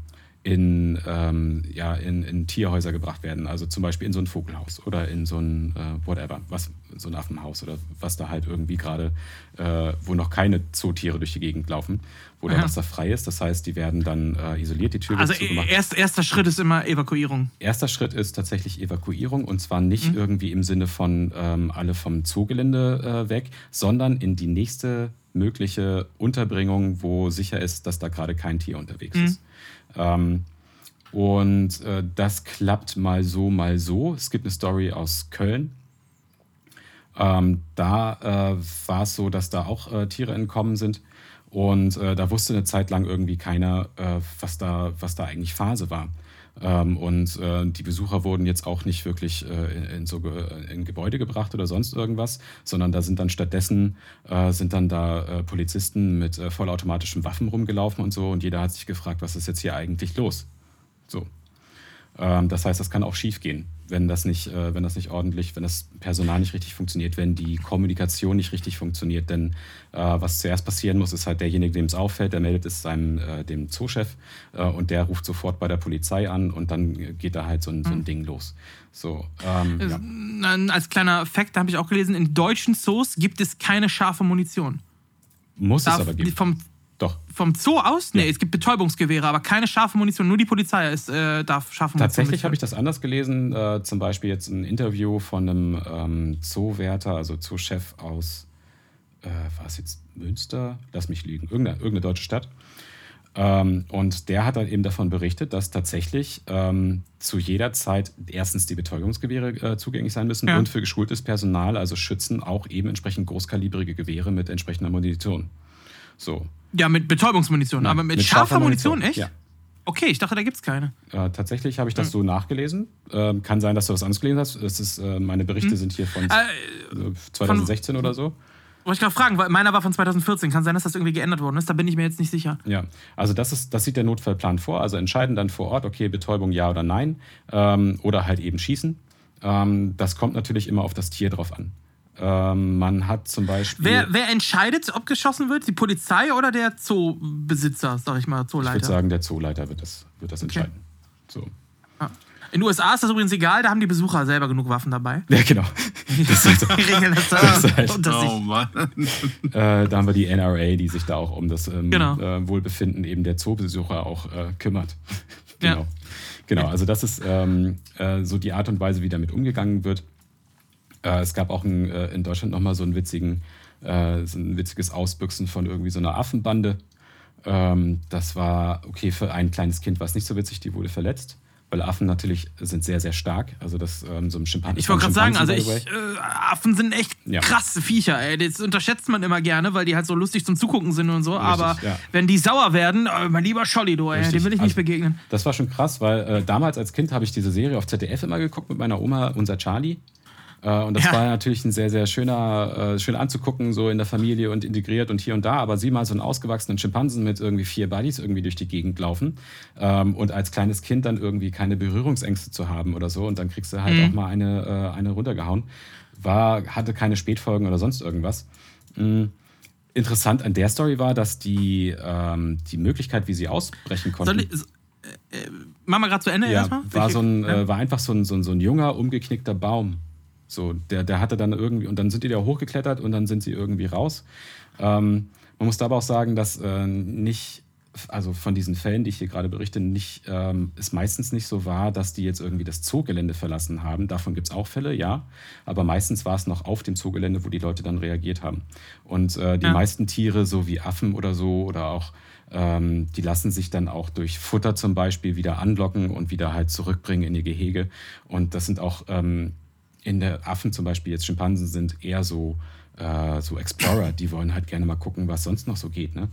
S3: in, ähm, ja, in, in Tierhäuser gebracht werden. Also zum Beispiel in so ein Vogelhaus oder in so ein äh, whatever, was, so ein Affenhaus oder was da halt irgendwie gerade, äh, wo noch keine Zootiere durch die Gegend laufen, wo der. Wasser frei ist. Das heißt, die werden dann äh, isoliert, die Tür
S1: Also erst, erster Schritt ist immer Evakuierung.
S3: Erster Schritt ist tatsächlich Evakuierung und zwar nicht irgendwie im Sinne von ähm, alle vom Zoogelände äh, weg, sondern in die nächste mögliche Unterbringung, wo sicher ist, dass da gerade kein Tier unterwegs ist. Ähm, und äh, das klappt mal so, mal so. Es gibt eine Story aus Köln. Ähm, da äh, war es so, dass da auch äh, Tiere entkommen sind. Und äh, da wusste eine Zeit lang irgendwie keiner, äh, was, da, was da eigentlich Phase war. Ähm, und äh, die Besucher wurden jetzt auch nicht wirklich äh, in, so Ge in Gebäude gebracht oder sonst irgendwas, sondern da sind dann stattdessen äh, sind dann da äh, Polizisten mit äh, vollautomatischen Waffen rumgelaufen und so. Und jeder hat sich gefragt, was ist jetzt hier eigentlich los? So. Ähm, das heißt, das kann auch schief gehen, wenn das nicht, äh, wenn das nicht ordentlich, wenn das Personal nicht richtig funktioniert, wenn die Kommunikation nicht richtig funktioniert. Denn äh, was zuerst passieren muss, ist halt derjenige, dem es auffällt, der meldet es seinem äh, dem Zoochef äh, und der ruft sofort bei der Polizei an und dann geht da halt so ein, so ein Ding los. So, ähm, ja.
S1: Dann Als kleiner Fakt, da habe ich auch gelesen, in deutschen Zoos gibt es keine scharfe Munition.
S3: Muss es
S1: Darf
S3: aber geben.
S1: vom. Vom Zoo aus? Nee,
S3: Ja.
S1: es gibt Betäubungsgewehre, aber keine scharfe Munition. Nur die Polizei ist, äh, darf scharfe Munition.
S3: Tatsächlich habe ich das anders gelesen. Äh, zum Beispiel jetzt ein Interview von einem ähm, Zoowärter, also Zoochef aus, äh, war es jetzt Münster? Lass mich liegen, irgendeine, irgendeine deutsche Stadt. Ähm, und der hat dann eben davon berichtet, dass tatsächlich ähm, zu jeder Zeit erstens die Betäubungsgewehre äh, zugänglich sein müssen
S1: Ja.
S3: und für geschultes Personal, also Schützen, auch eben entsprechend großkalibrige Gewehre mit entsprechender Munition. So.
S1: Ja, mit Betäubungsmunition.
S3: Nein,
S1: aber mit,
S3: mit
S1: scharfer
S3: scharfer
S1: Munition,
S3: Munition,
S1: echt?
S3: ja.
S1: Okay, ich dachte, da gibt's keine.
S3: Äh, tatsächlich habe ich
S1: Hm.
S3: das so nachgelesen. Ähm, kann sein, dass du das anders gelesen hast. Es ist, äh, meine Berichte
S1: Hm.
S3: sind hier von
S1: Äh,
S3: äh, 2016 oder so.
S1: wollte ich gerade fragen, weil meiner war von 2014. Kann sein, dass das irgendwie geändert worden ist. Da bin ich mir jetzt nicht sicher.
S3: Ja, also das, ist, das sieht der Notfallplan vor. Also entscheiden dann vor Ort, okay, Betäubung ja oder nein. Ähm, oder halt eben schießen. Ähm, das kommt natürlich immer auf das Tier drauf an. Ähm, man hat zum Beispiel.
S1: Wer, wer entscheidet, ob geschossen wird? Die Polizei oder der Zoobesitzer, sag ich mal,
S3: ich würde
S1: Zooleiter?
S3: sagen, der Zooleiter wird das, wird das entscheiden. So.
S1: In den USA ist das übrigens egal, da haben die Besucher selber genug Waffen dabei.
S3: Ja, genau. Das ist halt,
S1: Die regeln das,
S3: Das halt-
S1: sich.
S2: Oh Mann.
S3: äh, da haben wir die NRA, die sich da auch um das ähm,
S1: Genau.
S3: äh, Wohlbefinden eben der Zoobesucher auch äh, kümmert.
S1: Ja.
S3: genau. Genau, also das ist ähm, äh, so die Art und Weise, wie damit umgegangen wird. Äh, es gab auch ein, äh, in Deutschland nochmal so einen witzigen, äh, so ein witziges Ausbüchsen von irgendwie so einer Affenbande. Ähm, das war okay für ein kleines Kind, war es nicht so witzig, die wurde verletzt. Weil Affen natürlich sind sehr, sehr stark. Also das ähm, so ein Schimpansen.
S1: Ich wollte gerade sagen, also ich, äh, Affen sind echt
S3: Ja.
S1: krasse Viecher, ey. Das unterschätzt man immer gerne, weil die halt so lustig zum Zugucken sind und so. aber
S3: ja.
S1: wenn die sauer werden, äh, mein lieber Scholli, du, ey,
S3: Richtig.
S1: dem will ich nicht
S3: Also,
S1: begegnen.
S3: Das war schon krass, weil äh, damals als Kind habe ich diese Serie auf ZDF immer geguckt mit meiner Oma, unser Charlie. Äh, und das
S1: Ja.
S3: war natürlich ein sehr, sehr schöner, äh, schön anzugucken, so in der Familie und integriert und hier und da. Aber sieh mal so einen ausgewachsenen Schimpansen mit irgendwie vier Buddies irgendwie durch die Gegend laufen. Ähm, und als kleines Kind dann irgendwie keine Berührungsängste zu haben oder so. Und dann kriegst du halt auch mal eine, äh, eine runtergehauen. War, hatte keine Spätfolgen oder sonst irgendwas. Mm interessant an der Story war, dass die, ähm, die Möglichkeit, wie sie ausbrechen konnten.
S1: Soll ich, äh, machen wir gerade zu Ende
S3: ja,
S1: erstmal?
S3: war, so ein, äh, war einfach so ein, so, ein, so ein junger, umgeknickter Baum. So, der, der hatte dann irgendwie, und dann sind die da hochgeklettert und dann sind sie irgendwie raus. Ähm, man muss aber auch sagen, dass äh, nicht, also von diesen Fällen, die ich hier gerade berichte, nicht, ähm, es meistens nicht so war, dass die jetzt irgendwie das Zoogelände verlassen haben. Davon gibt es auch Fälle, ja. Aber meistens war es noch auf dem Zoogelände, wo die Leute dann reagiert haben. Und äh, die
S1: Ja.
S3: meisten Tiere, so wie Affen oder so, oder auch ähm, die lassen sich dann auch durch Futter zum Beispiel wieder anlocken und wieder halt zurückbringen in ihr Gehege. Und das sind auch ähm, in der Affen zum Beispiel, jetzt Schimpansen sind eher so, äh, so Explorer, die wollen halt gerne mal gucken, was sonst noch so geht, ne?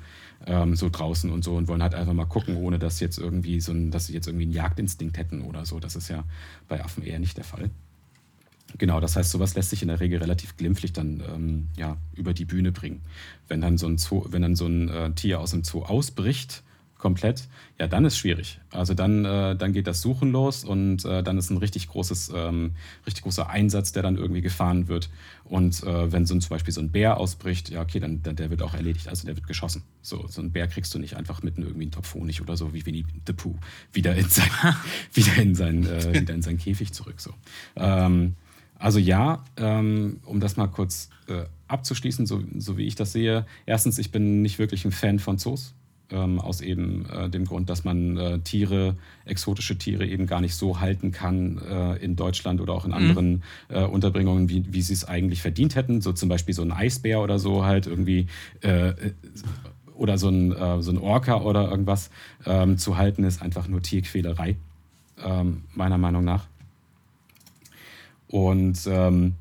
S3: Ähm, so draußen und so und wollen halt einfach mal gucken, ohne dass jetzt irgendwie so ein, dass sie jetzt irgendwie einen Jagdinstinkt hätten oder so. Das ist ja bei Affen eher nicht der Fall. Genau, das heißt, sowas lässt sich in der Regel relativ glimpflich dann ähm, ja, über die Bühne bringen. Wenn dann so ein, Zoo, wenn dann so ein äh, Tier aus dem Zoo ausbricht, komplett, ja, dann ist schwierig. Also dann, äh, dann geht das Suchen los und äh, dann ist ein richtig großes, ähm, richtig großer Einsatz, der dann irgendwie gefahren wird. Und äh, wenn so ein, zum Beispiel so ein Bär ausbricht, ja, okay, dann, dann der wird auch erledigt, also der wird geschossen. So, so ein Bär kriegst du nicht einfach mitten irgendwie einen Topf Honig oder so, wie Winnie the Pooh, wieder in sein, wieder in sein, äh, wieder in seinen Käfig zurück. So. Ähm, also ja, ähm, um das mal kurz äh, abzuschließen, so, so wie ich das sehe. Erstens, ich bin nicht wirklich ein Fan von Zoos. Ähm, aus eben äh, dem Grund, dass man äh, Tiere, exotische Tiere eben gar nicht so halten kann äh, in Deutschland oder auch in anderen äh, Unterbringungen, wie, wie sie es eigentlich verdient hätten. So zum Beispiel so ein Eisbär oder so halt irgendwie äh, oder so ein, äh, so ein Orca oder irgendwas ähm, zu halten, ist einfach nur Tierquälerei, ähm, meiner Meinung nach. Und ähm,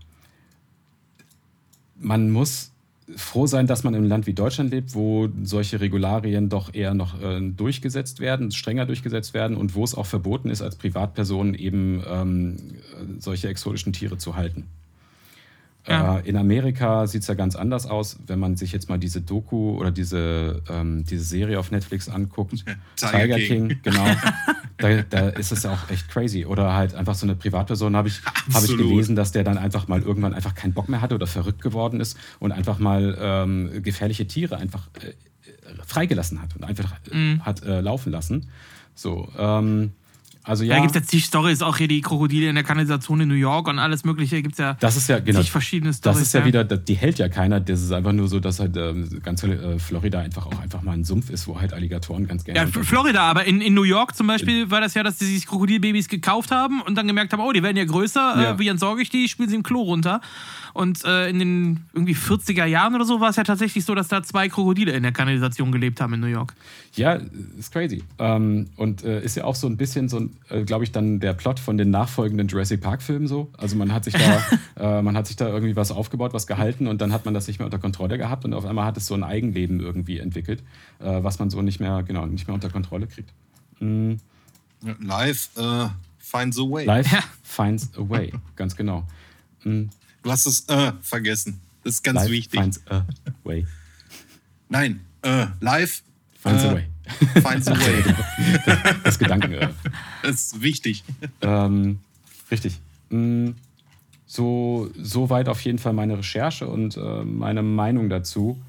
S3: man muss froh sein, dass man in einem Land wie Deutschland lebt, wo solche Regularien doch eher noch äh, durchgesetzt werden, strenger durchgesetzt werden und wo es auch verboten ist, als Privatperson eben ähm, solche exotischen Tiere zu halten.
S1: Ja.
S3: Äh, in Amerika sieht es ja ganz anders aus, wenn man sich jetzt mal diese Doku oder diese, ähm, diese Serie auf Netflix anguckt.
S2: Tiger King.
S3: genau. da, da ist es ja auch echt crazy. Oder halt einfach so eine Privatperson habe ich, hab ich gelesen, dass der dann einfach mal irgendwann einfach keinen Bock mehr hatte oder verrückt geworden ist und einfach mal ähm, gefährliche Tiere einfach äh, freigelassen hat und einfach äh, hat äh, laufen lassen. So, ähm, also
S1: Ja,
S3: ja.
S1: da gibt es jetzt die Stories, auch hier die Krokodile in der Kanalisation in New York und alles Mögliche. Gibt es ja
S3: Das ist ja genau.
S1: zig verschiedene
S3: Das
S1: Stories.
S3: ist ja wieder, das- die hält ja keiner. Das ist einfach nur so, dass halt ähm, ganz äh, Florida einfach auch einfach mal ein Sumpf ist, wo halt Alligatoren ganz gerne.
S1: Ja, Florida, aber in, in New York zum Beispiel war das ja, dass die sich Krokodilbabys gekauft haben und dann gemerkt haben, oh, die werden ja größer,
S3: Ja.
S1: äh, wie entsorge ich die? Spielen sie im Klo runter. Und äh, in den irgendwie 40er Jahren oder so war es ja tatsächlich so, dass da zwei Krokodile in der Kanalisation gelebt haben in New York.
S3: Ja, ist crazy. Ähm, und äh, ist ja auch so ein bisschen so, äh, glaube ich, dann der Plot von den nachfolgenden Jurassic Park-Filmen so. Also man hat sich da, äh, man hat sich da irgendwie was aufgebaut, was gehalten und dann hat man das nicht mehr unter Kontrolle gehabt und auf einmal hat es so ein Eigenleben irgendwie entwickelt, äh, was man so nicht mehr, genau, nicht mehr unter Kontrolle kriegt.
S2: Live äh, finds a way.
S3: Life
S1: Ja.
S3: finds a way, ganz genau. Mm,
S2: Du hast das äh vergessen. Das ist ganz
S3: Life
S2: wichtig.
S3: finds a way.
S2: Nein, äh, live
S3: Finds
S2: äh,
S3: a way.
S2: finds a way.
S3: Das Gedanken. Äh,
S2: Das ist wichtig.
S3: Ähm, richtig. Mm, So, so weit auf jeden Fall meine Recherche und äh, meine Meinung dazu.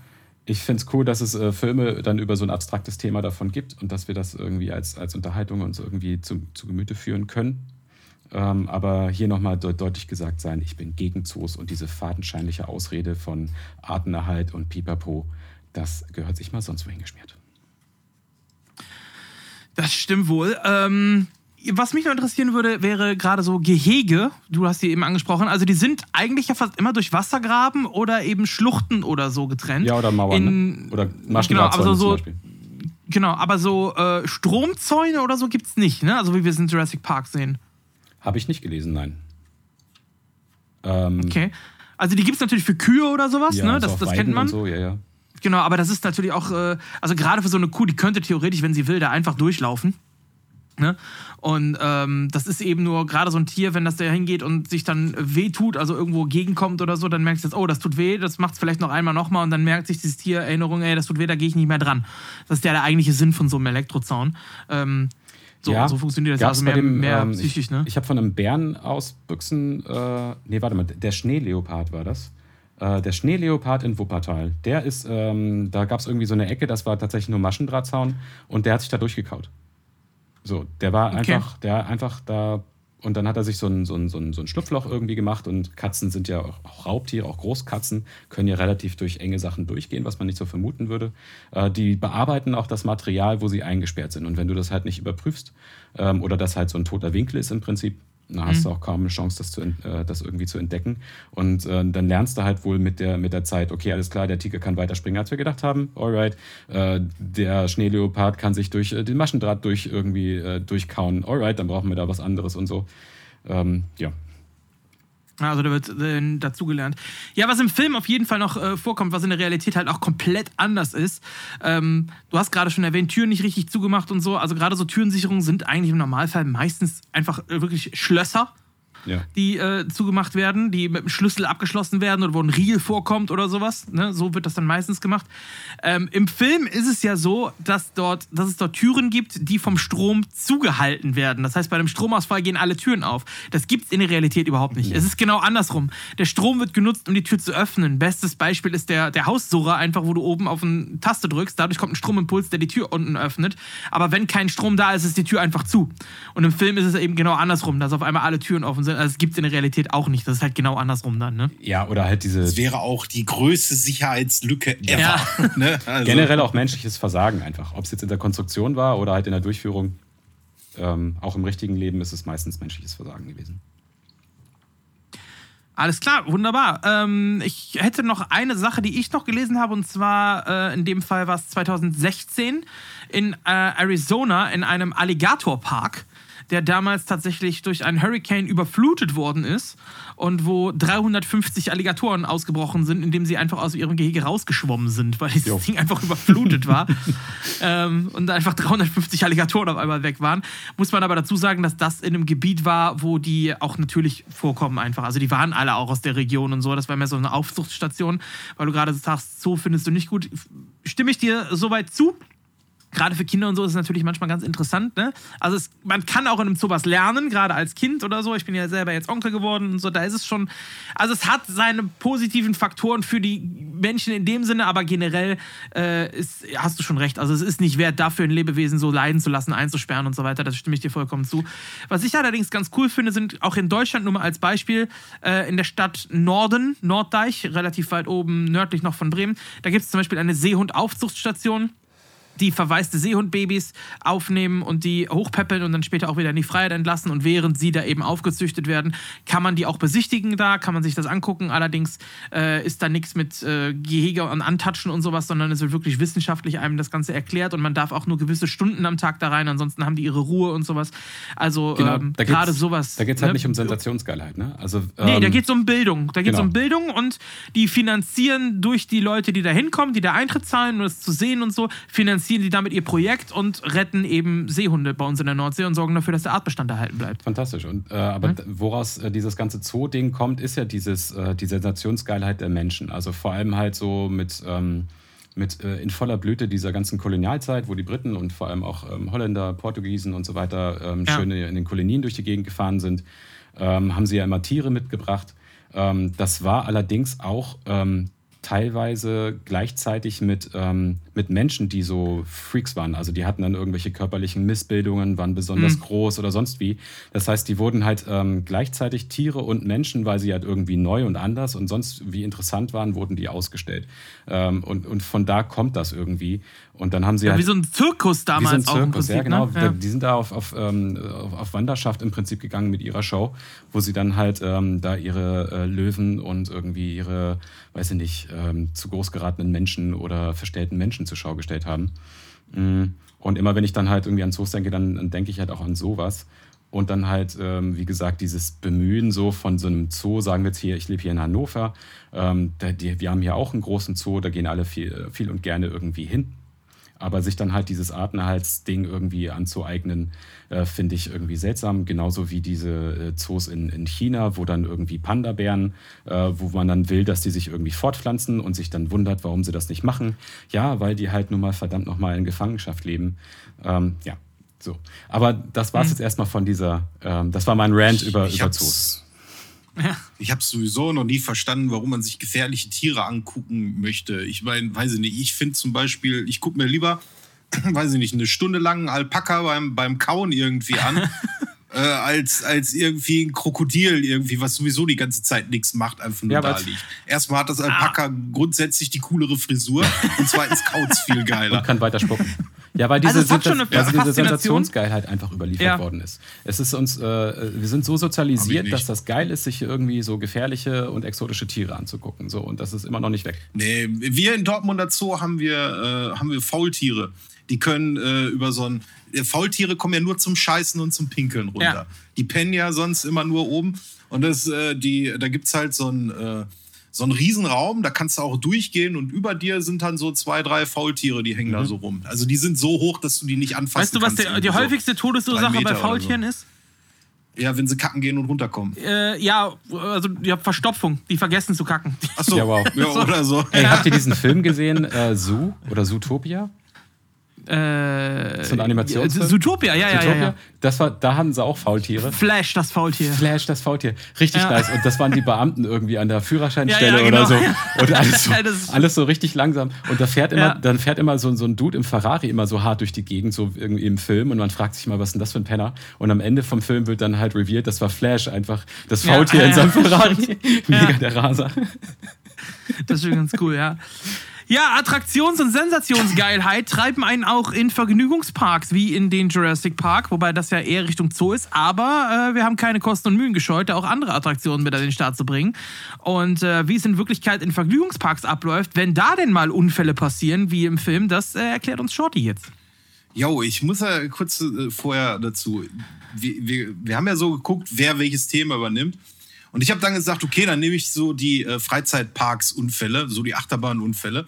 S3: Ich finde es cool, dass es äh, Filme dann über so ein abstraktes Thema davon gibt und dass wir das irgendwie als, als Unterhaltung uns irgendwie zu, zu Gemüte führen können. Ähm, aber hier nochmal de deutlich gesagt sein, ich bin gegen Zoos und diese fadenscheinliche Ausrede von Artenerhalt und Pipapo, das gehört sich mal sonst wohin geschmiert.
S1: Das stimmt wohl. Ähm, was mich noch interessieren würde, wäre gerade so Gehege. Du hast die eben angesprochen. Also die sind eigentlich ja fast immer durch Wassergraben oder eben Schluchten oder so getrennt.
S3: Ja, oder Mauern.
S1: In-
S3: ne? Oder
S1: Genau,
S3: Maschendrahtzäune
S1: aber so,
S3: zum Beispiel.
S1: genau, aber so äh, Stromzäune oder so gibt es nicht, ne? Also wie wir es in Jurassic Park sehen.
S3: Habe ich nicht gelesen, nein. Ähm,
S1: Okay. Also die gibt es natürlich für Kühe oder sowas,
S3: Ja,
S1: ne? Das, das kennt man.
S3: So, ja, ja.
S1: Genau, aber das ist natürlich auch, äh, also gerade für so eine Kuh, die könnte theoretisch, wenn sie will, da einfach durchlaufen. Ne? Und ähm, das ist eben nur gerade so ein Tier, wenn das da hingeht und sich dann wehtut, also irgendwo gegenkommt oder so, dann merkst du jetzt, oh, das tut weh, das macht es vielleicht noch einmal nochmal und dann merkt sich dieses Tier Erinnerung, ey, das tut weh, da gehe ich nicht mehr dran. Das ist ja der eigentliche Sinn von so einem Elektrozaun. Ähm, so,
S3: ja,
S1: so funktioniert das also mehr,
S3: dem,
S1: mehr
S3: ähm,
S1: psychisch,
S3: ich,
S1: ne?
S3: Ich habe von einem Bären ausbüchsen, äh, nee, warte mal, der Schneeleopard war das. Äh, der Schneeleopard in Wuppertal. Der ist, ähm, da gab es irgendwie so eine Ecke, das war tatsächlich nur Maschendrahtzaun und der hat sich da durchgekaut. So, der war
S1: Okay.
S3: einfach, der einfach da. Und dann hat er sich so ein, so, ein, so, ein, so ein Schlupfloch irgendwie gemacht. Und Katzen sind ja auch auch Raubtiere, auch Großkatzen, können ja relativ durch enge Sachen durchgehen, was man nicht so vermuten würde. Äh, die bearbeiten auch das Material, wo sie eingesperrt sind. Und wenn du das halt nicht überprüfst ähm, oder das halt so ein toter Winkel ist im Prinzip, dann hast du auch kaum eine Chance, das, zu, äh, das irgendwie zu entdecken. Und äh, dann lernst du halt wohl mit der, mit der Zeit, okay, alles klar, der Tiger kann weiter springen, als wir gedacht haben. Alright. Äh, der Schneeleopard kann sich durch äh, den Maschendraht durch irgendwie äh, durchkauen. Alright, dann brauchen wir da was anderes und so. Ähm, ja.
S1: Also da wird äh, dazugelernt. Ja, was im Film auf jeden Fall noch äh, vorkommt, was in der Realität halt auch komplett anders ist. Ähm, du hast gerade schon erwähnt, Türen nicht richtig zugemacht und so. Also gerade so Türensicherungen sind eigentlich im Normalfall meistens einfach äh, wirklich Schlösser,
S3: Ja.
S1: die äh, zugemacht werden, die mit dem Schlüssel abgeschlossen werden oder wo ein Riegel vorkommt oder sowas. Ne? So wird das dann meistens gemacht. Ähm, Im Film ist es ja so, dass, dort, dass es dort Türen gibt, die vom Strom zugehalten werden. Das heißt, bei einem Stromausfall gehen alle Türen auf. Das gibt es in der Realität überhaupt nicht. Es ist genau andersrum. Der Strom wird genutzt, um die Tür zu öffnen. Bestes Beispiel ist der, der Haussucher, einfach wo du oben auf eine Taste drückst. Dadurch kommt ein Stromimpuls, der die Tür unten öffnet. Aber wenn kein Strom da ist, ist die Tür einfach zu. Und im Film ist es eben genau andersrum, dass auf einmal alle Türen offen sind. Also es gibt es in der Realität auch nicht. Das ist halt genau andersrum dann. Ne?
S3: ja, oder halt diese
S2: Das wäre auch die größte Sicherheitslücke ever.
S1: Ja.
S2: Ne? Also,
S3: generell auch menschliches Versagen einfach. Ob es jetzt in der Konstruktion war oder halt in der Durchführung. Ähm, auch im richtigen Leben ist es meistens menschliches Versagen gewesen.
S1: Alles klar, wunderbar. Ähm, ich hätte noch eine Sache, die ich noch gelesen habe, und zwar äh, in dem Fall war es 2016 in äh, Arizona in einem Alligatorpark, der damals tatsächlich durch einen Hurricane überflutet worden ist und wo 350 Alligatoren ausgebrochen sind, indem sie einfach aus ihrem Gehege rausgeschwommen sind, weil dieses
S3: Jo.
S1: Ding einfach überflutet war ähm, und einfach 350 Alligatoren auf einmal weg waren. Muss man aber dazu sagen, dass das in einem Gebiet war, wo die auch natürlich vorkommen einfach. Also die waren alle auch aus der Region und so. Das war mehr so eine Aufzuchtstation, weil du gerade sagst, so findest du nicht gut. Stimme ich dir soweit zu? Gerade für Kinder und so ist es natürlich manchmal ganz interessant. Ne? Also es, man kann auch in einem Zoo was lernen, gerade als Kind oder so. Ich bin ja selber jetzt Onkel geworden und so. Da ist es schon. Also es hat seine positiven Faktoren für die Menschen in dem Sinne, aber generell äh, ist, hast du schon recht. Also es ist nicht wert, dafür ein Lebewesen so leiden zu lassen, einzusperren und so weiter. Das stimme ich dir vollkommen zu. Was ich allerdings ganz cool finde, sind auch in Deutschland nur mal als Beispiel äh, in der Stadt Norden, Norddeich, relativ weit oben nördlich noch von Bremen. Da gibt es zum Beispiel eine Seehund-Aufzuchtstation die verwaiste Seehundbabys aufnehmen und die hochpäppeln und dann später auch wieder in die Freiheit entlassen. Und während sie da eben aufgezüchtet werden, kann man die auch besichtigen da, kann man sich das angucken. Allerdings äh, ist da nichts mit äh, Gehege und Antatschen und sowas, sondern es wird wirklich wissenschaftlich einem das Ganze erklärt und man darf auch nur gewisse Stunden am Tag da rein, ansonsten haben die ihre Ruhe und sowas. Also ähm,
S3: da geht's-
S1: gerade sowas.
S3: Da geht es halt
S1: ne?
S3: nicht um Sensationsgeilheit, ne? Also,
S1: Nee, da
S3: ähm,
S1: geht es um Bildung. Da geht es
S3: genau.
S1: um Bildung und die finanzieren durch die Leute, die da hinkommen, die da Eintritt zahlen, um das zu sehen und so, finanzieren die damit ihr Projekt und retten eben Seehunde bei uns in der Nordsee und sorgen dafür, dass der Artbestand erhalten bleibt.
S3: Fantastisch. Und, äh, aber
S1: Hm?
S3: d- woraus äh, dieses ganze Zoo-Ding kommt, ist ja dieses, äh, die Sensationsgeilheit der Menschen. Also vor allem halt so mit, ähm, mit äh, in voller Blüte dieser ganzen Kolonialzeit, wo die Briten und vor allem auch ähm, Holländer, Portugiesen und so weiter ähm,
S1: Ja.
S3: schön in den Kolonien durch die Gegend gefahren sind, ähm, haben sie ja immer Tiere mitgebracht. Ähm, das war allerdings auch ähm, teilweise gleichzeitig mit, ähm, mit Menschen, die so Freaks waren. Also die hatten dann irgendwelche körperlichen Missbildungen, waren besonders groß oder sonst wie. Das heißt, die wurden halt ähm, gleichzeitig Tiere und Menschen, weil sie halt irgendwie neu und anders und sonst wie interessant waren, wurden die ausgestellt. Ähm, und, und von da kommt das irgendwie. Und dann haben sie
S1: Ja,
S3: halt
S1: wie so ein Zirkus damals
S3: wie so ein Zirkus,
S1: Prinzip.
S3: ja genau.
S1: Ne? Ja.
S3: Die sind da auf, auf, ähm, auf, auf Wanderschaft im Prinzip gegangen mit ihrer Show, wo sie dann halt ähm, da ihre äh, Löwen und irgendwie ihre, weiß ich nicht, ähm, zu groß geratenen Menschen oder verstellten Menschen zur Schau gestellt haben. Mm. Und immer wenn ich dann halt irgendwie an Zoos denke, dann, dann denke ich halt auch an sowas. Und dann halt, ähm, wie gesagt, dieses Bemühen so von so einem Zoo, sagen wir jetzt hier, ich lebe hier in Hannover, ähm, da, die, wir haben hier auch einen großen Zoo, da gehen alle viel, viel und gerne irgendwie hin. Aber sich dann halt dieses Artenerhaltsding irgendwie anzueignen, äh, finde ich irgendwie seltsam. Genauso wie diese äh, Zoos in, in China, wo dann irgendwie Panda-Bären, äh, wo man dann will, dass die sich irgendwie fortpflanzen und sich dann wundert, warum sie das nicht machen. Ja, weil die halt nun mal verdammt nochmal in Gefangenschaft leben. Ähm, ja, so. Aber das war es jetzt erstmal von dieser, ähm, das war mein Rant über,
S2: ich
S3: über
S2: hab's-
S3: Zoos.
S2: Ich habe sowieso noch nie verstanden, warum man sich gefährliche Tiere angucken möchte. Ich meine, weiß ich nicht, ich finde zum Beispiel, ich gucke mir lieber, weiß ich nicht, eine Stunde lang einen Alpaka beim, beim Kauen irgendwie an, äh, als, als irgendwie ein Krokodil irgendwie, was sowieso die ganze Zeit nichts macht, einfach nur
S3: Ja,
S2: da liegt. Erstmal hat das Alpaka grundsätzlich die coolere Frisur und zweitens kaut's viel geiler.
S3: und kann weiter spucken. Ja, weil diese,
S1: Also eine
S3: also diese. Sensationsgeilheit einfach überliefert
S1: Ja.
S3: worden ist. Es ist uns, äh, wir sind so sozialisiert, dass das geil ist, sich irgendwie so gefährliche und exotische Tiere anzugucken. So, und das ist immer noch nicht weg.
S2: Nee, wir in Dortmunder Zoo haben wir, äh, haben wir Faultiere. Die können äh, über so ein. äh, Faultiere kommen ja nur zum Scheißen und zum Pinkeln runter.
S1: Ja.
S2: Die pennen ja sonst immer nur oben. Und das, äh, die, da gibt es halt so einen, äh, so einen Riesenraum, da kannst du auch durchgehen und über dir sind dann so zwei, drei Faultiere, die hängen da so rum. Also die sind so hoch, dass du die nicht anfassen
S1: Weißt du, was
S2: kannst.
S1: der, die
S2: so.
S1: häufigste Todesursache bei
S2: oder so.
S1: Faultieren ist?
S2: Ja, wenn sie kacken gehen und runterkommen.
S1: Äh, ja, also die Verstopfung, die vergessen zu kacken.
S2: Achso,
S3: Ja, wow.
S2: ja, oder so.
S3: Ey, habt ihr diesen Film gesehen, äh, Zoo oder Zootopia?
S1: Äh,
S3: So ein Animationsfilm?
S1: Zootopia, ja, ja, ja,
S3: Zootopia?
S1: ja.
S3: Das war, da hatten sie auch Faultiere.
S1: Flash, das Faultier.
S3: Flash, das Faultier. Richtig
S1: Ja.
S3: nice. Und das waren die Beamten irgendwie an der Führerscheinstelle
S1: Ja, ja, genau.
S3: oder so. Und alles so,
S1: Ja,
S3: alles so richtig langsam. Und da fährt immer,
S1: Ja.
S3: dann fährt immer so, so ein Dude im Ferrari immer so hart durch die Gegend, so irgendwie im Film. Und man fragt sich mal, was ist denn das für ein Penner? Und am Ende vom Film wird dann halt revealed, das war Flash einfach. Das
S1: Ja,
S3: Faultier
S1: ja,
S3: in seinem
S1: ja.
S3: Ferrari. Mega der Raser.
S1: Das ist schon ganz cool, ja. Ja, Attraktions- und Sensationsgeilheit treiben einen auch in Vergnügungsparks wie in den Jurassic Park, wobei das ja eher Richtung Zoo ist. Aber äh, wir haben keine Kosten und Mühen gescheut, da auch andere Attraktionen mit an den Start zu bringen. Und äh, wie es in Wirklichkeit in Vergnügungsparks abläuft, wenn da denn mal Unfälle passieren, wie im Film, das äh, erklärt uns Shorty jetzt.
S2: Jo, ich muss ja kurz äh, vorher dazu. Wir, wir, wir haben ja so geguckt, wer welches Thema übernimmt. Und ich habe dann gesagt, okay, dann nehme ich so die äh, Freizeitparks-Unfälle, so die Achterbahn-Unfälle.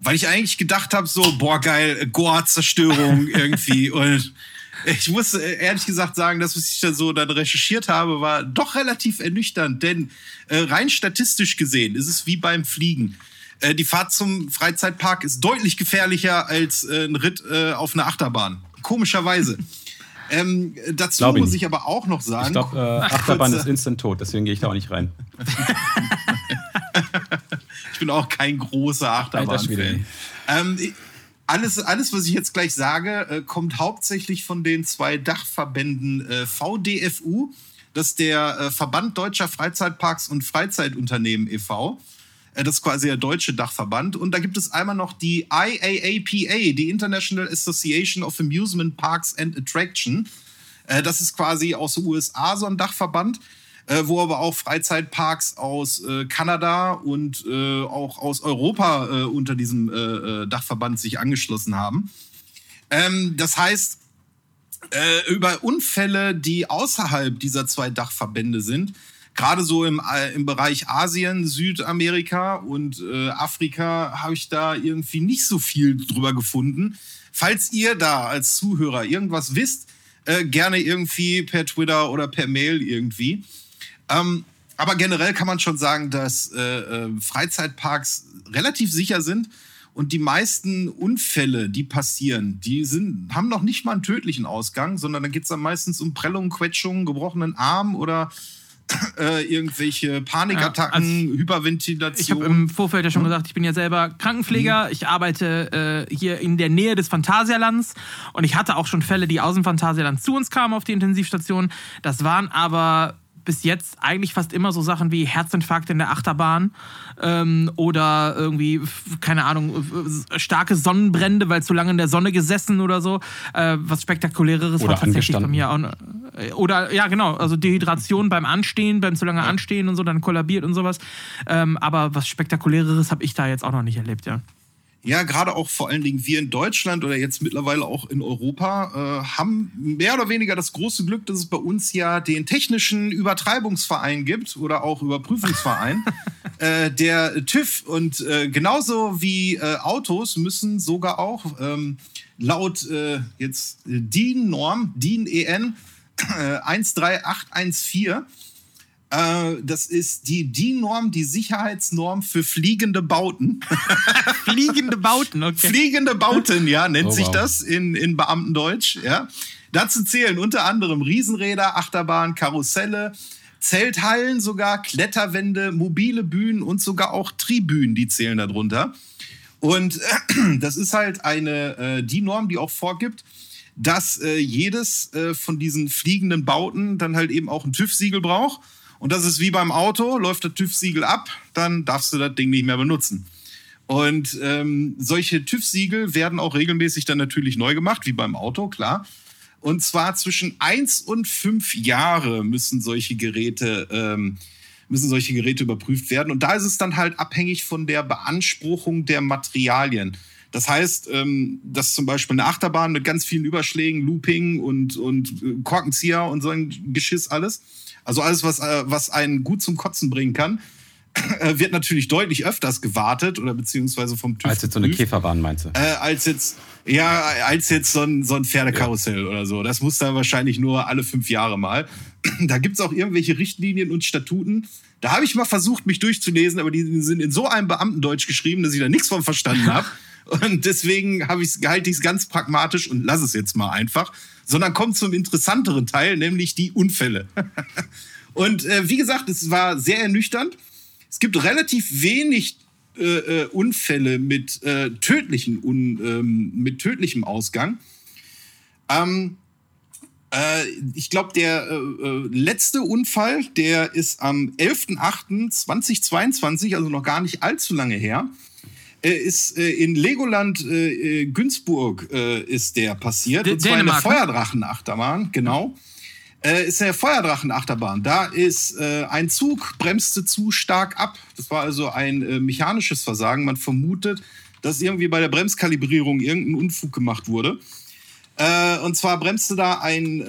S2: Weil ich eigentlich gedacht habe, so, boah, geil, Goa-Zerstörung irgendwie. Und ich muss äh, ehrlich gesagt sagen, das, was ich da so dann recherchiert habe, war doch relativ ernüchternd. Denn äh, rein statistisch gesehen ist es wie beim Fliegen. Äh, die Fahrt zum Freizeitpark ist deutlich gefährlicher als äh, ein Ritt auf einer Achterbahn. Komischerweise. ähm, dazu
S3: ich
S2: muss
S3: nicht.
S2: ich aber auch noch sagen.
S3: Ich glaube, äh, Achterbahn ist instant tot, deswegen gehe ich da auch nicht rein.
S2: Ich bin auch kein großer. Achterbahn-Fan. Ähm, alles, alles, was ich jetzt gleich sage, äh, kommt hauptsächlich von den zwei Dachverbänden äh, VDFU, das ist der äh, Verband Deutscher Freizeitparks und Freizeitunternehmen e.V. Äh, das ist quasi der deutsche Dachverband. Und da gibt es einmal noch die IAAPA, die International Association of Amusement Parks and Attraction. Äh, das ist quasi aus den USA so ein Dachverband, äh, wo aber auch Freizeitparks aus äh, Kanada und äh, auch aus Europa äh, unter diesem äh, äh, Dachverband sich angeschlossen haben. Ähm, das heißt, über Unfälle, die außerhalb dieser zwei Dachverbände sind, gerade so im, im Bereich Asien, Südamerika und Afrika, habe ich da irgendwie nicht so viel drüber gefunden. Falls ihr da als Zuhörer irgendwas wisst, äh, gerne irgendwie per Twitter oder per Mail irgendwie. Ähm, aber generell kann man schon sagen, dass äh, äh, Freizeitparks relativ sicher sind und die meisten Unfälle, die passieren, die sind, haben noch nicht mal einen tödlichen Ausgang, sondern dann geht es dann meistens um Prellungen, Quetschungen, gebrochenen Arm oder äh, irgendwelche Panikattacken,
S1: Ja, also Ich
S2: Hyperventilation.
S1: habe im Vorfeld ja schon gesagt, ich bin ja selber Krankenpfleger. Ich arbeite äh, hier in der Nähe des Phantasialands und ich hatte auch schon Fälle, die aus dem Phantasialand zu uns kamen auf die Intensivstation. Das waren aber bis jetzt eigentlich fast immer so Sachen wie Herzinfarkt in der Achterbahn ähm, oder irgendwie, keine Ahnung, starke Sonnenbrände, weil zu lange in der Sonne gesessen oder so. Äh, was spektakuläres
S3: Oder
S1: war tatsächlich bei mir auch. äh, Oder ja, genau, also Dehydration beim Anstehen, beim zu lange Anstehen und so, dann kollabiert und sowas. Ähm, aber was spektakuläres habe ich da jetzt auch noch nicht erlebt, ja.
S2: Ja, gerade auch vor allen Dingen wir in Deutschland oder jetzt mittlerweile auch in Europa äh, haben mehr oder weniger das große Glück, dass es bei uns ja den technischen Übertreibungsverein gibt oder auch Überprüfungsverein, äh, der TÜV und äh, genauso wie äh, Autos müssen sogar auch ähm, laut äh, jetzt DIN-Norm, DIN-EN äh, 13814 äh, das ist die DIN-Norm, die Sicherheitsnorm für fliegende Bauten.
S1: Fliegende Bauten, okay.
S2: Fliegende Bauten, ja, nennt
S3: Oh,
S2: sich
S3: wow.
S2: das in, in Beamtendeutsch, ja. Dazu zählen unter anderem Riesenräder, Achterbahn, Karusselle, Zelthallen sogar, Kletterwände, mobile Bühnen und sogar auch Tribünen, die zählen darunter. Und äh, das ist halt eine, äh, die Norm, die auch vorgibt, dass äh, jedes äh, von diesen fliegenden Bauten dann halt eben auch ein TÜV-Siegel braucht. Und das ist wie beim Auto, läuft der TÜV-Siegel ab, dann darfst du das Ding nicht mehr benutzen. Und ähm, solche TÜV-Siegel werden auch regelmäßig dann natürlich neu gemacht, wie beim Auto, klar. Und zwar zwischen eins und fünf Jahre müssen solche Geräte, ähm, müssen solche Geräte überprüft werden. Und da ist es dann halt abhängig von der Beanspruchung der Materialien. Das heißt, ähm, dass zum Beispiel eine Achterbahn mit ganz vielen Überschlägen, Looping und, und äh, Korkenzieher und so ein Geschiss alles, also alles, was, äh, was einen gut zum Kotzen bringen kann, äh, wird natürlich deutlich öfters gewartet oder beziehungsweise vom TÜV.
S3: Als jetzt so eine Käferbahn meinst du?
S2: Äh, als jetzt, ja, als jetzt so ein, so ein Pferdekarussell ja. oder so. Das muss dann wahrscheinlich nur alle fünf Jahre mal. Da gibt es auch irgendwelche Richtlinien und Statuten. Da habe ich mal versucht, mich durchzulesen, aber die sind in so einem Beamtendeutsch geschrieben, dass ich da nichts von verstanden habe. Und deswegen habe ich halte ich es ganz pragmatisch und lass es jetzt mal einfach. Sondern kommt zum interessanteren Teil, nämlich die Unfälle. und äh, wie gesagt, es war sehr ernüchternd. Es gibt relativ wenig äh, äh Unfälle mit, äh, tödlichen, un, ähm, mit tödlichem Ausgang. Ähm, äh, ich glaube, der äh, äh, letzte Unfall, der ist am 11.08.2022, also noch gar nicht allzu lange her äh, ist äh, in Legoland äh, äh Günzburg äh, ist der passiert. D und zwar Dänemark, in der ne? Feuerdrachenachterbahn, genau. Äh, ist eine Feuerdrachenachterbahn. Da ist ein Zug, bremste zu stark ab. Das war also ein mechanisches Versagen. Man vermutet, dass irgendwie bei der Bremskalibrierung irgendein Unfug gemacht wurde. und zwar bremste da ein,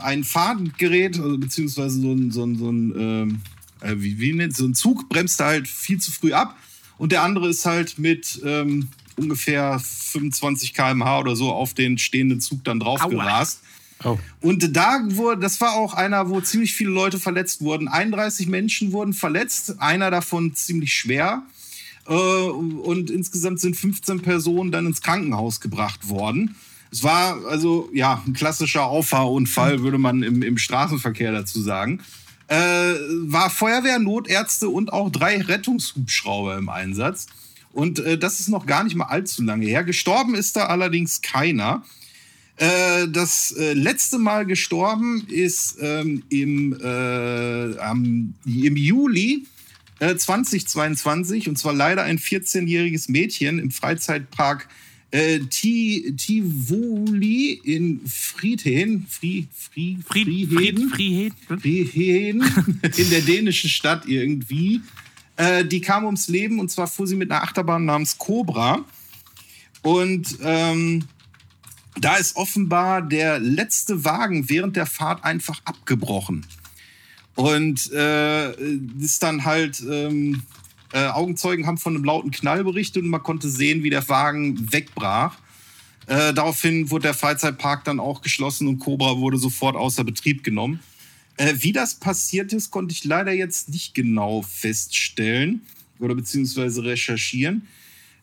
S2: ein Fahrgerät, also beziehungsweise so ein, so ein, so ein, ähm, wie, wie nennt so ein Zug bremste halt viel zu früh ab und der andere ist halt mit ähm, ungefähr 25 km/h oder so auf den stehenden Zug dann draufgerast. Oh. Und da wurde, das war auch einer, wo ziemlich viele Leute verletzt wurden. 31 Menschen wurden verletzt, einer davon ziemlich schwer. Äh, und insgesamt sind 15 Personen dann ins Krankenhaus gebracht worden. Es war also ja ein klassischer Auffahrunfall, würde man im, im Straßenverkehr dazu sagen äh, war Feuerwehr, Notärzte und auch drei Rettungshubschrauber im Einsatz. Und äh, das ist noch gar nicht mal allzu lange her. Gestorben ist da allerdings keiner. Äh, das äh, letzte Mal gestorben ist ähm, im, äh, am, im Juli 2022 äh, und zwar leider ein 14-jähriges Mädchen im Freizeitpark äh, Tivoli in Friedhen, Fri, Fri, Frieden, Frieden, Frieden, in der dänischen Stadt irgendwie. Äh, die kam ums Leben und zwar fuhr sie mit einer Achterbahn namens Cobra. Und ähm, da ist offenbar der letzte Wagen während der Fahrt einfach abgebrochen. Und äh, ist dann halt ähm, äh, Augenzeugen haben von einem lauten Knall berichtet und man konnte sehen, wie der Wagen wegbrach. Äh, daraufhin wurde der Freizeitpark dann auch geschlossen und Cobra wurde sofort außer Betrieb genommen. Äh, wie das passiert ist, konnte ich leider jetzt nicht genau feststellen oder beziehungsweise recherchieren.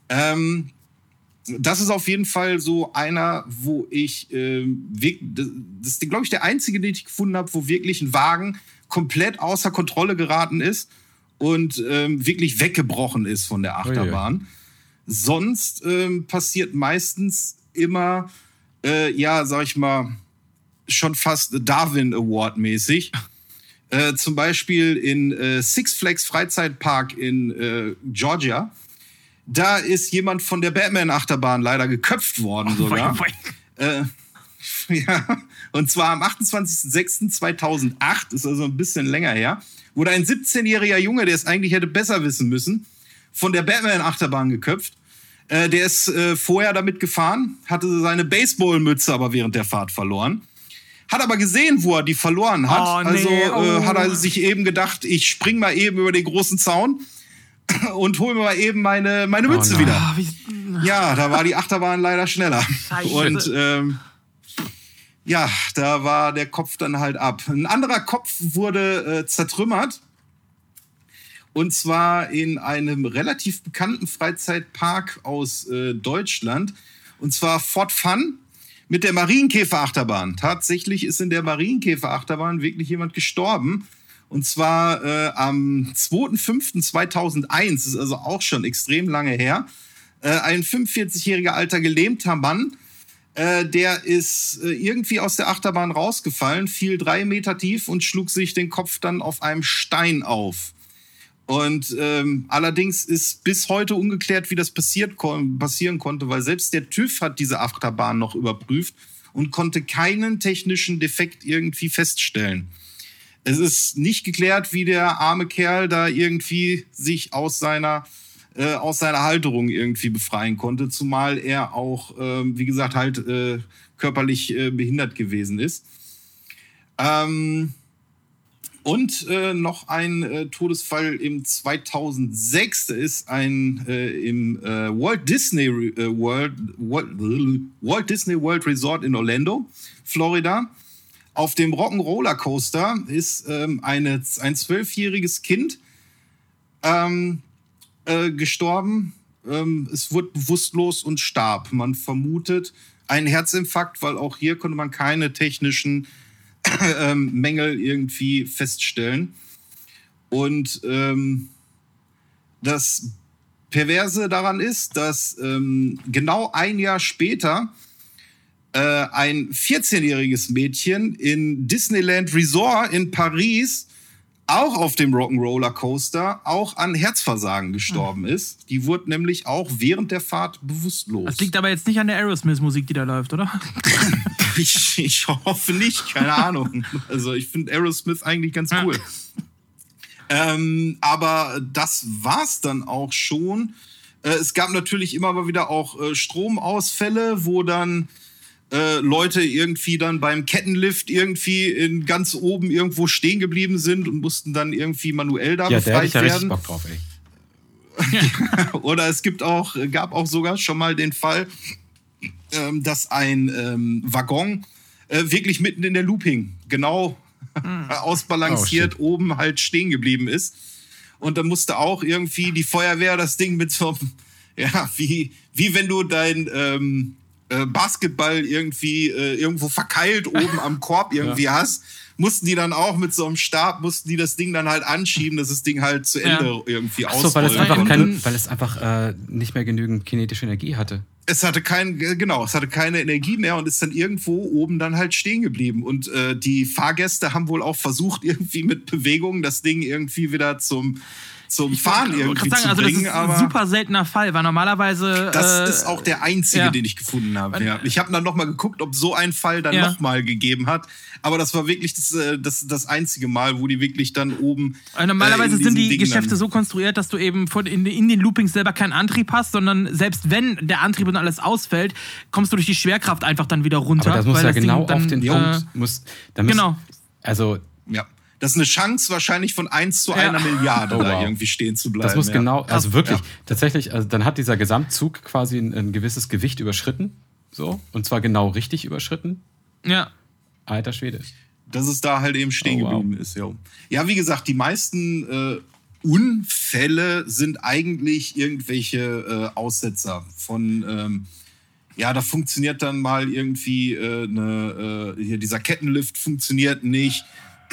S2: Ähm, das ist auf jeden Fall so einer, wo ich, äh, das ist, glaube ich, der einzige, den ich gefunden habe, wo wirklich ein Wagen komplett außer Kontrolle geraten ist und ähm, wirklich weggebrochen ist von der Achterbahn. Oh. Sonst ähm, passiert meistens immer, äh, ja, sag ich mal, schon fast Darwin Award mäßig. Äh, zum Beispiel in äh, Six Flags Freizeitpark in äh, Georgia. Da ist jemand von der Batman-Achterbahn leider geköpft worden oh, sogar. Äh, ja, und zwar am 28.06.2008, ist also ein bisschen länger her wurde ein 17-jähriger Junge, der es eigentlich hätte besser wissen müssen, von der Batman-Achterbahn geköpft. Äh, der ist äh, vorher damit gefahren, hatte seine Baseballmütze aber während der Fahrt verloren. Hat aber gesehen, wo er die verloren hat. Oh, nee. Also äh, oh. hat er sich eben gedacht, ich spring mal eben über den großen Zaun und hol mir mal eben meine, meine oh Mütze oh, wieder. Ah, ja, da war die Achterbahn leider schneller. Scheiße. Und ähm, ja, da war der Kopf dann halt ab. Ein anderer Kopf wurde äh, zertrümmert. Und zwar in einem relativ bekannten Freizeitpark aus äh, Deutschland. Und zwar Fort Fun mit der Marienkäferachterbahn. Tatsächlich ist in der Marienkäferachterbahn wirklich jemand gestorben. Und zwar äh, am 2.5.2001, ist also auch schon extrem lange her. Äh, ein 45-jähriger alter gelähmter Mann, äh, der ist äh, irgendwie aus der Achterbahn rausgefallen, fiel drei Meter tief und schlug sich den Kopf dann auf einem Stein auf. Und ähm, allerdings ist bis heute ungeklärt, wie das passiert, passieren konnte, weil selbst der TÜV hat diese Achterbahn noch überprüft und konnte keinen technischen Defekt irgendwie feststellen. Es ist nicht geklärt, wie der arme Kerl da irgendwie sich aus seiner äh, aus seiner Halterung irgendwie befreien konnte, zumal er auch, äh, wie gesagt, halt äh, körperlich äh, behindert gewesen ist. Ähm, und äh, noch ein Todesfall im 2006, da ist ein im Walt Disney World Walt Disney World Resort in Orlando, Florida. Auf dem Rock'n'Roller Coaster ist ähm, eine, ein zwölfjähriges Kind ähm, äh, gestorben. Ähm, es wurde bewusstlos und starb. Man vermutet einen Herzinfarkt, weil auch hier konnte man keine technischen ähm, Mängel irgendwie feststellen. Und ähm, das Perverse daran ist, dass ähm, genau ein Jahr später äh, ein 14-jähriges Mädchen in Disneyland Resort in Paris auch auf dem Rock'n'Roller Coaster auch an Herzversagen gestorben ist. Die wurde nämlich auch während der Fahrt bewusstlos.
S1: Das liegt aber jetzt nicht an der Aerosmith-Musik, die da läuft, oder?
S2: ich, ich hoffe nicht, keine Ahnung. Also ich finde Aerosmith eigentlich ganz cool. Ähm, aber das war's dann auch schon. Äh, es gab natürlich immer mal wieder auch äh, Stromausfälle, wo dann äh, Leute irgendwie dann beim Kettenlift irgendwie in ganz oben irgendwo stehen geblieben sind und mussten dann irgendwie manuell da
S3: Ja,
S2: befreit
S3: ich ja richtig
S2: werden.
S3: Bock drauf, ey.
S2: Oder es gibt auch, gab auch sogar schon mal den Fall, ähm, dass ein ähm, Waggon äh, wirklich mitten in der Loop hing. Genau ausbalanciert
S3: Oh,
S2: oben halt stehen geblieben ist. Und dann musste auch irgendwie die Feuerwehr das Ding mit so einem, ja, wie, wie wenn du dein ähm, äh, Basketball irgendwie äh, irgendwo verkeilt oben am Korb irgendwie hast, mussten die dann auch mit so einem Stab, mussten die das Ding dann halt anschieben, dass das Ding halt zu Ende
S1: Ja.
S2: irgendwie
S3: Ach so, weil es einfach, kein, weil es einfach äh, nicht mehr genügend kinetische Energie hatte.
S2: es hatte kein, genau, es hatte keine Energie mehr und ist dann irgendwo oben dann halt stehen geblieben. Und äh, die Fahrgäste haben wohl auch versucht, irgendwie mit Bewegungen das Ding irgendwie wieder zum, zum Fahren
S1: Ich wollte
S2: irgendwie
S1: gerade sagen,
S2: zu
S1: also das
S2: bringen.
S1: ist ein
S2: aber
S1: super seltener Fall, weil normalerweise.
S2: das
S1: äh,
S2: ist auch der einzige,
S1: ja.
S2: den ich gefunden habe. Ja. Ich habe dann nochmal geguckt, ob so ein Fall dann
S1: Ja.
S2: nochmal gegeben hat. Aber das war wirklich das, äh, das, das einzige Mal, wo die wirklich dann oben.
S1: Weil Normalerweise
S2: äh, in
S1: sind die
S2: Dingen
S1: Geschäfte so konstruiert, dass du eben von in, in den Loopings selber keinen Antrieb hast, sondern selbst wenn der Antrieb und alles ausfällt, kommst du durch die Schwerkraft einfach dann wieder runter.
S3: Aber das muss
S1: weil
S3: ja
S1: Ding
S3: genau
S1: dann,
S3: auf den
S1: äh,
S3: Punkt. Muss, da müssen-
S1: genau.
S3: Also,
S2: Ja. Das ist eine Chance wahrscheinlich von 1 zu
S1: Ja.
S2: einer Milliarde,
S3: Oh,
S2: da
S3: wow.
S2: irgendwie stehen zu bleiben.
S3: das muss
S2: ja.
S3: genau, also wirklich,
S2: Ja.
S3: tatsächlich, also dann hat dieser Gesamtzug quasi ein, ein gewisses Gewicht überschritten. So. Und zwar genau richtig überschritten.
S1: Ja.
S3: Alter Schwede.
S2: dass es da halt eben stehen
S3: Oh, wow.
S2: geblieben ist. Ja. ja, wie gesagt, die meisten äh, Unfälle sind eigentlich irgendwelche äh, Aussetzer von, ähm, ja, da funktioniert dann mal irgendwie äh, eine, äh, hier dieser Kettenlift funktioniert nicht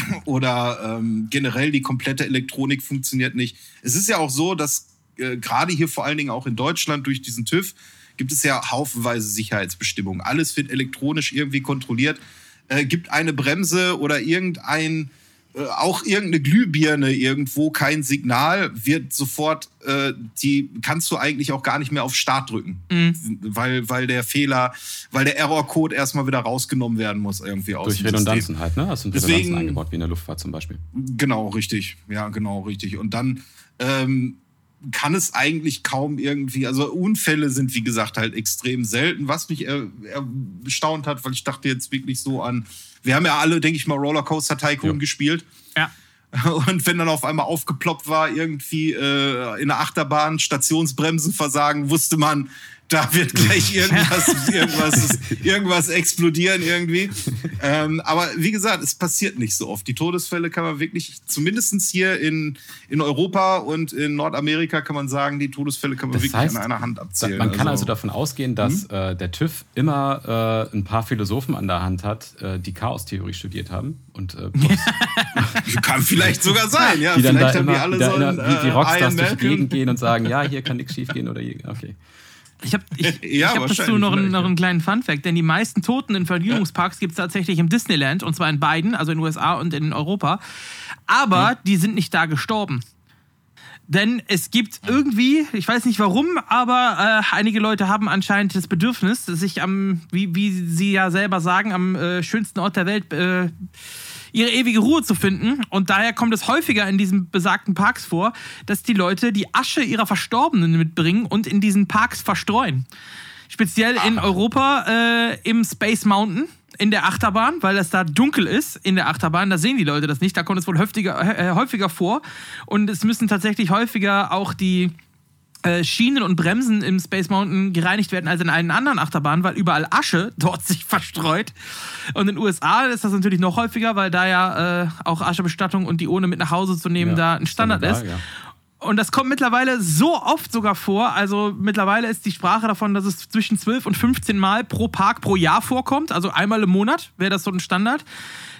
S2: oder ähm, generell die komplette Elektronik funktioniert nicht. Es ist ja auch so, dass äh, gerade hier vor allen Dingen auch in Deutschland durch diesen TÜV gibt es ja haufenweise Sicherheitsbestimmungen. Alles wird elektronisch irgendwie kontrolliert. Äh, gibt eine Bremse oder irgendein auch irgendeine Glühbirne irgendwo kein Signal, wird sofort, äh, die kannst du eigentlich auch gar nicht mehr auf Start drücken, weil, weil der Fehler, weil der Errorcode erstmal wieder rausgenommen werden muss irgendwie aus
S3: Durch
S2: System.
S3: Redundanzen halt, ne? Hast du
S2: Deswegen-
S3: Redundanzen eingebaut, wie in der Luftfahrt zum Beispiel.
S2: Genau, richtig. Ja, genau, richtig. Und dann ähm, kann es eigentlich kaum irgendwie, also Unfälle sind wie gesagt halt extrem selten, was mich äh, erstaunt hat, weil ich dachte jetzt wirklich so an, wir haben ja alle, denke ich mal, Rollercoaster Tycoon
S3: Ja.
S2: gespielt.
S1: Ja.
S2: Und wenn dann auf einmal aufgeploppt war, irgendwie äh, in der Achterbahn Stationsbremsen versagen, wusste man, da wird gleich irgendwas, irgendwas, irgendwas explodieren irgendwie. Ähm, aber wie gesagt, es passiert nicht so oft. Die Todesfälle kann man wirklich, zumindest hier in, in Europa und in Nordamerika kann man sagen, die Todesfälle kann man
S3: Das
S2: wirklich
S3: heißt,
S2: an einer Hand abzählen.
S3: Man kann also davon ausgehen, dass
S2: Hm?
S3: äh, der TÜV immer äh, ein paar Philosophen an der Hand hat, äh, die Chaostheorie studiert haben. Und äh,
S2: kann vielleicht sogar sein, ja.
S3: die dann da
S2: vielleicht haben
S3: immer,
S2: die alle
S3: die da
S2: so
S3: wie, wie
S2: äh,
S3: Rockstars durch die. Gegend gehen und sagen, ja, hier kann nichts schief gehen oder hier, okay.
S1: Ich habe ich,
S2: Ja,
S1: ich hab dazu noch, einen, noch
S2: ja.
S1: einen kleinen Funfact, denn die meisten Toten in Vergnügungsparks gibt es tatsächlich im Disneyland, und zwar in beiden, also in den USA und in Europa. Aber
S2: Hm.
S1: die sind nicht da gestorben. Denn es gibt irgendwie, ich weiß nicht warum, aber äh, einige Leute haben anscheinend das Bedürfnis, sich am, wie, wie sie ja selber sagen, am äh, schönsten Ort der Welt äh, ihre ewige Ruhe zu finden. Und daher kommt es häufiger in diesen besagten Parks vor, dass die Leute die Asche ihrer Verstorbenen mitbringen und in diesen Parks verstreuen. Speziell in Europa äh, im Space Mountain. In der Achterbahn, weil es da dunkel ist in der Achterbahn, da sehen die Leute das nicht, da kommt es wohl häufiger, äh, häufiger vor. Und es müssen tatsächlich häufiger auch die äh, Schienen und Bremsen im Space Mountain gereinigt werden als in allen anderen Achterbahnen, weil überall Asche dort sich verstreut. Und in den USA ist das natürlich noch häufiger, weil da ja äh, auch Aschebestattung und die ohne mit nach Hause zu nehmen
S3: Ja,
S1: da ein Standard ist.
S3: ja.
S1: Und das kommt mittlerweile so oft sogar vor. Also mittlerweile ist die Sprache davon, dass es zwischen 12 und 15 Mal pro Park pro Jahr vorkommt. Also einmal im Monat wäre das so ein Standard.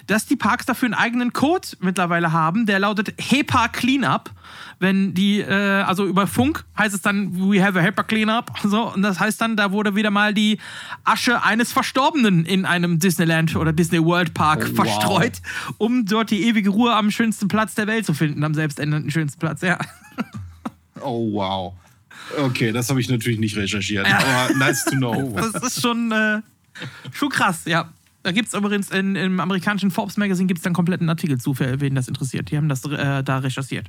S1: Dass die Parks dafür einen eigenen Code mittlerweile haben, der lautet HEPA Cleanup. Wenn die, äh, also über Funk heißt es dann, we have a HEPA Cleanup. So, und das heißt dann, da wurde wieder mal die Asche eines Verstorbenen in einem Disneyland oder Disney World Park
S3: Oh, wow.
S1: verstreut, um dort die ewige Ruhe am schönsten Platz der Welt zu finden, am selbstendenden schönsten Platz, ja.
S2: Oh, wow. Okay, das habe ich natürlich nicht recherchiert, aber nice to know.
S1: Das ist schon, äh, schon krass, ja. Da gibt es übrigens in, im amerikanischen Forbes Magazine gibt's dann einen kompletten Artikel zu, für wen das interessiert. Die haben das äh, da recherchiert.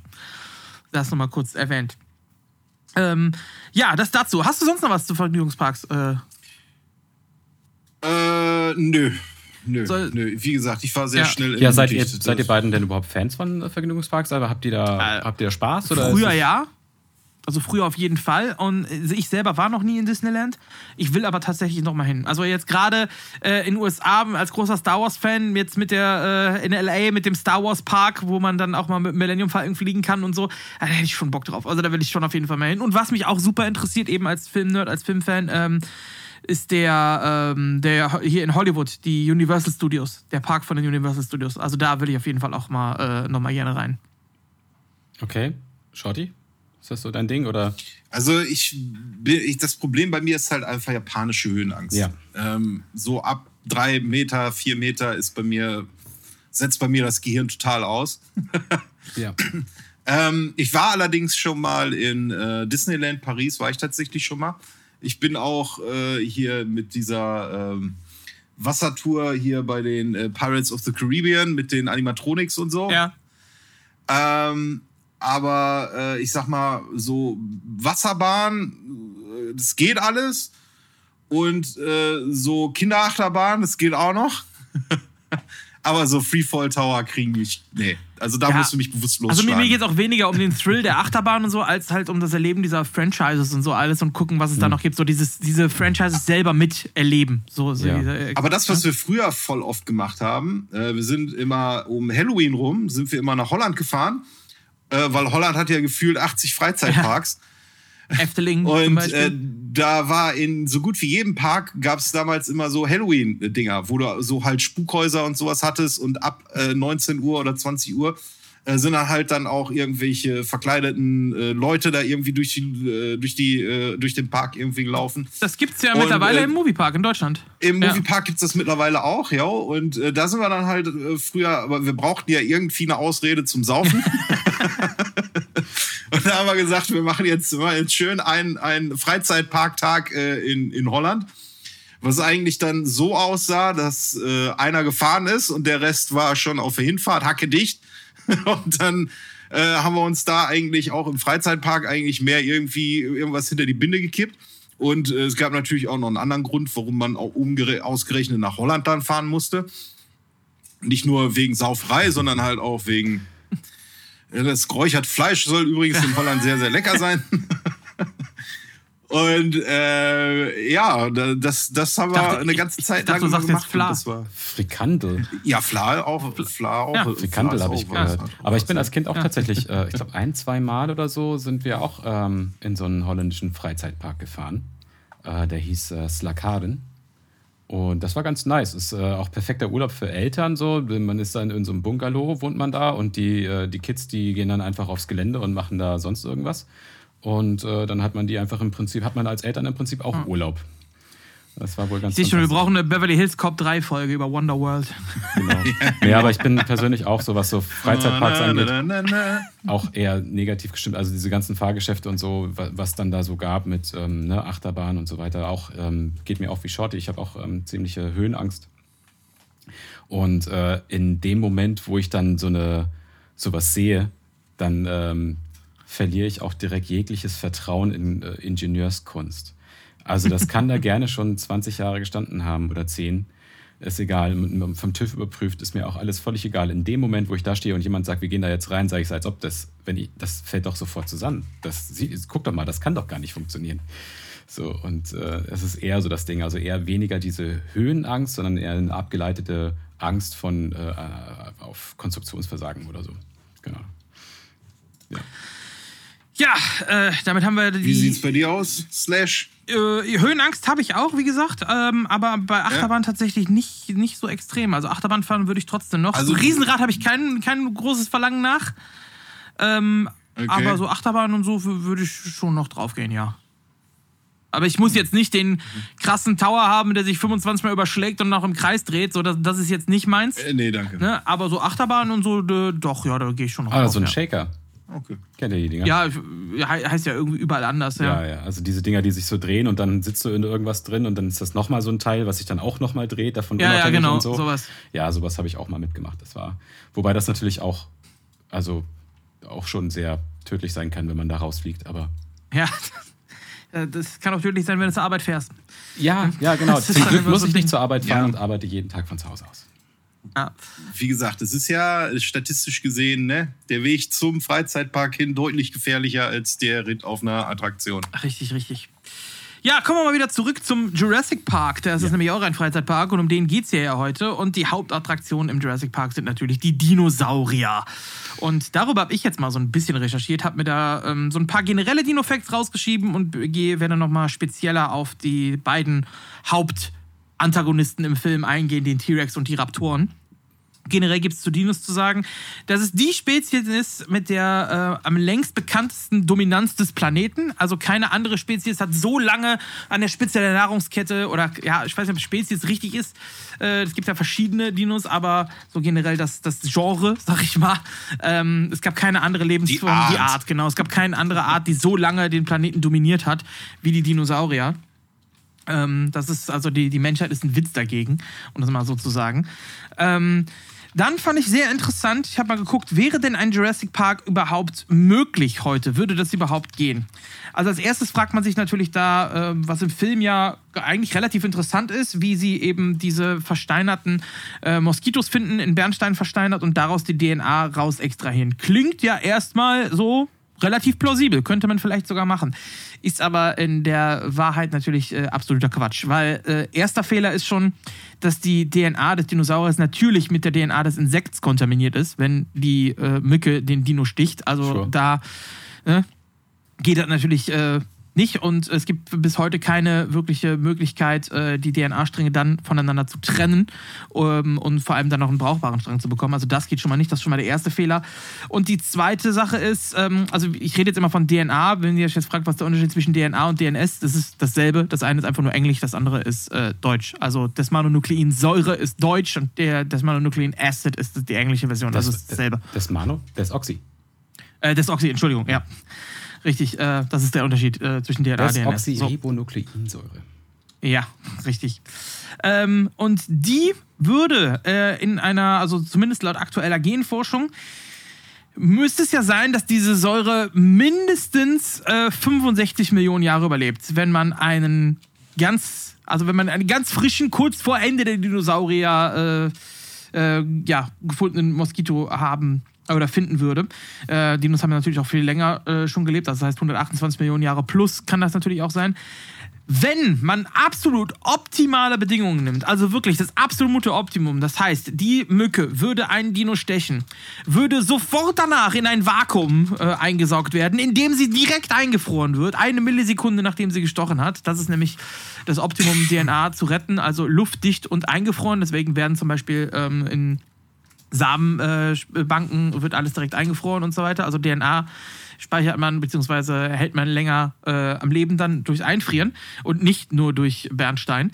S1: Das nochmal kurz erwähnt. Ähm, ja, das dazu. Hast du sonst noch was zu Vergnügungsparks? Äh,
S2: Äh, nö. Nö,
S1: Soll-
S2: nö. Wie gesagt, ich war sehr
S1: Ja.
S2: schnell
S3: Ja, seid ihr, seid ihr beiden denn überhaupt Fans von äh, Vergnügungsparks? Aber habt ihr da,
S1: Äh,
S3: habt ihr da Spaß? Oder
S1: früher ja. Also früher auf jeden Fall. Und äh, ich selber war noch nie in Disneyland. Ich will aber tatsächlich noch mal hin. Also jetzt gerade äh, in den USA als großer Star Wars-Fan, jetzt mit der äh, in LA mit dem Star Wars Park, wo man dann auch mal mit Millennium Falcon fliegen kann und so, da hätte ich schon Bock drauf. Also da will ich schon auf jeden Fall mal hin. Und was mich auch super interessiert, eben als Filmnerd, als Filmfan, ähm, ist der, ähm, der hier in Hollywood, die Universal Studios, der Park von den Universal Studios. Also da will ich auf jeden Fall auch mal äh, noch mal gerne rein.
S3: Okay. Shorty? Ist das so dein Ding? Oder?
S2: Also ich, bin- ich, das Problem bei mir ist halt einfach japanische Höhenangst.
S3: Ja.
S2: Ähm, so ab drei Meter, vier Meter ist bei mir, setzt bei mir das Gehirn total aus.
S3: Ja.
S2: Ähm, ich war allerdings schon mal in äh, Disneyland Paris, war ich tatsächlich schon mal. Ich bin auch äh, hier mit dieser ähm, Wassertour hier bei den äh, Pirates of the Caribbean mit den Animatronics und so.
S1: Ja.
S2: Ähm, aber äh, ich sag mal, so Wasserbahn, äh, das geht alles. Und äh, so Kinderachterbahn, das geht auch noch. aber so Freefall Tower kriegen mich. Nee. Also da
S1: Ja.
S2: musst du mich bewusst
S1: Also
S2: losschlagen.
S1: mir, mir geht es auch weniger um den Thrill der Achterbahn und so, als halt um das Erleben dieser Franchises und so alles und gucken, was es da noch gibt. So dieses, diese Franchises selber miterleben. So, so
S3: Ja.
S1: diese, äh,
S2: Aber das, was wir früher voll oft gemacht haben, äh, wir sind immer um Halloween rum, sind wir immer nach Holland gefahren, äh, weil Holland hat ja gefühlt 80 Freizeitparks.
S1: Efteling zum
S2: Und
S1: Beispiel.
S2: äh, da war in so gut wie jedem Park gab es damals immer so Halloween-Dinger, wo du so halt Spukhäuser und sowas hattest und ab äh, 19 Uhr oder 20 Uhr äh, sind dann halt dann auch irgendwelche verkleideten äh, Leute da irgendwie durch, die, äh, durch, die, äh, durch den Park irgendwie gelaufen.
S1: das gibt's ja
S2: und,
S1: mittlerweile im Moviepark in Deutschland.
S2: Im
S1: Ja.
S2: Moviepark gibt's das mittlerweile auch, ja. Und da sind wir dann halt früher, aber wir brauchten ja irgendwie eine Ausrede zum Saufen. und da haben wir gesagt, wir machen jetzt mal jetzt schön einen, einen Freizeitparktag äh, in, in Holland. Was eigentlich dann so aussah, dass äh, einer gefahren ist und der Rest war schon auf der Hinfahrt, hacke dicht. und dann äh, haben wir uns da eigentlich auch im Freizeitpark eigentlich mehr irgendwie irgendwas hinter die Binde gekippt. Und äh, es gab natürlich auch noch einen anderen Grund, warum man auch ausgerechnet nach Holland dann fahren musste. Nicht nur wegen Sauferei, sondern halt auch wegen. Ja, Das geräuchert Fleisch soll übrigens in Holland sehr, sehr lecker sein. Und äh, ja, da- das, das haben wir
S1: dachte-
S2: eine
S1: ich-
S2: ganze
S1: ich
S2: Zeit
S1: dachte, du
S2: lang
S1: sagst
S2: gemacht.
S1: jetzt Fla.
S2: Das war,
S3: Frikandel.
S2: ja, Fla auch. Fla auch.
S1: Ja,
S3: Frikandel habe ich
S2: was.
S3: gehört. Aber ich bin als Kind auch tatsächlich, äh, ich glaube, ein, zwei Mal oder so sind wir auch ähm, in so einen holländischen Freizeitpark gefahren. Äh, der hieß äh, Slakaden. Und das war ganz nice. Ist äh, auch perfekter Urlaub für Eltern so. Man ist dann in so einem Bungalow, wohnt man da und die, äh, die Kids, die gehen dann einfach aufs Gelände und machen da sonst irgendwas. Und äh, dann hat man die einfach im Prinzip, hat man als Eltern im Prinzip auch Urlaub. Das war wohl ganz
S1: sehe schon, wir brauchen eine Beverly Hills Cop 3 Folge über Wonderworld.
S3: Genau. Ja, aber ich bin persönlich auch so, was so Freizeitparks angeht, auch eher negativ gestimmt. Also diese ganzen Fahrgeschäfte und so, wa- was dann da so gab mit ähm, ne, Achterbahn und so weiter, auch ähm, geht mir auch wie Shorty. Ich habe auch ähm, ziemliche Höhenangst. Und äh, in dem Moment, wo ich dann so eine sowas sehe, dann ähm, verliere ich auch direkt jegliches Vertrauen in äh, Ingenieurskunst. Also das kann da gerne schon 20 Jahre gestanden haben oder 10. Ist egal, vom TÜV überprüft, ist mir auch alles völlig egal. In dem Moment, wo ich da stehe und jemand sagt, wir gehen da jetzt rein, sage ich es, als ob das, wenn ich, das fällt doch sofort zusammen. Das, sie- guck doch mal, das kann doch gar nicht funktionieren. So, und äh, es ist eher so das Ding, also eher weniger diese Höhenangst, sondern eher eine abgeleitete Angst von äh, auf Konstruktionsversagen oder so. Genau.
S1: Ja, äh, damit haben wir die.
S2: Wie sieht's bei dir aus? Slash?
S1: äh, Höhenangst habe ich auch, wie gesagt, ähm, aber bei Achterbahn tatsächlich nicht, nicht so extrem. Also Achterbahn fahren würde ich trotzdem noch.
S2: Also-
S1: Riesenrad habe ich kein, kein großes Verlangen nach. Ähm,
S2: Okay.
S1: Aber so Achterbahn und so wür- würde ich schon noch draufgehen, ja. Aber ich muss jetzt nicht den krassen Tower haben, der sich 25 Mal überschlägt und noch im Kreis dreht. So, das, das ist jetzt nicht meins.
S2: Äh, nee, danke.
S1: Ne? Aber so Achterbahn und so, doch, ja, da gehe ich schon noch
S3: Ah,
S1: drauf,
S3: so ein
S1: ja.
S3: Shaker.
S2: Okay.
S3: Kennt ihr die Dinger?
S1: Ja, he- heißt ja irgendwie überall anders, ja.
S3: Ja, ja, also diese Dinger, die sich so drehen und dann sitzt du in irgendwas drin und dann ist das nochmal so ein Teil, was sich dann auch nochmal dreht, davon
S1: Ja, ja,
S3: unabhängig
S1: genau,
S3: und so.
S1: sowas.
S3: Ja, sowas habe ich auch mal mitgemacht. Das war, wobei das natürlich auch, also auch schon sehr tödlich sein kann, wenn man da rausfliegt, aber
S1: Ja, das kann auch tödlich sein, wenn du zur Arbeit fährst.
S3: ja, ja, genau. Zum Glück muss
S1: so
S3: ich nicht zur Arbeit fahren
S2: Ja.
S3: und arbeite jeden Tag von zu Hause aus.
S1: Ja.
S2: Wie gesagt, es ist ja statistisch gesehen, ne, der Weg zum Freizeitpark hin deutlich gefährlicher als der Ritt auf einer Attraktion.
S1: Richtig, richtig. Ja, kommen wir mal wieder zurück zum Jurassic Park. Das ist nämlich auch ein Freizeitpark und um den geht es ja heute. Und die Hauptattraktionen im Jurassic Park sind natürlich die Dinosaurier. Und darüber habe ich jetzt mal so ein bisschen recherchiert, habe mir da ähm, so ein paar generelle Dino-Facts rausgeschrieben und gehe, werde nochmal spezieller auf die beiden Hauptantagonisten im Film eingehen, den T-Rex und die Raptoren. Generell gibt es zu Dinos zu sagen, dass es die Spezies ist mit der äh, am längst bekanntesten Dominanz des Planeten. Also keine andere Spezies hat so lange an der Spitze der Nahrungskette oder ja, ich weiß nicht, ob Spezies richtig ist. Äh, es gibt ja verschiedene Dinos, aber so generell das, das Genre, sag ich mal. Ähm, es gab keine andere Lebensform,
S2: Die
S1: die
S2: Art.
S1: Art, genau. Es gab keine andere Art, die so lange den Planeten dominiert hat wie die Dinosaurier. Ähm, das ist also die, die Menschheit ist ein Witz dagegen, um das mal so zu sagen. Ähm, dann fand ich sehr interessant, ich habe mal geguckt, wäre denn ein Jurassic Park überhaupt möglich heute? Würde das überhaupt gehen? Also als erstes fragt man sich natürlich da, äh, was im Film ja eigentlich relativ interessant ist, wie sie eben diese versteinerten äh, Moskitos finden, in Bernstein versteinert und daraus die DNA raus extrahieren. Klingt ja erstmal so relativ plausibel, könnte man vielleicht sogar machen. Ist aber in der Wahrheit natürlich äh, absoluter Quatsch, weil äh, erster Fehler ist schon, dass die DNA des Dinosauriers natürlich mit der DNA des Insekts kontaminiert ist, wenn die äh, Mücke den Dino sticht. Also
S3: Sure.
S1: da äh, geht das natürlich äh, nicht und es gibt bis heute keine wirkliche Möglichkeit, äh, die DNA-Stränge dann voneinander zu trennen ähm, und vor allem dann noch einen brauchbaren Strang zu bekommen. Also das geht schon mal nicht, das ist schon mal der erste Fehler. Und die zweite Sache ist, ähm, also ich rede jetzt immer von DNA, wenn ihr euch jetzt fragt, was der Unterschied zwischen DNA und DNS, das ist dasselbe. Das eine ist einfach nur Englisch, das andere ist äh, Deutsch. Also Desmononukleinsäure ist Deutsch und der Desmononuklein-Acid ist die englische Version. Das, ist dasselbe.
S3: Das Mano? Das Oxy.
S1: Äh, Desoxy, Entschuldigung, ja. Richtig, äh, das ist der Unterschied äh, zwischen DNA und DNS. So.
S3: Desoxyribonukleinsäure.
S1: Ja, richtig. Ähm, und die würde äh, in einer, also zumindest laut aktueller Genforschung, müsste es ja sein, dass diese Säure mindestens äh, 65 Millionen Jahre überlebt, wenn man einen ganz, also wenn man einen ganz frischen, kurz vor Ende der Dinosaurier äh, äh, ja, gefundenen Moskito haben, oder finden würde. Äh, Dinos haben ja natürlich auch viel länger äh, schon gelebt, das heißt 128 Millionen Jahre plus kann das natürlich auch sein. Wenn man absolut optimale Bedingungen nimmt, also wirklich das absolute Optimum, das heißt, die Mücke würde einen Dino stechen, würde sofort danach in ein Vakuum äh, eingesaugt werden, indem sie direkt eingefroren wird, eine Millisekunde nachdem sie gestochen hat. Das ist nämlich das Optimum, DNA zu retten, also luftdicht und eingefroren. Deswegen werden zum Beispiel ähm, in Samenbanken äh, wird alles direkt eingefroren und so weiter. Also DNA speichert man bzw. hält man länger äh, am Leben dann durch Einfrieren und nicht nur durch Bernstein.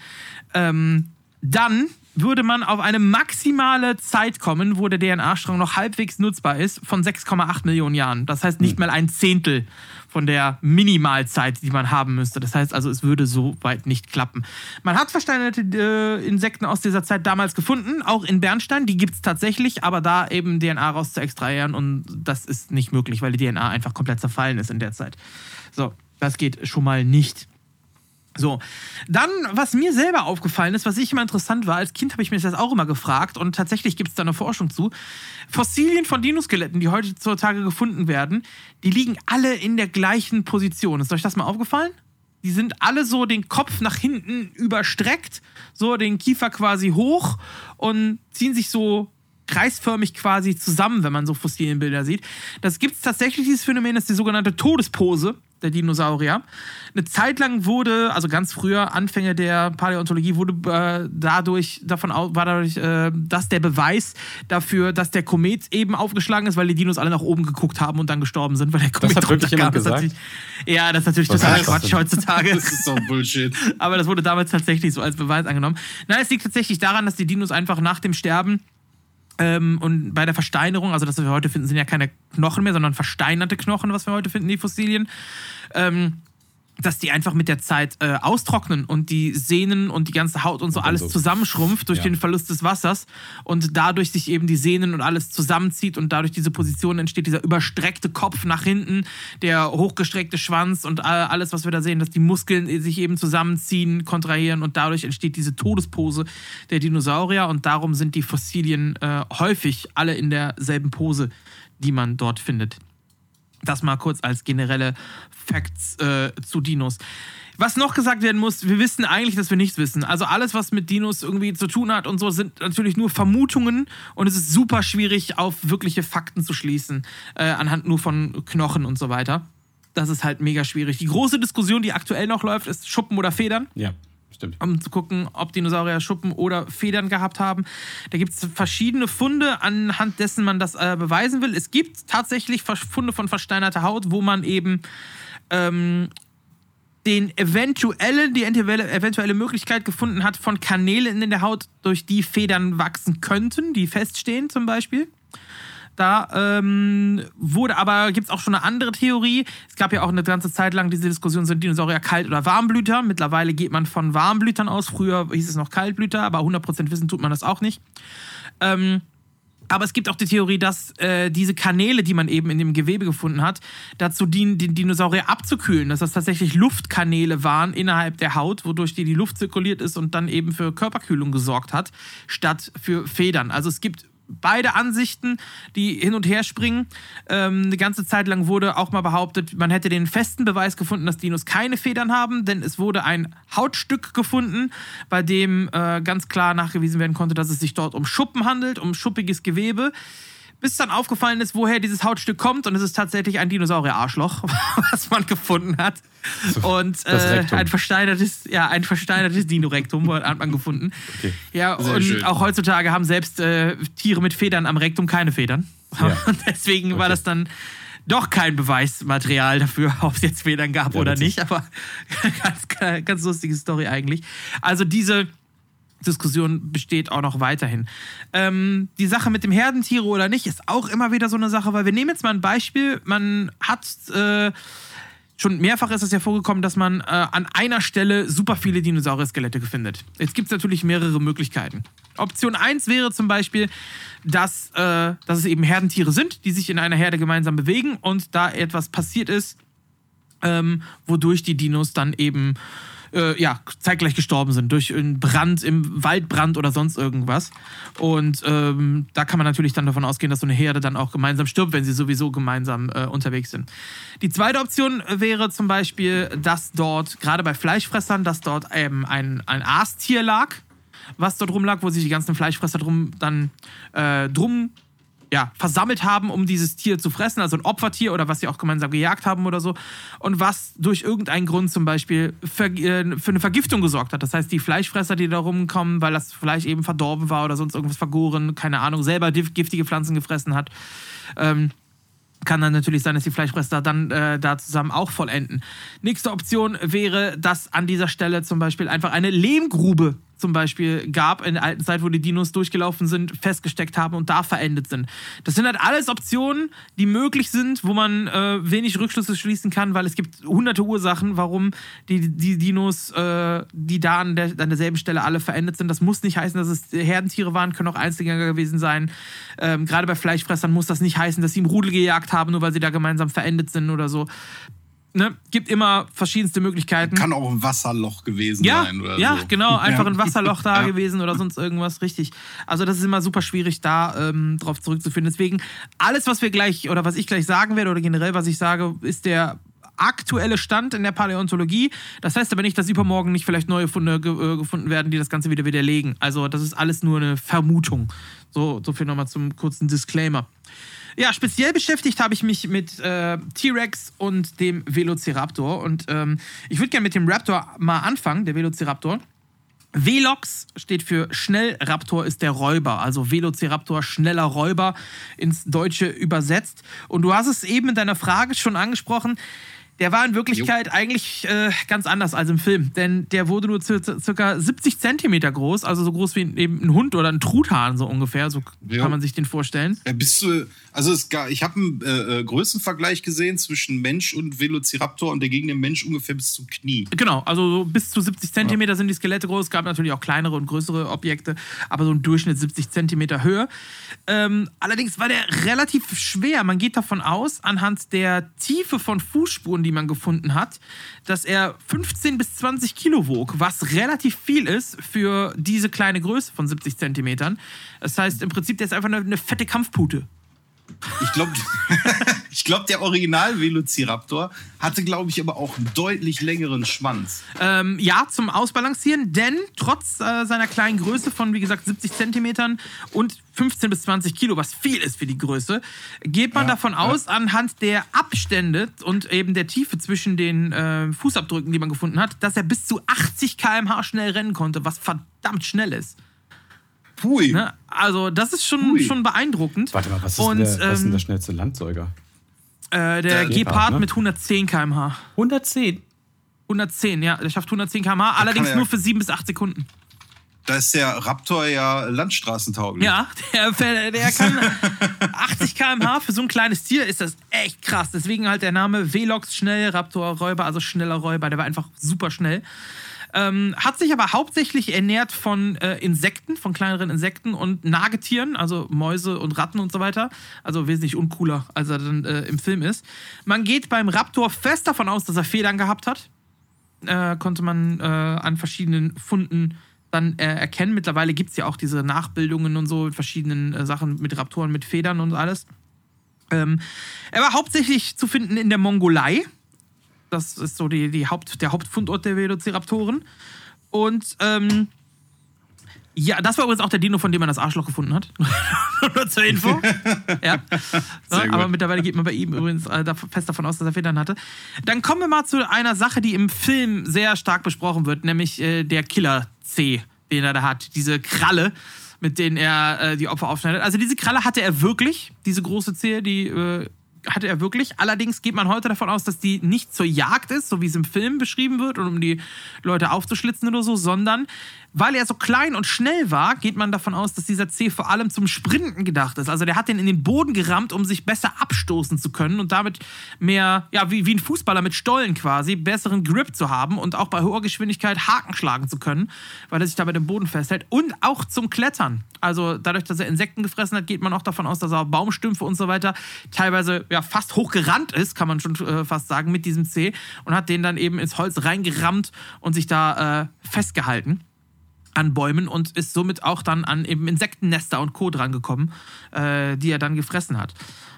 S1: Ähm, dann würde man auf eine maximale Zeit kommen, wo der DNA-Strang noch halbwegs nutzbar ist, von 6,8 Millionen Jahren. Das heißt nicht mal ein Zehntel von der Minimalzeit, die man haben müsste. Das heißt also, es würde so weit nicht klappen. Man hat versteinerte äh, Insekten aus dieser Zeit damals gefunden, auch in Bernstein. Die gibt es tatsächlich, aber da eben DNA raus zu extrahieren und das ist nicht möglich, weil die DNA einfach komplett zerfallen ist in der Zeit. So, das geht schon mal nicht. So, dann, was mir selber aufgefallen ist, was ich immer interessant war, als Kind habe ich mir das auch immer gefragt und tatsächlich gibt es da eine Forschung zu. Fossilien von Dinoskeletten, die heutzutage gefunden werden, die liegen alle in der gleichen Position. Ist euch das mal aufgefallen? Die sind alle so den Kopf nach hinten überstreckt, so den Kiefer quasi hoch und ziehen sich so kreisförmig quasi zusammen, wenn man so Fossilienbilder sieht. Das gibt es tatsächlich, dieses Phänomen, das ist die sogenannte Todespose der Dinosaurier. Eine Zeit lang wurde, also ganz früher, Anfänge der Paläontologie, wurde äh, dadurch davon aus, war dadurch, äh, dass der Beweis dafür, dass der Komet eben aufgeschlagen ist, weil die Dinos alle nach oben geguckt haben und dann gestorben sind, weil der Komet
S3: das hat wirklich jemand gesagt?
S1: Ja, das ist natürlich Was total Quatsch heutzutage.
S2: Das ist so Bullshit.
S1: Aber das wurde damals tatsächlich so als Beweis angenommen. Nein, es liegt tatsächlich daran, dass die Dinos einfach nach dem Sterben ähm, und bei der Versteinerung, also das, was wir heute finden, sind ja keine Knochen mehr, sondern versteinerte Knochen, was wir heute finden, die Fossilien. Ähm, dass die einfach mit der Zeit äh, austrocknen und die Sehnen und die ganze Haut und so und alles so. zusammenschrumpft durch ja. den Verlust des Wassers und dadurch sich eben die Sehnen und alles zusammenzieht und dadurch diese Position entsteht, dieser überstreckte Kopf nach hinten, der hochgestreckte Schwanz und alles, was wir da sehen, dass die Muskeln sich eben zusammenziehen, kontrahieren und dadurch entsteht diese Todespose der Dinosaurier und darum sind die Fossilien äh, häufig alle in derselben Pose, die man dort findet. Das mal kurz als generelle Facts äh, zu Dinos. Was noch gesagt werden muss, wir wissen eigentlich, dass wir nichts wissen. Also alles, was mit Dinos irgendwie zu tun hat und so, sind natürlich nur Vermutungen und es ist super schwierig, auf wirkliche Fakten zu schließen, äh, anhand nur von Knochen und so weiter. Das ist halt mega schwierig. Die große Diskussion, die aktuell noch läuft, ist Schuppen oder Federn.
S3: Ja. Stimmt.
S1: Um zu gucken, ob Dinosaurier Schuppen oder Federn gehabt haben. Da gibt es verschiedene Funde, anhand dessen man das äh, beweisen will. Es gibt tatsächlich Funde von versteinerter Haut, wo man eben ähm, den eventuellen, die eventuelle Möglichkeit gefunden hat von Kanälen in der Haut, durch die Federn wachsen könnten, die feststehen zum Beispiel. Da ähm, wurde aber, gibt es auch schon eine andere Theorie. Es gab ja auch eine ganze Zeit lang diese Diskussion, sind Dinosaurier Kalt- oder Warmblüter. Mittlerweile geht man von Warmblütern aus. Früher hieß es noch Kaltblüter, aber 100% wissen tut man das auch nicht. Ähm, aber es gibt auch die Theorie, dass äh, diese Kanäle, die man eben in dem Gewebe gefunden hat, dazu dienen, den Dinosaurier abzukühlen. Dass das tatsächlich Luftkanäle waren innerhalb der Haut, wodurch die, die Luft zirkuliert ist und dann eben für Körperkühlung gesorgt hat, statt für Federn. Also es gibt beide Ansichten, die hin und her springen. Ähm, eine ganze Zeit lang wurde auch mal behauptet, man hätte den festen Beweis gefunden, dass Dinos keine Federn haben, denn es wurde ein Hautstück gefunden, bei dem äh, ganz klar nachgewiesen werden konnte, dass es sich dort um Schuppen handelt, um schuppiges Gewebe bis dann aufgefallen ist, woher dieses Hautstück kommt. Und es ist tatsächlich ein Dinosaurier-Arschloch, was man gefunden hat. Und äh, ein versteinertes, ja, ein versteinertes Dinorektum hat man gefunden. Okay. Ja, Sehr und schön. auch heutzutage haben selbst äh, Tiere mit Federn am Rektum keine Federn. Ja. Und deswegen okay. war das dann doch kein Beweismaterial dafür, ob es jetzt Federn gab ja, oder nicht. Aber ganz, ganz lustige Story eigentlich. Also diese Diskussion besteht auch noch weiterhin. Ähm, die Sache mit dem Herdentiere oder nicht ist auch immer wieder so eine Sache, weil wir nehmen jetzt mal ein Beispiel. Man hat äh, schon mehrfach ist es ja vorgekommen, dass man äh, an einer Stelle super viele Dinosaurier-Skelette findet. Jetzt gibt es natürlich mehrere Möglichkeiten. Option 1 wäre zum Beispiel, dass, äh, dass es eben Herdentiere sind, die sich in einer Herde gemeinsam bewegen und da etwas passiert ist, ähm, wodurch die Dinos dann eben äh, ja, zeitgleich gestorben sind durch einen Brand im Waldbrand oder sonst irgendwas. Und ähm, da kann man natürlich dann davon ausgehen, dass so eine Herde dann auch gemeinsam stirbt, wenn sie sowieso gemeinsam äh, unterwegs sind. Die zweite Option wäre zum Beispiel, dass dort, gerade bei Fleischfressern, dass dort ähm, ein, ein Aastier lag, was dort rumlag, wo sich die ganzen Fleischfresser drum dann äh, drum ja, versammelt haben, um dieses Tier zu fressen, also ein Opfertier oder was sie auch gemeinsam gejagt haben oder so. Und was durch irgendeinen Grund zum Beispiel für, äh, für eine Vergiftung gesorgt hat. Das heißt, die Fleischfresser, die da rumkommen, weil das Fleisch eben verdorben war oder sonst irgendwas vergoren, keine Ahnung, selber giftige Pflanzen gefressen hat. Ähm, kann dann natürlich sein, dass die Fleischfresser dann äh, da zusammen auch vollenden. Nächste Option wäre, dass an dieser Stelle zum Beispiel einfach eine Lehmgrube zum Beispiel gab in der alten Zeit, wo die Dinos durchgelaufen sind, festgesteckt haben und da verendet sind. Das sind halt alles Optionen, die möglich sind, wo man äh, wenig Rückschlüsse schließen kann, weil es gibt hunderte Ursachen, warum die, die Dinos, äh, die da an, der, an derselben Stelle alle verendet sind. Das muss nicht heißen, dass es Herdentiere waren, können auch Einzelgänger gewesen sein. Ähm, Gerade bei Fleischfressern muss das nicht heißen, dass sie im Rudel gejagt haben, nur weil sie da gemeinsam verendet sind oder so ne, gibt immer verschiedenste Möglichkeiten.
S2: Kann auch ein Wasserloch gewesen
S1: ja,
S2: sein oder
S1: ja,
S2: so.
S1: genau, einfach
S2: Ja.
S1: ein Wasserloch da
S2: Ja.
S1: gewesen oder sonst irgendwas, richtig. Also das ist immer super schwierig, da ähm, drauf zurückzuführen. Deswegen, alles, was wir gleich oder was ich gleich sagen werde oder generell, was ich sage, ist der aktuelle Stand in der Paläontologie. Das heißt aber nicht, dass übermorgen nicht vielleicht neue Funde ge äh, gefunden werden, die das Ganze wieder widerlegen. Also das ist alles nur eine Vermutung. So, so viel nochmal zum kurzen Disclaimer. Ja, speziell beschäftigt habe ich mich mit äh, T-Rex und dem Velociraptor. Und ähm, ich würde gerne mit dem Raptor mal anfangen, der Velociraptor. Velox steht für Schnellraptor ist der Räuber, also Velociraptor schneller Räuber ins Deutsche übersetzt. Und du hast es eben in deiner Frage schon angesprochen. Der war in Wirklichkeit eigentlich äh, ganz anders als im Film, denn der wurde nur cir- circa 70 Zentimeter groß, also so groß wie eben ein Hund oder ein Truthahn so ungefähr, so
S2: Ja.
S1: kann man sich den vorstellen.
S2: Ja, bist du, also es ich habe einen äh, äh, Größenvergleich gesehen zwischen Mensch und Velociraptor und der ging dem Mensch ungefähr bis zum Knie.
S1: Genau, also so bis zu 70 Zentimeter sind die Skelette groß. Es gab natürlich auch kleinere und größere Objekte, aber so im Durchschnitt 70 Zentimeter Höhe. Ähm, allerdings war der relativ schwer. Man geht davon aus, anhand der Tiefe von Fußspuren, die man gefunden hat, dass er 15 bis 20 Kilo wog, was relativ viel ist für diese kleine Größe von 70 Zentimetern. Das heißt, im Prinzip, der ist einfach eine, eine fette Kampfpute.
S2: Ich glaube, ich glaub, der Original-Velociraptor hatte, glaube ich, aber auch einen deutlich längeren Schwanz.
S1: Ähm, ja, zum Ausbalancieren, denn trotz äh, seiner kleinen Größe von, wie gesagt, 70 Zentimetern und 15 bis 20 Kilo, was viel ist für die Größe, geht man
S2: Ja,
S1: davon
S2: ja.
S1: aus, anhand der Abstände und eben der Tiefe zwischen den äh, Fußabdrücken, die man gefunden hat, dass er bis zu 80 km/h schnell rennen konnte, was verdammt schnell ist.
S2: Pui.
S1: Ne? Also, das ist schon,
S2: Hui.
S1: schon beeindruckend.
S3: Warte mal, was ist,
S1: und,
S3: denn, der, was ist denn
S1: ähm,
S3: der schnellste Landsäuger?
S1: äh, der
S2: Der
S1: Gepard,
S3: Gepard, ne?
S1: mit 110 km/h.
S3: 110.
S1: 110, ja, der schafft 110 km/h, allerdings
S2: er-
S1: nur für 7 bis 8 Sekunden.
S2: Da ist der Raptor ja landstraßentauglich.
S1: Ja, der, der der kann 80 km/h für so ein kleines Tier ist das echt krass. Deswegen halt der Name Velox schnell, Raptor Räuber, also schneller Räuber. Der war einfach super schnell. Ähm, hat sich aber hauptsächlich ernährt von äh, Insekten, von kleineren Insekten und Nagetieren, also Mäuse und Ratten und so weiter. Also wesentlich uncooler, als er dann äh, im Film ist. Man geht beim Raptor fest davon aus, dass er Federn gehabt hat. Äh, konnte man äh, an verschiedenen Funden dann äh, erkennen. Mittlerweile gibt es ja auch diese Nachbildungen und so mit verschiedenen äh, Sachen mit Raptoren, mit Federn und alles. Ähm, er war hauptsächlich zu finden in der Mongolei. Das ist so die, die Haupt, der Hauptfundort der Velociraptoren. Und ähm, ja, das war übrigens auch der Dino, von dem man das Arschloch gefunden hat. Nur zur Info. ja. So, aber mittlerweile geht man bei ihm übrigens äh, fest davon aus, dass er Federn hatte. Dann kommen wir mal zu einer Sache, die im Film sehr stark besprochen wird, nämlich äh, der Killer C, den er da hat. Diese Kralle, mit denen er äh, die Opfer aufschneidet. Also diese Kralle hatte er wirklich, diese große Zehe, die hatte er wirklich. Allerdings geht man heute davon aus, dass die nicht zur Jagd ist, so wie es im Film beschrieben wird, und um die Leute aufzuschlitzen oder so, sondern weil er so klein und schnell war, geht man davon aus, dass dieser C vor allem zum Sprinten gedacht ist. Also der hat den in den Boden gerammt, um sich besser abstoßen zu können und damit mehr, ja, wie, wie ein Fußballer mit Stollen quasi, besseren Grip zu haben und auch bei hoher Geschwindigkeit Haken schlagen zu können, weil er sich dabei den Boden festhält. Und auch zum Klettern. Also dadurch, dass er Insekten gefressen hat, geht man auch davon aus, dass er auch Baumstümpfe und so weiter teilweise ja, fast hochgerannt ist, kann man schon äh, fast sagen, mit diesem Zeh und hat den dann eben ins Holz reingerammt und sich da äh, festgehalten an Bäumen und ist somit auch dann an eben Insektennester und Co. drangekommen, äh, die er dann gefressen hat.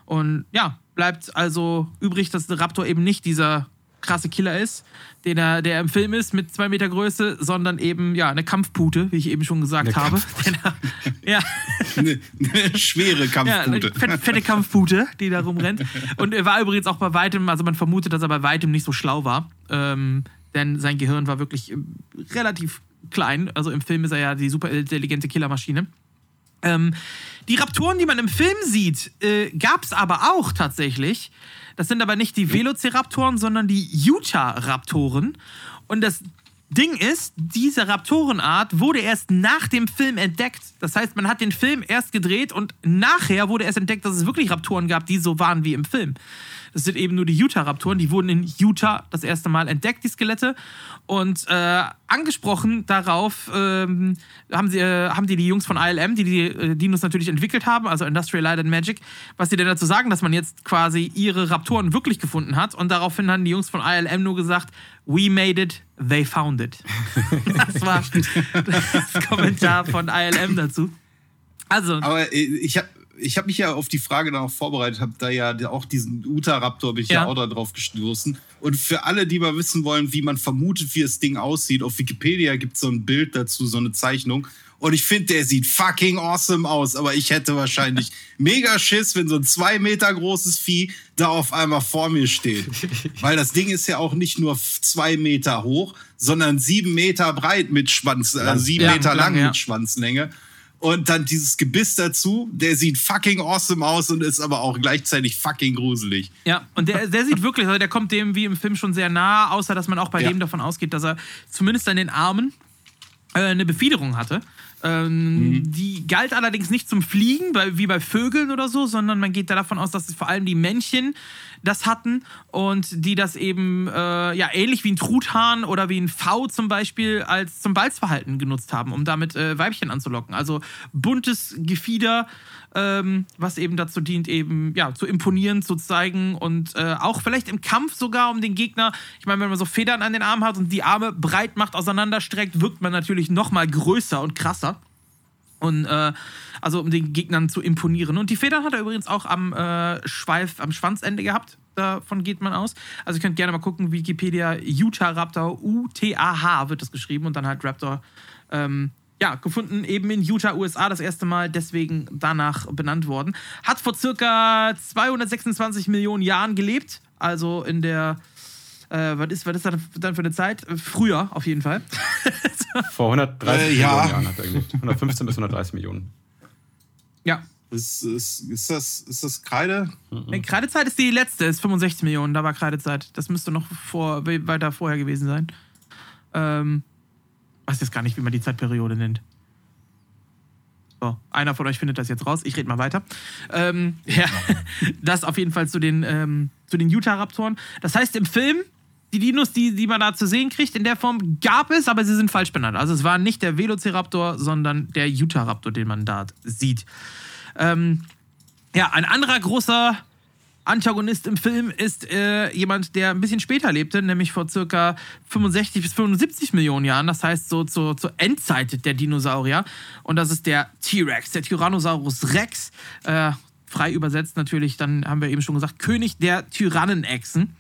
S1: Und ja, bleibt also übrig, dass der Raptor eben nicht dieser krasse Killer ist, den er, der im Film ist mit zwei Meter Größe, sondern eben ja eine Kampfpute, wie ich eben schon gesagt
S3: Eine
S1: habe. ja,
S2: Eine, eine schwere
S1: ja, eine
S2: Kampfpute.
S1: fette, fette Kampfpute, die da rumrennt. Und er war übrigens auch bei weitem, also man vermutet, dass er bei weitem nicht so schlau war, ähm, denn sein Gehirn war wirklich ähm, relativ klein. Also im Film ist er ja die super intelligente Killermaschine. Ähm, die Raptoren, die man im Film sieht, äh, gab es aber auch tatsächlich. Das sind aber nicht die Velociraptoren, sondern die Utah-Raptoren. Und das Ding ist, diese Raptorenart wurde erst nach dem Film entdeckt. Das heißt, man hat den Film erst gedreht und nachher wurde erst entdeckt, dass es wirklich Raptoren gab, die so waren wie im Film. Das sind eben nur die Utah-Raptoren. Die wurden in Utah das erste Mal entdeckt, die Skelette. Und äh, angesprochen darauf ähm, haben, sie, äh, haben die die Jungs von ILM, die die äh, Dinos natürlich entwickelt haben, also Industrial Light and Magic, was sie denn dazu sagen, dass man jetzt quasi ihre Raptoren wirklich gefunden hat. Und daraufhin haben die Jungs von ILM nur gesagt, we made it, they found it. das war das Kommentar von ILM dazu. Also,
S2: Aber äh, ich habe ich hab mich ja auf die Frage dann auch vorbereitet, habe da ja auch diesen Uta-Raptor, bin ich ja.
S1: Ja.
S2: auch da drauf gestoßen. Und für alle, die mal wissen wollen, wie man vermutet, wie das Ding aussieht, auf Wikipedia gibt es so ein Bild dazu, so eine Zeichnung. Und ich finde, der sieht fucking awesome aus. Aber ich hätte wahrscheinlich mega Schiss, wenn so ein zwei Meter großes Vieh da auf einmal vor mir steht. Weil das Ding ist ja auch nicht nur zwei Meter hoch, sondern sieben Meter breit mit Schwanz, äh, sieben
S1: Ja,
S2: Meter lang
S1: lang, ja.
S2: mit Schwanzlänge. Und dann dieses Gebiss dazu, der sieht fucking awesome aus und ist aber auch gleichzeitig fucking gruselig.
S1: Ja, und der, der sieht wirklich, also der kommt dem wie im Film schon sehr nah, außer dass man auch bei
S2: Ja.
S1: dem davon ausgeht, dass er zumindest an den Armen äh, eine Befiederung hatte. Ähm, Die galt allerdings nicht zum Fliegen, bei, wie bei Vögeln oder so, sondern man geht da davon aus, dass es vor allem die Männchen das hatten und die das eben äh, ja ähnlich wie ein Truthahn oder wie ein V zum Beispiel als zum Balzverhalten genutzt haben, um damit äh, Weibchen anzulocken. Also buntes Gefieder, ähm, was eben dazu dient, eben ja zu imponieren, zu zeigen und äh, auch vielleicht im Kampf sogar um den Gegner. Ich meine, wenn man so Federn an den Armen hat und die Arme breit macht, auseinanderstreckt, wirkt man natürlich noch mal größer und krasser. Und äh, also um den Gegnern zu imponieren. Und die Federn hat er übrigens auch am äh, Schweif, am Schwanzende gehabt. Davon geht man aus. Also ihr könnt gerne mal gucken, Wikipedia Utah Raptor, U-T-A-H wird das geschrieben und dann halt Raptor. Ähm, ja, gefunden eben in Utah, USA das erste Mal, deswegen danach benannt worden. Hat vor circa 226 Millionen Jahren gelebt, also in der, äh, was ist, was ist das dann für eine Zeit? Früher auf jeden Fall.
S3: Vor 130
S2: Äh, ja.
S3: Millionen Jahren hat er gelebt. 115 bis 130 Millionen.
S1: Ja,
S2: Ist, ist, ist, das, ist das Kreide?
S1: Nee, Kreidezeit ist die letzte, ist 65 Millionen, da war Kreidezeit. Das müsste noch vor, we- weiter vorher gewesen sein. Ähm, weiß jetzt gar nicht, wie man die Zeitperiode nennt. So, einer von euch findet das jetzt raus. Ich rede mal weiter. Ähm, ja, das auf jeden Fall zu den, ähm, zu den Utah-Raptoren. Das heißt, im Film, die Dinos, die, die man da zu sehen kriegt, in der Form gab es, aber sie sind falsch benannt. Also es war nicht der Velociraptor, sondern der Utah-Raptor, den man da sieht. Ähm, ja, ein anderer großer Antagonist im Film ist äh, jemand, der ein bisschen später lebte, nämlich vor circa 65 bis 75 Millionen Jahren. Das heißt so zur, zur Endzeit der Dinosaurier. Und das ist der T-Rex, der Tyrannosaurus Rex. Äh, frei übersetzt natürlich, dann haben wir eben schon gesagt, König der Tyrannenechsen.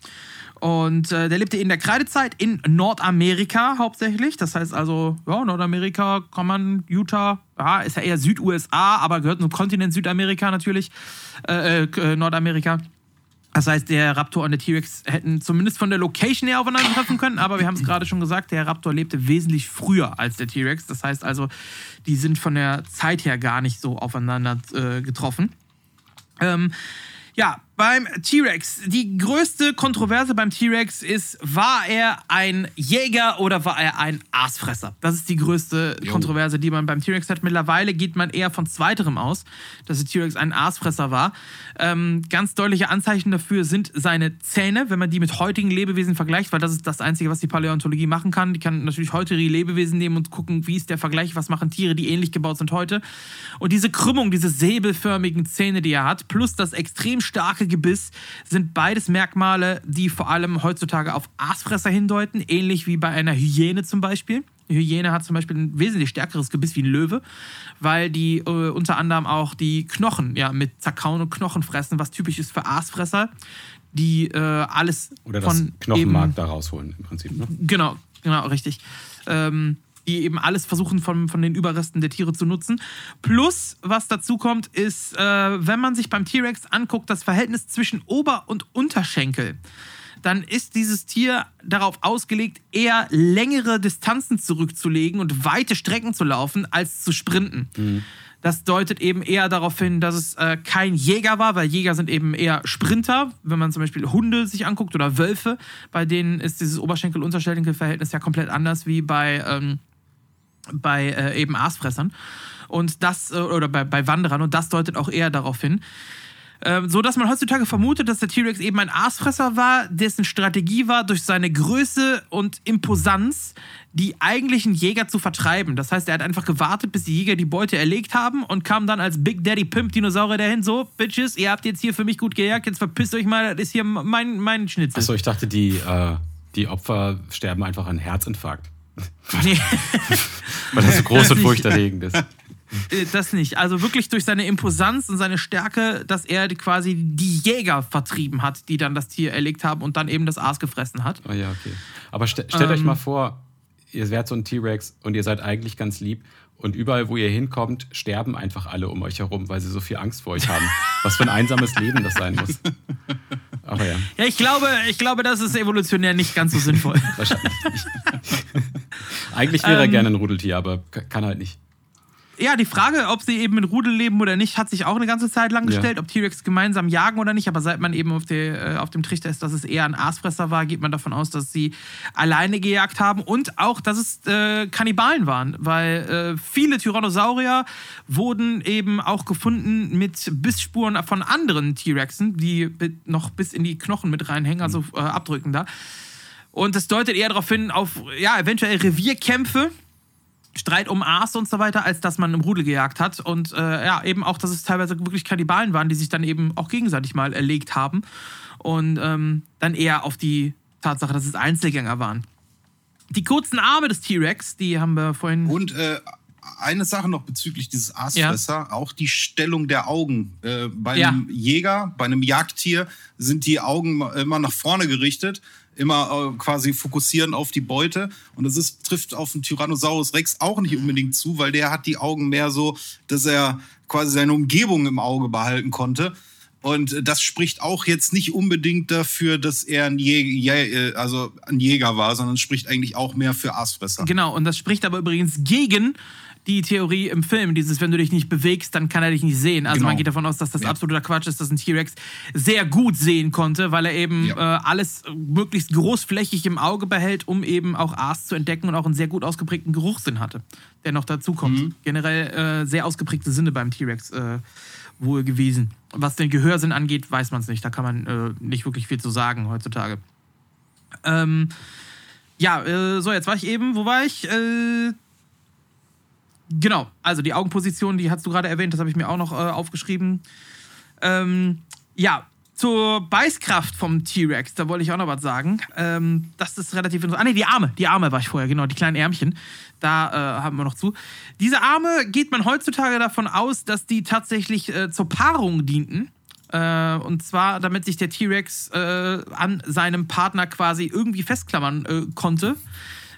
S1: Und äh, der lebte in der Kreidezeit in Nordamerika hauptsächlich. Das heißt also, ja, Nordamerika kann man, Utah, ja, ist ja eher Süd-USA, aber gehört zum Kontinent Südamerika natürlich, äh, äh, Nordamerika. Das heißt, der Raptor und der T-Rex hätten zumindest von der Location her aufeinandertreffen können, aber wir haben es gerade schon gesagt, der Raptor lebte wesentlich früher als der T-Rex. Das heißt also, die sind von der Zeit her gar nicht so aufeinander äh, getroffen. Ähm, ja, beim T-Rex. Die größte Kontroverse beim T-Rex ist, war er ein Jäger oder war er ein Aasfresser? Das ist die größte Kontroverse, die man beim T-Rex hat. Mittlerweile geht man eher von zweiterem aus, dass der T-Rex ein Aasfresser war. Ähm, ganz deutliche Anzeichen dafür sind seine Zähne, wenn man die mit heutigen Lebewesen vergleicht, weil das ist das Einzige, was die Paläontologie machen kann. Die kann natürlich heutige Lebewesen nehmen und gucken, wie ist der Vergleich, was machen Tiere, die ähnlich gebaut sind heute. Und diese Krümmung, diese säbelförmigen Zähne, die er hat, plus das extrem starke Gebiss sind beides Merkmale, die vor allem heutzutage auf Aasfresser hindeuten, ähnlich wie bei einer Hyäne zum Beispiel. Eine Hyäne hat zum Beispiel ein wesentlich stärkeres Gebiss wie ein Löwe, weil die äh, unter anderem auch die Knochen ja, mit zerkauen und Knochen fressen, was typisch ist für Aasfresser, die äh, alles
S3: Oder das
S1: von
S3: Knochenmark
S1: eben,
S3: da rausholen im Prinzip. Ne?
S1: Genau, genau, richtig. Ähm, die eben alles versuchen von, von den Überresten der Tiere zu nutzen. Plus, was dazu kommt, ist, äh, wenn man sich beim T-Rex anguckt, das Verhältnis zwischen Ober- und Unterschenkel, dann ist dieses Tier darauf ausgelegt, eher längere Distanzen zurückzulegen und weite Strecken zu laufen, als zu sprinten. Das deutet eben eher darauf hin, dass es äh, kein Jäger war, weil Jäger sind eben eher Sprinter. Wenn man zum Beispiel Hunde sich anguckt oder Wölfe, bei denen ist dieses Oberschenkel-Unterschenkel-Verhältnis ja komplett anders wie bei, ähm, bei äh, eben Aasfressern. Und das, äh, oder bei, bei Wanderern, und das deutet auch eher darauf hin. Ähm, so dass man heutzutage vermutet, dass der T-Rex eben ein Aasfresser war, dessen Strategie war, durch seine Größe und Imposanz die eigentlichen Jäger zu vertreiben. Das heißt, er hat einfach gewartet, bis die Jäger die Beute erlegt haben und kam dann als Big Daddy Pimp Dinosaurier dahin. So, Bitches, ihr habt jetzt hier für mich gut gejagt, jetzt verpisst euch mal, das ist hier mein, mein Schnitzel.
S3: Achso, ich dachte, die, äh, die Opfer sterben einfach an Herzinfarkt. Weil das so groß und furchterregend ist.
S1: Äh, Das nicht. Also wirklich durch seine Imposanz und seine Stärke, dass er quasi die Jäger vertrieben hat, die dann das Tier erlegt haben und dann eben das Aas gefressen hat.
S3: Oh ja, okay. Aber ste stellt euch
S1: Ähm.
S3: mal vor, ihr wärt so ein T-Rex und ihr seid eigentlich ganz lieb und überall, wo ihr hinkommt, sterben einfach alle um euch herum, weil sie so viel Angst vor euch haben. Was für ein einsames Leben das sein muss. Aber ja,
S1: Ja, ich glaube, ich glaube, das ist evolutionär nicht ganz so sinnvoll.
S3: wahrscheinlich nicht. Eigentlich wäre er
S1: Ähm.
S3: gerne ein Rudeltier, aber kann halt nicht.
S1: Ja, die Frage, ob sie eben in Rudel leben oder nicht, hat sich auch eine ganze Zeit lang
S3: Ja.
S1: gestellt, ob T-Rex gemeinsam jagen oder nicht. Aber seit man eben auf, der, äh, auf dem Trichter ist, dass es eher ein Aasfresser war, geht man davon aus, dass sie alleine gejagt haben und auch, dass es äh, Kannibalen waren. Weil äh, viele Tyrannosaurier wurden eben auch gefunden mit Bissspuren von anderen T-Rexen, die noch bis in die Knochen mit reinhängen, also äh, Abdrücken da. Und das deutet eher darauf hin, auf ja, eventuell Revierkämpfe. Streit um Aas und so weiter, als dass man im Rudel gejagt hat. Und äh, ja, eben auch, dass es teilweise wirklich Kannibalen waren, die sich dann eben auch gegenseitig mal erlegt haben. Und ähm, dann eher auf die Tatsache, dass es Einzelgänger waren. Die kurzen Arme des T-Rex, die haben wir vorhin.
S2: Und äh, eine Sache noch bezüglich dieses Aasfresser, auch die Stellung der Augen. Äh, bei
S1: Ja.
S2: einem Jäger, bei einem Jagdtier sind die Augen immer nach vorne gerichtet, immer äh, quasi fokussieren auf die Beute. Und das ist, trifft auf den Tyrannosaurus Rex auch nicht unbedingt zu, weil der hat die Augen mehr so, dass er quasi seine Umgebung im Auge behalten konnte. Und äh, das spricht auch jetzt nicht unbedingt dafür, dass er ein, Jä Jä äh, also ein Jäger war, sondern spricht eigentlich auch mehr für Aasfresser.
S1: Genau, und das spricht aber übrigens gegen die Theorie im Film, dieses, wenn du dich nicht bewegst, dann kann er dich nicht sehen. Also
S2: Genau.
S1: man geht davon aus, dass das
S2: Ja.
S1: absoluter Quatsch ist, dass ein T-Rex sehr gut sehen konnte, weil er eben
S2: Ja.
S1: äh, alles möglichst großflächig im Auge behält, um eben auch Aas zu entdecken und auch einen sehr gut ausgeprägten Geruchssinn hatte, der noch dazu kommt.
S2: Mhm.
S1: Generell äh, sehr ausgeprägte Sinne beim T-Rex äh, wohl gewesen. Was den Gehörsinn angeht, weiß man es nicht. Da kann man äh, nicht wirklich viel zu sagen heutzutage. Ähm, ja, äh, so, jetzt war ich eben, wo war ich? Äh, genau, also die Augenposition, die hast du gerade erwähnt, das habe ich mir auch noch äh, aufgeschrieben. Ähm, ja, zur Beißkraft vom T-Rex, da wollte ich auch noch was sagen. Ähm, das ist relativ interessant. Ah, nee, die Arme. Die Arme war ich vorher, genau, die kleinen Ärmchen. Da äh, haben wir noch zu. Diese Arme geht man heutzutage davon aus, dass die tatsächlich äh, zur Paarung dienten. Äh, und zwar, damit sich der T-Rex äh, an seinem Partner quasi irgendwie festklammern äh, konnte.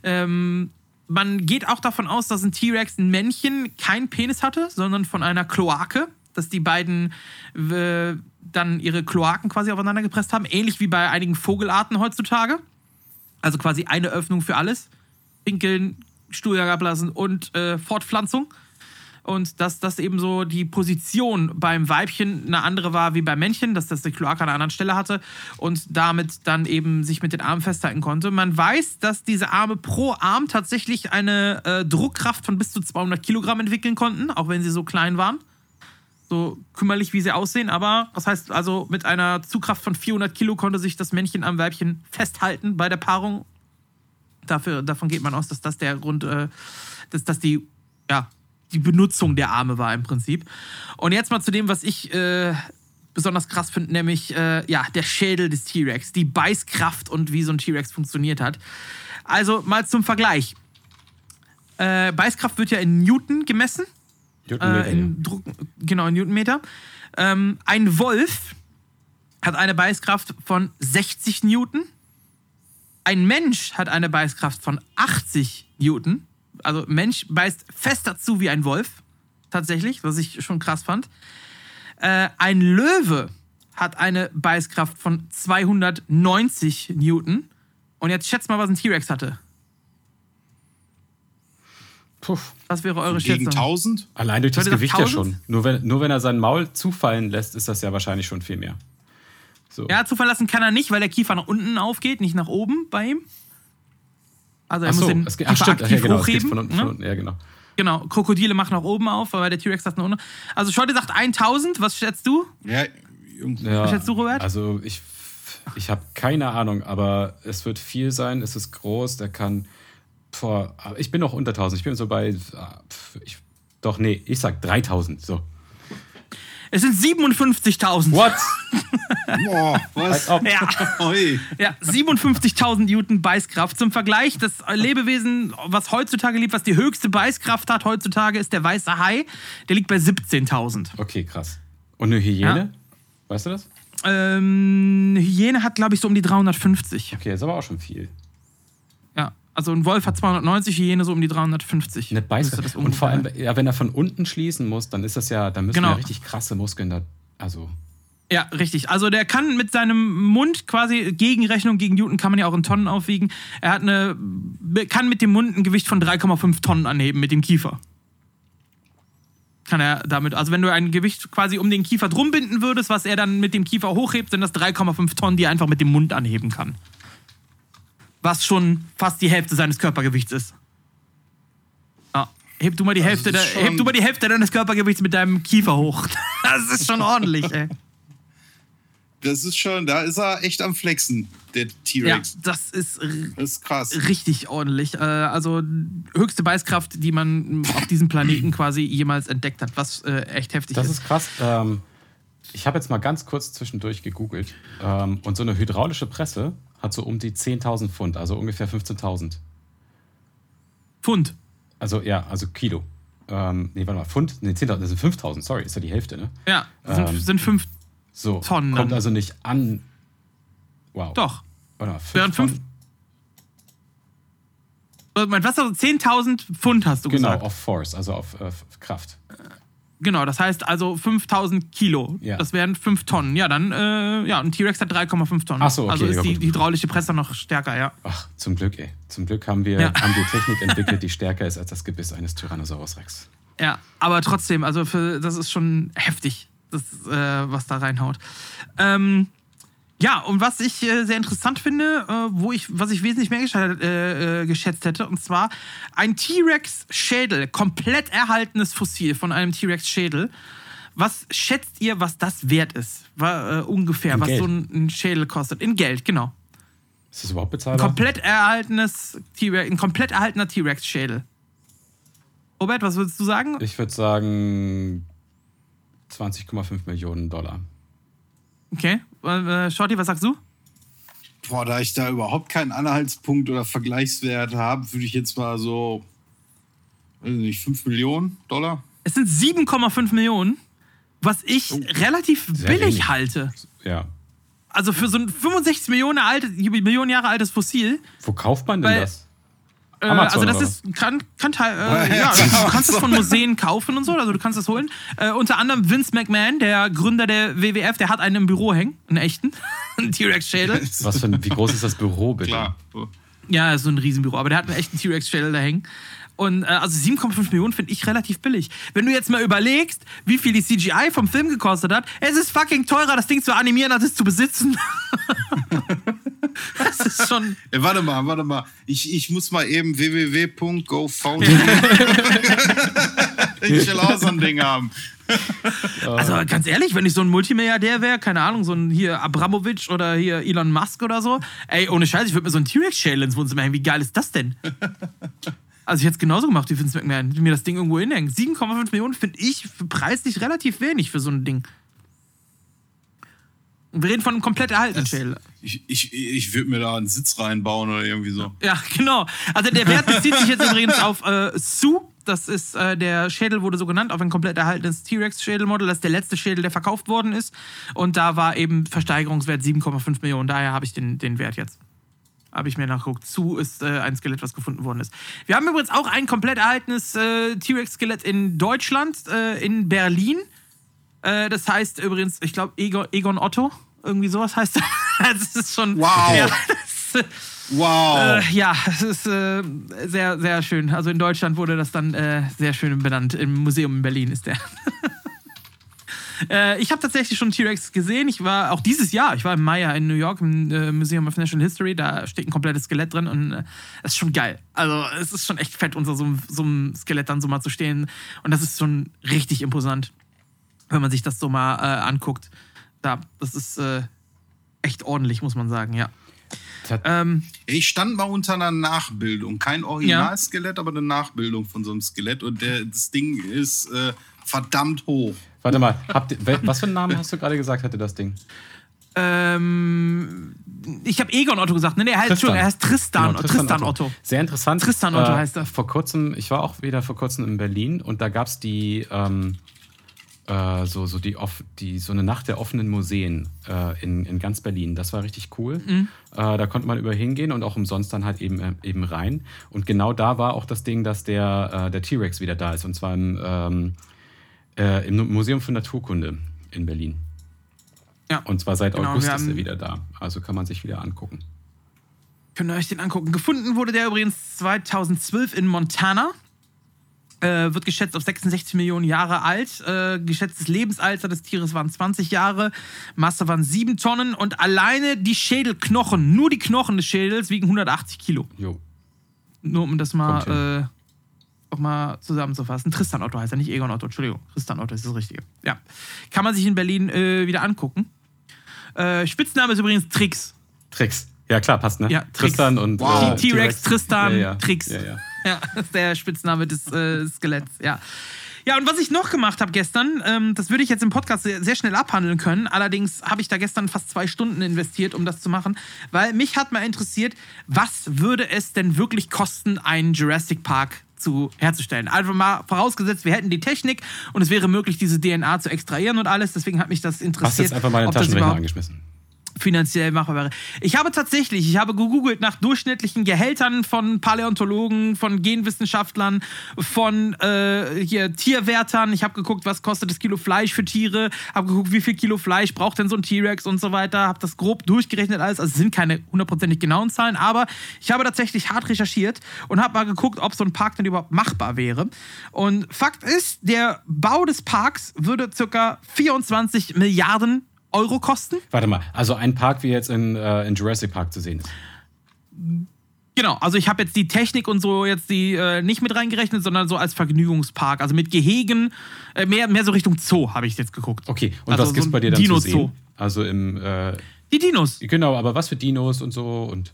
S1: Ähm, man geht auch davon aus, dass ein T-Rex ein Männchen keinen Penis hatte, sondern von einer Kloake, dass die beiden äh, dann ihre Kloaken quasi aufeinander gepresst haben, ähnlich wie bei einigen Vogelarten heutzutage. Also quasi eine Öffnung für alles. Pinkeln, Stuhlgang ablassen und äh, Fortpflanzung. Und dass das eben so die Position beim Weibchen eine andere war wie beim Männchen, dass das die Kloake an einer anderen Stelle hatte und damit dann eben sich mit den Armen festhalten konnte. Man weiß, dass diese Arme pro Arm tatsächlich eine äh, Druckkraft von bis zu 200 Kilogramm entwickeln konnten, auch wenn sie so klein waren. So kümmerlich, wie sie aussehen. Aber das heißt also, mit einer Zugkraft von 400 Kilo konnte sich das Männchen am Weibchen festhalten bei der Paarung. Dafür, davon geht man aus, dass das der Grund, äh, dass das die, ja, die Benutzung der Arme war im Prinzip. Und jetzt mal zu dem, was ich äh, besonders krass finde, nämlich äh, ja, der Schädel des T-Rex, die Beißkraft und wie so ein T-Rex funktioniert hat. Also mal zum Vergleich. Äh, Beißkraft wird ja in Newton gemessen.
S3: Newtonmeter,
S1: Äh, in Druck, genau, in Newtonmeter. Ähm, ein Wolf hat eine Beißkraft von 60 Newton. Ein Mensch hat eine Beißkraft von 80 Newton. Also Mensch beißt fester zu wie ein Wolf. Tatsächlich, was ich schon krass fand. Äh, ein Löwe hat eine Beißkraft von 290 Newton. Und jetzt schätzt mal, was ein T-Rex hatte.
S3: Puff.
S1: Was wäre eure
S2: Gegen
S1: Schätzung?
S2: 1000?
S3: Allein durch das Gewicht ja
S1: 1000?
S3: schon. Nur wenn, nur wenn er sein Maul zufallen lässt, ist das ja wahrscheinlich schon viel mehr. So.
S1: Ja, zu verlassen kann er nicht, weil der Kiefer nach unten aufgeht, nicht nach oben bei ihm. Also er
S3: Ach
S1: muss
S3: so,
S1: den
S3: es ach stimmt,
S1: aktiv
S3: ja, genau,
S1: hochheben.
S3: von unten,
S1: ne?
S3: von unten, ja genau.
S1: Genau, Krokodile machen nach oben auf, aber der T-Rex sagt nach unten. Also Schotte sagt 1000, was schätzt du?
S2: Ja, irgendwie.
S3: Ja,
S1: Was schätzt du, Robert?
S3: Also ich, ich habe keine Ahnung, aber es wird viel sein, es ist groß, der kann, boah, aber ich bin noch unter 1000, ich bin so bei, ah, ich, doch nee, ich sag 3000, so.
S1: Es sind 57.000.
S3: What?
S2: Boah, was?
S3: Ob.
S1: Ja, ja 57.000 Newton Beißkraft. Zum Vergleich, das Lebewesen, was heutzutage lebt, was die höchste Beißkraft hat heutzutage, ist der weiße Hai. Der liegt bei 17.000.
S3: Okay, krass. Und eine Hyäne?
S1: Ja.
S3: Weißt du das?
S1: Ähm, Hyäne hat, glaube ich, so um die 350.
S3: Okay, ist aber auch schon viel.
S1: Also ein Wolf hat 290, Hyäne so um die 350.
S3: Eine Beiß
S1: Müsste das
S3: Und vor allem, ja, wenn er von unten schließen muss, dann ist das ja, dann müssen
S1: Genau.
S3: ja richtig krasse Muskeln da, also.
S1: Ja, richtig. Also der kann mit seinem Mund quasi Gegenrechnung gegen Newton kann man ja auch in Tonnen aufwiegen. Er hat eine kann mit dem Mund ein Gewicht von 3,5 Tonnen anheben mit dem Kiefer. Kann er damit, also wenn du ein Gewicht quasi um den Kiefer drum binden würdest, was er dann mit dem Kiefer hochhebt, sind das 3,5 Tonnen, die er einfach mit dem Mund anheben kann. Was schon fast die Hälfte seines Körpergewichts ist. Ja. Heb du mal die Hälfte,
S2: das
S1: de, heb du mal die Hälfte deines Körpergewichts mit deinem Kiefer hoch. Das ist schon ordentlich, ey.
S2: Das ist schon, da ist er echt am Flexen, der
S1: Ja,
S2: T-Rex.
S1: das ist
S2: Das ist krass.
S1: richtig ordentlich. Äh, also höchste Beißkraft, die man auf diesem Planeten quasi jemals entdeckt hat, was äh, echt heftig
S3: Das
S1: ist.
S3: ist krass. Ähm, ich habe jetzt mal ganz kurz zwischendurch gegoogelt. Ähm, und so eine hydraulische Presse hat so um die 10.000 Pfund, also ungefähr 15.000.
S1: Pfund.
S3: Also ja, also Kilo. Ähm, nee, warte mal, Pfund? Nee, 10.000, das sind 5.000, sorry, ist ja die Hälfte, ne?
S1: Ja, sind,
S3: Ähm,
S1: sind fünf.
S3: So,
S1: Tonnen
S3: kommt also nicht an. Wow.
S1: Doch.
S3: Warte mal, fünf
S1: Wären fünf-
S3: Tonnen?
S1: Äh, Mein was? Also 10.000 Pfund hast du
S3: Genau,
S1: gesagt.
S3: auf Force, also auf äh, Kraft.
S1: Genau, das heißt also 5.000 Kilo.
S3: Ja.
S1: Das wären 5 Tonnen. Ja, dann, äh, ja, ein T-Rex hat 3,5 Tonnen.
S3: Ach so, okay,
S1: Also ist
S3: ja,
S1: die, die hydraulische Presse noch stärker, ja.
S3: Ach, zum Glück, ey. Zum Glück haben wir,
S1: Ja.
S3: haben wir Technik entwickelt, die stärker ist als das Gebiss eines Tyrannosaurus Rex.
S1: Ja, aber trotzdem, also für, das ist schon heftig, das, äh, was da reinhaut. Ähm, ja, und was ich äh, sehr interessant finde, äh, wo ich, was ich wesentlich mehr geschätzt, äh, äh, geschätzt hätte, und zwar ein T-Rex-Schädel, komplett erhaltenes Fossil von einem T-Rex-Schädel. Was schätzt ihr, was das wert ist? War, äh, ungefähr,
S3: In
S1: was
S3: Geld.
S1: so ein, ein Schädel kostet? In Geld, genau.
S3: Ist das überhaupt
S1: Ein
S3: bezahlbar?
S1: komplett erhaltenes T-Rex, ein komplett erhaltener T-Rex-Schädel. Robert, was würdest du sagen?
S3: Ich würde sagen 20,5 Millionen Dollar.
S1: Okay. Äh, Shorty, was sagst du?
S2: Boah, da ich da überhaupt keinen Anhaltspunkt oder Vergleichswert habe, würde ich jetzt mal so, weiß nicht, 5 Millionen Dollar?
S1: Es sind 7,5 Millionen, was ich relativ
S3: Sehr
S1: billig
S3: wenig.
S1: halte.
S3: Ja.
S1: Also für so ein 65 Millionen, alte, Millionen Jahre altes Fossil.
S3: Wo kauft man denn
S1: Weil-
S3: das?
S1: Äh,
S3: Amazon
S1: also das
S3: oder
S1: ist, kann, kann teil, äh, ja, du kannst es von Museen kaufen und so, also du kannst es holen. Äh, unter anderem Vince McMahon, der Gründer der WWF, der hat einen im Büro hängen, einen echten, einen T-Rex-Schädel.
S3: Was für ein, wie groß ist das Büro bitte?
S2: Klar.
S1: Ja, so ein Riesenbüro, aber der hat einen echten T-Rex-Schädel da hängen. Und äh, also 7,5 Millionen finde ich relativ billig. Wenn du jetzt mal überlegst, wie viel die CGI vom Film gekostet hat, es ist fucking teurer, das Ding zu animieren, als es zu besitzen. das ist schon.
S2: Ja, warte mal, warte mal. Ich, ich muss mal eben www.gofound. ich will auch so ein Ding haben.
S1: Also ganz ehrlich, wenn ich so ein Multimilliardär wäre, keine Ahnung, so ein hier Abramowitsch oder hier Elon Musk oder so, ey, ohne Scheiß, ich würde mir so ein T-Rex-Schädel ins Wohnzimmer hängen. Wie geil ist das denn? Also ich hätte es genauso gemacht wie Vince McMahon. Mir das Ding irgendwo hinhängen. 7,5 Millionen finde ich preislich relativ wenig für so ein Ding. Wir reden von einem komplett erhaltenen Schädel.
S2: Ich, ich, ich würde mir da einen Sitz reinbauen oder irgendwie so.
S1: Ja, genau. Also der Wert bezieht sich jetzt übrigens auf äh, Sue. Das ist äh, der Schädel, wurde so genannt, auf ein komplett erhaltenes T-Rex-Schädelmodell. Das ist der letzte Schädel, der verkauft worden ist. Und da war eben Versteigerungswert 7,5 Millionen. Daher habe ich den, den Wert jetzt. Habe ich mir nachgeguckt. Zu ist äh, ein Skelett, was gefunden worden ist. Wir haben übrigens auch ein komplett erhaltenes äh, T-Rex-Skelett in Deutschland, äh, in Berlin. Äh, das heißt übrigens, ich glaube, Egon, Egon Otto. Irgendwie sowas heißt das. das ist schon.
S2: Wow.
S1: Ja, das,
S2: Wow.
S1: äh, ja, es ist äh, sehr, sehr schön. Also in Deutschland wurde das dann äh, sehr schön benannt. Im Museum in Berlin ist der. äh, ich habe tatsächlich schon T-Rex gesehen. Ich war auch dieses Jahr, ich war im Mai ja in New York im äh, Museum of National History. Da steht ein komplettes Skelett drin und äh, es ist schon geil. Also es ist schon echt fett, unter so, einem- so einem Skelett dann so mal zu stehen. Und das ist schon richtig imposant, wenn man sich das so mal äh, anguckt. Da, das ist äh, echt ordentlich, muss man sagen, ja. Ähm,
S2: Ich stand mal unter einer Nachbildung. Kein Originalskelett, aber eine Nachbildung von so einem Skelett. Und der, das Ding ist äh, verdammt hoch.
S3: Warte mal, habt was für einen Namen hast du gerade gesagt, hatte das Ding?
S1: Ähm, ich habe Egon Otto gesagt. Nee, nee, er heißt, Entschuldigung, er heißt Tristan,
S3: Genau,
S1: Tristan, Otto.
S3: Sehr interessant.
S1: Tristan Otto heißt er.
S3: Vor kurzem, ich war auch wieder vor kurzem in Berlin und da gab es die, ähm, äh, so, so, die, off, die, so eine Nacht der offenen Museen äh, in, in ganz Berlin. Das war richtig cool.
S1: Mhm.
S3: Äh, da konnte man über hingehen und auch umsonst dann halt eben, äh, eben rein. Und genau da war auch das Ding, dass der, äh, der T-Rex wieder da ist. Und zwar im, ähm, äh, im Museum für Naturkunde in Berlin.
S1: Ja.
S3: Und zwar seit
S1: Genau,
S3: August ist er wieder da. Also kann man sich wieder angucken.
S1: Könnt ihr euch den angucken. Gefunden wurde der übrigens 2012 in Montana. Äh, wird geschätzt auf 66 Millionen Jahre alt. Äh, geschätztes Lebensalter des Tieres waren 20 Jahre. Masse waren 7 Tonnen. Und alleine die Schädelknochen, nur die Knochen des Schädels, wiegen 180 Kilo.
S3: Jo.
S1: Nur um das mal, auch mal zusammenzufassen. Tristan Otto heißt er, nicht Egon Otto, Entschuldigung. Tristan Otto ist das Richtige. Ja. Kann man sich in Berlin äh, wieder angucken. Äh, Spitzname ist übrigens Trix.
S3: Tricks. Ja, klar, passt, ne?
S1: Ja, Tricks.
S3: Tristan und
S2: Wow.
S3: äh,
S1: T-Rex, Tristan,
S3: ja, ja.
S1: Tricks.
S3: Ja, ja.
S1: Ja, das ist der Spitzname des äh, Skeletts, ja. Ja, und was ich noch gemacht habe gestern, ähm, das würde ich jetzt im Podcast sehr, sehr schnell abhandeln können. Allerdings habe ich da gestern fast zwei Stunden investiert, um das zu machen, weil mich hat mal interessiert, was würde es denn wirklich kosten, einen Jurassic Park zu herzustellen. Einfach mal vorausgesetzt, wir hätten die Technik und es wäre möglich, diese DNA zu extrahieren und alles. Deswegen hat mich das interessiert.
S3: Hast jetzt einfach mal den Taschenrechner angeschmissen.
S1: Finanziell machbar wäre. Ich habe tatsächlich, ich habe gegoogelt nach durchschnittlichen Gehältern von Paläontologen, von Genwissenschaftlern, von äh, hier Tierwärtern. Ich habe geguckt, was kostet das Kilo Fleisch für Tiere, habe geguckt, wie viel Kilo Fleisch braucht denn so ein T-Rex und so weiter, habe das grob durchgerechnet alles. Also es sind keine hundertprozentig genauen Zahlen, aber ich habe tatsächlich hart recherchiert und habe mal geguckt, ob so ein Park denn überhaupt machbar wäre. Und Fakt ist, der Bau des Parks würde circa 24 Milliarden Euro kosten.
S3: Warte mal, also ein Park wie jetzt in, äh, in Jurassic Park zu sehen ist.
S1: Genau, also ich habe jetzt die Technik und so jetzt die äh, nicht mit reingerechnet, sondern so als Vergnügungspark, also mit Gehegen, äh, mehr, mehr so Richtung Zoo habe ich jetzt geguckt.
S3: Okay, und
S1: Also
S3: was
S1: so
S3: gibt's
S1: ein
S3: bei dir dann zu
S1: Dino-Zoo.
S3: sehen? Also im, äh,
S1: Die Dinos.
S3: genau, aber was für Dinos und so und.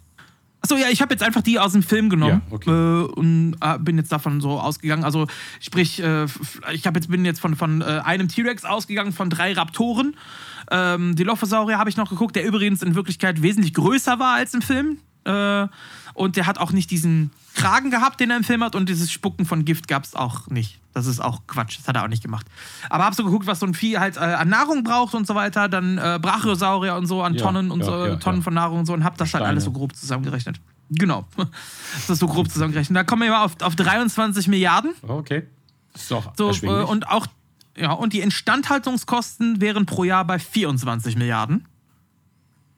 S1: Achso, ja, ich habe jetzt einfach die aus dem Film genommen
S3: Ja, okay.
S1: äh, und äh, bin jetzt davon so ausgegangen. Also sprich, äh, ich hab jetzt, bin jetzt von, von äh, einem T-Rex ausgegangen, von drei Raptoren. Ähm, die Dilophosaurier habe ich noch geguckt, der übrigens in Wirklichkeit wesentlich größer war als im Film. Und der hat auch nicht diesen Kragen gehabt, den er im Film hat. Und dieses Spucken von Gift gab es auch nicht. Das ist auch Quatsch. Das hat er auch nicht gemacht. Aber habe so geguckt, was so ein Vieh halt äh, an Nahrung braucht und so weiter. Dann äh, Brachiosaurier und so an
S3: Ja,
S1: Tonnen und
S3: ja,
S1: so,
S3: ja,
S1: Tonnen von Nahrung und so und habe das halt
S3: Steine.
S1: alles so grob zusammengerechnet. Genau. Das ist so grob zusammengerechnet. Da kommen wir mal auf, auf 23 Milliarden.
S3: Okay. Ist doch
S1: So, äh, und auch, ja, und die Instandhaltungskosten wären pro Jahr bei 24 Milliarden.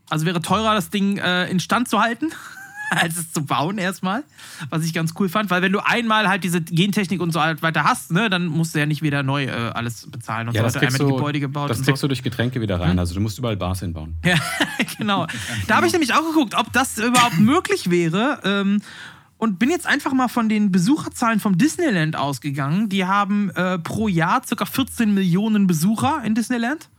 S1: Also wäre teurer, das Ding äh, instand zu halten, als es zu bauen erstmal. Was ich ganz cool fand, weil wenn du einmal halt diese Gentechnik und so halt weiter hast, ne, dann musst du ja nicht wieder neu äh, alles bezahlen und
S3: ja,
S1: so
S3: das
S1: weiter.
S3: kriegst,
S1: Einmal
S3: du,
S1: Gebäude gebaut
S3: das kriegst
S1: so.
S3: du durch Getränke wieder rein. Also du musst überall Bars hinbauen.
S1: Ja, genau. Da habe ich nämlich auch geguckt, ob das überhaupt möglich wäre. Ähm, und bin jetzt einfach mal von den Besucherzahlen vom Disneyland ausgegangen. Die haben äh, pro Jahr ca. 14 Millionen Besucher in Disneyland.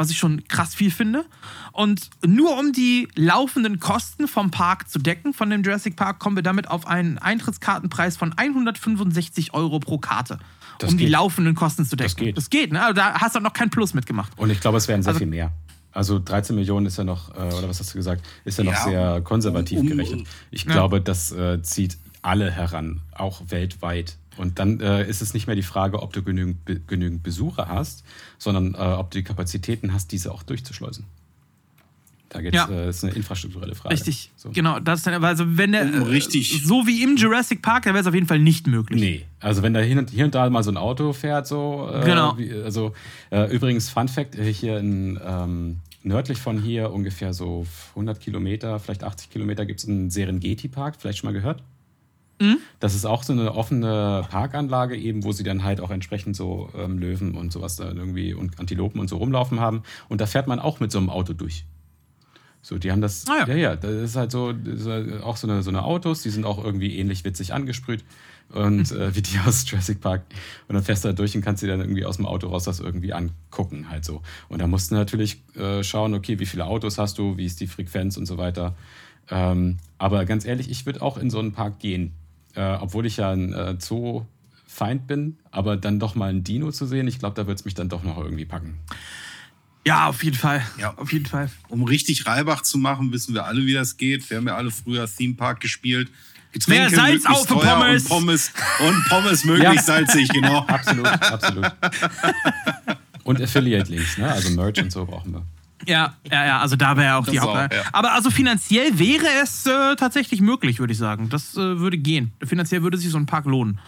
S1: Was ich schon krass viel finde. Und nur um die laufenden Kosten vom Park zu decken, von dem Jurassic Park, kommen wir damit auf einen Eintrittskartenpreis von 165 Euro pro Karte.
S3: Das
S1: um die
S3: geht.
S1: laufenden Kosten zu decken.
S3: Das geht.
S1: Das geht, ne? Also da hast du noch kein Plus mitgemacht.
S3: Und ich glaube, es wären sehr
S1: Also-
S3: viel mehr. Also 13 Millionen ist ja noch, äh, oder was hast du gesagt, ist ja noch
S2: Ja,
S3: sehr konservativ
S2: um-
S3: gerechnet. Ich
S1: Ja.
S3: glaube, das äh, zieht alle heran, auch weltweit. Und dann äh, ist es nicht mehr die Frage, ob du genügend, Be genügend Besucher hast, sondern äh, ob du die Kapazitäten hast, diese auch durchzuschleusen. Da geht es,
S1: Ja.
S3: äh, ist eine infrastrukturelle Frage.
S1: Richtig,
S3: So.
S1: genau. Das ist dann, also wenn der äh,
S2: richtig-
S1: so wie im Jurassic Park, dann wäre es auf jeden Fall nicht möglich.
S3: Nee, also wenn da hier und, hier und da mal so ein Auto fährt, so. Äh,
S1: Genau.
S3: Wie, also äh, übrigens, Fun Fact: äh, hier in, ähm, nördlich von hier, ungefähr so 100 Kilometer, vielleicht 80 Kilometer, gibt es einen Serengeti-Park, vielleicht schon mal gehört? Das ist auch so eine offene Parkanlage, eben, wo sie dann halt auch entsprechend so ähm, Löwen und sowas da irgendwie und Antilopen und so rumlaufen haben. Und da fährt man auch mit so einem Auto durch. So, die haben das.
S1: Ah, ja.
S3: ja, ja, das ist halt so, ist halt auch so eine, so eine Autos, die sind auch irgendwie ähnlich witzig angesprüht. Und äh, wie die aus Jurassic Park. Und dann fährst du da durch und kannst dir dann irgendwie aus dem Auto raus das irgendwie angucken, halt so. Und da musst du natürlich äh, schauen, okay, wie viele Autos hast du, wie ist die Frequenz und so weiter. Ähm, aber ganz ehrlich, ich würde auch in so einen Park gehen. Äh, obwohl ich ja ein äh, Zoo-Feind bin, aber dann doch mal ein Dino zu sehen, ich glaube, da wird es mich dann doch noch irgendwie packen.
S1: Ja, auf jeden Fall.
S2: Ja.
S1: Auf jeden Fall.
S2: Um richtig Reibach zu machen, wissen wir alle, wie das geht. Wir haben ja alle früher Theme Park gespielt.
S1: Mehr Salz auf Pommes.
S2: Und Pommes, und Pommes möglichst
S3: Ja.
S2: salzig, genau.
S3: Absolut, absolut. Und Affiliate-Links, ne? Also Merch und so brauchen wir.
S1: Ja, ja, ja, also da wäre auch die
S2: Das auch,
S1: Haupt.
S2: ja.
S1: Aber also finanziell wäre es äh, tatsächlich möglich, würde ich sagen. Das äh, würde gehen. Finanziell würde sich so ein Park lohnen.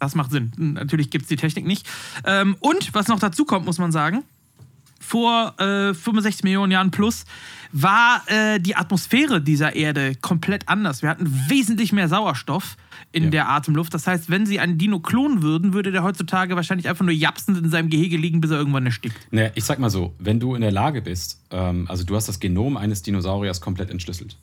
S1: Das macht Sinn. Natürlich gibt es die Technik nicht. Ähm, und was noch dazu kommt, muss man sagen, vor äh, 65 Millionen Jahren plus war äh, die Atmosphäre dieser Erde komplett anders. Wir hatten wesentlich mehr Sauerstoff in
S3: Ja.
S1: der Atemluft. Das heißt, wenn sie einen Dino klonen würden, würde der heutzutage wahrscheinlich einfach nur japsend in seinem Gehege liegen, bis er irgendwann erstickt.
S3: Naja, ich sag mal so, wenn du in der Lage bist, ähm, also du hast das Genom eines Dinosauriers komplett entschlüsselt,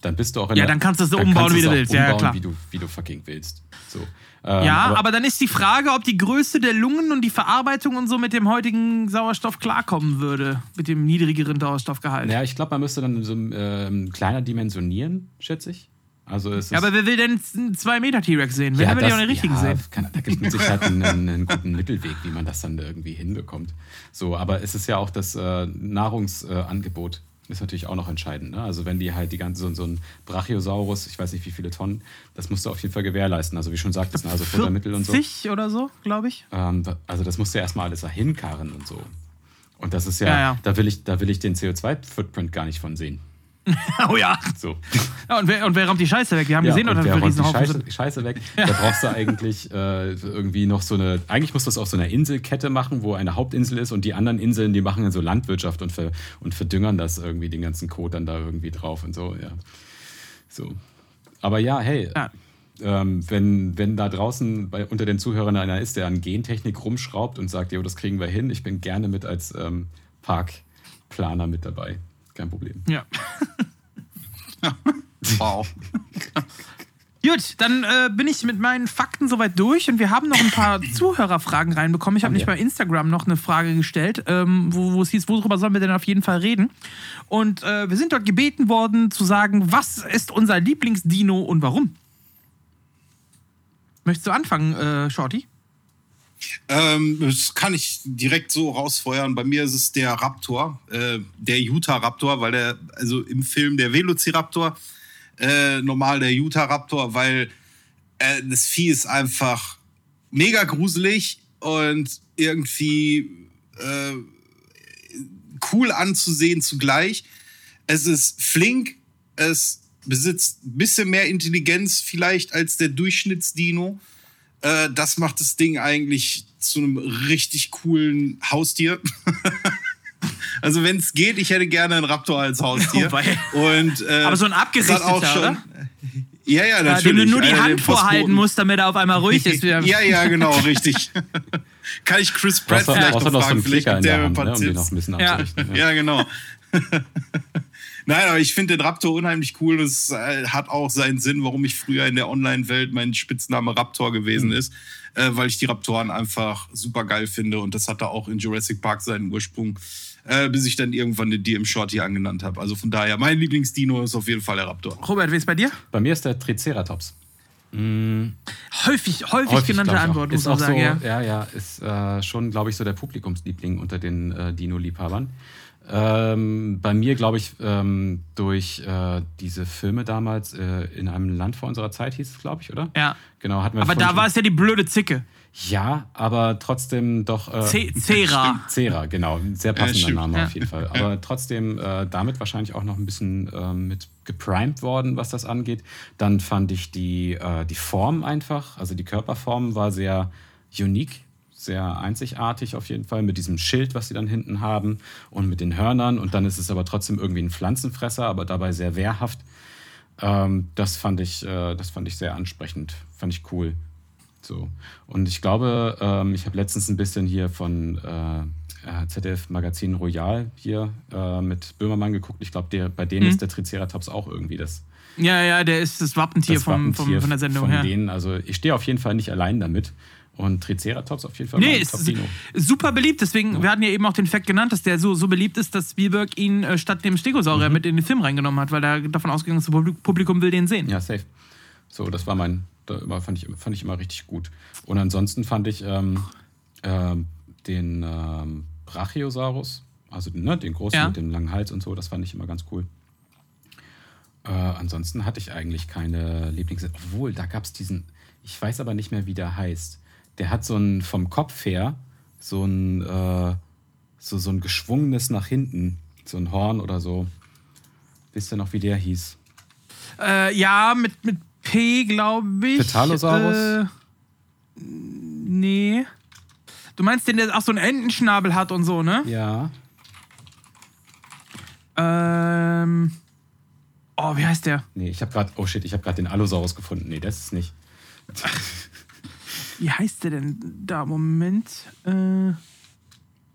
S3: dann bist du auch in
S1: Ja,
S3: der,
S1: dann kannst du es so umbauen, wie du willst. Ja, ja,
S3: umbauen,
S1: klar.
S3: Wie du, wie du fucking willst. So. Ähm,
S1: Ja, aber, dann ist die Frage, ob die Größe der Lungen und die Verarbeitung und so mit dem heutigen Sauerstoff klarkommen würde. Mit dem niedrigeren Sauerstoffgehalt.
S3: Ja, ich glaube, man müsste dann so ähm, kleiner dimensionieren, schätze ich. Also es
S1: Ja, aber wer will denn einen 2 Meter T-Rex sehen? Wer will ja auch den richtigen
S3: ja,
S1: sehen?
S3: Kann, da gibt es mit Sicherheit einen, einen guten Mittelweg, wie man das dann irgendwie hinbekommt. So, aber es ist ja auch das äh, Nahrungsangebot ist natürlich auch noch entscheidend. Ne? Also wenn die halt die ganze so, so ein Brachiosaurus, ich weiß nicht wie viele Tonnen, das musst du auf jeden Fall gewährleisten. Also wie schon sagtest, ne? also Futtermittel und so.
S1: 40 oder so, glaube ich.
S3: Ähm, also das musst du ja erstmal alles dahin karren und so. Und das ist ja,
S1: Ja, ja.
S3: Da, will ich, da will ich den CO2-Footprint gar nicht von sehen.
S1: Oh ja.
S3: So.
S1: ja und, wer, und wer räumt die Scheiße weg? Wir haben
S3: Ja,
S1: gesehen,
S3: und
S1: oder
S3: wer
S1: wir
S3: räumt die Scheiße,
S1: sind.
S3: Scheiße weg? Da brauchst du eigentlich äh, irgendwie noch so eine. Eigentlich musst du das auf so einer Inselkette machen, wo eine Hauptinsel ist und die anderen Inseln, die machen dann so Landwirtschaft und, ver, und verdüngern das irgendwie, den ganzen Code dann da irgendwie drauf und so, ja. So. Aber ja, hey,
S1: Ja.
S3: ähm, wenn, wenn da draußen bei, unter den Zuhörern einer ist, der an Gentechnik rumschraubt und sagt, jo, das kriegen wir hin, ich bin gerne mit als ähm, Parkplaner mit dabei. Kein Problem.
S1: Ja.
S2: Wow.
S1: Gut, dann äh, bin ich mit meinen Fakten soweit durch und wir haben noch ein paar Zuhörerfragen reinbekommen. Ich habe
S3: Haben
S1: nicht
S3: wir.
S1: bei Instagram noch eine Frage gestellt, ähm, wo, wo es hieß, worüber sollen wir denn auf jeden Fall reden? Und äh, wir sind dort gebeten worden zu sagen, was ist unser Lieblingsdino und warum? Möchtest du anfangen, äh, Shorty?
S2: Ähm, das kann ich direkt so rausfeuern. Bei mir ist es der Raptor, äh, der Utah Raptor, weil der, also im Film der Velociraptor, äh, normal der Utah Raptor, weil äh, das Vieh ist einfach mega gruselig und irgendwie äh, cool anzusehen zugleich. Es ist flink, es besitzt ein bisschen mehr Intelligenz vielleicht als der Durchschnittsdino. Äh, das macht das Ding eigentlich zu einem richtig coolen Haustier. also wenn es geht, ich hätte gerne einen Raptor als Haustier.
S1: Oh.
S2: Und, äh,
S1: Aber so ein abgerichteter,
S2: auch schon,
S1: oder?
S2: Ja, ja,
S1: Ja,
S2: natürlich.
S1: dem du nur die Hand vorhalten musst, damit er auf einmal ruhig ist.
S2: Ja, ja, genau, richtig. Kann ich Chris Pratt vielleicht noch
S3: du noch so
S2: fragen?
S3: einen
S2: Vielleicht
S3: Flicker in
S2: gibt
S3: der
S2: der
S3: Hand, ne, um den noch ein bisschen
S1: Ja.
S2: Ja, genau. Nein, aber ich finde den Raptor unheimlich cool. Das äh, hat auch seinen Sinn, warum ich früher in der Online-Welt mein Spitzname Raptor gewesen
S3: Mhm.
S2: ist, äh, weil ich die Raptoren einfach super geil finde und das hatte auch in Jurassic Park seinen Ursprung, äh, bis ich dann irgendwann den DM Shorty angenannt habe. Also von daher, mein Lieblingsdino ist auf jeden Fall der Raptor.
S1: Robert, wie ist bei dir?
S3: Bei mir ist der Triceratops.
S1: Häufig, häufig, genannte
S3: glaub ich, auch.
S1: Antwort, muss
S3: ist
S1: man
S3: auch
S1: sagen,
S3: so,
S1: ja.
S3: ja, ja, ist äh, schon, glaube ich, so der Publikumsliebling unter den äh, Dino-Liebhabern. Ähm, bei mir, glaube ich, ähm, durch äh, diese Filme damals äh, in einem Land vor unserer Zeit hieß es, glaube ich, oder?
S1: Ja.
S3: Genau, hatten wir
S1: Aber da war es ja die blöde Zicke.
S3: Ja, aber trotzdem doch. Äh.
S1: Cera,
S3: genau. Sehr passender
S2: stimmt.
S3: Name
S1: Ja.
S3: auf jeden Fall. Aber trotzdem äh, damit wahrscheinlich auch noch ein bisschen ähm, mit geprimed worden, was das angeht. Dann fand ich die, äh, die Form einfach, also die Körperform war sehr unique, sehr einzigartig auf jeden Fall, mit diesem Schild, was sie dann hinten haben und mit den Hörnern. Und dann ist es aber trotzdem irgendwie ein Pflanzenfresser, aber dabei sehr wehrhaft. Ähm, das, fand ich, äh, das fand ich sehr ansprechend, fand ich cool. So. Und ich glaube, ähm, ich habe letztens ein bisschen hier von äh, äh, ZDF Magazin Royal hier äh, mit Böhmermann geguckt. Ich glaube, der- bei denen
S1: Mhm.
S3: ist der Triceratops auch irgendwie das,
S1: Ja, ja, der ist das Wappentier,
S3: das
S1: vom, vom,
S3: Wappentier
S1: von der Sendung
S3: von
S1: her.
S3: denen. Also ich stehe auf jeden Fall nicht allein damit. Und Triceratops auf jeden Fall
S1: Nee, ist super beliebt. Deswegen, wir hatten ja eben auch den Fakt genannt, dass der so, so beliebt ist, dass Spielberg ihn äh, statt dem Stegosaurier
S3: Mhm.
S1: mit in den Film reingenommen hat, weil er davon ausgegangen ist, das Publik- Publikum will den sehen.
S3: Ja, safe. So, das war mein, da immer, fand, ich, fand ich immer richtig gut. Und ansonsten fand ich ähm, ähm, den ähm, Brachiosaurus, also den, ne, den großen
S1: Ja.
S3: mit dem langen Hals und so, das fand ich immer ganz cool. Äh, ansonsten hatte ich eigentlich keine Lieblings... Obwohl, da gab es diesen, ich weiß aber nicht mehr, wie der heißt. Der hat so ein, vom Kopf her, so ein, äh, so, so ein geschwungenes nach hinten, so ein Horn oder so. Wisst ihr noch, wie der hieß?
S1: Äh, ja, mit, mit P, glaube ich.
S3: Petalosaurus?
S1: Äh, nee. Du meinst den, der auch so einen Entenschnabel hat und so, ne?
S3: Ja.
S1: Ähm. Oh, wie heißt der?
S3: Nee, ich habe gerade, oh shit, ich habe gerade den Allosaurus gefunden. Nee, das ist nicht.
S1: Wie heißt der denn da? Moment. Äh.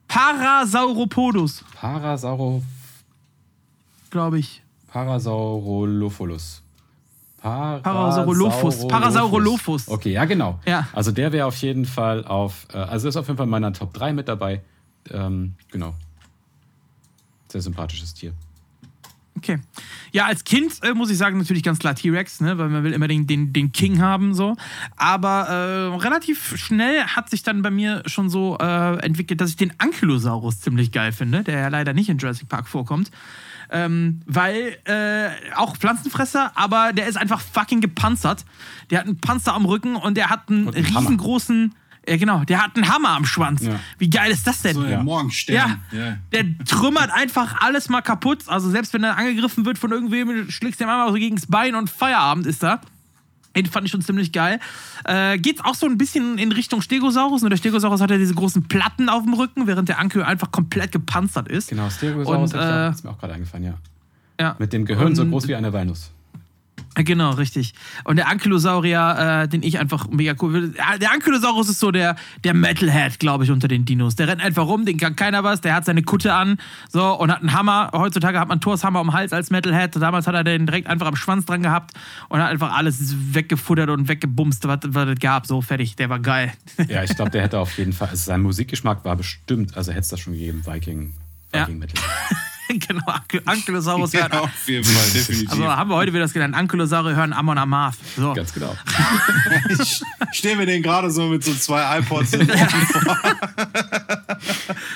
S1: Parasauropodus,
S3: Parasauro,
S1: glaube ich.
S3: Parasaurolophus.
S1: Parasaurolophus. Parasaurolophus.
S3: Okay, ja, genau.
S1: Ja.
S3: Also der wäre auf jeden Fall auf, äh, also ist auf jeden Fall in meiner Top 3 mit dabei. Ähm, genau. Sehr sympathisches Tier.
S1: Okay. Ja, als Kind äh, muss ich sagen, natürlich ganz klar T-Rex, ne? weil man will immer den, den, den King haben, so. Aber äh, relativ schnell hat sich dann bei mir schon so äh, entwickelt, dass ich den Ankylosaurus ziemlich geil finde, der ja leider nicht in Jurassic Park vorkommt. Ähm, weil äh, auch Pflanzenfresser, aber der ist einfach fucking gepanzert. Der hat einen Panzer am Rücken und der hat einen
S3: Und einen Hammer.
S1: Ja genau, der hat einen Hammer am Schwanz.
S3: Ja.
S1: Wie geil ist das denn?
S2: So,
S3: Ja.
S2: ja. Morgenstern.
S1: Ja, der trümmert einfach alles mal kaputt. Also selbst wenn er angegriffen wird von irgendwem, schlägst du ihm einmal so gegen das Bein und Feierabend ist da. Den fand ich schon ziemlich geil. Äh, geht auch so ein bisschen in Richtung Stegosaurus. Nur der Stegosaurus hat ja diese großen Platten auf dem Rücken, während der Ankylo einfach komplett gepanzert ist.
S3: Genau, Stegosaurus
S1: Und,
S3: ich auch-
S1: äh,
S3: ist mir auch gerade eingefallen, ja.
S1: Ja.
S3: Mit dem Gehirn so
S1: Und-
S3: groß wie eine Walnuss.
S1: Genau, richtig. Und der Ankylosaurier, äh, den ich einfach mega cool finde. Ja, Der Ankylosaurus ist so der, der Metalhead, glaube ich, unter den Dinos. Der rennt einfach rum, den kann keiner was, der hat seine Kutte an so und hat einen Hammer. Heutzutage hat man Thors Hammer am Hals als Metalhead. Damals hat er den direkt einfach am Schwanz dran gehabt und hat einfach alles weggefuttert und weggebumst, was, was es gab. So fertig, der war geil.
S3: Ja, ich glaube, der hätte auf jeden Fall, also sein Musikgeschmack war bestimmt, also hätte es das schon gegeben, Viking,
S1: Ja.
S3: Viking Metal.
S1: genau, Anky- Ankylosaurus
S2: Ja,
S1: hört.
S2: auf jeden Fall, definitiv.
S1: Also haben wir heute wieder das genannt. Ankylosaurier hören Amon Amarth. So.
S3: Ganz genau.
S2: ich stehe mir den gerade so mit so zwei iPods im vor.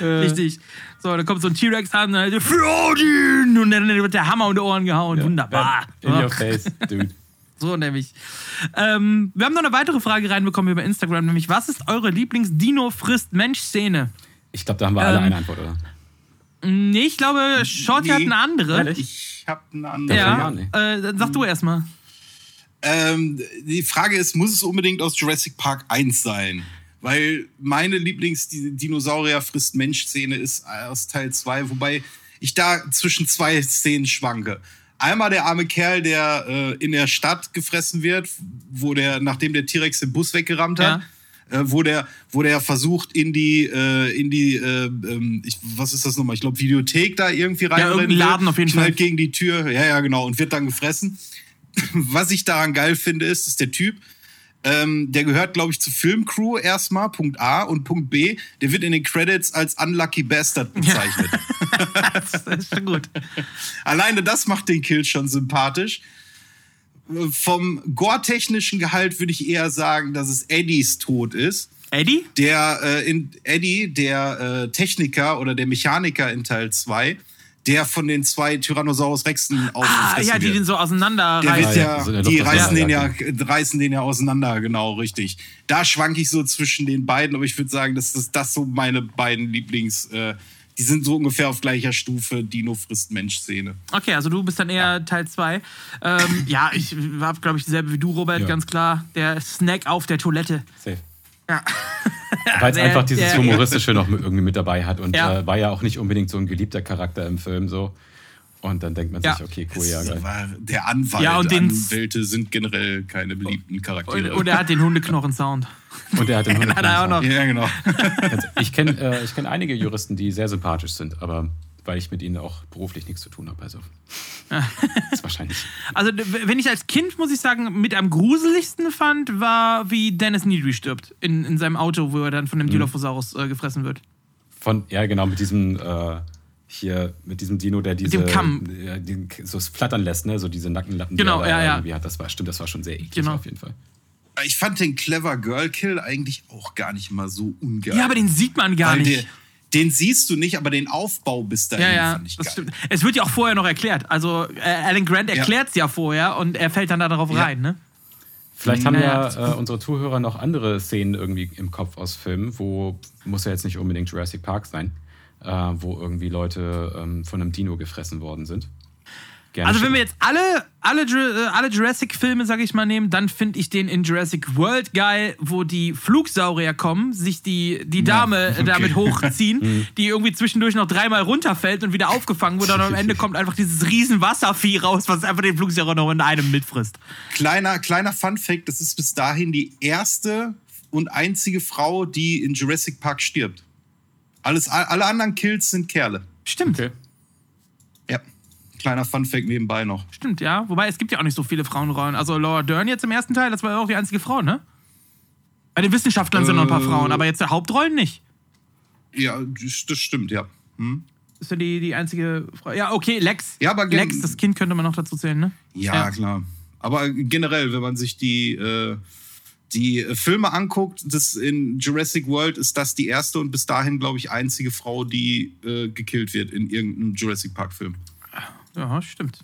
S1: Richtig. So, dann kommt so ein T-Rex an, dann Frodin! Und dann wird der Hammer um die Ohren gehauen. Wunderbar.
S3: In
S1: So.
S3: your face, dude.
S1: So nämlich. Ähm, wir haben noch eine weitere Frage reinbekommen über Instagram, nämlich was ist eure Lieblings-Dino-Frisst-Mensch-Szene?
S3: Ich glaube, da haben wir alle
S1: Ähm,
S3: eine Antwort, oder?
S1: Nee, ich glaube, Shorty hat eine andere.
S2: Ich habe eine andere.
S1: Ja,
S3: Ja, nee.
S1: äh, sag du erstmal.
S2: Ähm, die Frage ist, muss es unbedingt aus Jurassic Park 1 sein? Weil meine Lieblings-Dinosaurier-Frisst-Mensch-Szene ist aus Teil 2, wobei ich da zwischen zwei Szenen schwanke. Einmal der arme Kerl, der äh, in der Stadt gefressen wird, wo der, nachdem der T-Rex den Bus weggerammt hat, äh, wo der, wo der versucht in die, äh, in die, äh, ähm, ich, was ist das nochmal? Ich glaube Videothek da irgendwie rein.
S1: irgendein Laden auf jeden Fall.
S2: Gegen die Tür, ja, ja, genau, und wird dann gefressen. Was ich daran geil finde, ist, dass der Typ, ähm, der gehört, glaube ich, zur Filmcrew erstmal, Punkt A. Und Punkt B, der wird in den Credits als Unlucky Bastard bezeichnet.
S1: Das ist schon gut.
S2: Alleine das macht den Kill schon sympathisch. Vom gore-technischen Gehalt würde ich eher sagen, dass es Eddies Tod ist.
S1: Eddie?
S2: Der äh, in Eddie, der äh, Techniker oder der Mechaniker in Teil 2, der von den zwei Tyrannosaurus Rexen
S1: Ah, ja, die
S2: wird.
S1: den so auseinander
S2: Der wird
S1: reißen.
S3: ja,
S2: ja, die reißen den, ja,
S3: auseinanderjagt.
S2: reißen den ja auseinander, genau, richtig. Da schwank ich so zwischen den beiden, aber ich würde sagen, das ist das so meine beiden Lieblings. Äh, die sind so ungefähr auf gleicher Stufe Dino frisst Mensch-Szene.
S1: Okay, also du bist dann eher Teil 2. Ähm, ja, ich habe, glaube ich, dieselbe wie du, Robert,
S3: Ja.
S1: ganz klar. Der Snack auf der Toilette.
S3: Safe.
S1: Ja.
S3: Weil es einfach dieses
S1: der-
S3: Humoristische noch irgendwie mit dabei hat und
S1: Ja.
S3: äh, war ja auch nicht unbedingt so ein geliebter Charakter im Film so. Und dann denkt man
S1: Ja.
S3: sich, okay, cool, ja,
S2: Das
S3: geil.
S2: war der Anwalt.
S1: Ja, und den-
S2: Anwälte sind generell keine beliebten
S1: Und,
S2: Charaktere.
S1: und er hat den Hundeknochen-Sound.
S3: Und er hat den
S1: noch.
S2: ja, genau.
S3: Also, ich kenne äh, ich kenn einige Juristen, die sehr sympathisch sind, aber weil ich mit ihnen auch beruflich nichts zu tun habe. Also, ist wahrscheinlich.
S1: Also, wenn ich als Kind, muss ich sagen, mit am gruseligsten fand, war, wie Dennis Needry stirbt. In, in seinem Auto, wo er dann von
S3: Mhm.
S1: dem Dilophosaurus äh, gefressen wird.
S3: Von, ja, genau, mit diesem, äh, hier, mit diesem Dino, der diese.
S1: dem Kamm.
S3: Ja, den, so flattern lässt, ne? So diese Nackenlappen.
S1: Genau,
S3: die er
S1: ja, ja.
S3: irgendwie Hat. Das war, stimmt, das war schon sehr eklig
S1: Genau.
S3: auf jeden Fall.
S2: Ich fand den Clever Girl Kill eigentlich auch gar nicht mal so ungeil.
S1: Ja, aber den sieht man gar
S2: Weil
S1: nicht.
S2: Der, den siehst du nicht, aber den Aufbau bis dahin
S1: ja, ja,
S2: fand ich
S1: das
S2: geil.
S1: stimmt. Es wird ja auch vorher noch erklärt. Also, äh, Alan Grant erklärt es ja. vorher und er fällt dann da darauf
S2: Ja.
S1: rein, ne?
S3: Vielleicht haben
S1: Ja,
S3: ja, äh, unsere Zuhörer noch andere Szenen irgendwie im Kopf aus Filmen, wo, muss ja jetzt nicht unbedingt Jurassic Park sein, äh, wo irgendwie Leute ähm, von einem Dino gefressen worden sind. Gerne
S1: Also wenn wir jetzt alle, alle, äh, alle Jurassic-Filme, sag ich mal, nehmen, dann finde ich den in Jurassic World geil, wo die Flugsaurier kommen, sich die, die Dame
S2: okay.
S1: damit hochziehen, die irgendwie zwischendurch noch dreimal runterfällt und wieder aufgefangen wird und am Ende kommt einfach dieses riesen Wasservieh raus, was einfach den Flugsaurier noch in einem mitfrisst.
S2: Kleiner, kleiner Fun Fact: Das ist bis dahin die erste und einzige Frau, die in Jurassic Park stirbt. Alles, alle anderen Kills sind Kerle.
S1: Stimmt,
S3: Okay.
S2: Ja. Kleiner Fun Fact nebenbei noch.
S1: stimmt, ja. Wobei es gibt ja auch nicht so viele Frauenrollen. Also Laura Dern jetzt im ersten Teil, das war ja auch die einzige Frau, ne? Bei den Wissenschaftlern sind noch ein paar
S2: Äh.
S1: Frauen, aber jetzt der Hauptrollen nicht.
S2: Ja, das, stimmt, ja. Hm?
S1: Ist ja die, die einzige Frau. Ja, okay, Lex.
S2: Ja, aber
S1: Lex, das Kind könnte man noch dazu zählen, ne?
S2: Ja,
S1: Ja.
S2: klar. Aber generell, wenn man sich die, äh, die äh, Filme anguckt, das in Jurassic World ist das die erste und bis dahin, glaube ich, einzige Frau, die äh, gekillt wird in irgendeinem Jurassic Park-Film.
S1: Ja, stimmt.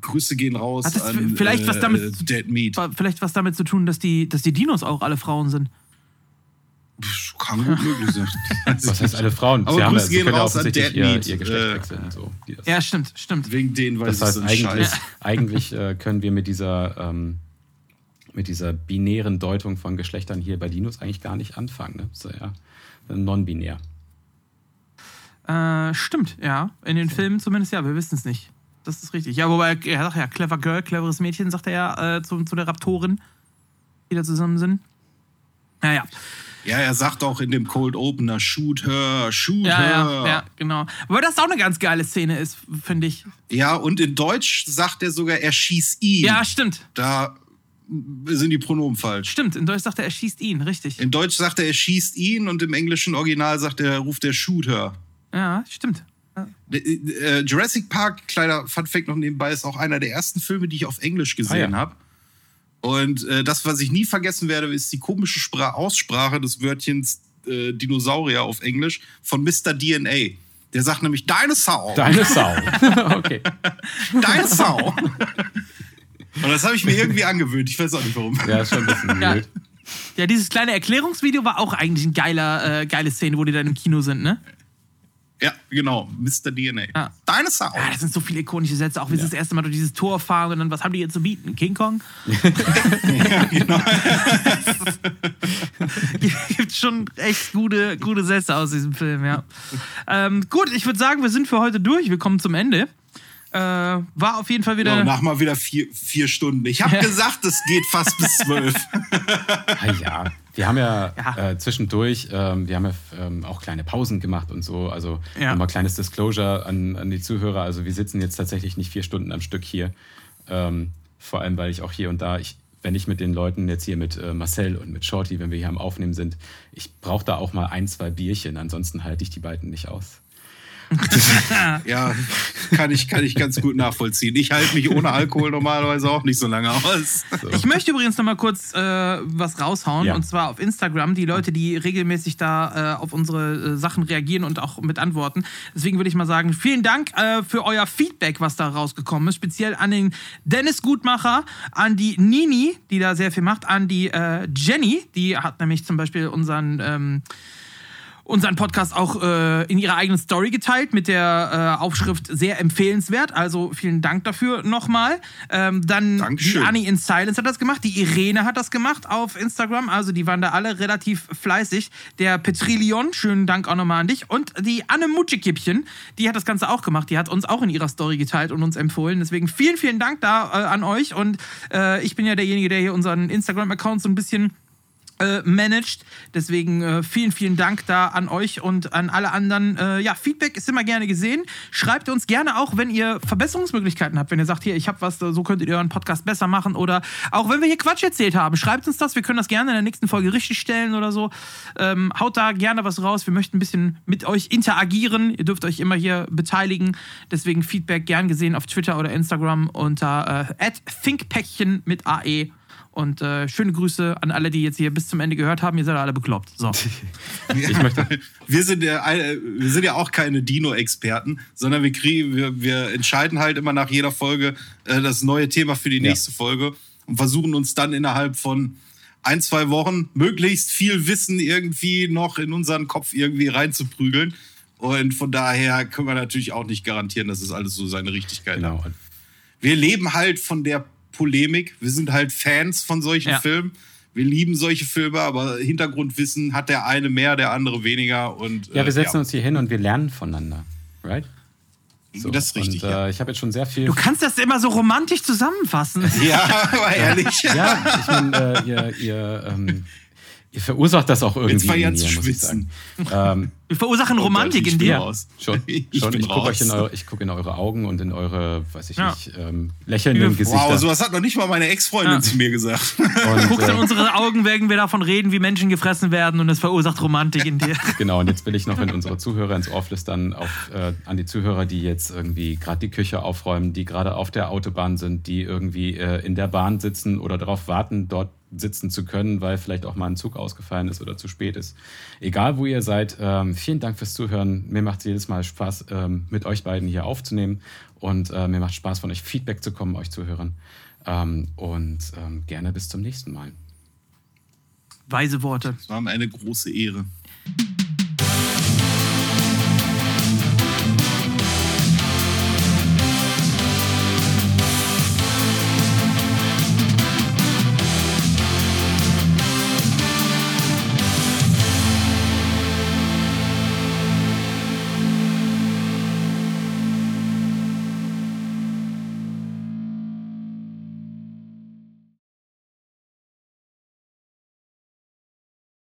S2: Grüße gehen raus
S1: Hat das
S2: an
S1: vielleicht was damit
S2: äh,
S1: zu-
S2: Dead Meat.
S1: Vielleicht was damit zu tun, dass die, dass die Dinos auch alle Frauen sind.
S2: Pff, Kann gut möglich sein.
S3: Was heißt alle Frauen?
S2: Aber
S3: sie haben ja,
S2: Grüße
S3: sie
S2: gehen
S3: ja
S2: raus an
S3: offensichtlich
S2: Dead
S3: ihr,
S2: Meat.
S3: ihr Geschlecht
S2: Äh,
S3: wechseln. So.
S1: Ja, stimmt, stimmt.
S2: Wegen denen, weil
S3: Das heißt, eigentlich, eigentlich äh, können wir mit dieser, ähm, mit dieser binären Deutung von Geschlechtern hier bei Dinos eigentlich gar nicht anfangen. Ne? Ist ja non-binär.
S1: Äh, stimmt, ja. In den Filmen zumindest, ja, wir wissen es nicht. Das ist richtig. Ja, wobei, er sagt ja, clever Girl, cleveres Mädchen, sagt er ja äh, zu, zu der Raptorin, die da zusammen sind. Naja.
S2: Ja, er sagt auch in dem Cold Opener, shoot her, shoot
S1: Ja,
S2: her.
S1: ja, ja, genau. Aber das auch eine ganz geile Szene ist, finde ich.
S2: Ja, und in Deutsch sagt er sogar, er schießt ihn.
S1: Ja, stimmt.
S2: Da sind die Pronomen falsch.
S1: Stimmt. In Deutsch sagt er, er schießt ihn, richtig.
S2: In Deutsch sagt er, er schießt ihn und im englischen Original sagt er, ruft er Shoot her.
S1: Ja, stimmt.
S2: Äh, äh, Jurassic Park, kleiner Funfact noch nebenbei, ist auch einer der ersten Filme, die ich auf Englisch gesehen
S3: Ah, ja.
S2: habe. Und äh, das, was ich nie vergessen werde, ist die komische Spra Aussprache des Wörtchens äh, Dinosaurier auf Englisch von Mr. DNA. Der sagt nämlich Dinosaur.
S3: Deine Sau. okay.
S2: Dinosaur. Und das habe ich mir irgendwie angewöhnt. Ich weiß auch nicht warum.
S3: Ja, ist schon ein bisschen
S1: Ja. Ja, dieses kleine Erklärungsvideo war auch eigentlich ein geiler, äh, geile Szene, wo die dann im Kino sind, ne?
S2: Ja, genau. Mr. DNA.
S1: Ja.
S2: Dinosaur.
S1: Ja, das sind so viele ikonische Sätze, auch wie sie das erste Mal durch dieses Tor fahren und dann, was haben die jetzt zu bieten? King Kong?
S2: Ja, genau.
S1: Gibt schon echt gute, gute Sätze aus diesem Film, ja. ähm, gut, ich würde sagen, wir sind für heute durch. Wir kommen zum Ende. Äh, war auf jeden Fall wieder.
S2: Ja, nach mal wieder vier, vier Stunden. Ich habe gesagt, es geht fast bis zwölf.
S3: Ah, ja, wir haben ja,
S1: Ja.
S3: Äh, zwischendurch, ähm, wir haben ja ähm, auch kleine Pausen gemacht und so. Also
S1: Ja.
S3: nochmal kleines Disclosure an, an die Zuhörer. Also wir sitzen jetzt tatsächlich nicht vier Stunden am Stück hier. Ähm, vor allem, weil ich auch hier und da, ich, wenn ich mit den Leuten jetzt hier mit äh, Marcel und mit Shorty, wenn wir hier am Aufnehmen sind, ich brauche da auch mal ein, zwei Bierchen. Ansonsten halte ich die beiden nicht aus.
S2: ja, kann ich, kann ich ganz gut nachvollziehen. Ich halte mich ohne Alkohol normalerweise auch nicht so lange aus.
S1: Ich möchte übrigens noch mal kurz äh, was raushauen
S3: Ja.
S1: und zwar auf Instagram. Die Leute, die regelmäßig da äh, auf unsere äh, Sachen reagieren und auch mit antworten. Deswegen würde ich mal sagen, vielen Dank äh, für euer Feedback, was da rausgekommen ist. Speziell an den Dennis Gutmacher, an die Nini, die da sehr viel macht, an die äh, Jenny, die hat nämlich zum Beispiel unseren ähm, unseren Podcast auch äh, in ihrer eigenen Story geteilt mit der äh, Aufschrift sehr empfehlenswert. Also vielen Dank dafür nochmal. Ähm, dann
S2: Dankeschön.
S1: die Annie in Silence hat das gemacht, die Irene hat das gemacht auf Instagram. Also die waren da alle relativ fleißig. Der Petrillion, schönen Dank auch nochmal an dich. Und die Anne Mutschekippchen, die hat das Ganze auch gemacht. Die hat uns auch in ihrer Story geteilt und uns empfohlen. Deswegen vielen, vielen Dank da äh, an euch. Und äh, ich bin ja derjenige, der hier unseren Instagram-Account so ein bisschen äh, managt. Deswegen äh, vielen, vielen Dank da an euch und an alle anderen. Äh, ja, Feedback ist immer gerne gesehen. Schreibt uns gerne auch, wenn ihr Verbesserungsmöglichkeiten habt. Wenn ihr sagt, hier, ich habe was, so könntet ihr euren Podcast besser machen. Oder auch wenn wir hier Quatsch erzählt haben, schreibt uns das. Wir können das gerne in der nächsten Folge richtig stellen oder so. Ähm, haut da gerne was raus. Wir möchten ein bisschen mit euch interagieren. Ihr dürft euch immer hier beteiligen. Deswegen Feedback gern gesehen auf Twitter oder Instagram unter äh, @thinkpäckchen mit AE. Und äh, schöne Grüße an alle, die jetzt hier bis zum Ende gehört haben. Ihr seid alle bekloppt. So.
S3: Ich möchte,
S2: Wir sind ja, äh, wir sind ja auch keine Dino-Experten, sondern wir, kriegen, wir, wir entscheiden halt immer nach jeder Folge äh, das neue Thema für die
S3: Ja.
S2: nächste Folge und versuchen uns dann innerhalb von ein, zwei Wochen möglichst viel Wissen irgendwie noch in unseren Kopf irgendwie reinzuprügeln. Und von daher können wir natürlich auch nicht garantieren, dass es alles so seine Richtigkeit hat.
S3: genau.
S2: Wir leben halt von der Polemik. Wir sind halt Fans von solchen
S1: Ja.
S2: Filmen. Wir lieben solche Filme, aber Hintergrundwissen hat der eine mehr, der andere weniger. Und,
S3: Ja,
S2: äh,
S3: wir setzen uns hier hin und wir lernen voneinander. Right? So,
S2: Das ist richtig,
S3: Und,
S2: ja.
S3: äh, ich habe jetzt schon sehr viel.
S1: Du kannst das immer so romantisch zusammenfassen.
S2: Ja, aber ehrlich.
S3: ja, ich meine, äh, ihr, ihr, ähm, ihr verursacht das auch irgendwie.
S2: Jetzt war
S3: in ich
S2: schwitzen.
S3: sagen. Ähm,
S1: Wir verursachen Romantik
S2: ich
S1: in dir.
S2: raus.
S3: schon,
S2: Ich
S3: schon. Ich gucke euch in eure, ich guck in eure Augen und in eure, weiß ich
S1: Ja.
S3: nicht, ähm, lächelnden
S1: Wow,
S3: Gesichter.
S2: Wow, sowas hat noch nicht mal meine Ex-Freundin
S1: Ja.
S2: zu mir gesagt.
S3: und,
S1: Guckst in
S3: äh,
S1: unsere Augen, werden wir davon reden, wie Menschen gefressen werden und es verursacht Romantik in dir.
S3: Genau, und jetzt will ich noch in unsere Zuhörer ins Ohr flüstern, auf, äh, an die Zuhörer, die jetzt irgendwie gerade die Küche aufräumen, die gerade auf der Autobahn sind, die irgendwie äh, in der Bahn sitzen oder darauf warten, dort sitzen zu können, weil vielleicht auch mal ein Zug ausgefallen ist oder zu spät ist. Egal, wo ihr seid, ähm, vielen Dank fürs Zuhören. Mir macht es jedes Mal Spaß, ähm, mit euch beiden hier aufzunehmen und äh, mir macht Spaß, von euch Feedback zu kommen, euch Zuhörern. Ähm, und ähm, gerne bis zum nächsten Mal.
S1: Weise Worte.
S2: Das war mir eine große Ehre.